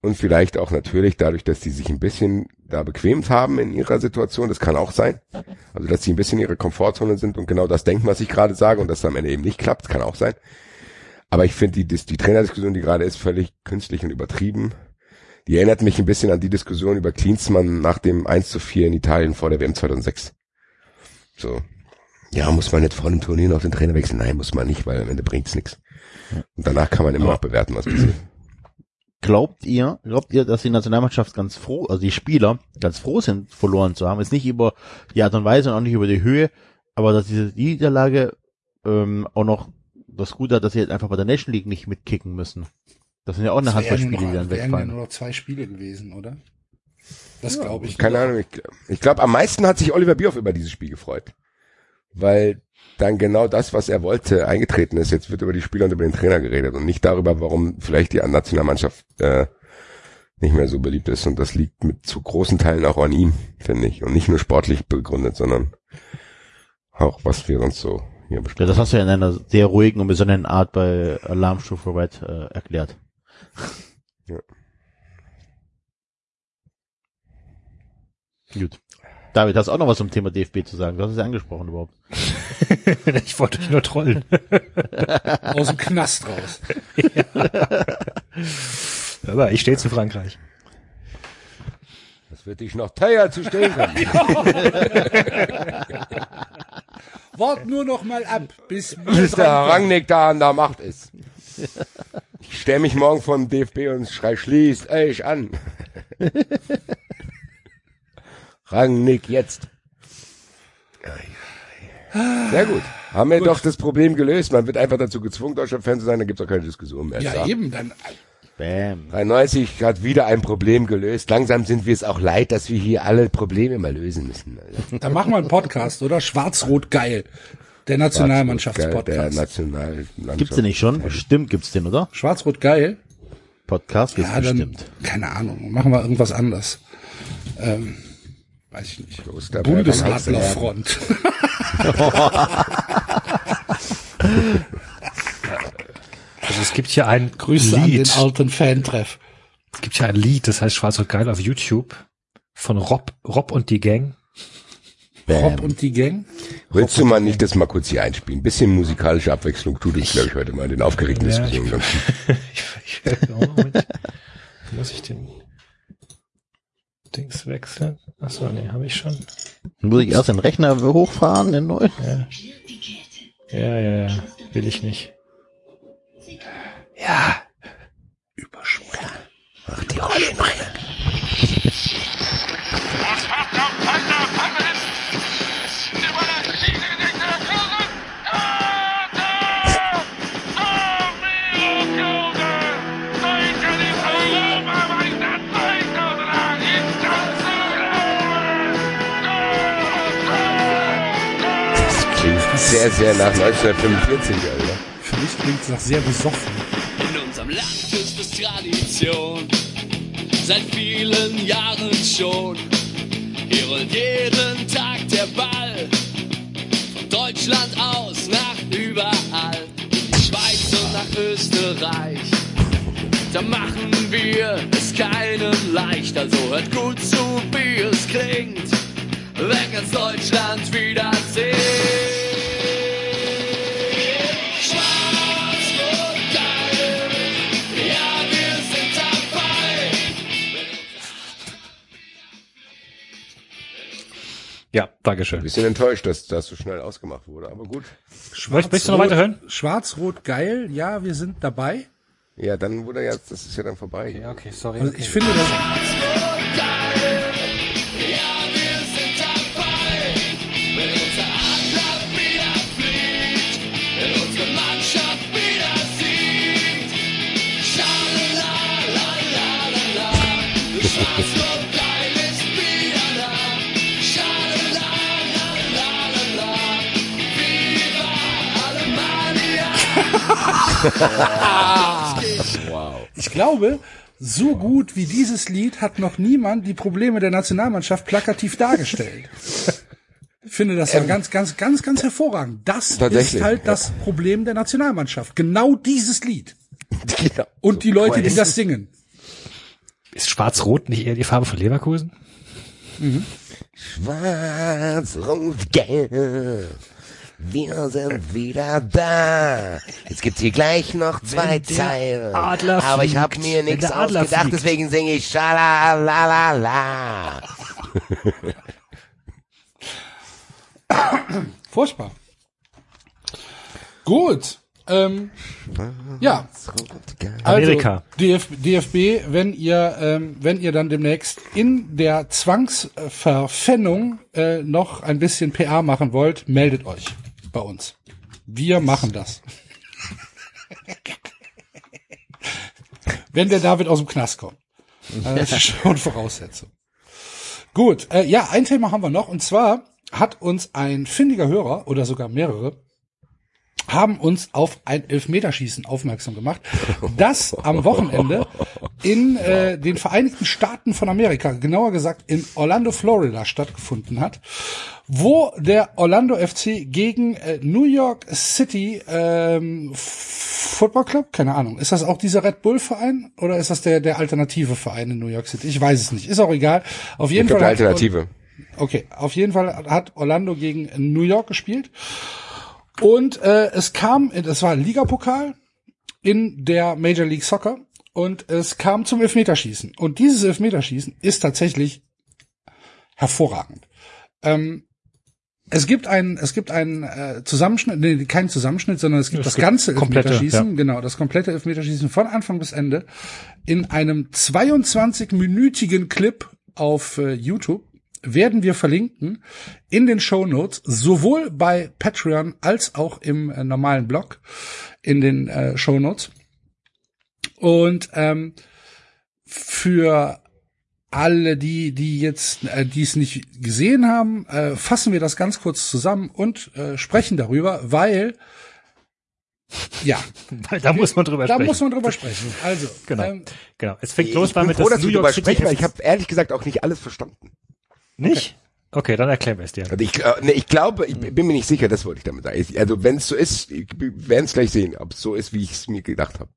Und vielleicht auch natürlich dadurch, dass die sich ein bisschen da bequemt haben in ihrer Situation. Das kann auch sein. Also, dass sie ein bisschen in ihrer Komfortzone sind und genau das denken, was ich gerade sage und dass es am Ende eben nicht klappt, kann auch sein. Aber ich finde die, die, die Trainerdiskussion, die gerade ist, völlig künstlich und übertrieben. Die erinnert mich ein bisschen an die Diskussion über Klinsmann nach dem 1 zu 4 in Italien vor der WM 2006. So. Ja, muss man jetzt vor dem Turnier noch den Trainer wechseln? Nein, muss man nicht, weil am Ende bringt's nichts. Und danach kann man immer noch bewerten, was passiert. Glaubt ihr, glaubt ihr, dass die Nationalmannschaft ganz froh, also die Spieler ganz froh sind, verloren zu haben? Jetzt nicht über die Art und Weise und auch nicht über die Höhe, aber dass diese Niederlage ähm, auch noch das Gute hat, dass sie jetzt einfach bei der National League nicht mitkicken müssen. Das sind ja auch eine Handvoll Spiele, die dann nur, wären ja wegfallen. nur noch zwei Spiele gewesen, oder? Das glaube ich. Keine Ahnung, ich, ich glaube, am meisten hat sich Oliver Bierhoff über dieses Spiel gefreut. Weil dann genau das, was er wollte, eingetreten ist. Jetzt wird über die Spieler und über den Trainer geredet und nicht darüber, warum vielleicht die Nationalmannschaft äh, nicht mehr so beliebt ist. Und das liegt mit zu großen Teilen auch an ihm, finde ich. Und nicht nur sportlich begründet, sondern auch, was wir sonst so hier Ja, besprechen. das hast du ja in einer sehr ruhigen und besonderen Art bei Alarmstufe Red äh, erklärt. Ja. Gut. David, hast du auch noch was zum Thema DFB zu sagen? Du hast es ja angesprochen überhaupt. ich wollte dich nur trollen. Aus dem Knast raus. Aber ich stehe zu Frankreich. Das wird dich noch teuer zu stehen kommen. Wart nur noch mal ab, bis bis der. Rangnick da an der Macht ist. Ich stell mich morgen vom DFB und schrei, schließt euch an. Rangnick jetzt. Sehr gut. Haben wir doch das Problem gelöst. Man wird einfach dazu gezwungen, Deutschland-Fan zu sein, dann gibt's auch keine Diskussion mehr. Ja, So. eben, dann, Bam. 93 hat wieder ein Problem gelöst. Langsam sind wir es auch leid, dass wir hier alle Probleme mal lösen müssen. Alter. dann machen wir einen Podcast, oder? Schwarz-Rot-Geil. Der Der Nationalmannschaftspodcast. Nationalmannschaft. Gibt's den nicht schon? Bestimmt gibt's den, oder? Schwarz-Rot-Geil? Podcast gibt's Ja, dann, bestimmt. keine Ahnung, machen wir irgendwas anderes. Ähm, weiß ich nicht. Klosterberg Bundesadlerfront. Also es gibt hier ein Grüße an den Lied. alten Fantreff. Es gibt hier ein Lied, das heißt Schwarz und Geil auf YouTube von Rob, Rob und die Gang. Bam. und die Gang. Willst du mal nicht das mal kurz hier einspielen? Bisschen musikalische Abwechslung tut uns, glaube ich, heute mal in den aufgeregten Ja, Diskussionen. ich, ich, oh, Moment. Muss ich den Dings wechseln? Achso, nee, habe ich schon. Muss ich erst den Rechner hochfahren, den neuen? Ja. Ja, ja, ja. Will ich nicht. Ja. Übersprungen. Ach, die Rolle sehr, sehr nach 1945, Alter. Für mich klingt es nach sehr besoffen. In unserem Land ist es Tradition, seit vielen Jahren schon. Hier rollt jeden Tag der Ball, von Deutschland aus nach überall, Schweiz und nach Österreich. Da machen wir es keinem leicht, also hört gut zu, wie es klingt, wenn ganz Deutschland wieder singt. Ja, Dankeschön. Bisschen enttäuscht, dass das so schnell ausgemacht wurde, aber gut. Möchtest du noch weiterhören? Schwarz-Rot-Geil, ja, wir sind dabei. Ja, dann wurde ja, das ist ja dann vorbei. Ja, okay, sorry. Also ich finde das, Wow. ich glaube, so gut wie dieses Lied hat noch niemand die Probleme der Nationalmannschaft plakativ dargestellt. Ich finde das ja ganz, ganz, ganz, ganz hervorragend. Das ist halt ja. das Problem der Nationalmannschaft. Genau dieses Lied. Genau. Und die Leute, die das singen. Ist Schwarz-Rot nicht eher die Farbe von Leverkusen? Schwarz, rot, gelb. Wir sind wieder da. Jetzt gibt's hier gleich noch zwei Zeilen. Adler Aber ich hab mir nichts ausgedacht, fliegt. deswegen singe ich Schalalalala. Furchtbar. Gut. Ähm, ja, Amerika. Also, DF, DFB, wenn ihr, ähm, wenn ihr dann demnächst in der Zwangsverpfennung äh, noch ein bisschen PR machen wollt, meldet euch bei uns. Wir machen das. wenn der David aus dem Knast kommt. Äh, Das ist schon Voraussetzung. Gut, äh, ja, ein Thema haben wir noch und zwar hat uns ein findiger Hörer oder sogar mehrere haben uns auf ein Elfmeterschießen aufmerksam gemacht, das am Wochenende in äh, den Vereinigten Staaten von Amerika, genauer gesagt in Orlando, Florida stattgefunden hat, wo der Orlando FC gegen äh, New York City ähm, Football Club, keine Ahnung, ist das auch dieser Red Bull Verein oder ist das der der alternative Verein in New York City? Ich weiß es nicht, ist auch egal. Auf jeden Ich Fall hat- Alternative. Okay, auf jeden Fall hat Orlando gegen New York gespielt. Und äh, es kam, es war ein Ligapokal in der Major League Soccer und es kam zum Elfmeterschießen. Und dieses Elfmeterschießen ist tatsächlich hervorragend. Ähm, es gibt einen, es gibt einen äh, Zusammenschnitt, nee, keinen Zusammenschnitt, sondern es gibt Es das gibt ganze komplette, Elfmeterschießen, genau, das komplette Elfmeterschießen von Anfang bis Ende in einem 22-minütigen Clip auf äh, YouTube werden wir verlinken in den Show Notes, sowohl bei Patreon als auch im äh, normalen Blog in den äh, Show Notes. Und ähm, für alle die, die jetzt, äh, die es nicht gesehen haben, äh, fassen wir das ganz kurz zusammen und äh, sprechen darüber, weil ja, da muss man drüber da sprechen. muss man drüber sprechen. Also, Genau. ähm, genau. Es fängt Ich los bin damit, froh, dass dass New wir York darüber City sprechen, weil ich habe ehrlich gesagt auch nicht alles verstanden. Nicht. Okay, dann erklären wir es dir. Also ich, äh, nee, ich glaube, ich bin mir nicht sicher, das wollte ich damit sagen. Ich- Also wenn es so ist, wir werden es gleich sehen, ob es so ist, wie ich es mir gedacht habe.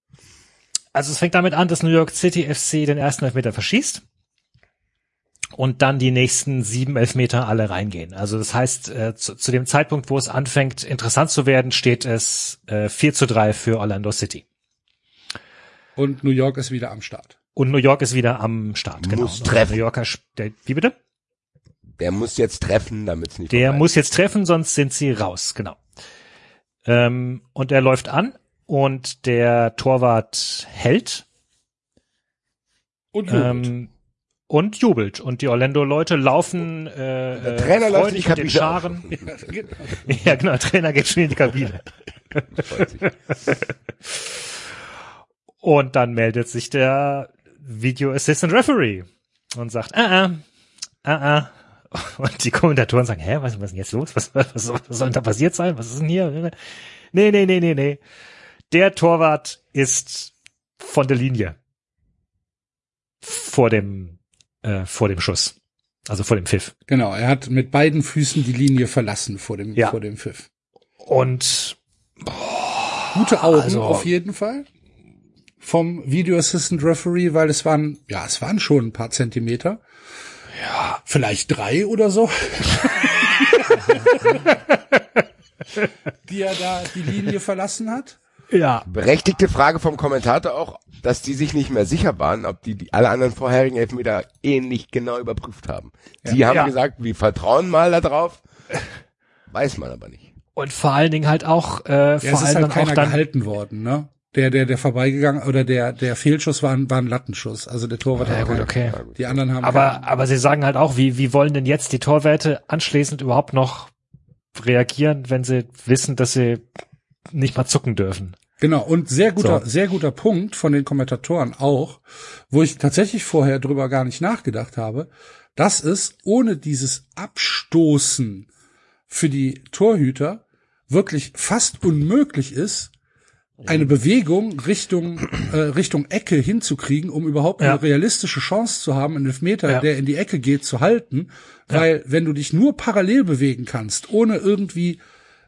Also es fängt damit an, dass New York City FC den ersten Elfmeter verschießt und dann die nächsten sieben Elfmeter alle reingehen. Also das heißt, äh, zu, zu dem Zeitpunkt, wo es anfängt interessant zu werden, steht es äh, 4 zu 3 für Orlando City. und New York ist wieder am Start. Und New York ist wieder am Start. Genau. Muss treffen. New Yorker, der, wie bitte? Der muss jetzt treffen, damit es nicht Der vorbei muss jetzt treffen, sonst sind sie raus, genau. Ähm, und er läuft an und der Torwart hält Und jubelt. ähm, und jubelt. Und die Orlando-Leute laufen äh, Der äh, Trainer läuft in die den Kabine. Scharen. ja, genau, der Trainer geht schon in die Kabine. Und dann meldet sich der Video Assistant Referee und sagt, ah, ah, ah, ah. Und die Kommentatoren sagen, hä, was, was ist denn jetzt los? Was, was, was, soll, was soll denn da passiert sein? Was ist denn hier? Nee, nee, nee, nee, nee. Der Torwart ist von der Linie. Vor dem, äh, vor dem Schuss. Also vor dem Pfiff. Genau, er hat mit beiden Füßen die Linie verlassen vor dem, Ja. vor dem Pfiff. Und Gute Augen Also- auf jeden Fall vom Video Assistant Referee, weil es waren, ja, es waren schon ein paar Zentimeter. Ja. Vielleicht drei oder so. die er da die Linie verlassen hat. ja, Berechtigte Frage vom Kommentator auch, dass die sich nicht mehr sicher waren, ob die, die alle anderen vorherigen Elfmeter ähnlich genau überprüft haben. Die haben Ja. gesagt, wir vertrauen mal da drauf. Weiß man aber nicht. und vor allen Dingen halt auch, äh, Ja, vor es ist allem halt dann auch keiner dann, gehalten worden, ne? Der, der, der vorbeigegangen, oder der, der Fehlschuss war ein, war ein Lattenschuss. Also der Torwart Ja, hat gut, okay. Die anderen haben Aber, keinen. aber sie sagen halt auch, wie, wie wollen denn jetzt die Torwärte anschließend überhaupt noch reagieren, wenn sie wissen, dass sie nicht mal zucken dürfen? Genau, und sehr guter, So. sehr guter Punkt von den Kommentatoren auch, wo ich tatsächlich vorher drüber gar nicht nachgedacht habe, dass es ohne dieses Abstoßen für die Torhüter wirklich fast unmöglich ist, eine Bewegung Richtung, äh, Richtung Ecke hinzukriegen, um überhaupt Ja. eine realistische Chance zu haben, einen Elfmeter, Ja. der in die Ecke geht, zu halten. Weil wenn du dich nur parallel bewegen kannst, ohne irgendwie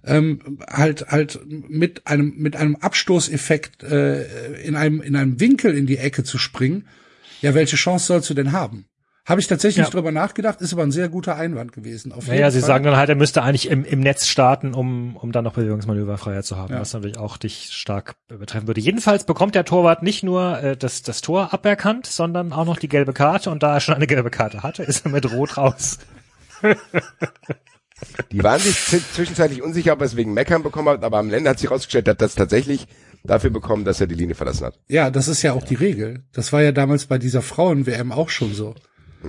ähm, halt halt mit einem mit einem Abstoßeffekt äh, in einem in einem Winkel in die Ecke zu springen, ja, welche Chance sollst du denn haben? Habe ich tatsächlich Ja. drüber nachgedacht, ist aber ein sehr guter Einwand gewesen. Auf Naja, jeden sie Fall. sagen dann halt, er müsste eigentlich im, im Netz starten, um, um dann noch Bewegungsmanöverfreiheit zu haben, Ja. was natürlich auch dich stark betreffen würde. Jedenfalls bekommt der Torwart nicht nur äh, das, das Tor aberkannt, sondern auch noch die gelbe Karte und da er schon eine gelbe Karte hatte, ist er mit Rot raus. Die waren sich zwischenzeitlich unsicher, ob er es wegen Meckern bekommen hat, aber am Ende hat sich rausgestellt, dass das tatsächlich dafür bekommen, dass er die Linie verlassen hat. Ja, das ist ja auch die Regel. Das war ja damals bei dieser Frauen-WM auch schon so.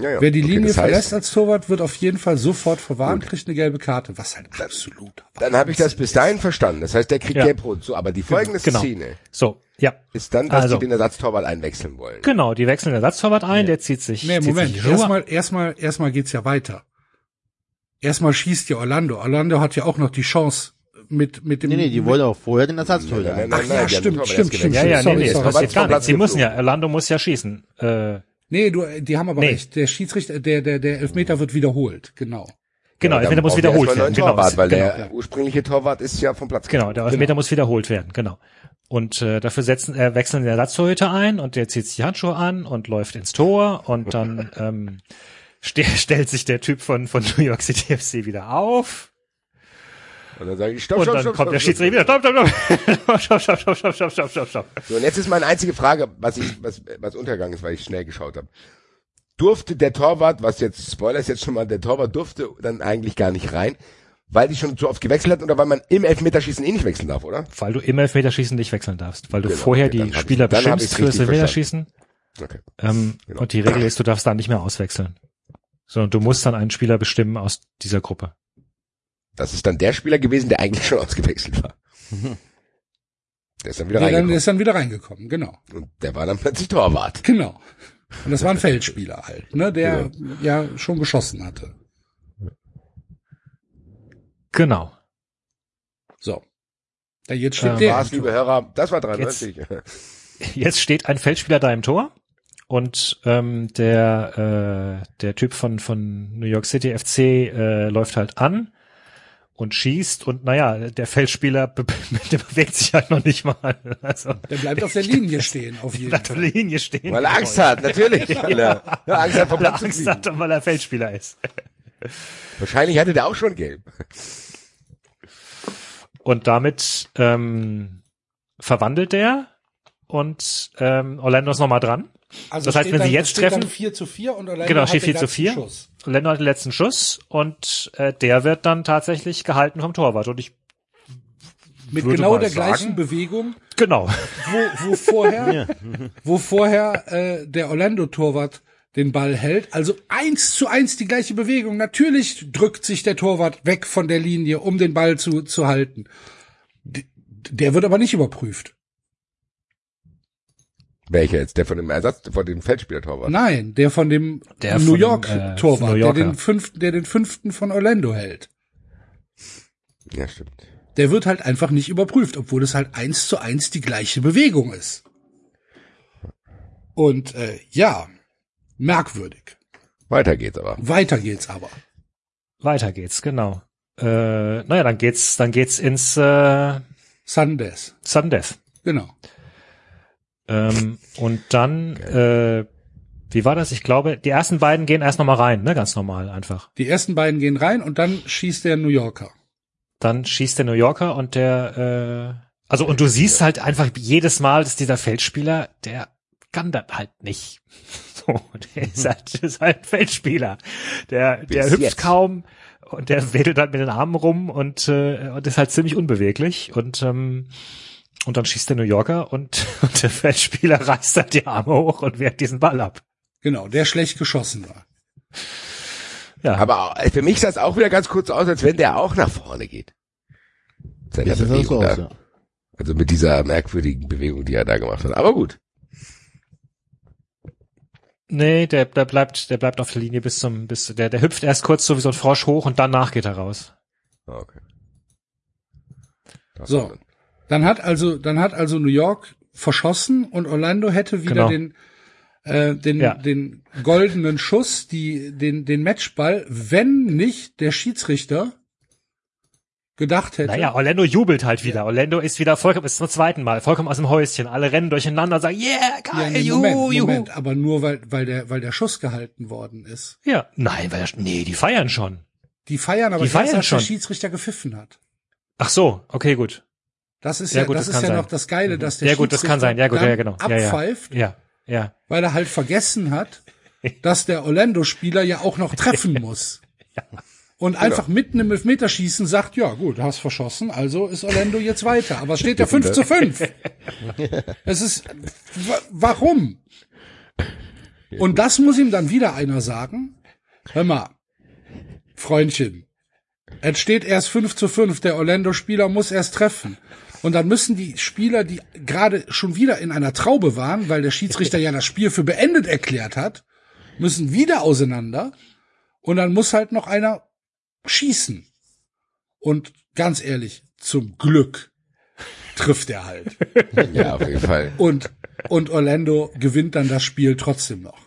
Ja, ja. Wer die Okay, Linie das heißt, verlässt als Torwart, wird auf jeden Fall sofort verwarnt, kriegt eine gelbe Karte, was halt absolut. Dann habe ich das bis dahin verstanden. Das heißt, der kriegt Ja. gelb-rot. So, aber die folgende Genau. Szene So, ja. ist dann, dass Also. die den Ersatztorwart einwechseln wollen. Genau, die wechseln den Ersatztorwart ein, der zieht sich. Nee, zieht Moment. Sich. Erstmal, erstmal, erstmal geht's ja weiter. Erstmal schießt ja Orlando. Orlando hat ja auch noch die Chance mit, mit dem. Nee, nee, die wollen auch vorher den Ersatztorhüter. Ach nein, ja, stimmt, stimmt, stimmt. ja, ja, nee, nee, es sorry, passiert sorry. gar Vom nichts. Sie Platz müssen ja. Orlando muss ja schießen. Äh, Nee, du, die haben aber Nee. recht. Der Schiedsrichter, der, der, der Elfmeter wird wiederholt. Genau. genau, Ja, der dann muss wiederholt werden. Genau, Torwart, weil genau. der ursprüngliche Torwart ist ja vom Platz Genau, der Elfmeter muss wiederholt werden, genau. Und äh, dafür setzen, äh, wechseln den Ersatztorhüter ein und der zieht sich die Handschuhe an und läuft ins Tor und dann ähm, ste stellt sich der Typ von von New York City FC wieder auf Und dann sage ich, stopp, stopp, dann stopp, kommt der stopp, Schiedsrichter wieder, stopp, stopp, stopp, stopp, stopp, stopp, stopp, stopp, stopp, stopp, stopp. So, und jetzt ist meine einzige Frage, was ich, was, was untergegangen ist, weil ich schnell geschaut habe. durfte der Torwart, was jetzt, Spoiler ist jetzt schon mal, der Torwart durfte dann eigentlich gar nicht rein, weil die schon zu oft gewechselt hat oder weil man im Elfmeterschießen eh nicht wechseln darf, oder? Weil du im Elfmeterschießen nicht wechseln darfst, weil du Genau, vorher okay, die Spieler hab bestimmst ich's für das richtig Elfmeterschießen. Okay. Ähm, Genau. Und die Regel ist, du darfst da nicht mehr auswechseln. Sondern du musst dann einen Spieler bestimmen aus dieser Gruppe. Das ist dann der Spieler gewesen, der eigentlich schon ausgewechselt war. Der ist dann wieder Der reingekommen. der ist dann wieder reingekommen, genau. Und der war dann plötzlich Torwart. Genau. Und das war ein Feldspieler halt, ne, der Genau. ja schon geschossen hatte. Genau. So. Ja, jetzt steht Ähm, der. War's, liebe. Hörer, das war 93. Jetzt steht ein Feldspieler da im Tor und ähm, der äh, der Typ von von New York City FC äh, läuft halt an und schießt und naja, der Feldspieler be der bewegt sich halt noch nicht mal. Also Der bleibt auf der Linie stehen, auf jeden bleibt auf Fall. der Linie stehen. Weil er Angst hat, natürlich. Weil er, Angst hat, vom Weil er Angst hat, weil er Feldspieler ist. Wahrscheinlich hatte der auch schon gelb. Und damit ähm, verwandelt der und ähm, Orlando ist nochmal dran. Also Das heißt, wenn sie dann, jetzt steht treffen- Dann 4 zu 4 und Orlando Genau, hat steht den 4 zu letzten 4. Schuss. Orlando hat den letzten Schuss und äh, der wird dann tatsächlich gehalten vom Torwart. Und ich Mit würde genau mal der sagen- gleichen Bewegung, genau. wo, wo vorher, wo vorher äh, der Orlando-Torwart den Ball hält. Also eins zu eins die gleiche Bewegung. Natürlich drückt sich der Torwart weg von der Linie, um den Ball zu, zu halten. D der wird aber nicht überprüft. Welcher jetzt? Der von dem Ersatz, von dem Feldspieler-Torwart? Nein, der von dem Der New von, York äh, Torwart, New der den fünften, der den fünften von Orlando hält. Ja, stimmt. Der wird halt einfach nicht überprüft, obwohl es halt eins zu eins die gleiche Bewegung ist. Und äh, ja, merkwürdig. Weiter geht's aber. Weiter geht's aber. Weiter geht's, genau. Äh, naja, dann geht's, dann geht's ins äh, Sundays. Sudden Death. Genau. Ähm, und dann, äh, wie war das? Ich glaube, die ersten beiden gehen erst nochmal rein, ne? Ganz normal einfach. Die ersten beiden gehen rein und dann schießt der New Yorker. Dann schießt der New Yorker und der, äh, also und du siehst halt einfach jedes Mal, dass dieser Feldspieler, der kann das halt nicht. So, der ist halt, ist halt ein Feldspieler. Der, der Bis hüpft jetzt. kaum und der wedelt halt mit den Armen rum und, äh, und ist halt ziemlich unbeweglich und ähm, und dann schießt der New Yorker und, und der Feldspieler reißt halt die Arme hoch und wehrt diesen Ball ab. Genau, der schlecht geschossen war. Ja, Aber auch- für mich sah es auch wieder ganz kurz aus, als wenn der auch nach vorne geht. Seine Bewegung aus, ja. Also mit dieser merkwürdigen Bewegung, die er da gemacht hat. Aber gut. nee, der, der bleibt, der bleibt auf der Linie bis zum, bis, der, der hüpft erst kurz so wie so ein Frosch hoch und danach geht er raus. Okay. Das So. Dann- hat also, dann hat also New York verschossen und Orlando hätte wieder Genau. den, äh, den, Ja. den goldenen Schuss, die, den, den Matchball, wenn nicht der Schiedsrichter gedacht hätte. Naja, Orlando jubelt halt wieder. Orlando ist wieder vollkommen, ist zum zweiten Mal, vollkommen aus dem Häuschen. Alle rennen durcheinander und sagen, yeah, ja, geil, nee, juhu, Moment, juhu. Moment, aber nur weil, weil der, weil der Schuss gehalten worden ist. Ja, nein, weil, der- nee, die feiern schon. Die feiern aber Die erst, feiern als schon. der Schiedsrichter gepfiffen hat. Ach so, okay, gut. Das ist Ja, ja, gut, das das ist ja sein. noch das Geile, dass der Ja gut, das kann sein. Ja gut, ja, genau. dann Ja, ja. abpfeift, Ja, ja. weil er halt vergessen hat, dass der Orlando-Spieler ja auch noch treffen muss. Und Genau. einfach mitten im Elfmeterschießen sagt, ja gut, hast verschossen, also ist Orlando jetzt weiter. Aber es steht ja 5 zu 5. Es ist, wa- warum? Und das muss ihm dann wieder einer sagen. Hör mal, Freundchen, es steht erst 5 zu 5, der Orlando-Spieler muss erst treffen. Und dann müssen die Spieler, die gerade schon wieder in einer Traube waren, weil der Schiedsrichter ja das Spiel für beendet erklärt hat, müssen wieder auseinander. Und dann muss halt noch einer schießen. Und ganz ehrlich, zum Glück trifft er halt. Ja, auf jeden Fall. Und, und Orlando gewinnt dann das Spiel trotzdem noch.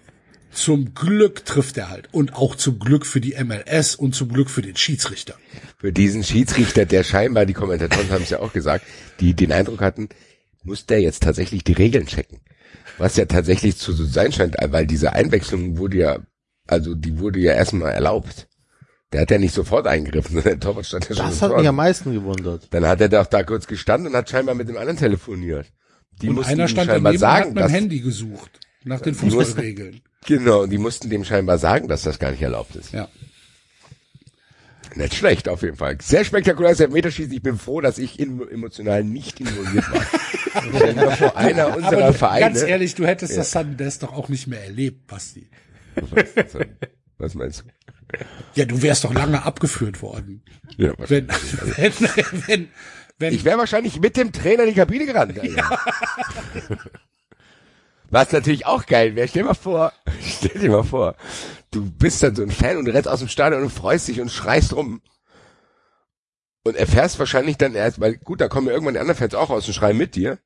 Zum Glück trifft er halt. Und auch zum Glück für die MLS und zum Glück für den Schiedsrichter. Für diesen Schiedsrichter, der scheinbar, die Kommentatoren haben es ja auch gesagt, die den Eindruck hatten, muss der jetzt tatsächlich die Regeln checken. Was ja tatsächlich zu so sein scheint, weil diese Einwechslung wurde ja, also die wurde ja erstmal erlaubt. Der hat ja nicht sofort eingegriffen, sondern der Torwart stand ja schon Das hat mich am meisten gewundert. Dann hat er doch da kurz gestanden und hat scheinbar mit dem anderen telefoniert. Die und mussten einer stand scheinbar daneben und hat sagen, mit dem dass, Handy gesucht. Nach den Fußballregeln. Genau, und die mussten dem scheinbar sagen, dass das gar nicht erlaubt ist. Ja. Nicht schlecht, auf jeden Fall. Sehr spektakuläres Elfmeterschießen. Ich bin froh, dass ich emotional nicht involviert war. Stell dir vor, einer Aber unserer du, Vereine. ganz ehrlich, du hättest das Sudden Death doch auch nicht mehr erlebt, Basti. Was meinst du? Ja, du wärst doch lange abgeführt worden. Ja, Wenn, wenn, wenn, wenn, Ich wäre wahrscheinlich mit dem Trainer in die Kabine gerannt. Alter. Was natürlich auch geil wäre. Stell dir mal vor, stell dir mal vor, du bist dann so ein Fan und rennst aus dem Stadion und freust dich und schreist rum. Und erfährst wahrscheinlich dann erst, weil gut, da kommen ja irgendwann die anderen Fans auch aus und schreien mit dir.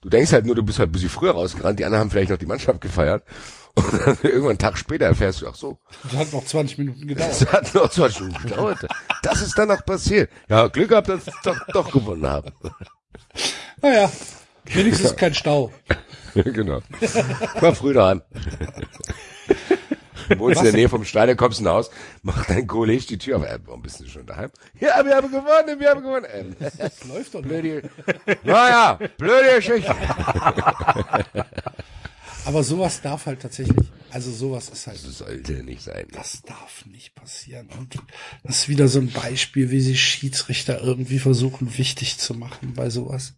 Du denkst halt nur, du bist halt ein bisschen früher rausgerannt, die anderen haben vielleicht noch die Mannschaft gefeiert. Und dann irgendwann einen Tag später erfährst du, ach so, das hat noch 20 Minuten gedauert. das hat noch zwei Stunden gedauert. Das ist dann noch passiert. Ja, Glück gehabt, dass ich doch, doch gewonnen habe. Naja, wenigstens kein Stau. genau. War früh daheim. Du wohnst in der Nähe vom Stadion, kommst nach Haus, mach dein Kollege die Tür auf. Äh, warum bist du schon daheim? Ja, wir haben gewonnen, wir haben gewonnen. Ähm, Das läuft doch noch. blöde, naja, blöde Geschichte. Aber sowas darf halt tatsächlich, also sowas ist halt, Das sollte nicht sein. das darf nicht passieren. Und das ist wieder so ein Beispiel, wie sich Schiedsrichter irgendwie versuchen, wichtig zu machen bei sowas.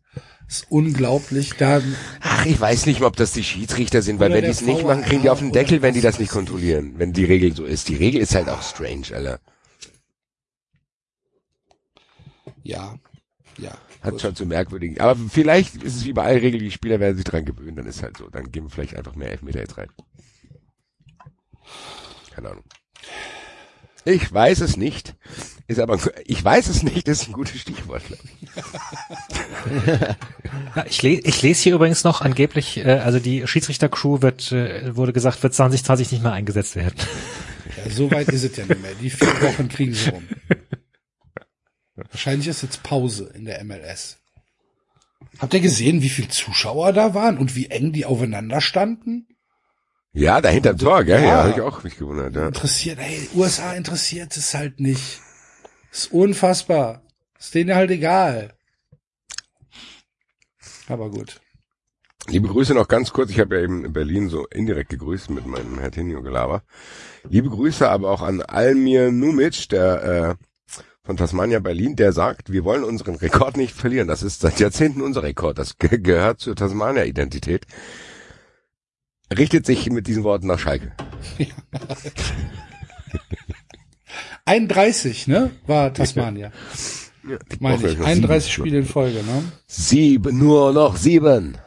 Das ist unglaublich. Da, Ach, ich weiß nicht, ob das die Schiedsrichter sind, weil wenn die es nicht machen, kriegen die auf den Deckel, wenn die das nicht kontrollieren. Wenn die Regel so ist. Die Regel ist halt auch strange, Alter. ja, ja. Hat gut. schon zu merkwürdigen. Aber vielleicht ist es wie bei allen Regeln, die Spieler werden sich dran gewöhnen, dann ist halt so. Dann geben wir vielleicht einfach mehr Elfmeter jetzt rein. Keine Ahnung. Ich weiß es nicht. Ist aber, ich weiß es nicht, ist ein gutes Stichwort, glaube ich. Ja, ich, le ich lese hier übrigens noch angeblich, äh, also die Schiedsrichter-Crew wird, äh, wurde gesagt, wird 2020 nicht mehr eingesetzt werden. Ja, so weit ist es ja nicht mehr. Die vier Wochen kriegen sie rum. Wahrscheinlich ist jetzt Pause in der MLS. Habt ihr gesehen, wie viele Zuschauer da waren und wie eng die aufeinander standen? Ja, dahinter Tor, gell? Ja, Ja. habe ich auch mich gewundert, ja. Interessiert, ey, USA interessiert es halt nicht. Ist unfassbar. Ist denen halt egal. Aber gut. Liebe Grüße noch ganz kurz. Ich habe ja eben in Berlin so indirekt gegrüßt mit meinem Herr Gelaber. Liebe Grüße aber auch an Almir Numic, der äh, von Tasmania Berlin, der sagt, wir wollen unseren Rekord nicht verlieren. Das ist seit Jahrzehnten unser Rekord. Das ge gehört zur Tasmania-Identität. Richtet sich mit diesen Worten nach Schalke. 31, ne? War Tasmania. Meine ich. 31 Spiele in Folge, ne? Sieben, nur noch sieben.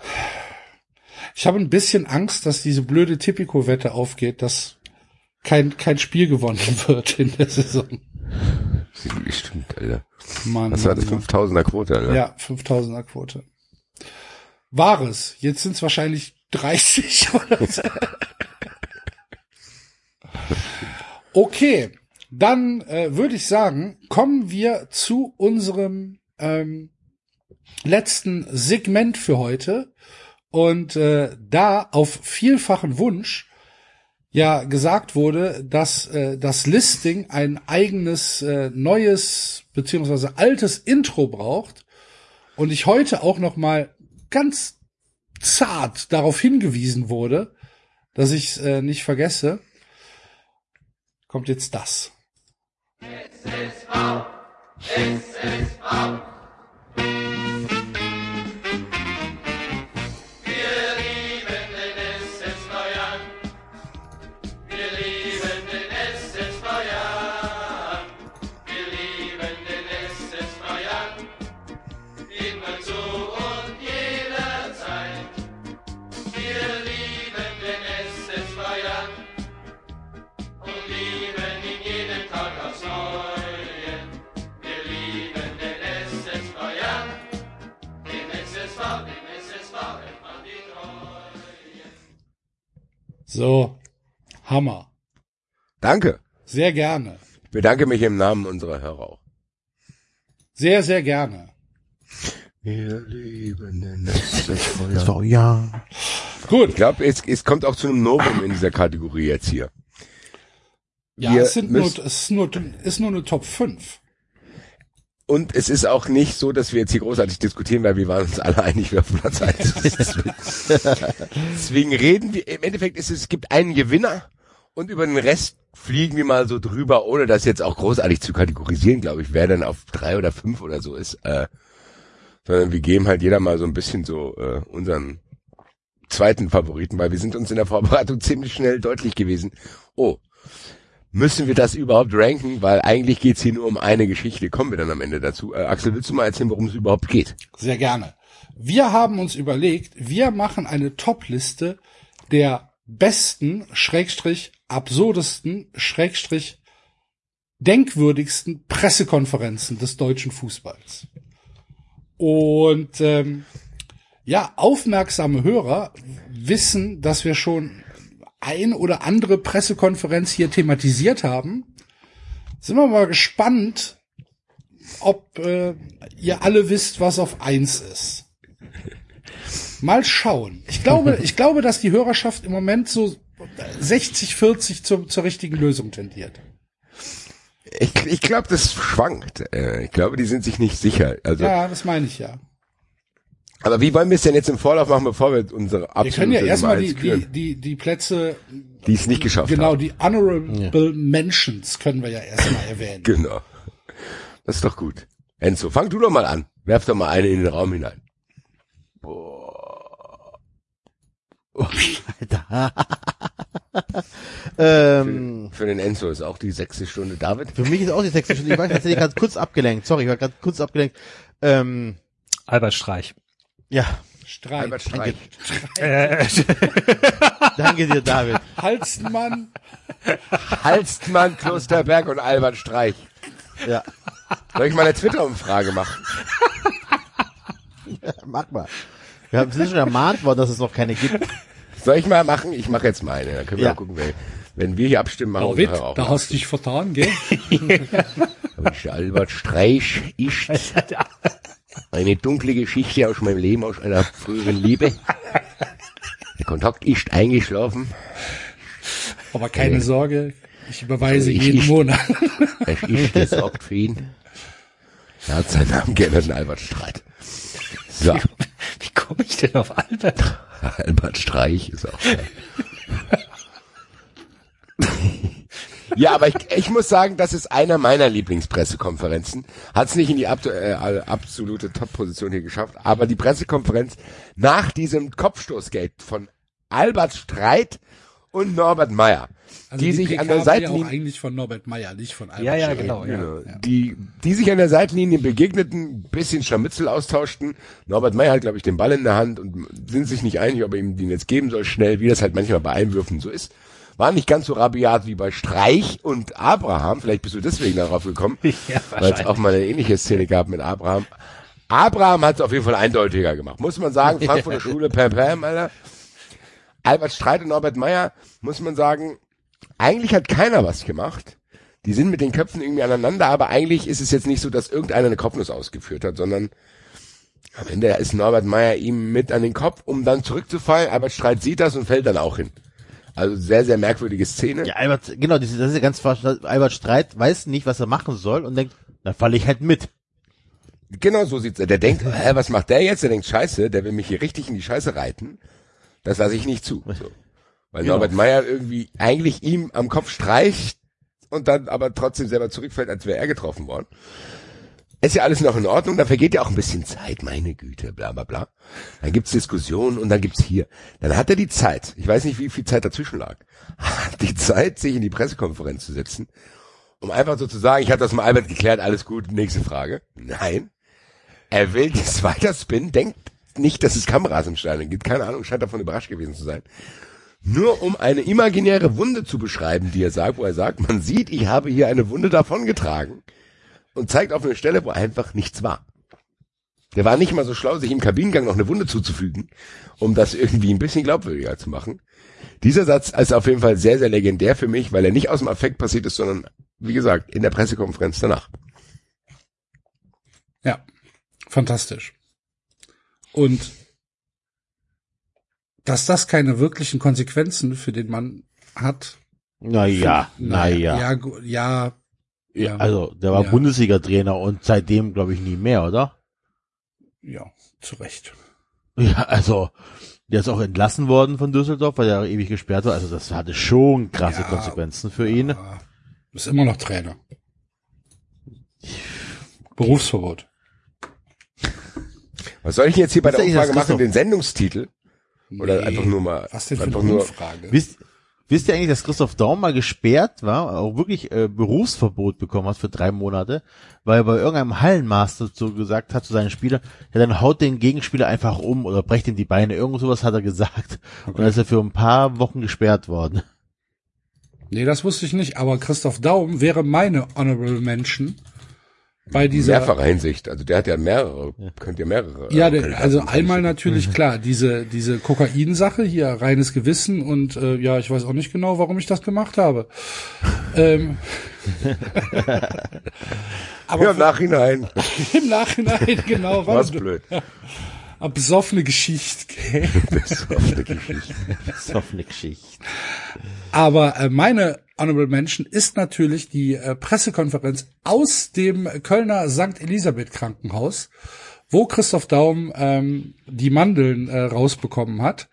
Ich habe ein bisschen Angst, dass diese blöde Tipico-Wette aufgeht, dass kein, kein Spiel gewonnen wird in der Saison. Stimmt, Alter. Mann, Was war das? Mann, 5000er Quote, Alter. Ja, 5000er Quote. Wahres. Jetzt sind es wahrscheinlich 30 oder so. Okay, dann äh, würde ich sagen, kommen wir zu unserem ähm, letzten Segment für heute. Und äh, da auf vielfachen Wunsch ja gesagt wurde, dass äh, das Listing ein eigenes äh, neues beziehungsweise altes Intro braucht und ich heute auch noch mal ganz zart darauf hingewiesen wurde, dass ich es äh, nicht vergesse, kommt jetzt das. So, Hammer. Danke. Sehr gerne. Ich bedanke mich im Namen unserer Hörer auch. Sehr, sehr gerne. Wir lieben den. Das war, ja. Ich Gut. glaube, es, es kommt auch zu einem Novum in dieser Kategorie jetzt hier. Ja, Wir es sind nur, es ist nur, ist nur eine Top 5. Und es ist auch nicht so, dass wir jetzt hier großartig diskutieren, weil wir waren uns alle einig, wer auf Platz 1 ist. Deswegen reden wir, im Endeffekt ist es, es gibt einen Gewinner und über den Rest fliegen wir mal so drüber, ohne das jetzt auch großartig zu kategorisieren, glaube ich, wer dann auf drei oder fünf oder so ist. Äh, sondern wir geben halt jeder mal so ein bisschen so äh, unseren zweiten Favoriten, weil wir sind uns in der Vorbereitung ziemlich schnell deutlich gewesen. Oh, müssen wir das überhaupt ranken? Weil eigentlich geht's hier nur um eine Geschichte. Kommen wir dann am Ende dazu. Äh, Axel, willst du mal erzählen, worum es überhaupt geht? Sehr gerne. Wir haben uns überlegt, wir machen eine Top-Liste der besten, schrägstrich, absurdesten, schrägstrich, denkwürdigsten Pressekonferenzen des deutschen Fußballs. Und ähm, ja, aufmerksame Hörer wissen, dass wir schon ein oder andere Pressekonferenz hier thematisiert haben. Sind wir mal gespannt, ob äh, ihr alle wisst, was auf eins ist. Mal schauen. Ich glaube, ich glaube, dass die Hörerschaft im Moment so 60, 40 zur, zur richtigen Lösung tendiert. Ich, ich glaube, das schwankt. Äh, Ich glaube, die sind sich nicht sicher. Also, Ja, das meine ich ja. Aber wie wollen wir es denn jetzt im Vorlauf machen, bevor wir unsere Wir können ja absolute erstmal die, die, die, die Plätze, die es nicht geschafft genau, haben. die Honorable Mentions können wir ja erstmal erwähnen. Genau. Das ist doch gut. Enzo, fang du doch mal an. Werf doch mal eine in den Raum hinein. Ähm, Für den Enzo ist auch die sechste Stunde. David? für mich ist auch die sechste Stunde. Ich war tatsächlich gerade kurz abgelenkt. Sorry, ich war gerade kurz abgelenkt. Ähm, Albert Streich. Ja, Streit. Albert Streich. Äh, danke dir, David. Halstenmann, Halstmann, Klosterberg und Albert Streich. Ja, Soll ich mal eine Twitter-Umfrage machen? mach mal. Wir haben sind schon ermahnt worden, dass es noch keine gibt. Soll ich mal machen? Ich mache jetzt meine. Dann können wir Ja. mal gucken, wer, wenn wir hier abstimmen, machen David, wir auch. da mal. hast du dich vertan, gell? Albert Streich ist eine dunkle Geschichte aus meinem Leben, aus einer früheren Liebe. Der Kontakt ist eingeschlafen. Aber keine Sorge, ich überweise Also jeden ich- Monat. Es ist gesorgt für ihn. Er hat seinen Namen geändert in Albert Streit. So, wie komme ich denn auf Albert? Albert Streich ist auch. Ja, aber ich, ich muss sagen, das ist einer meiner Lieblingspressekonferenzen. Hat es nicht in die abtu- äh, absolute Top-Position hier geschafft, aber die Pressekonferenz nach diesem Kopfstoßgate von Albert Streit und Norbert Meyer, Also die, sich an PK der war ja Seitenlinie eigentlich von Norbert Meyer, nicht von Albert Ja, ja, genau. Ja. Genau. Die, die sich an der Seitenlinie begegneten, ein bisschen Scharmützel austauschten. Norbert Meyer hat, glaube ich, den Ball in der Hand und sind sich nicht einig, ob er ihm den jetzt geben soll, schnell, wie das halt manchmal bei Einwürfen so ist. War nicht ganz so rabiat wie bei Streich und Abraham. Vielleicht bist du deswegen darauf gekommen, Ja, weil es auch mal eine ähnliche Szene gab mit Abraham. Abraham hat es auf jeden Fall eindeutiger gemacht. Muss man sagen, Frankfurter Schule, Pam Pam, Alter. Albert Streit und Norbert Meyer, muss man sagen, eigentlich hat keiner was gemacht. Die sind mit den Köpfen irgendwie aneinander, aber eigentlich ist es jetzt nicht so, dass irgendeiner eine Kopfnuss ausgeführt hat, sondern am Ende ist Norbert Meyer ihm mit an den Kopf, um dann zurückzufallen. Albert Streit sieht das und fällt dann auch hin. Also sehr, sehr merkwürdige Szene. Ja, Albert, genau, das ist, ja ganz falsch. Albert Streit weiß nicht, was er machen soll und denkt, da falle ich halt mit. Genau so sieht's. Der denkt, hä, was macht der jetzt? Der denkt, scheiße, der will mich hier richtig in die Scheiße reiten. Das lasse ich nicht zu. So. Weil Genau. Norbert Meyer irgendwie eigentlich ihm am Kopf streicht und dann aber trotzdem selber zurückfällt, als wäre er getroffen worden. Ist ja alles noch in Ordnung, da vergeht ja auch ein bisschen Zeit, meine Güte, bla bla bla. Dann gibt's Diskussionen und dann gibt's hier. Dann hat er die Zeit, ich weiß nicht, wie viel Zeit dazwischen lag, hat die Zeit, sich in die Pressekonferenz zu setzen, um einfach so zu sagen, ich habe das mit Albert geklärt, alles gut, nächste Frage. Nein, er will das weiter spinnen, denkt nicht, dass es Kameras im Stadion gibt, keine Ahnung, scheint davon überrascht gewesen zu sein. Nur um eine imaginäre Wunde zu beschreiben, die er sagt, wo er sagt, man sieht, ich habe hier eine Wunde davongetragen und zeigt auf eine Stelle, wo einfach nichts war. Der war nicht mal so schlau, sich im Kabinengang noch eine Wunde zuzufügen, um das irgendwie ein bisschen glaubwürdiger zu machen. Dieser Satz ist auf jeden Fall sehr, sehr legendär für mich, weil er nicht aus dem Affekt passiert ist, sondern, wie gesagt, in der Pressekonferenz danach. Ja, fantastisch. Und dass das keine wirklichen Konsequenzen für den Mann hat. Na ja, na ja. Ja, ja. Also, der war Ja. Bundesliga-Trainer und seitdem, glaube ich, nie mehr, oder? Ja, zu Recht. Ja, also, der ist auch entlassen worden von Düsseldorf, weil er ewig gesperrt war. Also, das hatte schon krasse Ja. Konsequenzen für ihn. Ist immer noch Trainer. Berufsverbot. Was soll ich jetzt hier bei der Umfrage machen? Den Sendungstitel? Oder Nee. einfach nur mal, Was denn für eine einfach nur, Umfrage? Wisst, wisst ihr eigentlich, dass Christoph Daum mal gesperrt war, auch wirklich äh, Berufsverbot bekommen hat für drei Monate, weil er bei irgendeinem Hallenmaster so gesagt hat zu seinen Spielern, ja, dann haut den Gegenspieler einfach um oder brecht ihm die Beine. Irgend sowas hat er gesagt. Und dann ist er für ein paar Wochen gesperrt worden. Nee, das wusste ich nicht, aber Christoph Daum wäre meine Honorable Mention bei dieser. mehrfacher Hinsicht. Also der hat ja mehrere, könnte ja mehrere. Ja, äh, der, also einmal natürlich klar, diese, diese Kokain-Sache hier, reines Gewissen und äh, ja, ich weiß auch nicht genau, warum ich das gemacht habe. ähm, aber Ja, im Nachhinein. im Nachhinein, genau, Was blöd. Eine besoffene Geschichte. gell? Ist doch eine Geschichte. Aber äh, meine Honorable Mention ist natürlich die äh, Pressekonferenz aus dem Kölner St. Elisabeth Krankenhaus, wo Christoph Daum ähm, die Mandeln äh, rausbekommen hat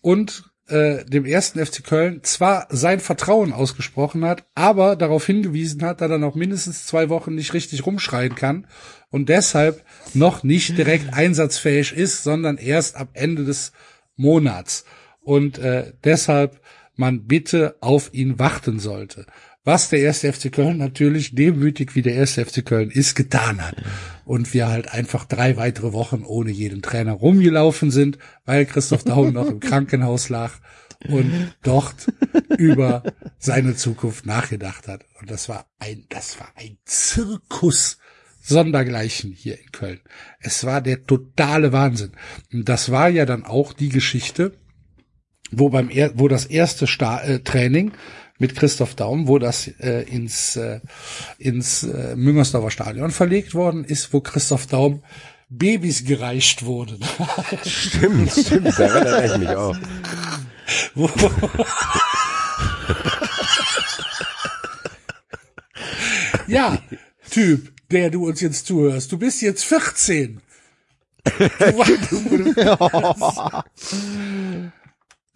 und äh, dem ersten FC Köln zwar sein Vertrauen ausgesprochen hat, aber darauf hingewiesen hat, dass er noch mindestens zwei Wochen nicht richtig rumschreien kann und deshalb noch nicht direkt einsatzfähig ist, sondern erst ab Ende des Monats. Und äh, deshalb man bitte auf ihn warten sollte. Was der erste FC Köln natürlich demütig wie der erste FC Köln ist, getan hat. Und wir halt einfach drei weitere Wochen ohne jeden Trainer rumgelaufen sind, weil Christoph Daum noch im Krankenhaus lag und dort über seine Zukunft nachgedacht hat. Und das war ein, das war ein Zirkus sondergleichen hier in Köln. Es war der totale Wahnsinn. Und das war ja dann auch die Geschichte, wo beim er wo das erste Sta äh, Training mit Christoph Daum, wo das äh, ins äh, ins äh, Müngersdorfer Stadion verlegt worden ist, wo Christoph Daum Babys gereicht wurden. Stimmt, stimmt, da erinnere ich mich auch. Wo- ja, Typ, der du uns jetzt zuhörst, du bist jetzt 14.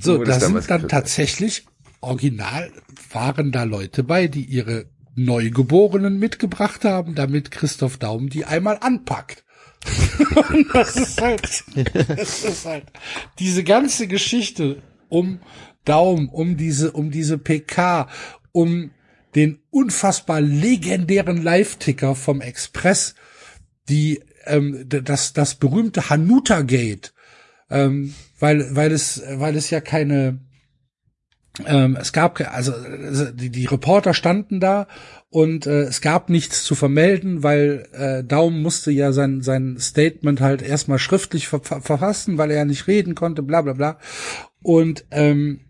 Du, so, da sind dann tatsächlich original waren da Leute bei, die ihre Neugeborenen mitgebracht haben, damit Christoph Daum die einmal anpackt. Das ist halt, das ist halt diese ganze Geschichte um Daum, um diese, um diese PK, um den unfassbar legendären Live-Ticker vom Express, die ähm, das das berühmte Hanuta Gate, ähm, weil weil es weil es ja keine ähm, es gab also äh, die, die Reporter standen da und äh, es gab nichts zu vermelden, weil äh, Daum musste ja sein sein Statement halt erstmal schriftlich ver verfassen, weil er ja nicht reden konnte, bla bla bla. Und ähm,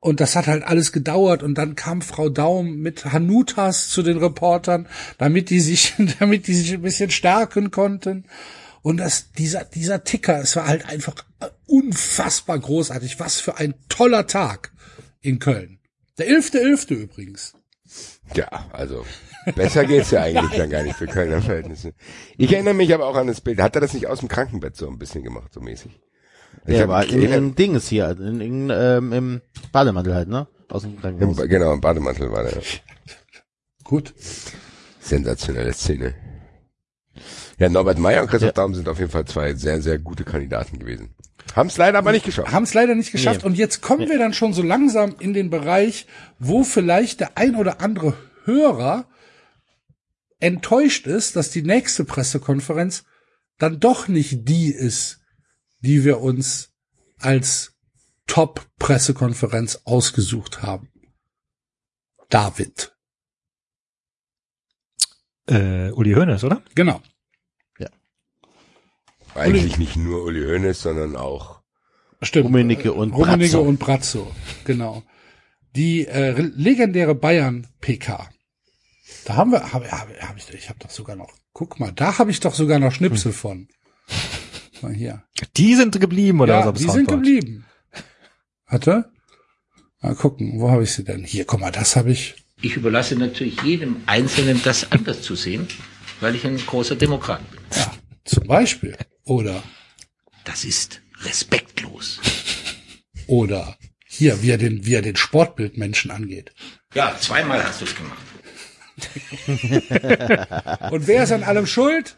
und das hat halt alles gedauert und dann kam Frau Daum mit Hanutas zu den Reportern, damit die sich, damit die sich ein bisschen stärken konnten. Und das, dieser, dieser Ticker, es war halt einfach unfassbar großartig. Was für ein toller Tag in Köln. Der 11.11. übrigens. Ja, also besser geht's ja eigentlich dann gar nicht für Kölner Verhältnisse. Ich erinnere mich aber auch an das Bild. Hat er das nicht aus dem Krankenbett so ein bisschen gemacht, so mäßig? Ich Der hab- war ich in, in Dinges hier, in, in, ähm, im Bademantel halt, ne? Aus dem im, Krankenhaus. genau, im Bademantel war der. Gut. Sensationelle Szene. Ja, Norbert Meyer und Christoph Ja. Daum sind auf jeden Fall zwei sehr, sehr gute Kandidaten gewesen. Haben es leider aber nicht geschafft. Haben es leider nicht geschafft. Nee. Und jetzt kommen wir dann schon so langsam in den Bereich, wo vielleicht der ein oder andere Hörer enttäuscht ist, dass die nächste Pressekonferenz dann doch nicht die ist, die wir uns als Top-Pressekonferenz ausgesucht haben. David. Äh, Uli Hoeneß, oder? Genau. Eigentlich nicht nur Uli Hoeneß, sondern auch Stimmt. Rummenigge und Rummenigge Brazzo. und Brazzo. Genau. Die äh, legendäre Bayern PK. Da haben wir, habe hab, hab ich, ich habe doch sogar noch, guck mal, da habe ich doch sogar noch Schnipsel von. Mal hier. Die sind geblieben, oder ja, was die sind Soundboard? geblieben. Warte. Mal gucken, wo habe ich sie denn? Hier, guck mal, das habe ich, Ich überlasse natürlich jedem Einzelnen, das anders zu sehen, weil ich ein großer Demokrat bin. Ja, zum Beispiel. Oder, Das ist respektlos. oder hier, wie er den, wie er den Sportbildmenschen angeht. Ja, zweimal hast du es gemacht. Und wer ist an allem schuld?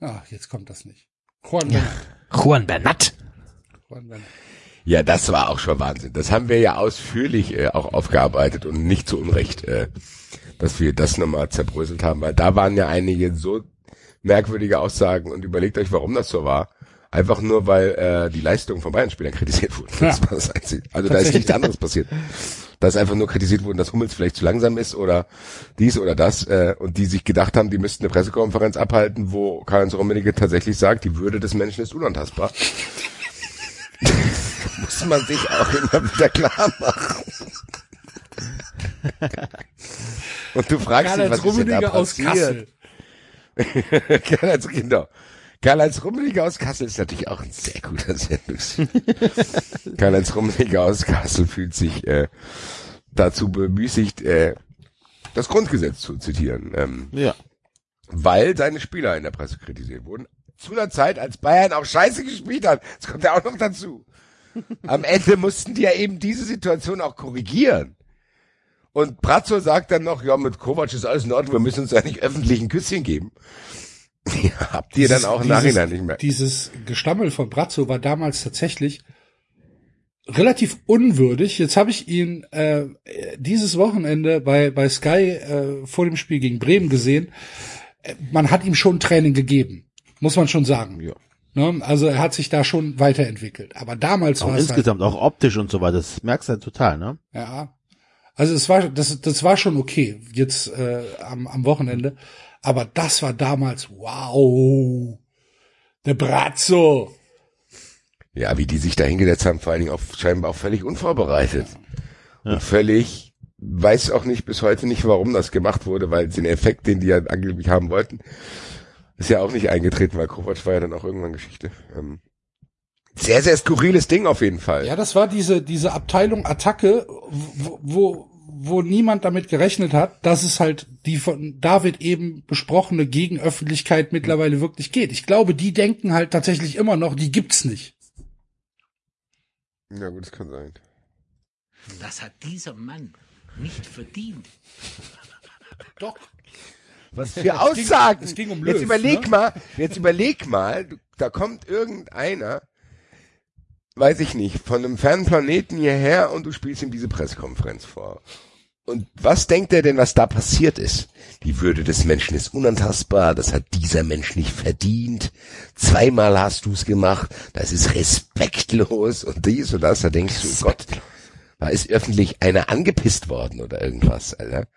Ah, jetzt kommt das nicht. Juan Bernat. Juan Bernat. Juan Bernat. Ja, das war auch schon Wahnsinn. Das haben wir ja ausführlich äh, auch aufgearbeitet und nicht zu Unrecht, äh, dass wir das nochmal zerbröselt haben, weil da waren ja einige so merkwürdige Aussagen und überlegt euch, warum das so war. Einfach nur, weil äh, die Leistungen von Bayern-Spielern kritisiert wurden. Das Ja. war das Einzige. Also da ist nichts anderes passiert. Da ist einfach nur kritisiert worden, dass Hummels vielleicht zu langsam ist oder dies oder das äh, und die sich gedacht haben, die müssten eine Pressekonferenz abhalten, wo Karl-Heinz Rummenigge tatsächlich sagt, die Würde des Menschen ist unantastbar. Muss man sich auch immer wieder klar machen. Und du fragst dich, was ist denn da Rummenigge aus passiert? Kassel. Genau. Karl-Heinz Rummenigge aus Kassel ist natürlich auch ein sehr guter Sendungs. Karl-Heinz Rummenigge aus Kassel fühlt sich äh, dazu bemüßigt, äh, das Grundgesetz zu zitieren, ähm, Ja. weil seine Spieler in der Presse kritisiert wurden. Zu einer Zeit, als Bayern auch scheiße gespielt hat. Das kommt ja auch noch dazu. Am Ende mussten die ja eben diese Situation auch korrigieren. Und Brazzo sagt dann noch, ja, mit Kovac ist alles in Ordnung, wir müssen uns ja nicht öffentlich ein Küsschen geben. Ja, habt ihr dann auch im Nachhinein nicht mehr. Dieses Gestammel von Brazzo war damals tatsächlich relativ unwürdig. Jetzt habe ich ihn äh, dieses Wochenende bei, bei Sky äh, vor dem Spiel gegen Bremen gesehen. Man hat ihm schon Training gegeben, muss man schon sagen. Ja. Ne? Also er hat sich da schon weiterentwickelt. Aber damals Auch war es halt, insgesamt, auch optisch und so weiter, das merkst du halt total, ne? ja. Also es war das das war schon okay jetzt äh, am, am Wochenende, aber das war damals wow. Der Brazzo. Ja, wie die sich da hingesetzt haben, vor allen Dingen auch scheinbar auch völlig unvorbereitet. Und völlig, weiß auch nicht bis heute nicht, warum das gemacht wurde, weil den Effekt, den die ja angeblich haben wollten, ist ja auch nicht eingetreten, weil Kovac war ja dann auch irgendwann Geschichte. Ähm, sehr, sehr skurriles Ding auf jeden Fall. Ja, das war diese, diese Abteilung Attacke, wo, wo, wo niemand damit gerechnet hat, dass es halt die von David eben besprochene Gegenöffentlichkeit mittlerweile wirklich geht. Ich glaube, die denken halt tatsächlich immer noch, die gibt's nicht. Ja, gut, das kann sein. Das hat dieser Mann nicht verdient. Doch. Was für Aussagen. es ging um jetzt Löw, überleg ne? mal, jetzt überleg mal, da kommt irgendeiner, weiß ich nicht, von einem fernen Planeten hierher und du spielst ihm diese Pressekonferenz vor. Und was denkt er denn, was da passiert ist? Die Würde des Menschen ist unantastbar, das hat dieser Mensch nicht verdient. Zweimal hast du es gemacht, das ist respektlos und dies und das. Da denkst du, Gott, da ist öffentlich einer angepisst worden oder irgendwas, Alter.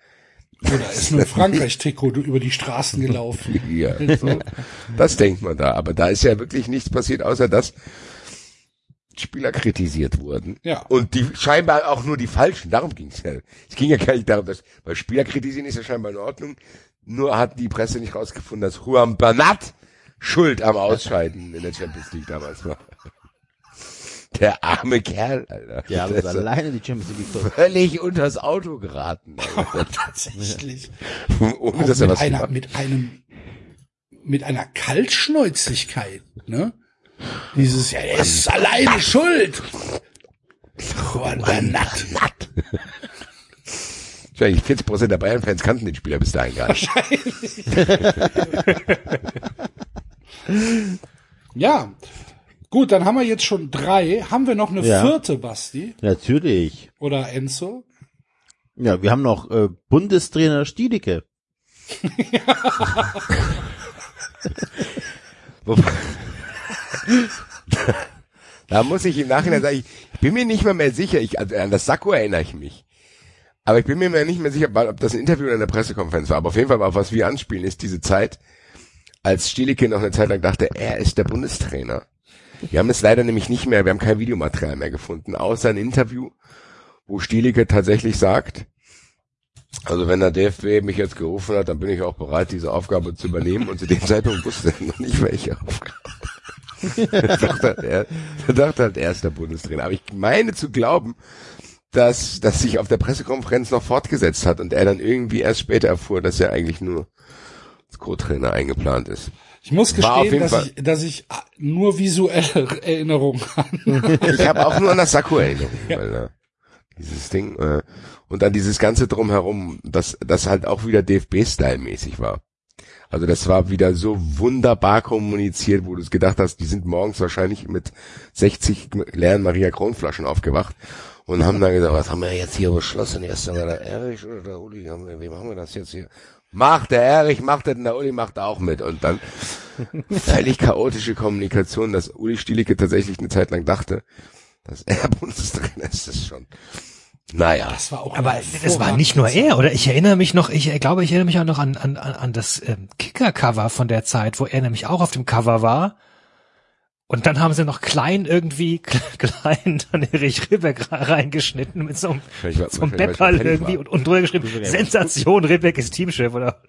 Oder ist nur Frankreich-Trikot über die Straßen gelaufen. Ja, so. das denkt man da. Aber da ist ja wirklich nichts passiert, außer dass Spieler kritisiert wurden. Ja. Und die scheinbar auch nur die falschen. Darum ging es ja. Es ging ja gar nicht darum, dass, weil Spieler kritisieren ist ja scheinbar in Ordnung. Nur hat die Presse nicht rausgefunden, dass Juan Bernat schuld am Ausscheiden in der Champions League damals war. Der arme Kerl, Alter. Ja, aber ist alleine die Champions League völlig unters Auto geraten. Alter. Tatsächlich. Ohne dass er mit was einer, mit einem, mit einer Kaltschnäuzigkeit, ne? Dieses, ja, er ist alleine schuld. Juan Bernat. Wahrscheinlich 40 Prozent der Bayern-Fans kannten den Spieler bis dahin gar nicht. Ja. Gut, dann haben wir jetzt schon drei. Haben wir noch eine Ja. vierte, Basti? Natürlich. Oder Enzo? Ja, wir haben noch äh, Bundestrainer Stielicke. Wobei- da muss ich im Nachhinein sagen, ich, ich bin mir nicht mal mehr sicher, ich, also an das Sakko erinnere ich mich. Aber ich bin mir nicht mehr sicher, ob das ein Interview oder eine Pressekonferenz war. Aber auf jeden Fall, auf was wir anspielen, ist diese Zeit, als Stielicke noch eine Zeit lang dachte, er ist der Bundestrainer. Wir haben es leider nämlich nicht mehr, wir haben kein Videomaterial mehr gefunden, außer ein Interview, wo Stielicke tatsächlich sagt, also wenn der DFB mich jetzt gerufen hat, dann bin ich auch bereit, diese Aufgabe zu übernehmen. Und zu dem Zeitpunkt wusste er noch nicht, welche Aufgabe. er, dachte halt, dachte halt, er ist der Bundestrainer. Aber ich meine zu glauben, dass das sich auf der Pressekonferenz noch fortgesetzt hat und er dann irgendwie erst später erfuhr, dass er eigentlich nur als Co-Trainer eingeplant ist. Ich muss gestehen, dass Fall- ich, dass ich nur visuelle Erinnerungen habe. Ich habe auch nur an das Sakko Erinnerung, weil äh, dieses Ding äh, und an dieses ganze drumherum, dass das halt auch wieder DFB-Style mäßig war. Also das war wieder so wunderbar kommuniziert, wo du es gedacht hast, die sind morgens wahrscheinlich mit 60 leeren Maria Kronflaschen aufgewacht und haben dann gesagt, was haben wir jetzt hier beschlossen? Erst einmal der Erich oder der Uli, haben wir, wie machen wir das jetzt hier? Macht der Erich, macht der, der Uli macht auch mit. Und dann völlig chaotische Kommunikation, dass Uli Stielicke tatsächlich eine Zeit lang dachte, dass er Bundestrainer ist, das schon. Naja. Das war auch Aber das war nicht nur er, oder? Ich erinnere mich noch, ich glaube, ich erinnere mich auch noch an, an, an an das ähm, Kicker-Cover von der Zeit, wo er nämlich auch auf dem Cover war. Und dann haben sie noch klein irgendwie, klein dann Erich Ribbeck re- reingeschnitten mit so einem, war- so einem es fertig irgendwie war. und, und drüber geschrieben, Sensation, Ribbeck ist Teamchef, oder?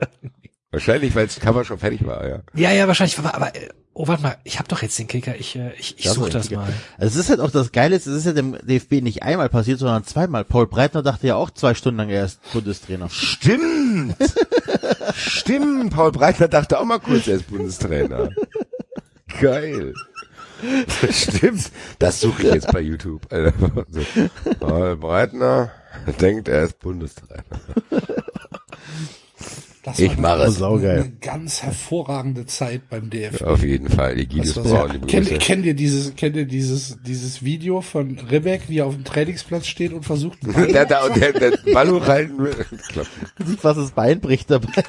Wahrscheinlich, weil das Cover schon fertig war, ja. Ja, ja, wahrscheinlich, aber, aber äh, oh, warte mal, ich habe doch jetzt den Kicker, ich, äh, ich, ich suche das Kicker. mal. Also es ist halt auch das Geile, es ist ja dem DFB nicht einmal passiert, sondern zweimal. Paul Breitner dachte ja auch zwei Stunden lang, er ist Bundestrainer. Stimmt! Stimmt! Paul Breitner dachte auch mal kurz, er ist Bundestrainer. Geil. Stimmt. Das suche ich jetzt bei YouTube. Alter. So. Paul Breitner denkt, er ist Bundestrainer. Das Ich war mache es. Saugeil. eine ganz hervorragende Zeit beim DFB. Auf jeden Fall. War Braun, so, liebe kennt, kennt ihr dieses, kennt ihr dieses, dieses Video von Rebek, wie er auf dem Trainingsplatz steht und versucht, Der, der, der, der Ballo rein will. Sieht, was das Bein bricht dabei.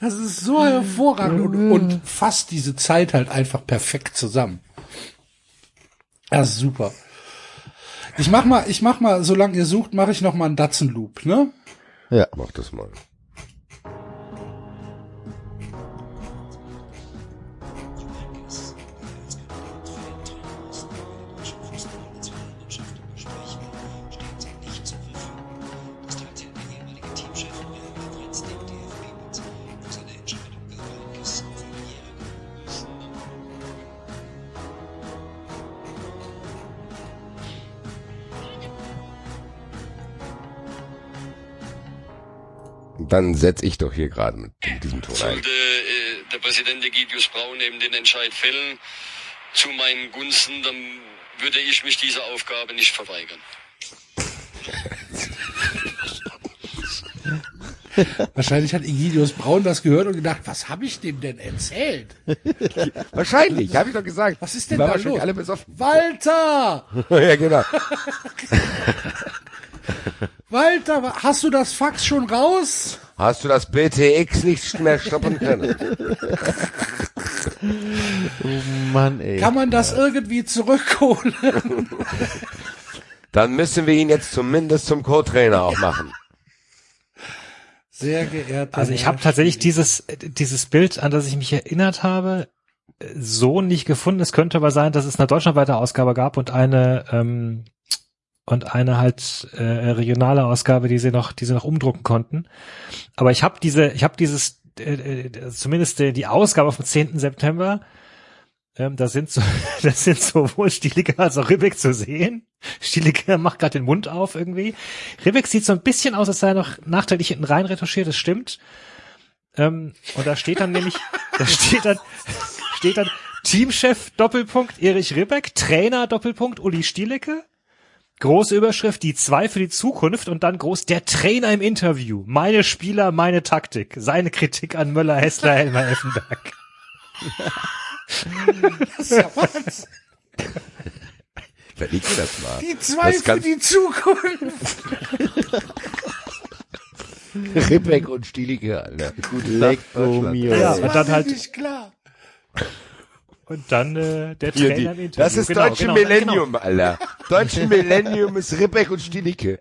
Das ist so hervorragend und, und fasst diese Zeit halt einfach perfekt zusammen. Das ist super. Ich mach mal, ich mach mal, solange ihr sucht, mache ich noch mal einen Datsen Loop, ne? Ja. Mach das mal. Dann setz ich doch hier gerade mit, mit diesem Ton ein. Sollte äh, der Präsident Egidius Braun eben den Entscheid fällen zu meinen Gunsten, dann würde ich mich dieser Aufgabe nicht verweigern. Wahrscheinlich hat Egidius Braun das gehört und gedacht, was habe ich dem denn erzählt? Wahrscheinlich, habe ich doch gesagt. Was ist denn da wahrscheinlich los? alle besoffen. Walter! ja, genau. Walter, wa- hast du das Fax schon raus? Hast du das BTX nicht mehr stoppen können? Mann, ey. Kann man das irgendwie zurückholen? Dann müssen wir ihn jetzt zumindest zum Co-Trainer auch machen. Sehr geehrter Also ich habe tatsächlich dieses, dieses Bild, an das ich mich erinnert habe, so nicht gefunden. Es könnte aber sein, dass es eine deutschlandweite Ausgabe gab und eine ähm, und eine halt äh, regionale Ausgabe, die sie noch, die sie noch umdrucken konnten. Aber ich habe diese, ich habe dieses, äh, äh, zumindest äh, die Ausgabe vom 10. September. Ähm, da sind so, das sind sowohl Stieliger als auch Ribbeck zu sehen. Stieliger macht gerade den Mund auf irgendwie. Ribbeck sieht so ein bisschen aus, als sei er noch nachträglich hinten rein retuschiert, das stimmt. Ähm, und da steht dann nämlich, da steht dann, steht dann Teamchef Doppelpunkt Erich Ribbeck, Trainer Doppelpunkt Uli Stielecke, große Überschrift die zwei für die Zukunft und dann groß der Trainer im Interview, meine Spieler, meine Taktik, seine Kritik an Möller, Hessler, Helmer, Effenberg. Das ist ja Wahnsinn. Verleg mir das mal. Die zwei Das für die Zukunft. Ribbeck und Stielige, Alter. Gute Lecco mio. Ja, Das und war dann halt- nämlich klar. Und dann äh, der Hier, Trainer die, das ist Genau, deutsche genau, Millennium, Alter. Deutsche Millennium ist Ribbeck und Stielicke.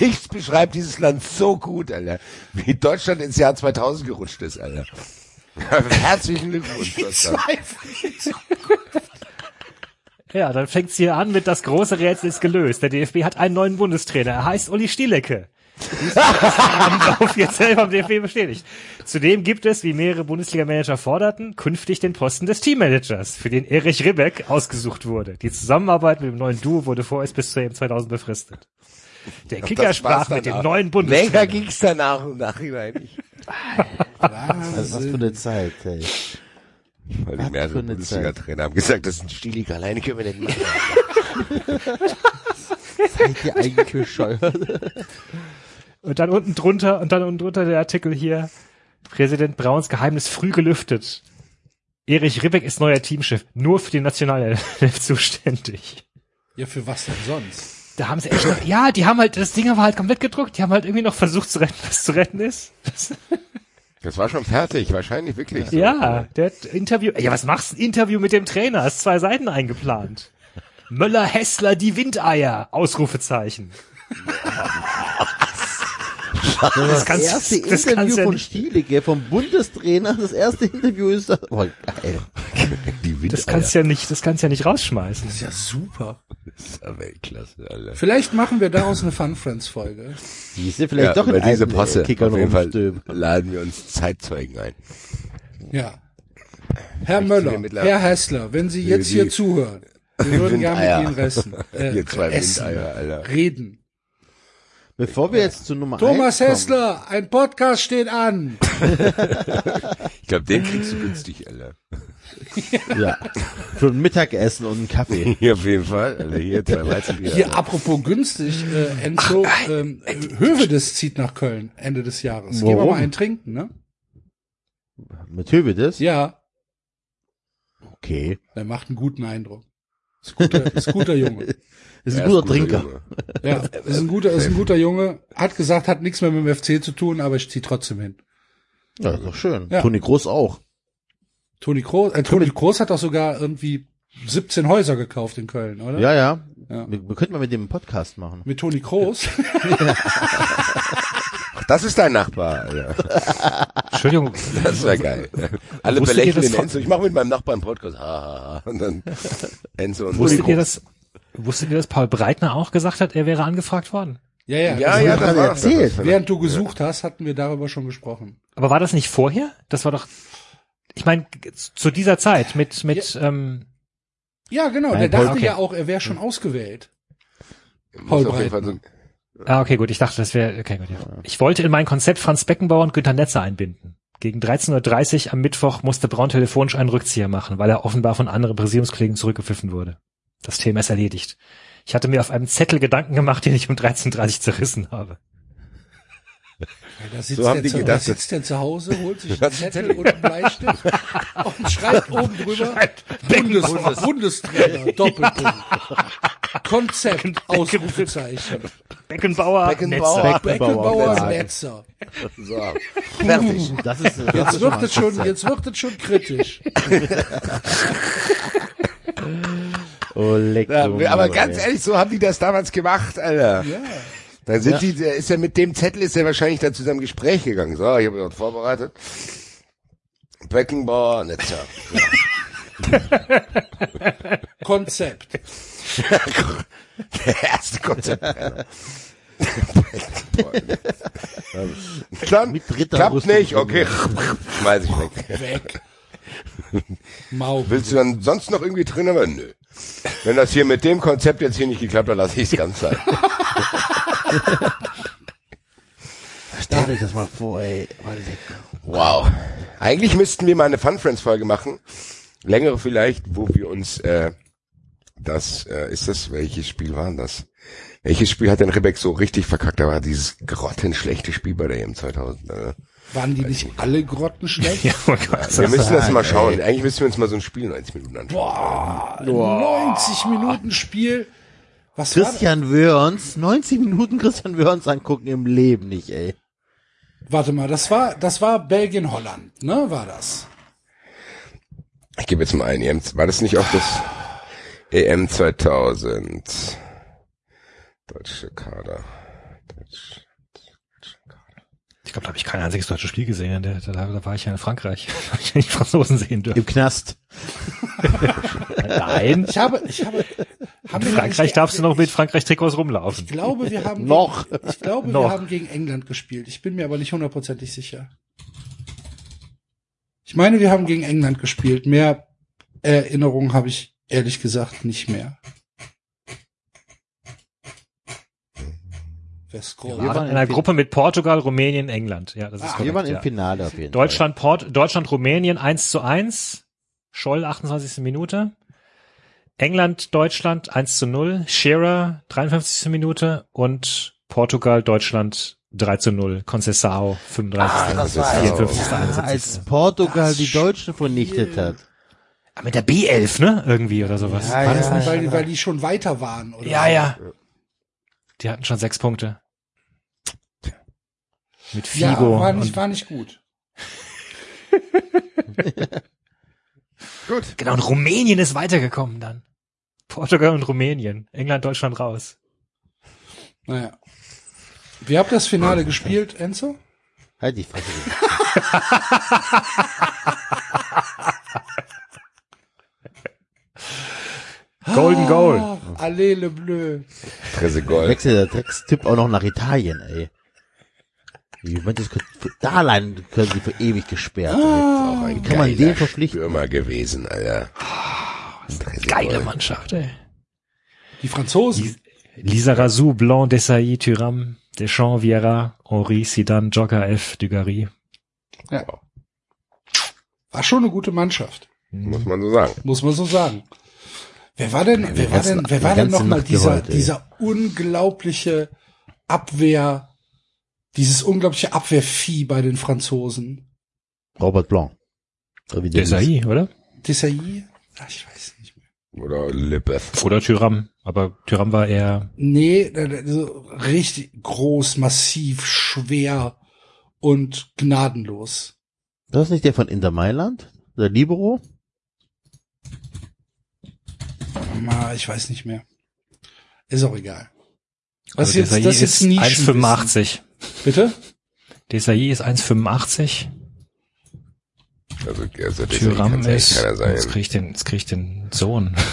Nichts beschreibt dieses Land so gut, Alter, wie Deutschland ins Jahr 2000 gerutscht ist, Alter. Herzlichen Glückwunsch, Zukunft. Ja, dann fängt's hier an mit das große Rätsel ist gelöst. Der DFB hat einen neuen Bundestrainer. Er heißt Uli Stielecke. haben offiziell vom DFB bestätigt. Zudem gibt es, wie mehrere Bundesliga-Manager forderten, künftig den Posten des Teammanagers, für den Erich Ribbeck ausgesucht wurde. Die Zusammenarbeit mit dem neuen Duo wurde vorerst bis zur EM 2000 befristet. Der Kicker das sprach mit dem neuen Länger Bundestrainer. ging's danach im Nachhinein nicht. Also was für eine Zeit, ey. Weil die mehrere Bundesliga-Trainer haben gesagt, das ist ein Stilik, alleine können wir nicht machen. Seid ihr eigentlich bescheuert? Und dann unten drunter, und dann unten drunter der Artikel hier, Präsident Brauns Geheimnis früh gelüftet. Erich Ribbeck ist neuer Teamchef, nur für die Nationalelf zuständig. Ja, für was denn sonst? Da haben sie echt noch, ja, die haben halt, das Ding war halt komplett gedruckt, die haben halt irgendwie noch versucht zu retten, was zu retten ist. Das, Das war schon fertig, wahrscheinlich wirklich. so. ja, der hat Interview, ja, was machst du? Interview mit dem Trainer, ist zwei Seiten eingeplant. Möller, Hessler, die Windeier, Ausrufezeichen. Das, kannst- erste das Interview ja von nicht- Stielicke, vom Bundestrainer, das erste Interview ist das. Oh, geil. Das kannst ja nicht, das kannst ja nicht rausschmeißen. Das ist ja super. ist ja Weltklasse, Alter. Vielleicht machen wir daraus eine Fun Friends Folge. Diese vielleicht doch über in diese äh, Posse. Kicker Auf jeden Fall laden wir uns Zeitzeugen ein. Ja. Herr Ich Möller, Herr Hessler, wenn Sie jetzt hier zuhören, wir würden gerne mit Ihnen ressen. Äh, Ihr zwei essen, Windeier, Alter. reden. Bevor wir jetzt zu Nummer Thomas 1 kommen, Hessler, ein Podcast steht an. Ich glaube, den kriegst du günstig, Alter. Ja, für ein Mittagessen und einen Kaffee. Hier auf jeden Fall. Alter, hier zwei Weizenbier. Hier, Alter. apropos günstig, äh, Enzo, ähm, Hövedes zieht nach Köln Ende des Jahres. Gehen wir Warum? mal einen trinken, ne? Mit Hövedes? Ja, Okay. der macht einen guten Eindruck. Ist guter, ist guter Junge. Ist ein Er guter Trinker. Junge. Ja, ist ein guter, ist ein guter Junge. Hat gesagt, hat nichts mehr mit dem FC zu tun, aber ich zieh trotzdem hin. Ja, ist doch schön. Ja. Toni Groß auch. Toni Kroos, äh, Toni Kroos hat doch sogar irgendwie 17 Häuser gekauft in Köln, oder? Ja, ja. Ja. Wir, wir könnten mal mit dem einen Podcast machen. Mit Toni Kroos. Ach, das ist dein Nachbar, Alter. Entschuldigung, Das wäre geil. Alle belächeln den Enzo. Ich mache mit meinem Nachbarn einen Podcast. Ha, ha, ha. Und dann Enzo und wusstet ihr, Groß. dass, wusstet ihr, dass Paul Breitner auch gesagt hat, er wäre angefragt worden? Ja, ja. Ja, also ja, hat das war erzählt. Das. Während du gesucht hast, hatten wir darüber schon gesprochen. Aber war das nicht vorher? Das war doch, ich meine, zu dieser Zeit mit, mit, ähm, Ja, genau. Nein, der Paul- dachte okay. ja auch, er wäre schon ausgewählt. Muss Paul so, ah, okay, gut, ich dachte, das wäre, okay, gut, ja. Ich wollte in mein Konzept Franz Beckenbauer und Günter Netzer einbinden. Gegen 13.30 Uhr am Mittwoch musste Braun telefonisch einen Rückzieher machen, weil er offenbar von anderen Präsidiumskollegen zurückgepfiffen wurde. Das Thema ist erledigt. Ich hatte mir auf einem Zettel Gedanken gemacht, den ich um 13.30 Uhr zerrissen habe. Ja, da sitzt, So haben der, die zu, gedacht, da sitzt der zu Hause, holt sich einen Zettel und einen Bleistift und schreibt oben drüber Bundes, Bundestrainer, Doppelpunkt. Konzept, Ausrufezeichen. Beckenbauer, Beckenbauer. Netzer. Beckenbauer, Netzer. So. Fertig. Das ist, das Jetzt ist wird es schon, jetzt wird es schon kritisch. Oh, leck Ja, aber ganz ehrlich, so haben die das damals gemacht, Alter. Ja. Dann sind Ja. die, ist ja mit dem Zettel ist er wahrscheinlich dann zu seinem Gespräch gegangen. So, ich habe dort vorbereitet. Beckenbauer, Netzer. Konzept. Der erste Konzept. Dann Mit klappt nicht, okay. Schmeiß ich weg. Weg. Mau. Willst du dann sonst noch irgendwie drin haben? Nö. Wenn das hier mit dem Konzept jetzt hier nicht geklappt hat, lasse ich es ganz sein. Stellt euch das mal vor, ey. Wow. Eigentlich müssten wir mal eine Fun Friends Folge machen. Längere vielleicht, wo wir uns, äh, das, äh, ist das, welches Spiel war denn das? Welches Spiel hat denn Rebek so richtig verkackt? Da war dieses grottenschlechte Spiel bei der EM 2000. Äh. Waren die nicht alle grottenschlecht? Ja, oh. Wir müssen das mal ey. schauen. Eigentlich müssen wir uns mal so ein Spiel 90 Minuten anschauen. Boah, 90 Minuten Spiel. Was? Christian Wörns, 90 Minuten Christian Wörns angucken im Leben nicht, ey. Warte mal, das war, das war Belgien-Holland, ne, war das? Ich gebe jetzt mal ein. EM, war das nicht auch das EM 2000? Deutsche Kader. Deutsch. Ich glaube, da habe ich kein einziges deutsches Spiel gesehen. Da, da, da war ich ja in Frankreich. Da hab ich ja die Franzosen sehen dürfen. Im Knast. Nein. Ich habe, ich habe, Haben In Frankreich nicht- darfst du noch mit Frankreich-Trikots rumlaufen. Ich glaube, wir haben Noch. Ich glaube, Noch. wir haben gegen England gespielt. Ich bin mir aber nicht hundertprozentig sicher. Ich meine, wir haben gegen England gespielt. Mehr Erinnerungen habe ich ehrlich gesagt nicht mehr. Wer Wir scrollt? waren waren in einer Gruppe mit Portugal, Rumänien, England. Ja, das ist Ah, korrekt, Wir waren im ja. Finale auf jeden Deutschland, Port, Deutschland, Rumänien 1 zu 1. Scholl 28. Minute. England, Deutschland 1 zu 0. Shearer 53. Minute und Portugal, Deutschland 3 zu 0. Conceição 35. das war 54. Fall. 71. Als Portugal die Deutschen vernichtet hat. Ah, mit der B11, ne? Irgendwie oder sowas. Ja, War das ja, nicht, weil, ja. die- weil die schon weiter waren? Oder Ja, ja. Die hatten schon sechs Punkte. Mit Figo. Ja, war nicht, war nicht gut. Gut. genau, und Rumänien ist weitergekommen dann. Portugal und Rumänien. England, Deutschland raus. Naja. Wie habt ihr das Finale gespielt, Enzo? Halt die Fresse. Golden Goal. Ah, Allez le bleu. Presse Gold. Wechselt der Dreckstyp auch noch nach Italien, ey. Die Juventus da allein können sie für ewig gesperrt. ein Wie kann man den verpflichten? Stürmer gewesen, Alter. Geile Mannschaft, ey. Die Franzosen. Lisa Razou, Blanc, Desailly, Thuram, Deschamps, Vieira, Henri, Zidane, Jogger, F, Dugarry. Ja. War schon eine gute Mannschaft. Muss man so sagen. Muss man so sagen. Wer war denn, wer war denn, wer war denn nochmal dieser, dieser unglaubliche Abwehr, dieses unglaubliche Abwehrvieh bei den Franzosen? Robert Blanc. Desailly, oder? Desailly? Ach, ich weiß nicht mehr. Oder Lippeth. Oder Thuram. Aber Thuram war eher, Nee, äh, äh, so richtig groß, massiv, schwer und gnadenlos. Das ist nicht der von Inter Mailand? Der Libero? Ich weiß nicht mehr. Ist auch egal. Das also ist jetzt, das ist jetzt ist Nischenwissen. 1,85. Bitte? Desailly ist 1,85. Also, also echt ist, jetzt krieg ich den, jetzt krieg ich den Sohn.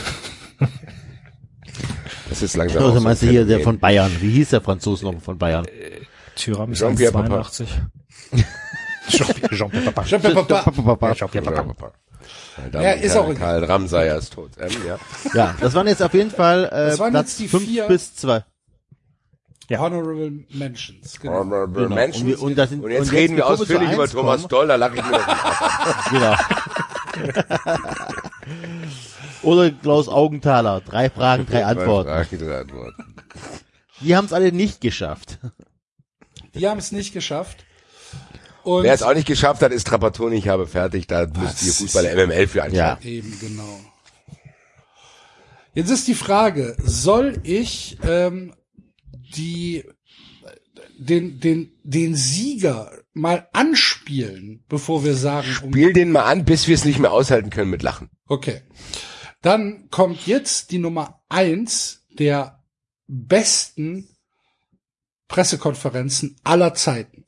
Das ist langsam auch Also so meinst du ein hier der von Bayern? Wie hieß der Franzose noch von Bayern? Thuram ist Jean-Pierre Papa. 1,82. Jean-Pierre Jean Papa. Jean-Pierre Papa. Jean-Pierre Papa. Damen Ja, ist Herren, auch. Karl Ramsayer ist tot. Ähm, ja. Ja, das waren jetzt auf jeden Fall äh, Platz jetzt die 5 vier- bis 2. Ja. Honorable Mentions. Genau. Honorable Genau. Mentions. Und und das sind- Und jetzt und jetzt, reden wir ausführlich über Thomas Doll, da lache ich nicht Genau. Oder Klaus Augenthaler. Drei Fragen, drei Antworten. Fragen, drei Antworten. Die haben es alle nicht geschafft. Die haben es nicht geschafft. Und Wer es auch nicht geschafft hat, ist Trapattoni. Ich habe fertig. Da müsst ihr Fußballer MML für anschauen. Ja. Eben, genau. Jetzt ist die Frage, soll ich ähm, die den, den, den Sieger mal anspielen, bevor wir sagen, um, Spiel den mal an, bis wir es nicht mehr aushalten können mit Lachen. okay. Dann kommt jetzt die Nummer eins der besten Pressekonferenzen aller Zeiten.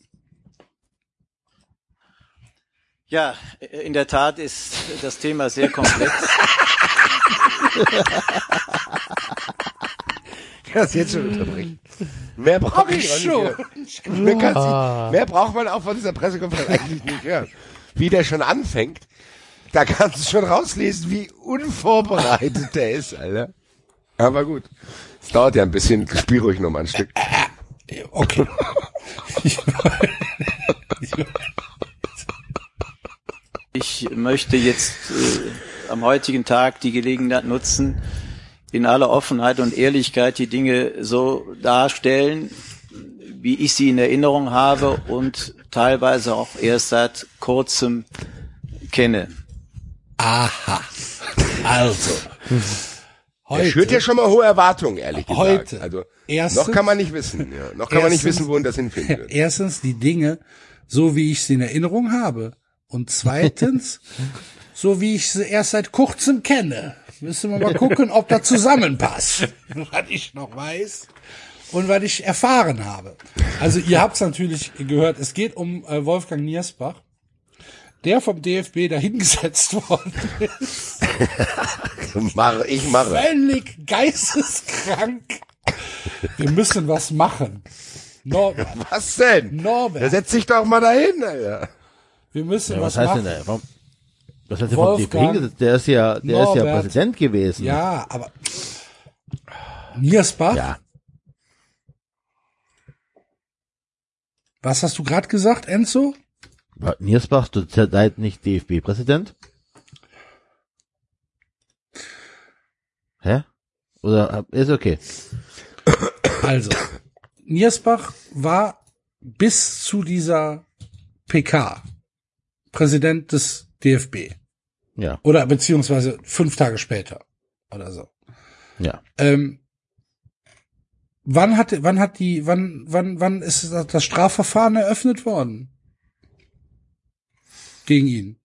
Ja, in der Tat ist das Thema sehr komplex. Das jetzt schon unterbrechen. Mehr brauche ich schon. Mehr, kann's- mehr braucht man auch von dieser Pressekonferenz eigentlich nicht hören. Wie der schon anfängt, da kannst du schon rauslesen, wie unvorbereitet der ist, Alter. Aber gut. Es dauert ja ein bisschen. Spiel ruhig noch mal ein Stück. Okay. Ich möchte jetzt äh, am heutigen Tag die Gelegenheit nutzen, in aller Offenheit und Ehrlichkeit die Dinge so darstellen, wie ich sie in Erinnerung habe und teilweise auch erst seit kurzem kenne. Aha. Also. Er schürt ja schon mal hohe Erwartungen, ehrlich gesagt. Heute. Also, Erstens- noch kann man nicht wissen, ja. Noch kann man nicht Erstens- wissen, wohin das hinführen wird. Erstens die Dinge, so wie ich sie in Erinnerung habe. Und zweitens, so wie ich sie erst seit kurzem kenne. Müssen wir mal gucken, ob das zusammenpasst. Was ich noch weiß und was ich erfahren habe. Also ihr habt es natürlich gehört, es geht um äh, Wolfgang Niersbach, der vom DFB dahingesetzt worden ist. Mach, ich mache. Völlig geisteskrank. Wir müssen was machen. Norbert, Was denn? Norbert. Ja, setz dich doch mal dahin, Alter. wir müssen Ja, was, was heißt machen. denn da? Warum, was heißt denn vom DFB hingesetzt? Der ist ja, der ist ja Norbert. Präsident gewesen. Ja, aber Niersbach, Ja. was hast du gerade gesagt, Enzo? War Niersbach zurzeit nicht DFB-Präsident? Hä? Oder ist okay. Also, Niersbach war bis zu dieser PK Präsident des DFB. Ja, Oder beziehungsweise fünf Tage später oder so. ja. Ähm, wann hat, wann hat die, wann, wann, wann ist das das Strafverfahren eröffnet worden? Gegen ihn.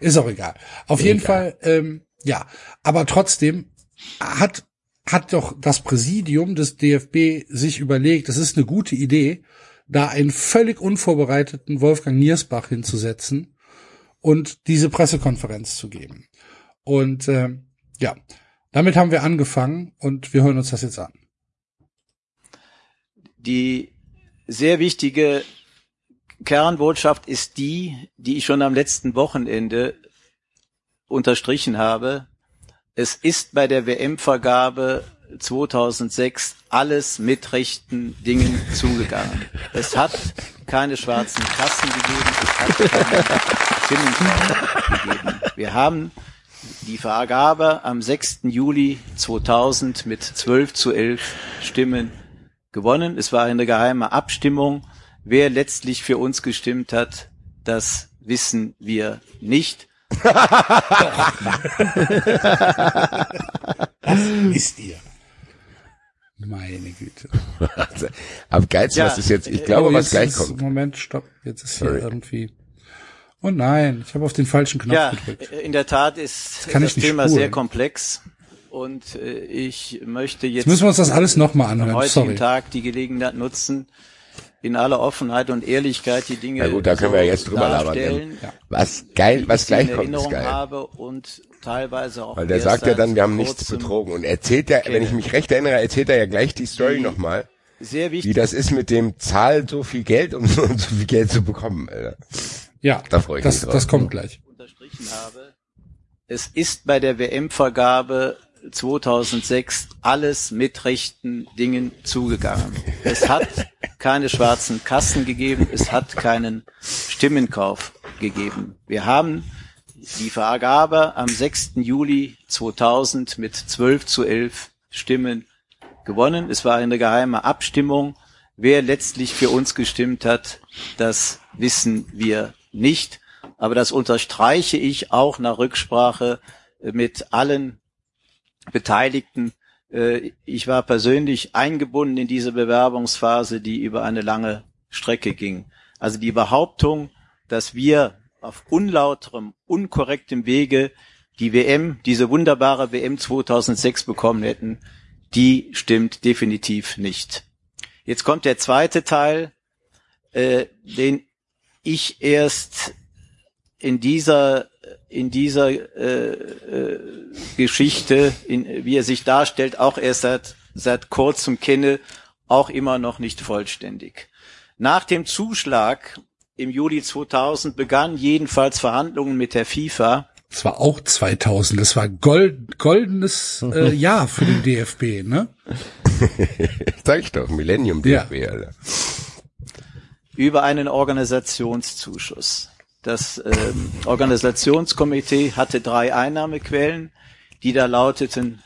Ist auch egal. Auf jeden Fall, ähm, ja. Aber trotzdem hat, hat doch das Präsidium des DFB sich überlegt, es ist eine gute Idee, da einen völlig unvorbereiteten Wolfgang Niersbach hinzusetzen und diese Pressekonferenz zu geben. Und ähm, ja, damit haben wir angefangen und wir hören uns das jetzt an. Die sehr wichtige Kernbotschaft ist die, die ich schon am letzten Wochenende unterstrichen habe. Es ist bei der WM-Vergabe 2006 alles mit rechten Dingen zugegangen. Es hat keine schwarzen Kassen gegeben, es hat keine Zinnenkauf gegeben. Wir haben die Vergabe am 6. Juli 2000 mit 12 zu 11 Stimmen gewonnen. Es war eine geheime Abstimmung. Wer letztlich für uns gestimmt hat, das wissen wir nicht. Wisst ihr? Meine Güte. Am geilsten, Ja, was ist jetzt, ich glaube, Oh, was gleich ist, kommt. Moment, stopp. Jetzt ist hier Sorry. irgendwie. Oh nein, ich habe auf den falschen Knopf Ja, gedrückt. in der Tat ist das nicht Thema spulen. sehr komplex und äh, ich möchte jetzt Jetzt müssen wir uns das alles nochmal am anhören. heutigen Sorry. Tag die Gelegenheit nutzen, in aller Offenheit und Ehrlichkeit die Dinge Na gut, da können wir ja jetzt drüber labern. Ja. Was geil, was gleich kommt, ist geil. habe und teilweise auch Weil der sagt ja dann, wir haben nichts betrogen. Und erzählt ja, wenn ich mich recht erinnere, erzählt er ja gleich die Story Die- nochmal, Sehr wie wichtig. das ist mit dem Zahlen so viel Geld, um so, so viel Geld zu bekommen. Alter. Ja, Da freu ich das, mich drauf. das kommt gleich. unterstrichen habe. Es ist bei der WM-Vergabe 2006 alles mit rechten Dingen zugegangen. Es hat keine schwarzen Kassen gegeben, es hat keinen Stimmenkauf gegeben. Wir haben die Vergabe am 6. Juli 2000 mit 12 zu 11 Stimmen gewonnen. Es war eine geheime Abstimmung. Wer letztlich für uns gestimmt hat, das wissen wir nicht. Aber das unterstreiche ich auch nach Rücksprache mit allen Beteiligten. Äh, Ich war persönlich eingebunden in diese Bewerbungsphase, die über eine lange Strecke ging. Also die Behauptung, dass wir auf unlauterem, unkorrektem Wege die WM, diese wunderbare WM 2006 bekommen hätten, die stimmt definitiv nicht. Jetzt kommt der zweite Teil, äh, den ich erst in dieser in dieser äh, äh, Geschichte, in, wie er sich darstellt, auch erst seit seit kurzem kenne, auch immer noch nicht vollständig. Nach dem Zuschlag im Juli 2000 begannen jedenfalls Verhandlungen mit der FIFA. Es war auch 2000. Das war gold, goldenes äh, Jahr für den DFB, ne? Sag ich doch, Millennium Ja. DFB, Alter. über einen Organisationszuschuss. Das ähm, Organisationskomitee hatte drei Einnahmequellen, die da lauteten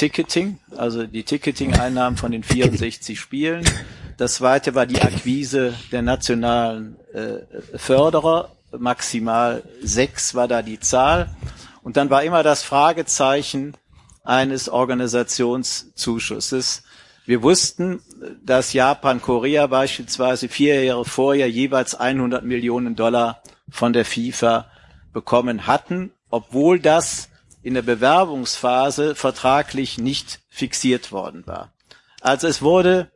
Ticketing, also die Ticketing-Einnahmen von den 64 Spielen. Das zweite war die Akquise der nationalen äh, Förderer, maximal sechs war da die Zahl. Und dann war immer das Fragezeichen eines Organisationszuschusses. Wir wussten, dass Japan, Korea beispielsweise vier Jahre vorher jeweils 100 Millionen Dollar von der FIFA bekommen hatten, obwohl das in der Bewerbungsphase vertraglich nicht fixiert worden war. Also es wurde,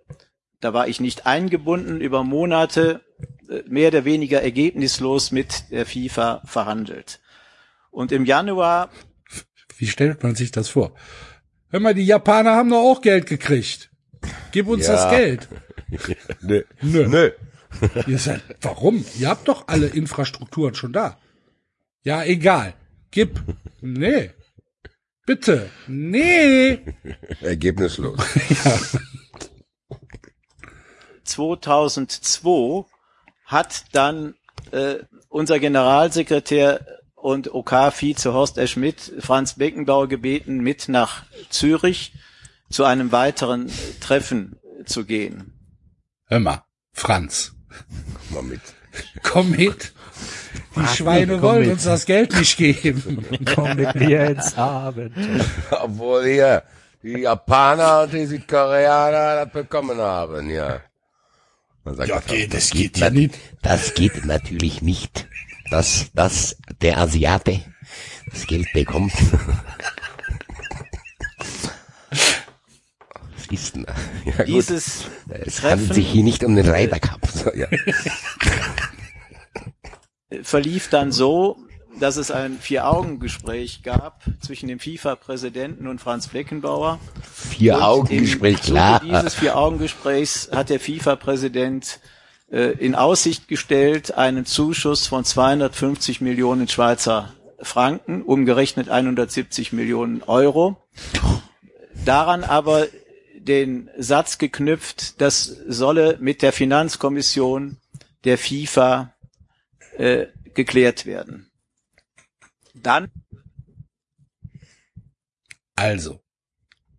da war ich nicht eingebunden, über Monate äh, mehr oder weniger ergebnislos mit der FIFA verhandelt. Und im Januar Wie stellt man sich das vor? Hör mal, die Japaner haben doch auch Geld gekriegt. Gib uns Ja. das Geld. Nö. Nö. Nö. Ihr seid, warum? Ihr habt doch alle Infrastrukturen schon da. Ja, egal. Gib. Nee. Bitte. Nee. Ergebnislos. 2002 hat dann äh, unser Generalsekretär und OK-Vize Horst R. Schmidt Franz Beckenbauer gebeten, mit nach Zürich zu einem weiteren Treffen zu gehen. Hör mal, Franz, Mal mit. komm mit. Die Schweine wollen mit. uns das Geld nicht geben. Komm mit mir ins Abenteuer. Obwohl hier die Japaner und die Südkoreaner das bekommen haben, ja. Man sagt Ja, einfach, geht, das geht ja nicht. Das geht natürlich nicht, dass, dass der Asiate das Geld bekommt. Was ist denn? Ja, gut. Dieses Es Treffen handelt sich hier nicht um den Cup. So, ja. verlief dann so, dass es ein Vier-Augen-Gespräch gab zwischen dem FIFA-Präsidenten und Franz Fleckenbauer. Vier Und Augengespräch, im Zuge klar. dieses Vier-Augen-Gesprächs hat der FIFA-Präsident äh, in Aussicht gestellt, einen Zuschuss von 250 Millionen Schweizer Franken, umgerechnet 170 Millionen Euro. Daran aber den Satz geknüpft, das solle mit der Finanzkommission der FIFA äh, geklärt werden. Dann Also,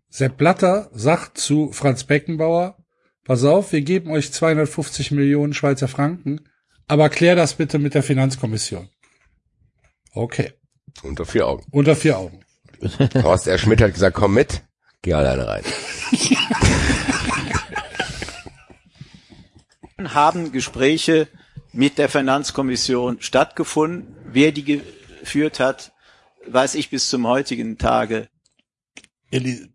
Sepp Blatter sagt zu Franz Beckenbauer, pass auf, wir geben euch 250 Millionen Schweizer Franken, aber klär das bitte mit der Finanzkommission. Okay, Unter vier Augen. unter vier Augen. Horst R. Schmidt hat gesagt, komm mit, geh alleine rein. haben Gespräche mit der Finanzkommission stattgefunden. Wer die geführt hat, weiß ich bis zum heutigen Tage. Eli-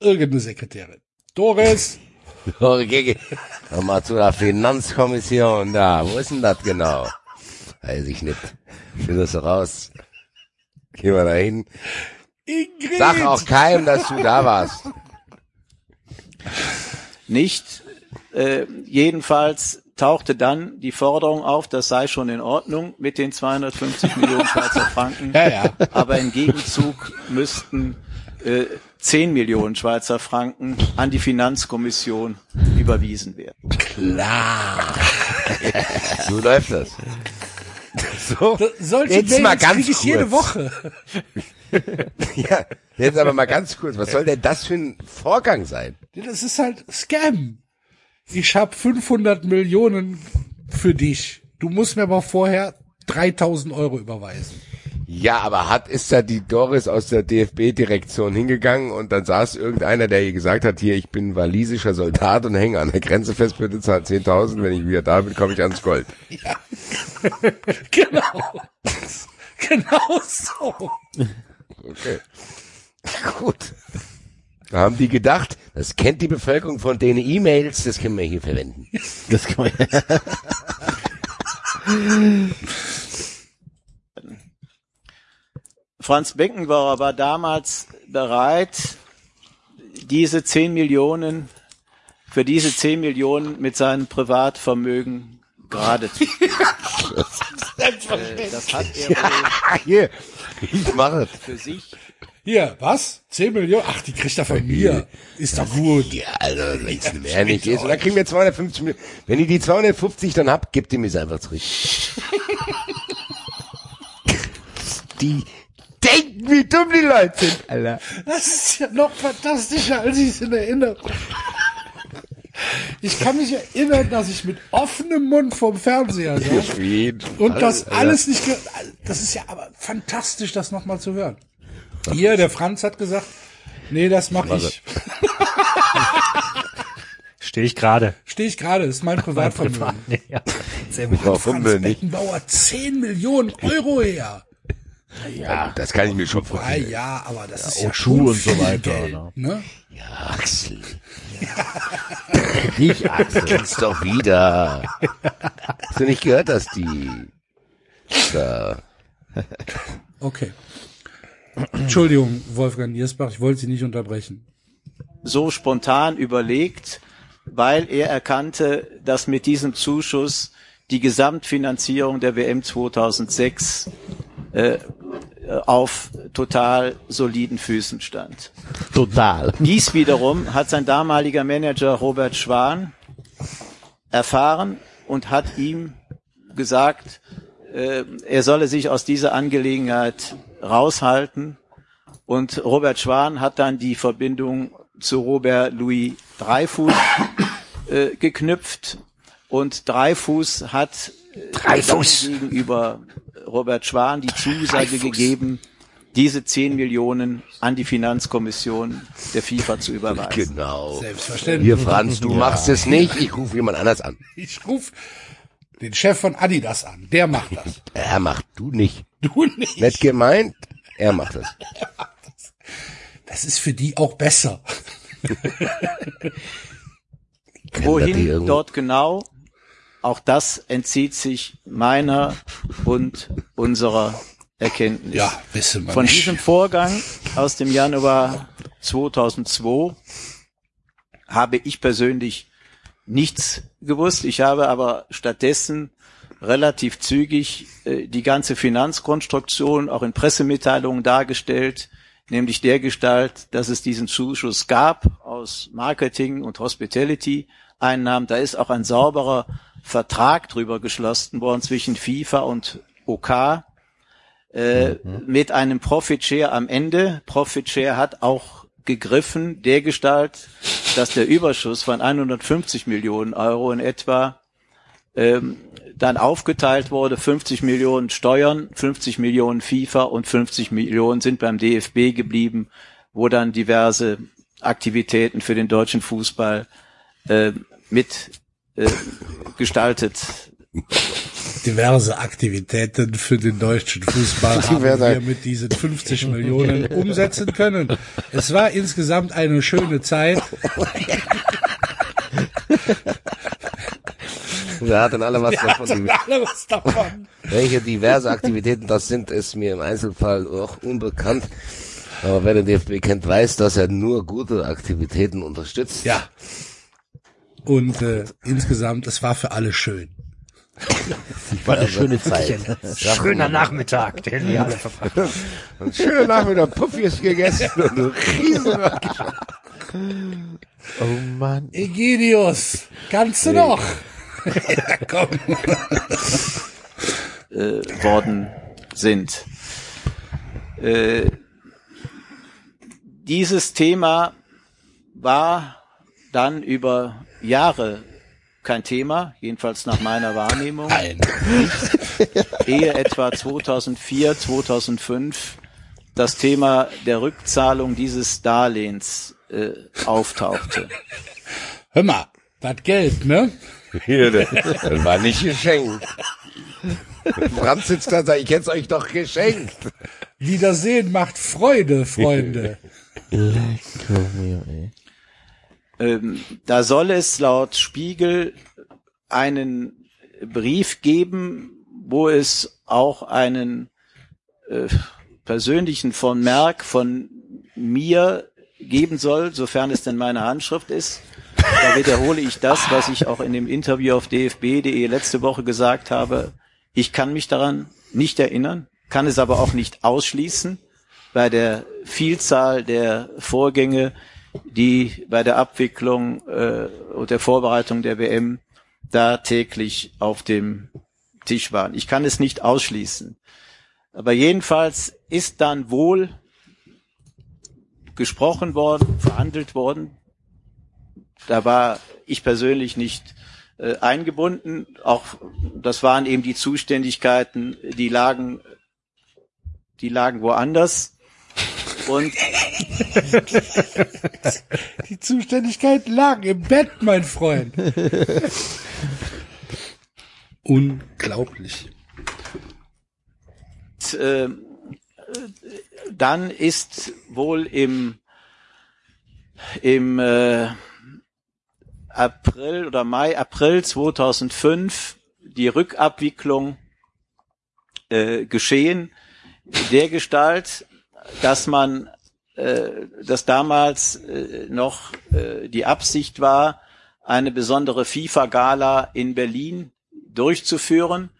Irgendeine Sekretärin. Doris, Geh mal zu der Finanzkommission da. Wo ist denn das genau? Weiß ich nicht. Find das raus. Geh mal dahin. Ingrid. Sag auch keinem, dass du da warst. Nicht. Äh, jedenfalls tauchte dann die Forderung auf, das sei schon in Ordnung mit den 250 Millionen Schweizer Franken. Ja, ja. Aber im Gegenzug müssten äh, 10 Millionen Schweizer Franken an die Finanzkommission überwiesen werden. So läuft das. So. Solche Jetzt mal Mails ganz krieg ich jede kurz. Woche. Ja, jetzt aber mal ganz kurz. Was soll denn das für ein Vorgang sein? Das ist halt Scam. Ich hab 500 Millionen für dich. Du musst mir aber vorher 3000 Euro überweisen. Ja, aber hat, ist da die Doris aus der DFB-Direktion hingegangen und dann saß irgendeiner, der ihr gesagt hat, hier, ich bin walisischer Soldat und hänge an der Grenze fest, bitte zahlt 10.000, wenn ich wieder da bin, komme ich ans Gold. Genau. genau so. Okay. Gut. Da haben die gedacht, Das kennt die Bevölkerung von den E-Mails, das können wir hier verwenden. Das kann man, Franz Beckenbauer war damals bereit, diese 10 Millionen, für diese 10 Millionen mit seinem Privatvermögen gerade zu Äh, Das hat er wohl hier, ich mache es. für sich Hier, was? 10 Millionen? Ach, die kriegt er von mir. Ist doch gut. Ja, also, wenn es mehr nicht ist. Und dann kriegen wir 250 Millionen. Wenn ihr die 250 dann habt, gebt ihr mir einfach zurück. die denken, wie dumm die Leute sind, Alter. Das ist ja noch fantastischer, als ich es in Erinnerung. Ich kann mich erinnern, dass ich mit offenem Mund vorm Fernseher saß und das alles nicht. Das ist ja aber fantastisch, das nochmal zu hören. Hier, der Franz hat gesagt, nee, das mache ich. Stehe ich gerade. Stehe ich gerade, das ist mein Privatvermögen. Ja, sehr gut. Warum Franz denn nicht? Beckenbauer 10 Millionen Euro her. Ja, das kann ich mir schon vorstellen. ja, aber das ist ja auch Schuhe schon und so weiter, Geld, ne? ne? Axel, ich Axel. kennst doch wieder. Hast du nicht gehört, dass die da Okay. Entschuldigung, Wolfgang Niersbach, ich wollte Sie nicht unterbrechen. so spontan überlegt, weil er erkannte, dass mit diesem Zuschuss die Gesamtfinanzierung der WM 2006 äh, auf total soliden Füßen stand. Total. Dies wiederum hat sein damaliger Manager Robert Schwan erfahren und hat ihm gesagt, äh, er solle sich aus dieser Angelegenheit raushalten. Und Robert Schwan hat dann die Verbindung zu Robert Louis Dreyfus äh, geknüpft. Und Dreyfus hat äh, Dreyfus. gegenüber Robert Schwan die Zusage gegeben, diese 10 Millionen an die Finanzkommission der FIFA zu überweisen. Genau. Selbstverständlich. Hier, Franz, du machst es nicht, ich rufe jemand anders an. Ich ruf den Chef von Adidas an. Der macht das. Er macht, du nicht. Du nicht. Nett gemeint, er macht das. Das ist für die auch besser. Er Wohin irgendwo? dort genau? Auch das entzieht sich meiner und unserer Erkenntnis. Ja, wissen wir Von nicht. diesem Vorgang aus dem Januar 2002 habe ich persönlich nichts gewusst. Ich habe aber stattdessen relativ zügig äh, die ganze Finanzkonstruktion auch in Pressemitteilungen dargestellt, nämlich der Gestalt, dass es diesen Zuschuss gab aus Marketing und Hospitality Einnahmen. Da ist auch ein sauberer Vertrag drüber geschlossen worden zwischen FIFA und OK äh, mit einem Profit Share am Ende. Profit Share hat auch gegriffen, der Gestalt, dass der Überschuss von 150 Millionen Euro in etwa ähm, dann aufgeteilt wurde, 50 Millionen Steuern, 50 Millionen FIFA und 50 Millionen sind beim DFB geblieben, wo dann diverse Aktivitäten für den deutschen Fußball äh, mit äh, gestaltet Diverse Aktivitäten für den deutschen Fußball haben wir mit diesen 50 Millionen umsetzen können. Es war insgesamt eine schöne Zeit. Wir hatten alle was davon. Alle was davon. Welche diverse Aktivitäten das sind, ist mir im Einzelfall auch unbekannt. Aber wer den DFB kennt, weiß, dass er nur gute Aktivitäten unterstützt. Ja. Und äh, insgesamt, es war für alle schön. War eine schöne Zeit. Schöner Nachmittag, den wir alle verbracht haben. Ein schöner Nachmittag Puffies gegessen und ein riesen Oh Mann. Egidius, kannst du noch? ja, komm. äh, worden sind. Äh, dieses Thema war dann über Jahre kein Thema, jedenfalls nach meiner Wahrnehmung, Nein. ehe etwa 2004, 2005 das Thema der Rückzahlung dieses Darlehens äh, auftauchte. Hör mal, das Geld, ne? Hier, das war nicht geschenkt. Franz sitzt da und sagt, ich hätte es euch doch geschenkt. Wiedersehen macht Freude, Freunde. Lecker mir, ey. Ähm, da soll es laut Spiegel einen Brief geben, wo es auch einen äh, persönlichen von Merck von mir geben soll, sofern es denn meine Handschrift ist. Da wiederhole ich das, was ich auch in dem Interview auf dfb.de letzte Woche gesagt habe. Ich kann mich daran nicht erinnern, kann es aber auch nicht ausschließen bei der Vielzahl der Vorgänge, die bei der Abwicklung äh, und der Vorbereitung der WM da täglich auf dem Tisch waren. Ich kann es nicht ausschließen. Aber jedenfalls ist dann wohl gesprochen worden, verhandelt worden. Da war ich persönlich nicht äh, eingebunden. Auch das waren eben die Zuständigkeiten, die lagen, die lagen woanders. Und Die Zuständigkeit lag im Bett, mein Freund. Unglaublich. äh, dann ist wohl im im äh, April oder Mai, April 2005 die Rückabwicklung äh, geschehen, der Gestalt, dass man, äh, dass damals äh, noch äh, die Absicht war, eine besondere FIFA-Gala in Berlin durchzuführen.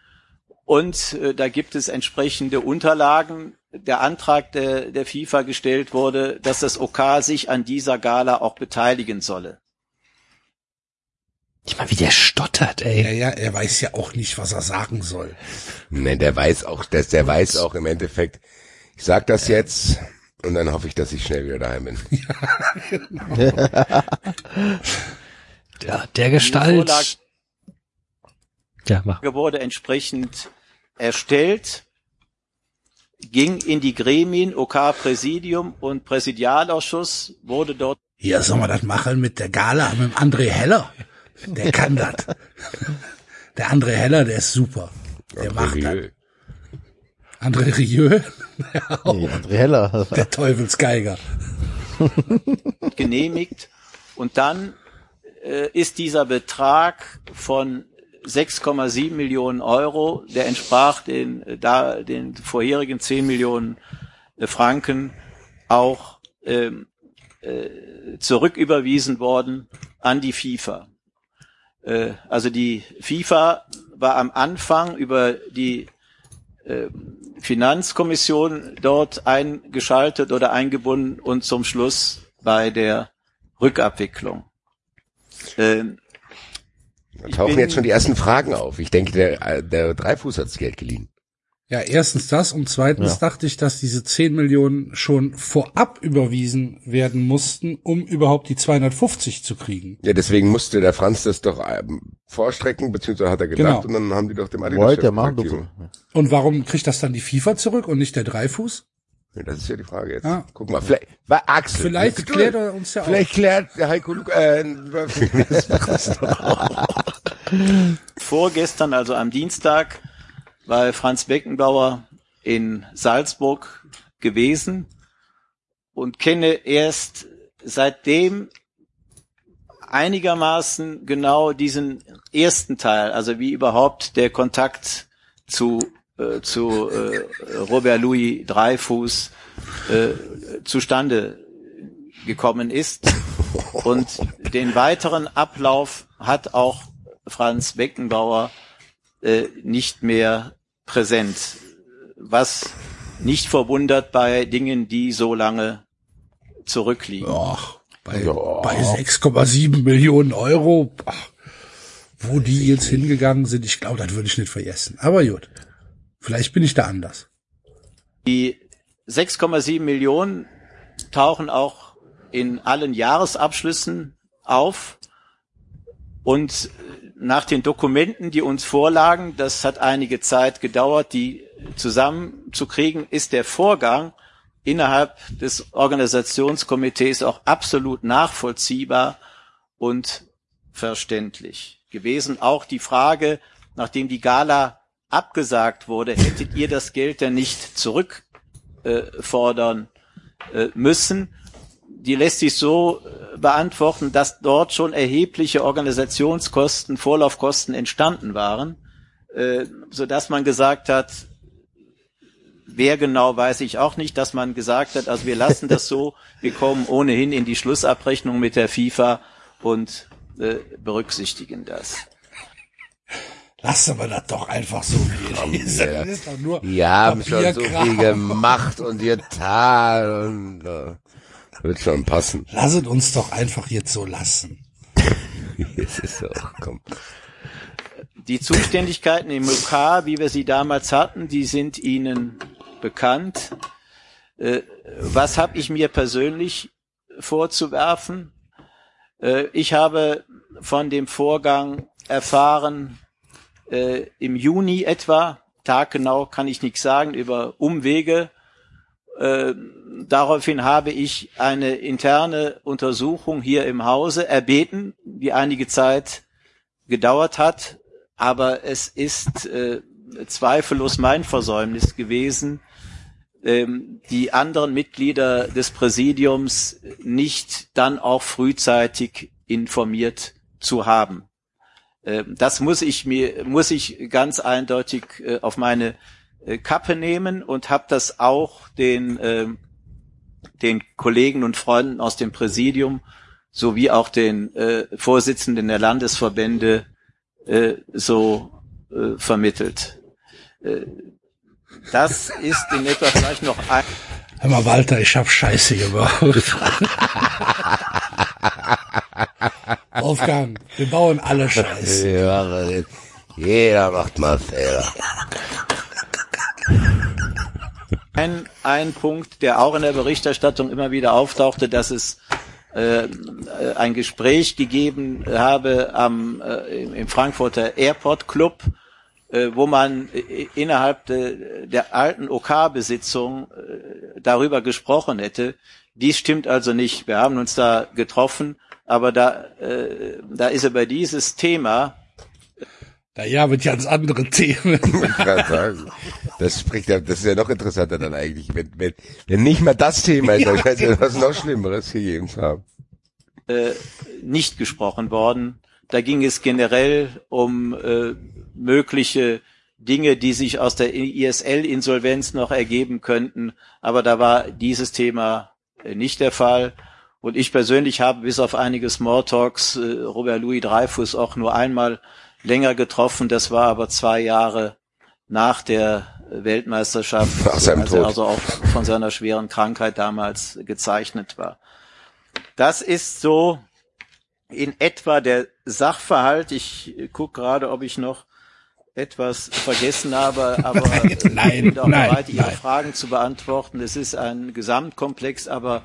Und äh, da gibt es entsprechende Unterlagen. Der Antrag der, der FIFA gestellt wurde, dass das OK sich an dieser Gala auch beteiligen solle. Ich meine, wie der stottert, ey. Ja, ja, er weiß ja auch nicht, was er sagen soll. Ne, der weiß auch, der, der weiß auch im Endeffekt, ich sag das jetzt und dann hoffe ich, dass ich schnell wieder daheim bin. Der, der Gestalt. Ja, mach. wurde entsprechend erstellt, ging in die Gremien, OK-Präsidium und Präsidialausschuss, wurde dort Hier sollen wir das machen mit der Gala, mit dem André Heller. Der kann das. Der André Heller, der ist super. Der macht das. André Rieu. Nee, André Heller. der Teufelsgeiger. genehmigt und dann äh, ist dieser Betrag von 6,7 Millionen Euro, der entsprach den, äh, da, den vorherigen 10 Millionen äh, Franken, auch ähm, äh, zurücküberwiesen worden an die FIFA. Äh, also die FIFA war am Anfang über die äh, Finanzkommission dort eingeschaltet oder eingebunden und zum Schluss bei der Rückabwicklung. Ähm, Da tauchen bin- jetzt schon die ersten Fragen auf. Ich denke, der, der Dreifuß hat das Geld geliehen. Ja, erstens das und zweitens Ja. dachte ich, dass diese 10 Millionen schon vorab überwiesen werden mussten, um überhaupt die 250 zu kriegen. Ja, deswegen musste der Franz das doch ähm, vorstrecken, beziehungsweise hat er gedacht Genau. und dann haben die doch dem Adidas Wollte er machen. Du, Und warum kriegt das dann die FIFA zurück und nicht der Dreifuß? Ja, Das ist ja die Frage jetzt. Ja. Guck mal, vielleicht, war Axel. Vielleicht klärt er uns ja Vielleicht klärt der Heiko Luke, äh, das doch. vorgestern, also am Dienstag, war Franz Beckenbauer in Salzburg gewesen und kenne erst seitdem einigermaßen genau diesen ersten Teil, also wie überhaupt der Kontakt zu äh, zu äh, Robert Louis Dreifuß äh, zustande gekommen ist. Und den weiteren Ablauf hat auch Franz Beckenbauer äh, nicht mehr präsent, was nicht verwundert bei Dingen, die so lange zurückliegen. Ach, bei, bei 6,7 Millionen Euro, ach, wo die jetzt hingegangen sind, ich glaube, das würde ich nicht vergessen. Aber gut, vielleicht bin ich da anders. Die 6,7 Millionen tauchen auch in allen Jahresabschlüssen auf und nach den Dokumenten, die uns vorlagen, das hat einige Zeit gedauert, die zusammenzukriegen, ist der Vorgang innerhalb des Organisationskomitees auch absolut nachvollziehbar und verständlich gewesen. Auch die Frage, nachdem die Gala abgesagt wurde, hättet ihr das Geld denn nicht zurückfordern äh, müssen? Die lässt sich so beantworten, dass dort schon erhebliche Organisationskosten, Vorlaufkosten entstanden waren, äh, so dass man gesagt hat, Wer genau weiß ich auch nicht, dass man gesagt hat, also wir lassen das so, wir kommen ohnehin in die Schlussabrechnung mit der FIFA und äh, berücksichtigen das. Lassen wir das doch einfach so, wie es ist. ja. Das ist doch nur Die haben schon so viel gemacht und getan und äh, wird schon passen. Lasset uns doch einfach jetzt so lassen. Es ist so, komm. Die Zuständigkeiten im UK, wie wir sie damals hatten, die sind Ihnen bekannt. Äh, was habe ich mir persönlich vorzuwerfen? Äh, ich habe von dem Vorgang erfahren äh, im Juni etwa, taggenau kann ich nichts sagen, über Umwege. Daraufhin habe ich eine interne Untersuchung hier im Hause erbeten, die einige Zeit gedauert hat, aber es ist äh, zweifellos mein Versäumnis gewesen, ähm, die anderen Mitglieder des Präsidiums nicht dann auch frühzeitig informiert zu haben. Ähm, das muss ich mir, muss ich ganz eindeutig äh, auf meine äh, Kappe nehmen und habe das auch den ähm, den Kollegen und Freunden aus dem Präsidium sowie auch den äh, Vorsitzenden der Landesverbände äh, so äh, vermittelt. Äh, das ist in etwa vielleicht noch ein Hör mal, Walter, ich hab Scheiße gebaut. Wolfgang, wir bauen alle Scheiße. Jeder macht mal Fehler. Ein, ein Punkt, der auch in der Berichterstattung immer wieder auftauchte, dass es äh, ein Gespräch gegeben habe am, äh, im Frankfurter Airport Club, äh, wo man äh, innerhalb de, der alten OK-Besitzung äh, darüber gesprochen hätte. Dies stimmt also nicht. Wir haben uns da getroffen, aber da, äh, da ist über dieses Thema Naja, mit ganz anderen Themen. Ich sagen. Das spricht ja, das ist ja noch interessanter dann eigentlich, wenn, wenn, wenn nicht mal das Thema ist, dann ja was noch Schlimmeres gegeben zu haben. äh, nicht gesprochen worden. Da ging es generell um äh, mögliche Dinge, die sich aus der ISL-Insolvenz noch ergeben könnten. Aber da war dieses Thema äh, nicht der Fall. Und ich persönlich habe bis auf einige Smalltalks äh, Robert Louis Dreyfus auch nur einmal länger getroffen. Das war aber zwei Jahre nach der Weltmeisterschaft, als er Tod. also auch von seiner schweren Krankheit damals gezeichnet war. Das ist so in etwa der Sachverhalt. Ich gucke gerade, ob ich noch etwas vergessen habe, aber Nein, ich bin auch nein, bereit, Ihre nein. Fragen zu beantworten. Es ist ein Gesamtkomplex, aber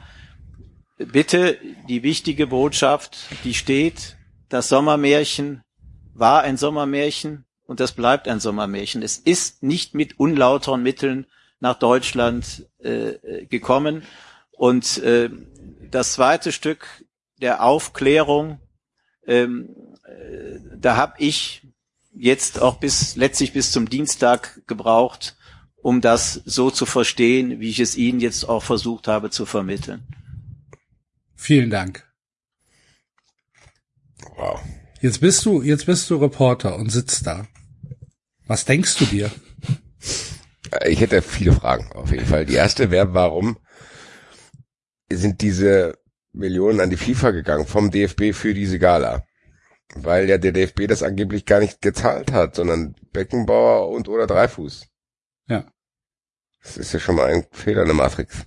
bitte die wichtige Botschaft, die steht, das Sommermärchen war ein Sommermärchen und das bleibt ein Sommermärchen. Es ist nicht mit unlauteren Mitteln nach Deutschland äh, gekommen. Und äh, das zweite Stück der Aufklärung, ähm, äh, da habe ich jetzt auch bis letztlich bis zum Dienstag gebraucht, um das so zu verstehen, wie ich es Ihnen jetzt auch versucht habe zu vermitteln. Vielen Dank. Wow. Jetzt bist du, jetzt bist du Reporter und sitzt da. Was denkst du dir? Ich hätte viele Fragen, auf jeden Fall. Die erste wäre, warum sind diese Millionen an die FIFA gegangen vom DFB für diese Gala? Weil ja der DFB das angeblich gar nicht gezahlt hat, sondern Beckenbauer und oder Dreifuß. Ja. Das ist ja schon mal ein Fehler in der Matrix.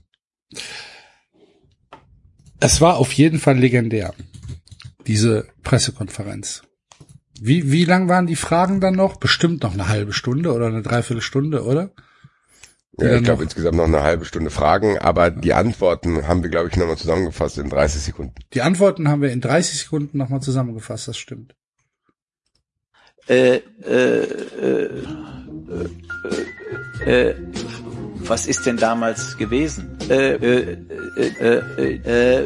Es war auf jeden Fall legendär, diese Pressekonferenz. Wie, wie lang waren die Fragen dann noch? Bestimmt noch eine halbe Stunde oder eine Dreiviertelstunde, oder? Ja, ich glaube insgesamt noch eine halbe Stunde Fragen, aber die Antworten haben wir, glaube ich, nochmal zusammengefasst in 30 Sekunden. Die Antworten haben wir in 30 Sekunden nochmal zusammengefasst, das stimmt. Äh, äh, äh, äh, äh, was ist denn damals gewesen? Äh, äh, äh, äh, äh,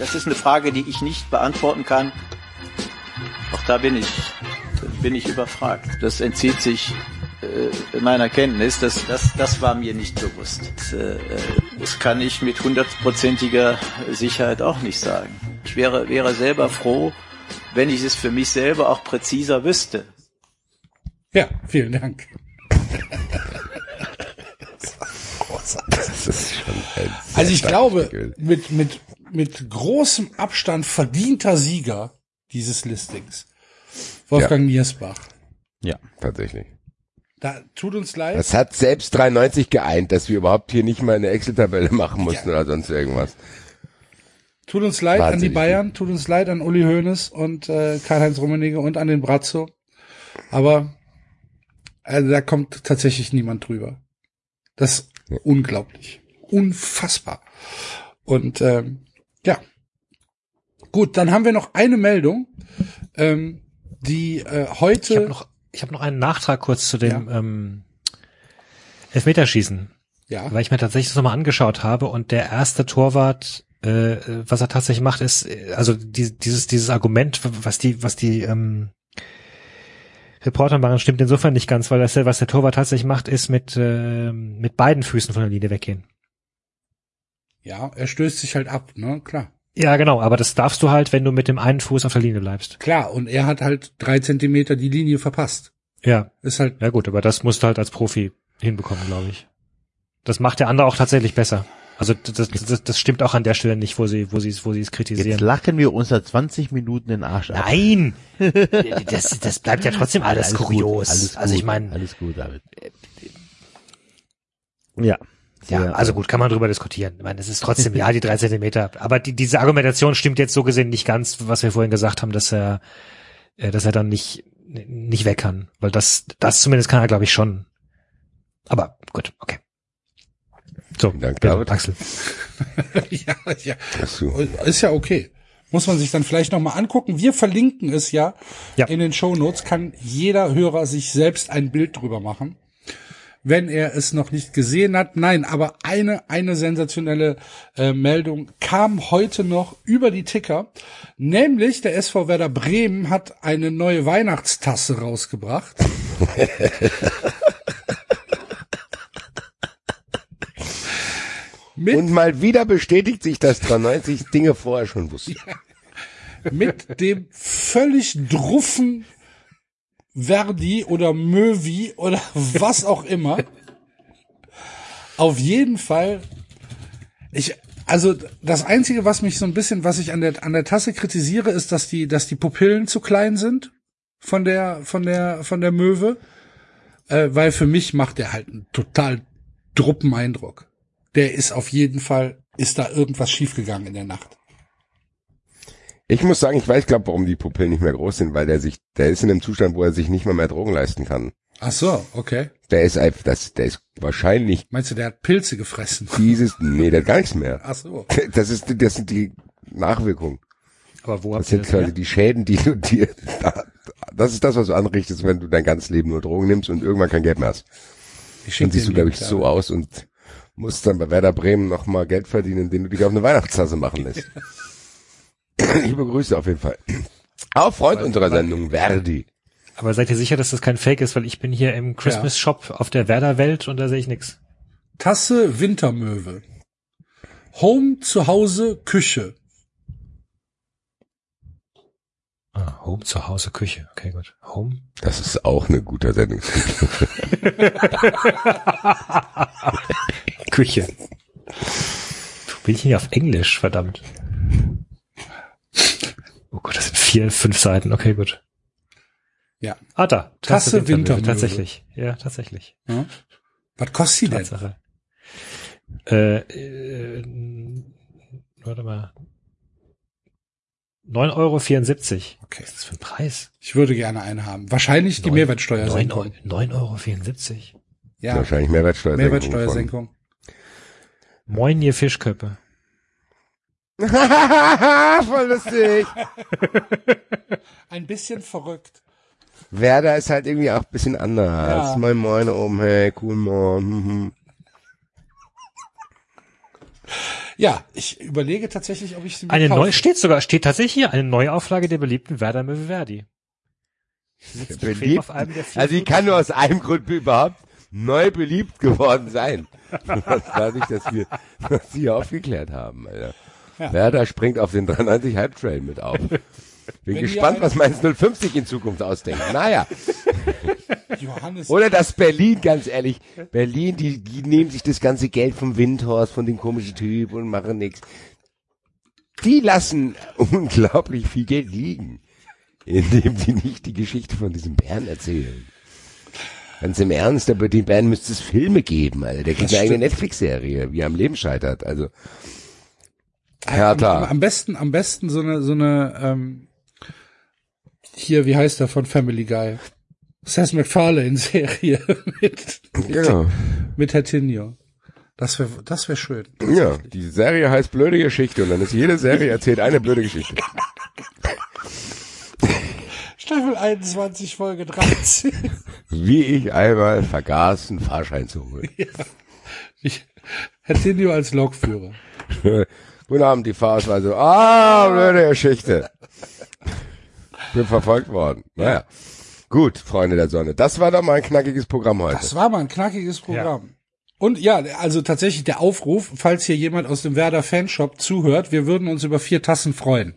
das ist eine Frage, die ich nicht beantworten kann. Auch da bin ich, bin ich überfragt. Das entzieht sich meiner Kenntnis. Das, das, das war mir nicht bewusst. Das kann ich mit hundertprozentiger Sicherheit auch nicht sagen. Ich wäre, wäre selber froh, wenn ich es für mich selber auch präziser wüsste. Ja, vielen Dank. Das ist schon ein sehr Also ich glaube, mit, mit, mit großem Abstand verdienter Sieger dieses Listings. Wolfgang Niersbach. Ja. Tatsächlich. Da tut uns leid. Das hat selbst 93 geeint, dass wir überhaupt hier nicht mal eine Excel-Tabelle machen mussten oder sonst irgendwas. Tut uns leid an die Wahnsinnig Bayern, tut uns leid an Uli Hoeneß und äh, Karl-Heinz Rummenigge und an den Brazzo. Aber also, da kommt tatsächlich niemand drüber. Das ist unglaublich. Unfassbar. Und ähm, ja. Gut, dann haben wir noch eine Meldung, ähm, die äh, heute. Ich habe noch, ich hab noch einen Nachtrag kurz zu dem ähm, Elfmeterschießen. Ja. Weil ich mir tatsächlich das nochmal angeschaut habe und der erste Torwart, äh, was er tatsächlich macht, ist, äh, also die, dieses, dieses Argument, was die, was die ähm, Reporter machen, stimmt insofern nicht ganz, weil das, was der Torwart tatsächlich macht, ist mit, äh, mit beiden Füßen von der Linie weggehen. Ja, er stößt sich halt ab, ne? Klar. Ja, genau, aber das darfst du halt, wenn du mit dem einen Fuß auf der Linie bleibst. Klar, und er hat halt drei Zentimeter die Linie verpasst. Ja. Ist halt. Ja gut, aber das musst du halt als Profi hinbekommen, glaube ich. Das macht der andere auch tatsächlich besser. Also das, das, das stimmt auch an der Stelle nicht, wo sie, wo sie es, wo sie es Jetzt kritisieren. lachen wir uns seit 20 Minuten den Arsch ab. Nein, das, das bleibt ja trotzdem alles, Alles gut, kurios. alles also ich gut, meine, Alles gut, David. Ja. ja, also gut, kann man drüber diskutieren. Ich meine, es ist trotzdem ja die drei Zentimeter, aber die, diese Argumentation stimmt jetzt so gesehen nicht ganz, was wir vorhin gesagt haben, dass er, äh, dass er dann nicht nicht weg kann, weil das, das zumindest kann er, glaube ich, schon. Aber gut, okay. So, Vielen Dank, David. Axel. ja, ja. Ist ja okay. Muss man sich dann vielleicht nochmal angucken. Wir verlinken es ja, Ja. in den Show Notes. Kann jeder Hörer sich selbst ein Bild drüber machen, wenn er es noch nicht gesehen hat. Nein, aber eine eine sensationelle äh, Meldung kam heute noch über die Ticker, nämlich der SV Werder Bremen hat eine neue Weihnachtstasse rausgebracht. Mit Und mal wieder bestätigt sich, dass 93 Dinge vorher schon wussten. mit dem völlig druffen Verdi oder Möwi oder was auch immer. Auf jeden Fall. Ich, also das einzige, was mich so ein bisschen, was ich an der an der Tasse kritisiere, ist, dass die, dass die Pupillen zu klein sind von der von der von der Möwe, äh, weil für mich macht der halt einen total druppen Eindruck. Der ist auf jeden Fall, ist da irgendwas schiefgegangen in der Nacht. Ich muss sagen, ich weiß, glaube, warum die Pupillen nicht mehr groß sind, weil der sich, der ist in einem Zustand, wo er sich nicht mal mehr Drogen leisten kann. Ach so, okay. Der ist einfach, das, der ist wahrscheinlich Meinst du, der hat Pilze gefressen? dieses, nee, der hat gar nichts mehr. Ach so. Das ist, das sind die Nachwirkungen. Aber wo Das sind das quasi her? die Schäden, die du dir, das ist das, was du anrichtest, wenn du dein ganzes Leben nur Drogen nimmst und irgendwann kein Geld mehr hast. Ich Dann siehst du, glaube ich, so aus und musst dann bei Werder Bremen nochmal Geld verdienen, indem du dich auf eine Weihnachtstasse machen lässt. Liebe Grüße auf jeden Fall. Auch Freund unserer Sendung, Verdi. Aber seid ihr sicher, dass das kein Fake ist? Weil ich bin hier im Christmas Shop auf der Werder Welt und da sehe ich nix. Tasse Wintermöwe. Home, zu Hause, Küche. Ah, Home, zu Hause, Küche. Okay, gut. Home. Das ist auch eine gute Sendung. Küche. Bin ich hier auf Englisch, verdammt. Oh Gott, das sind vier, fünf Seiten. Okay, gut. Ja. Ah, da. Tasse Wintermöwe. Tatsächlich. Ja, tatsächlich. Ja. Was kostet die denn? Tatsache. Äh, äh, warte mal. 9,74 Euro. Okay. Was ist das für ein Preis? Ich würde gerne einen haben. Wahrscheinlich die Neun- Mehrwertsteuersenkung. 9,74 Euro. Ja, Wahrscheinlich Mehrwertsteuersenkung. Mehrwertsteuersenkung. Moin, ihr Fischköppe. Voll lustig. Ein bisschen verrückt. Werder ist halt irgendwie auch ein bisschen anders. Ja. Moin Moin oben, hey, cool Moin. Ja, ich überlege tatsächlich, ob ich sie mir Eine kaufe. neue, steht sogar, steht tatsächlich hier, eine Neuauflage der beliebten Werder Möwe Beliebt. Also die kann nur aus einem Grund überhaupt neu beliebt geworden sein. Das war nicht, dass wir das hier aufgeklärt haben, Alter. Ja. Werder springt auf den 93 Hype Trail mit auf. Bin Wenn gespannt, was Mainz 050 in Zukunft ausdenkt. Naja. Johannes. Oder das Berlin, ganz ehrlich. Berlin, die, die nehmen sich das ganze Geld vom Windhorst, von dem komischen Typ und machen nichts. Die lassen unglaublich viel Geld liegen, indem die nicht die Geschichte von diesem Bären erzählen. Ganz im Ernst, aber den Bären müsste es Filme geben, Alter. Der kriegt eine eigene. Netflix-Serie, wie er am Leben scheitert. Also, am, Hertha. am besten, am besten so eine, so eine, ähm, hier, wie heißt der von Family Guy? Seth MacFarlane Serie mit, mit, Genau. mit Hertinio. Das wäre, das wäre schön. Ja, die Serie heißt Blöde Geschichte und dann ist jede Serie erzählt eine blöde Geschichte. Staffel 21, Folge 13. Wie ich einmal vergaß, einen Fahrschein zu holen. Ich, Hertinio als Lokführer. Guten Abend, die Fahrausweise. Ah, blöde Geschichte. Bin verfolgt worden. Naja. Gut, Freunde der Sonne. Das war doch mal ein knackiges Programm heute. Das war mal ein knackiges Programm. Und ja, also tatsächlich der Aufruf, falls hier jemand aus dem Werder Fanshop zuhört, wir würden uns über vier Tassen freuen.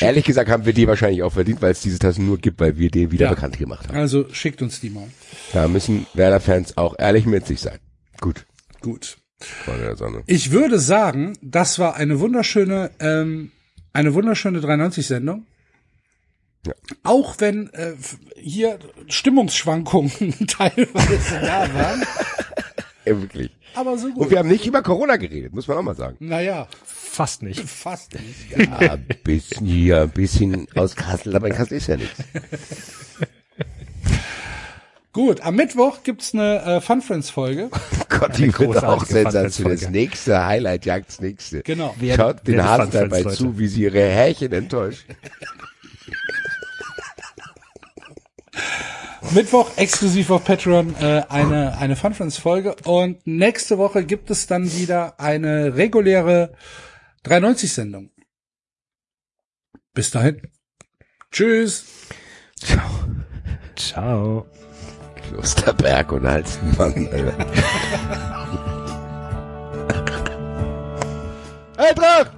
Ehrlich gesagt haben wir die wahrscheinlich auch verdient, weil es diese Tassen nur gibt, weil wir den wieder Ja. bekannt gemacht haben. Also schickt uns die mal. Da müssen Werder-Fans auch ehrlich mit sich sein. Gut. Gut. Freunde der Sonne. Ich würde sagen, das war eine wunderschöne, ähm, eine wunderschöne 93-Sendung. Ja. Auch wenn äh, hier Stimmungsschwankungen teilweise da waren. Ja, wirklich. Aber so Und gut. wir haben nicht über Corona geredet, muss man auch mal sagen. Naja, Fast nicht. fast nicht. Ja, ein bisschen hier, ein bisschen aus Kassel, aber in Kassel ist ja nichts. Gut, am Mittwoch gibt's eine äh, Fun Friends Folge. Gott, die wird auch sensationell. Das nächste Highlight jagt das nächste. Genau. Wer- Schaut wer den Hasen dabei Leute? zu, wie sie ihre Härchen enttäuscht. Mittwoch exklusiv auf Patreon äh, eine, eine Funfriends-Folge. Und nächste Woche gibt es dann wieder eine reguläre 93-Sendung. Bis dahin. Tschüss. Ciao. Ciao. Klosterberg und Halsmann. Eintracht!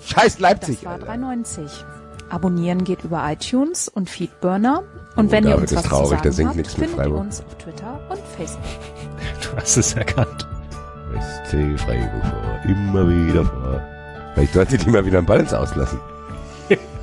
Scheiß Leipzig. Das war 93. Abonnieren geht über iTunes und Feedburner. Und wenn ihr David uns ist was traurig, zu sagen habt, findet ihr uns auf Twitter und Facebook. Du hast es erkannt. SC Freiburg vor, immer wieder vor. Vielleicht solltet ihr mal wieder einen Ball ins Auslassen.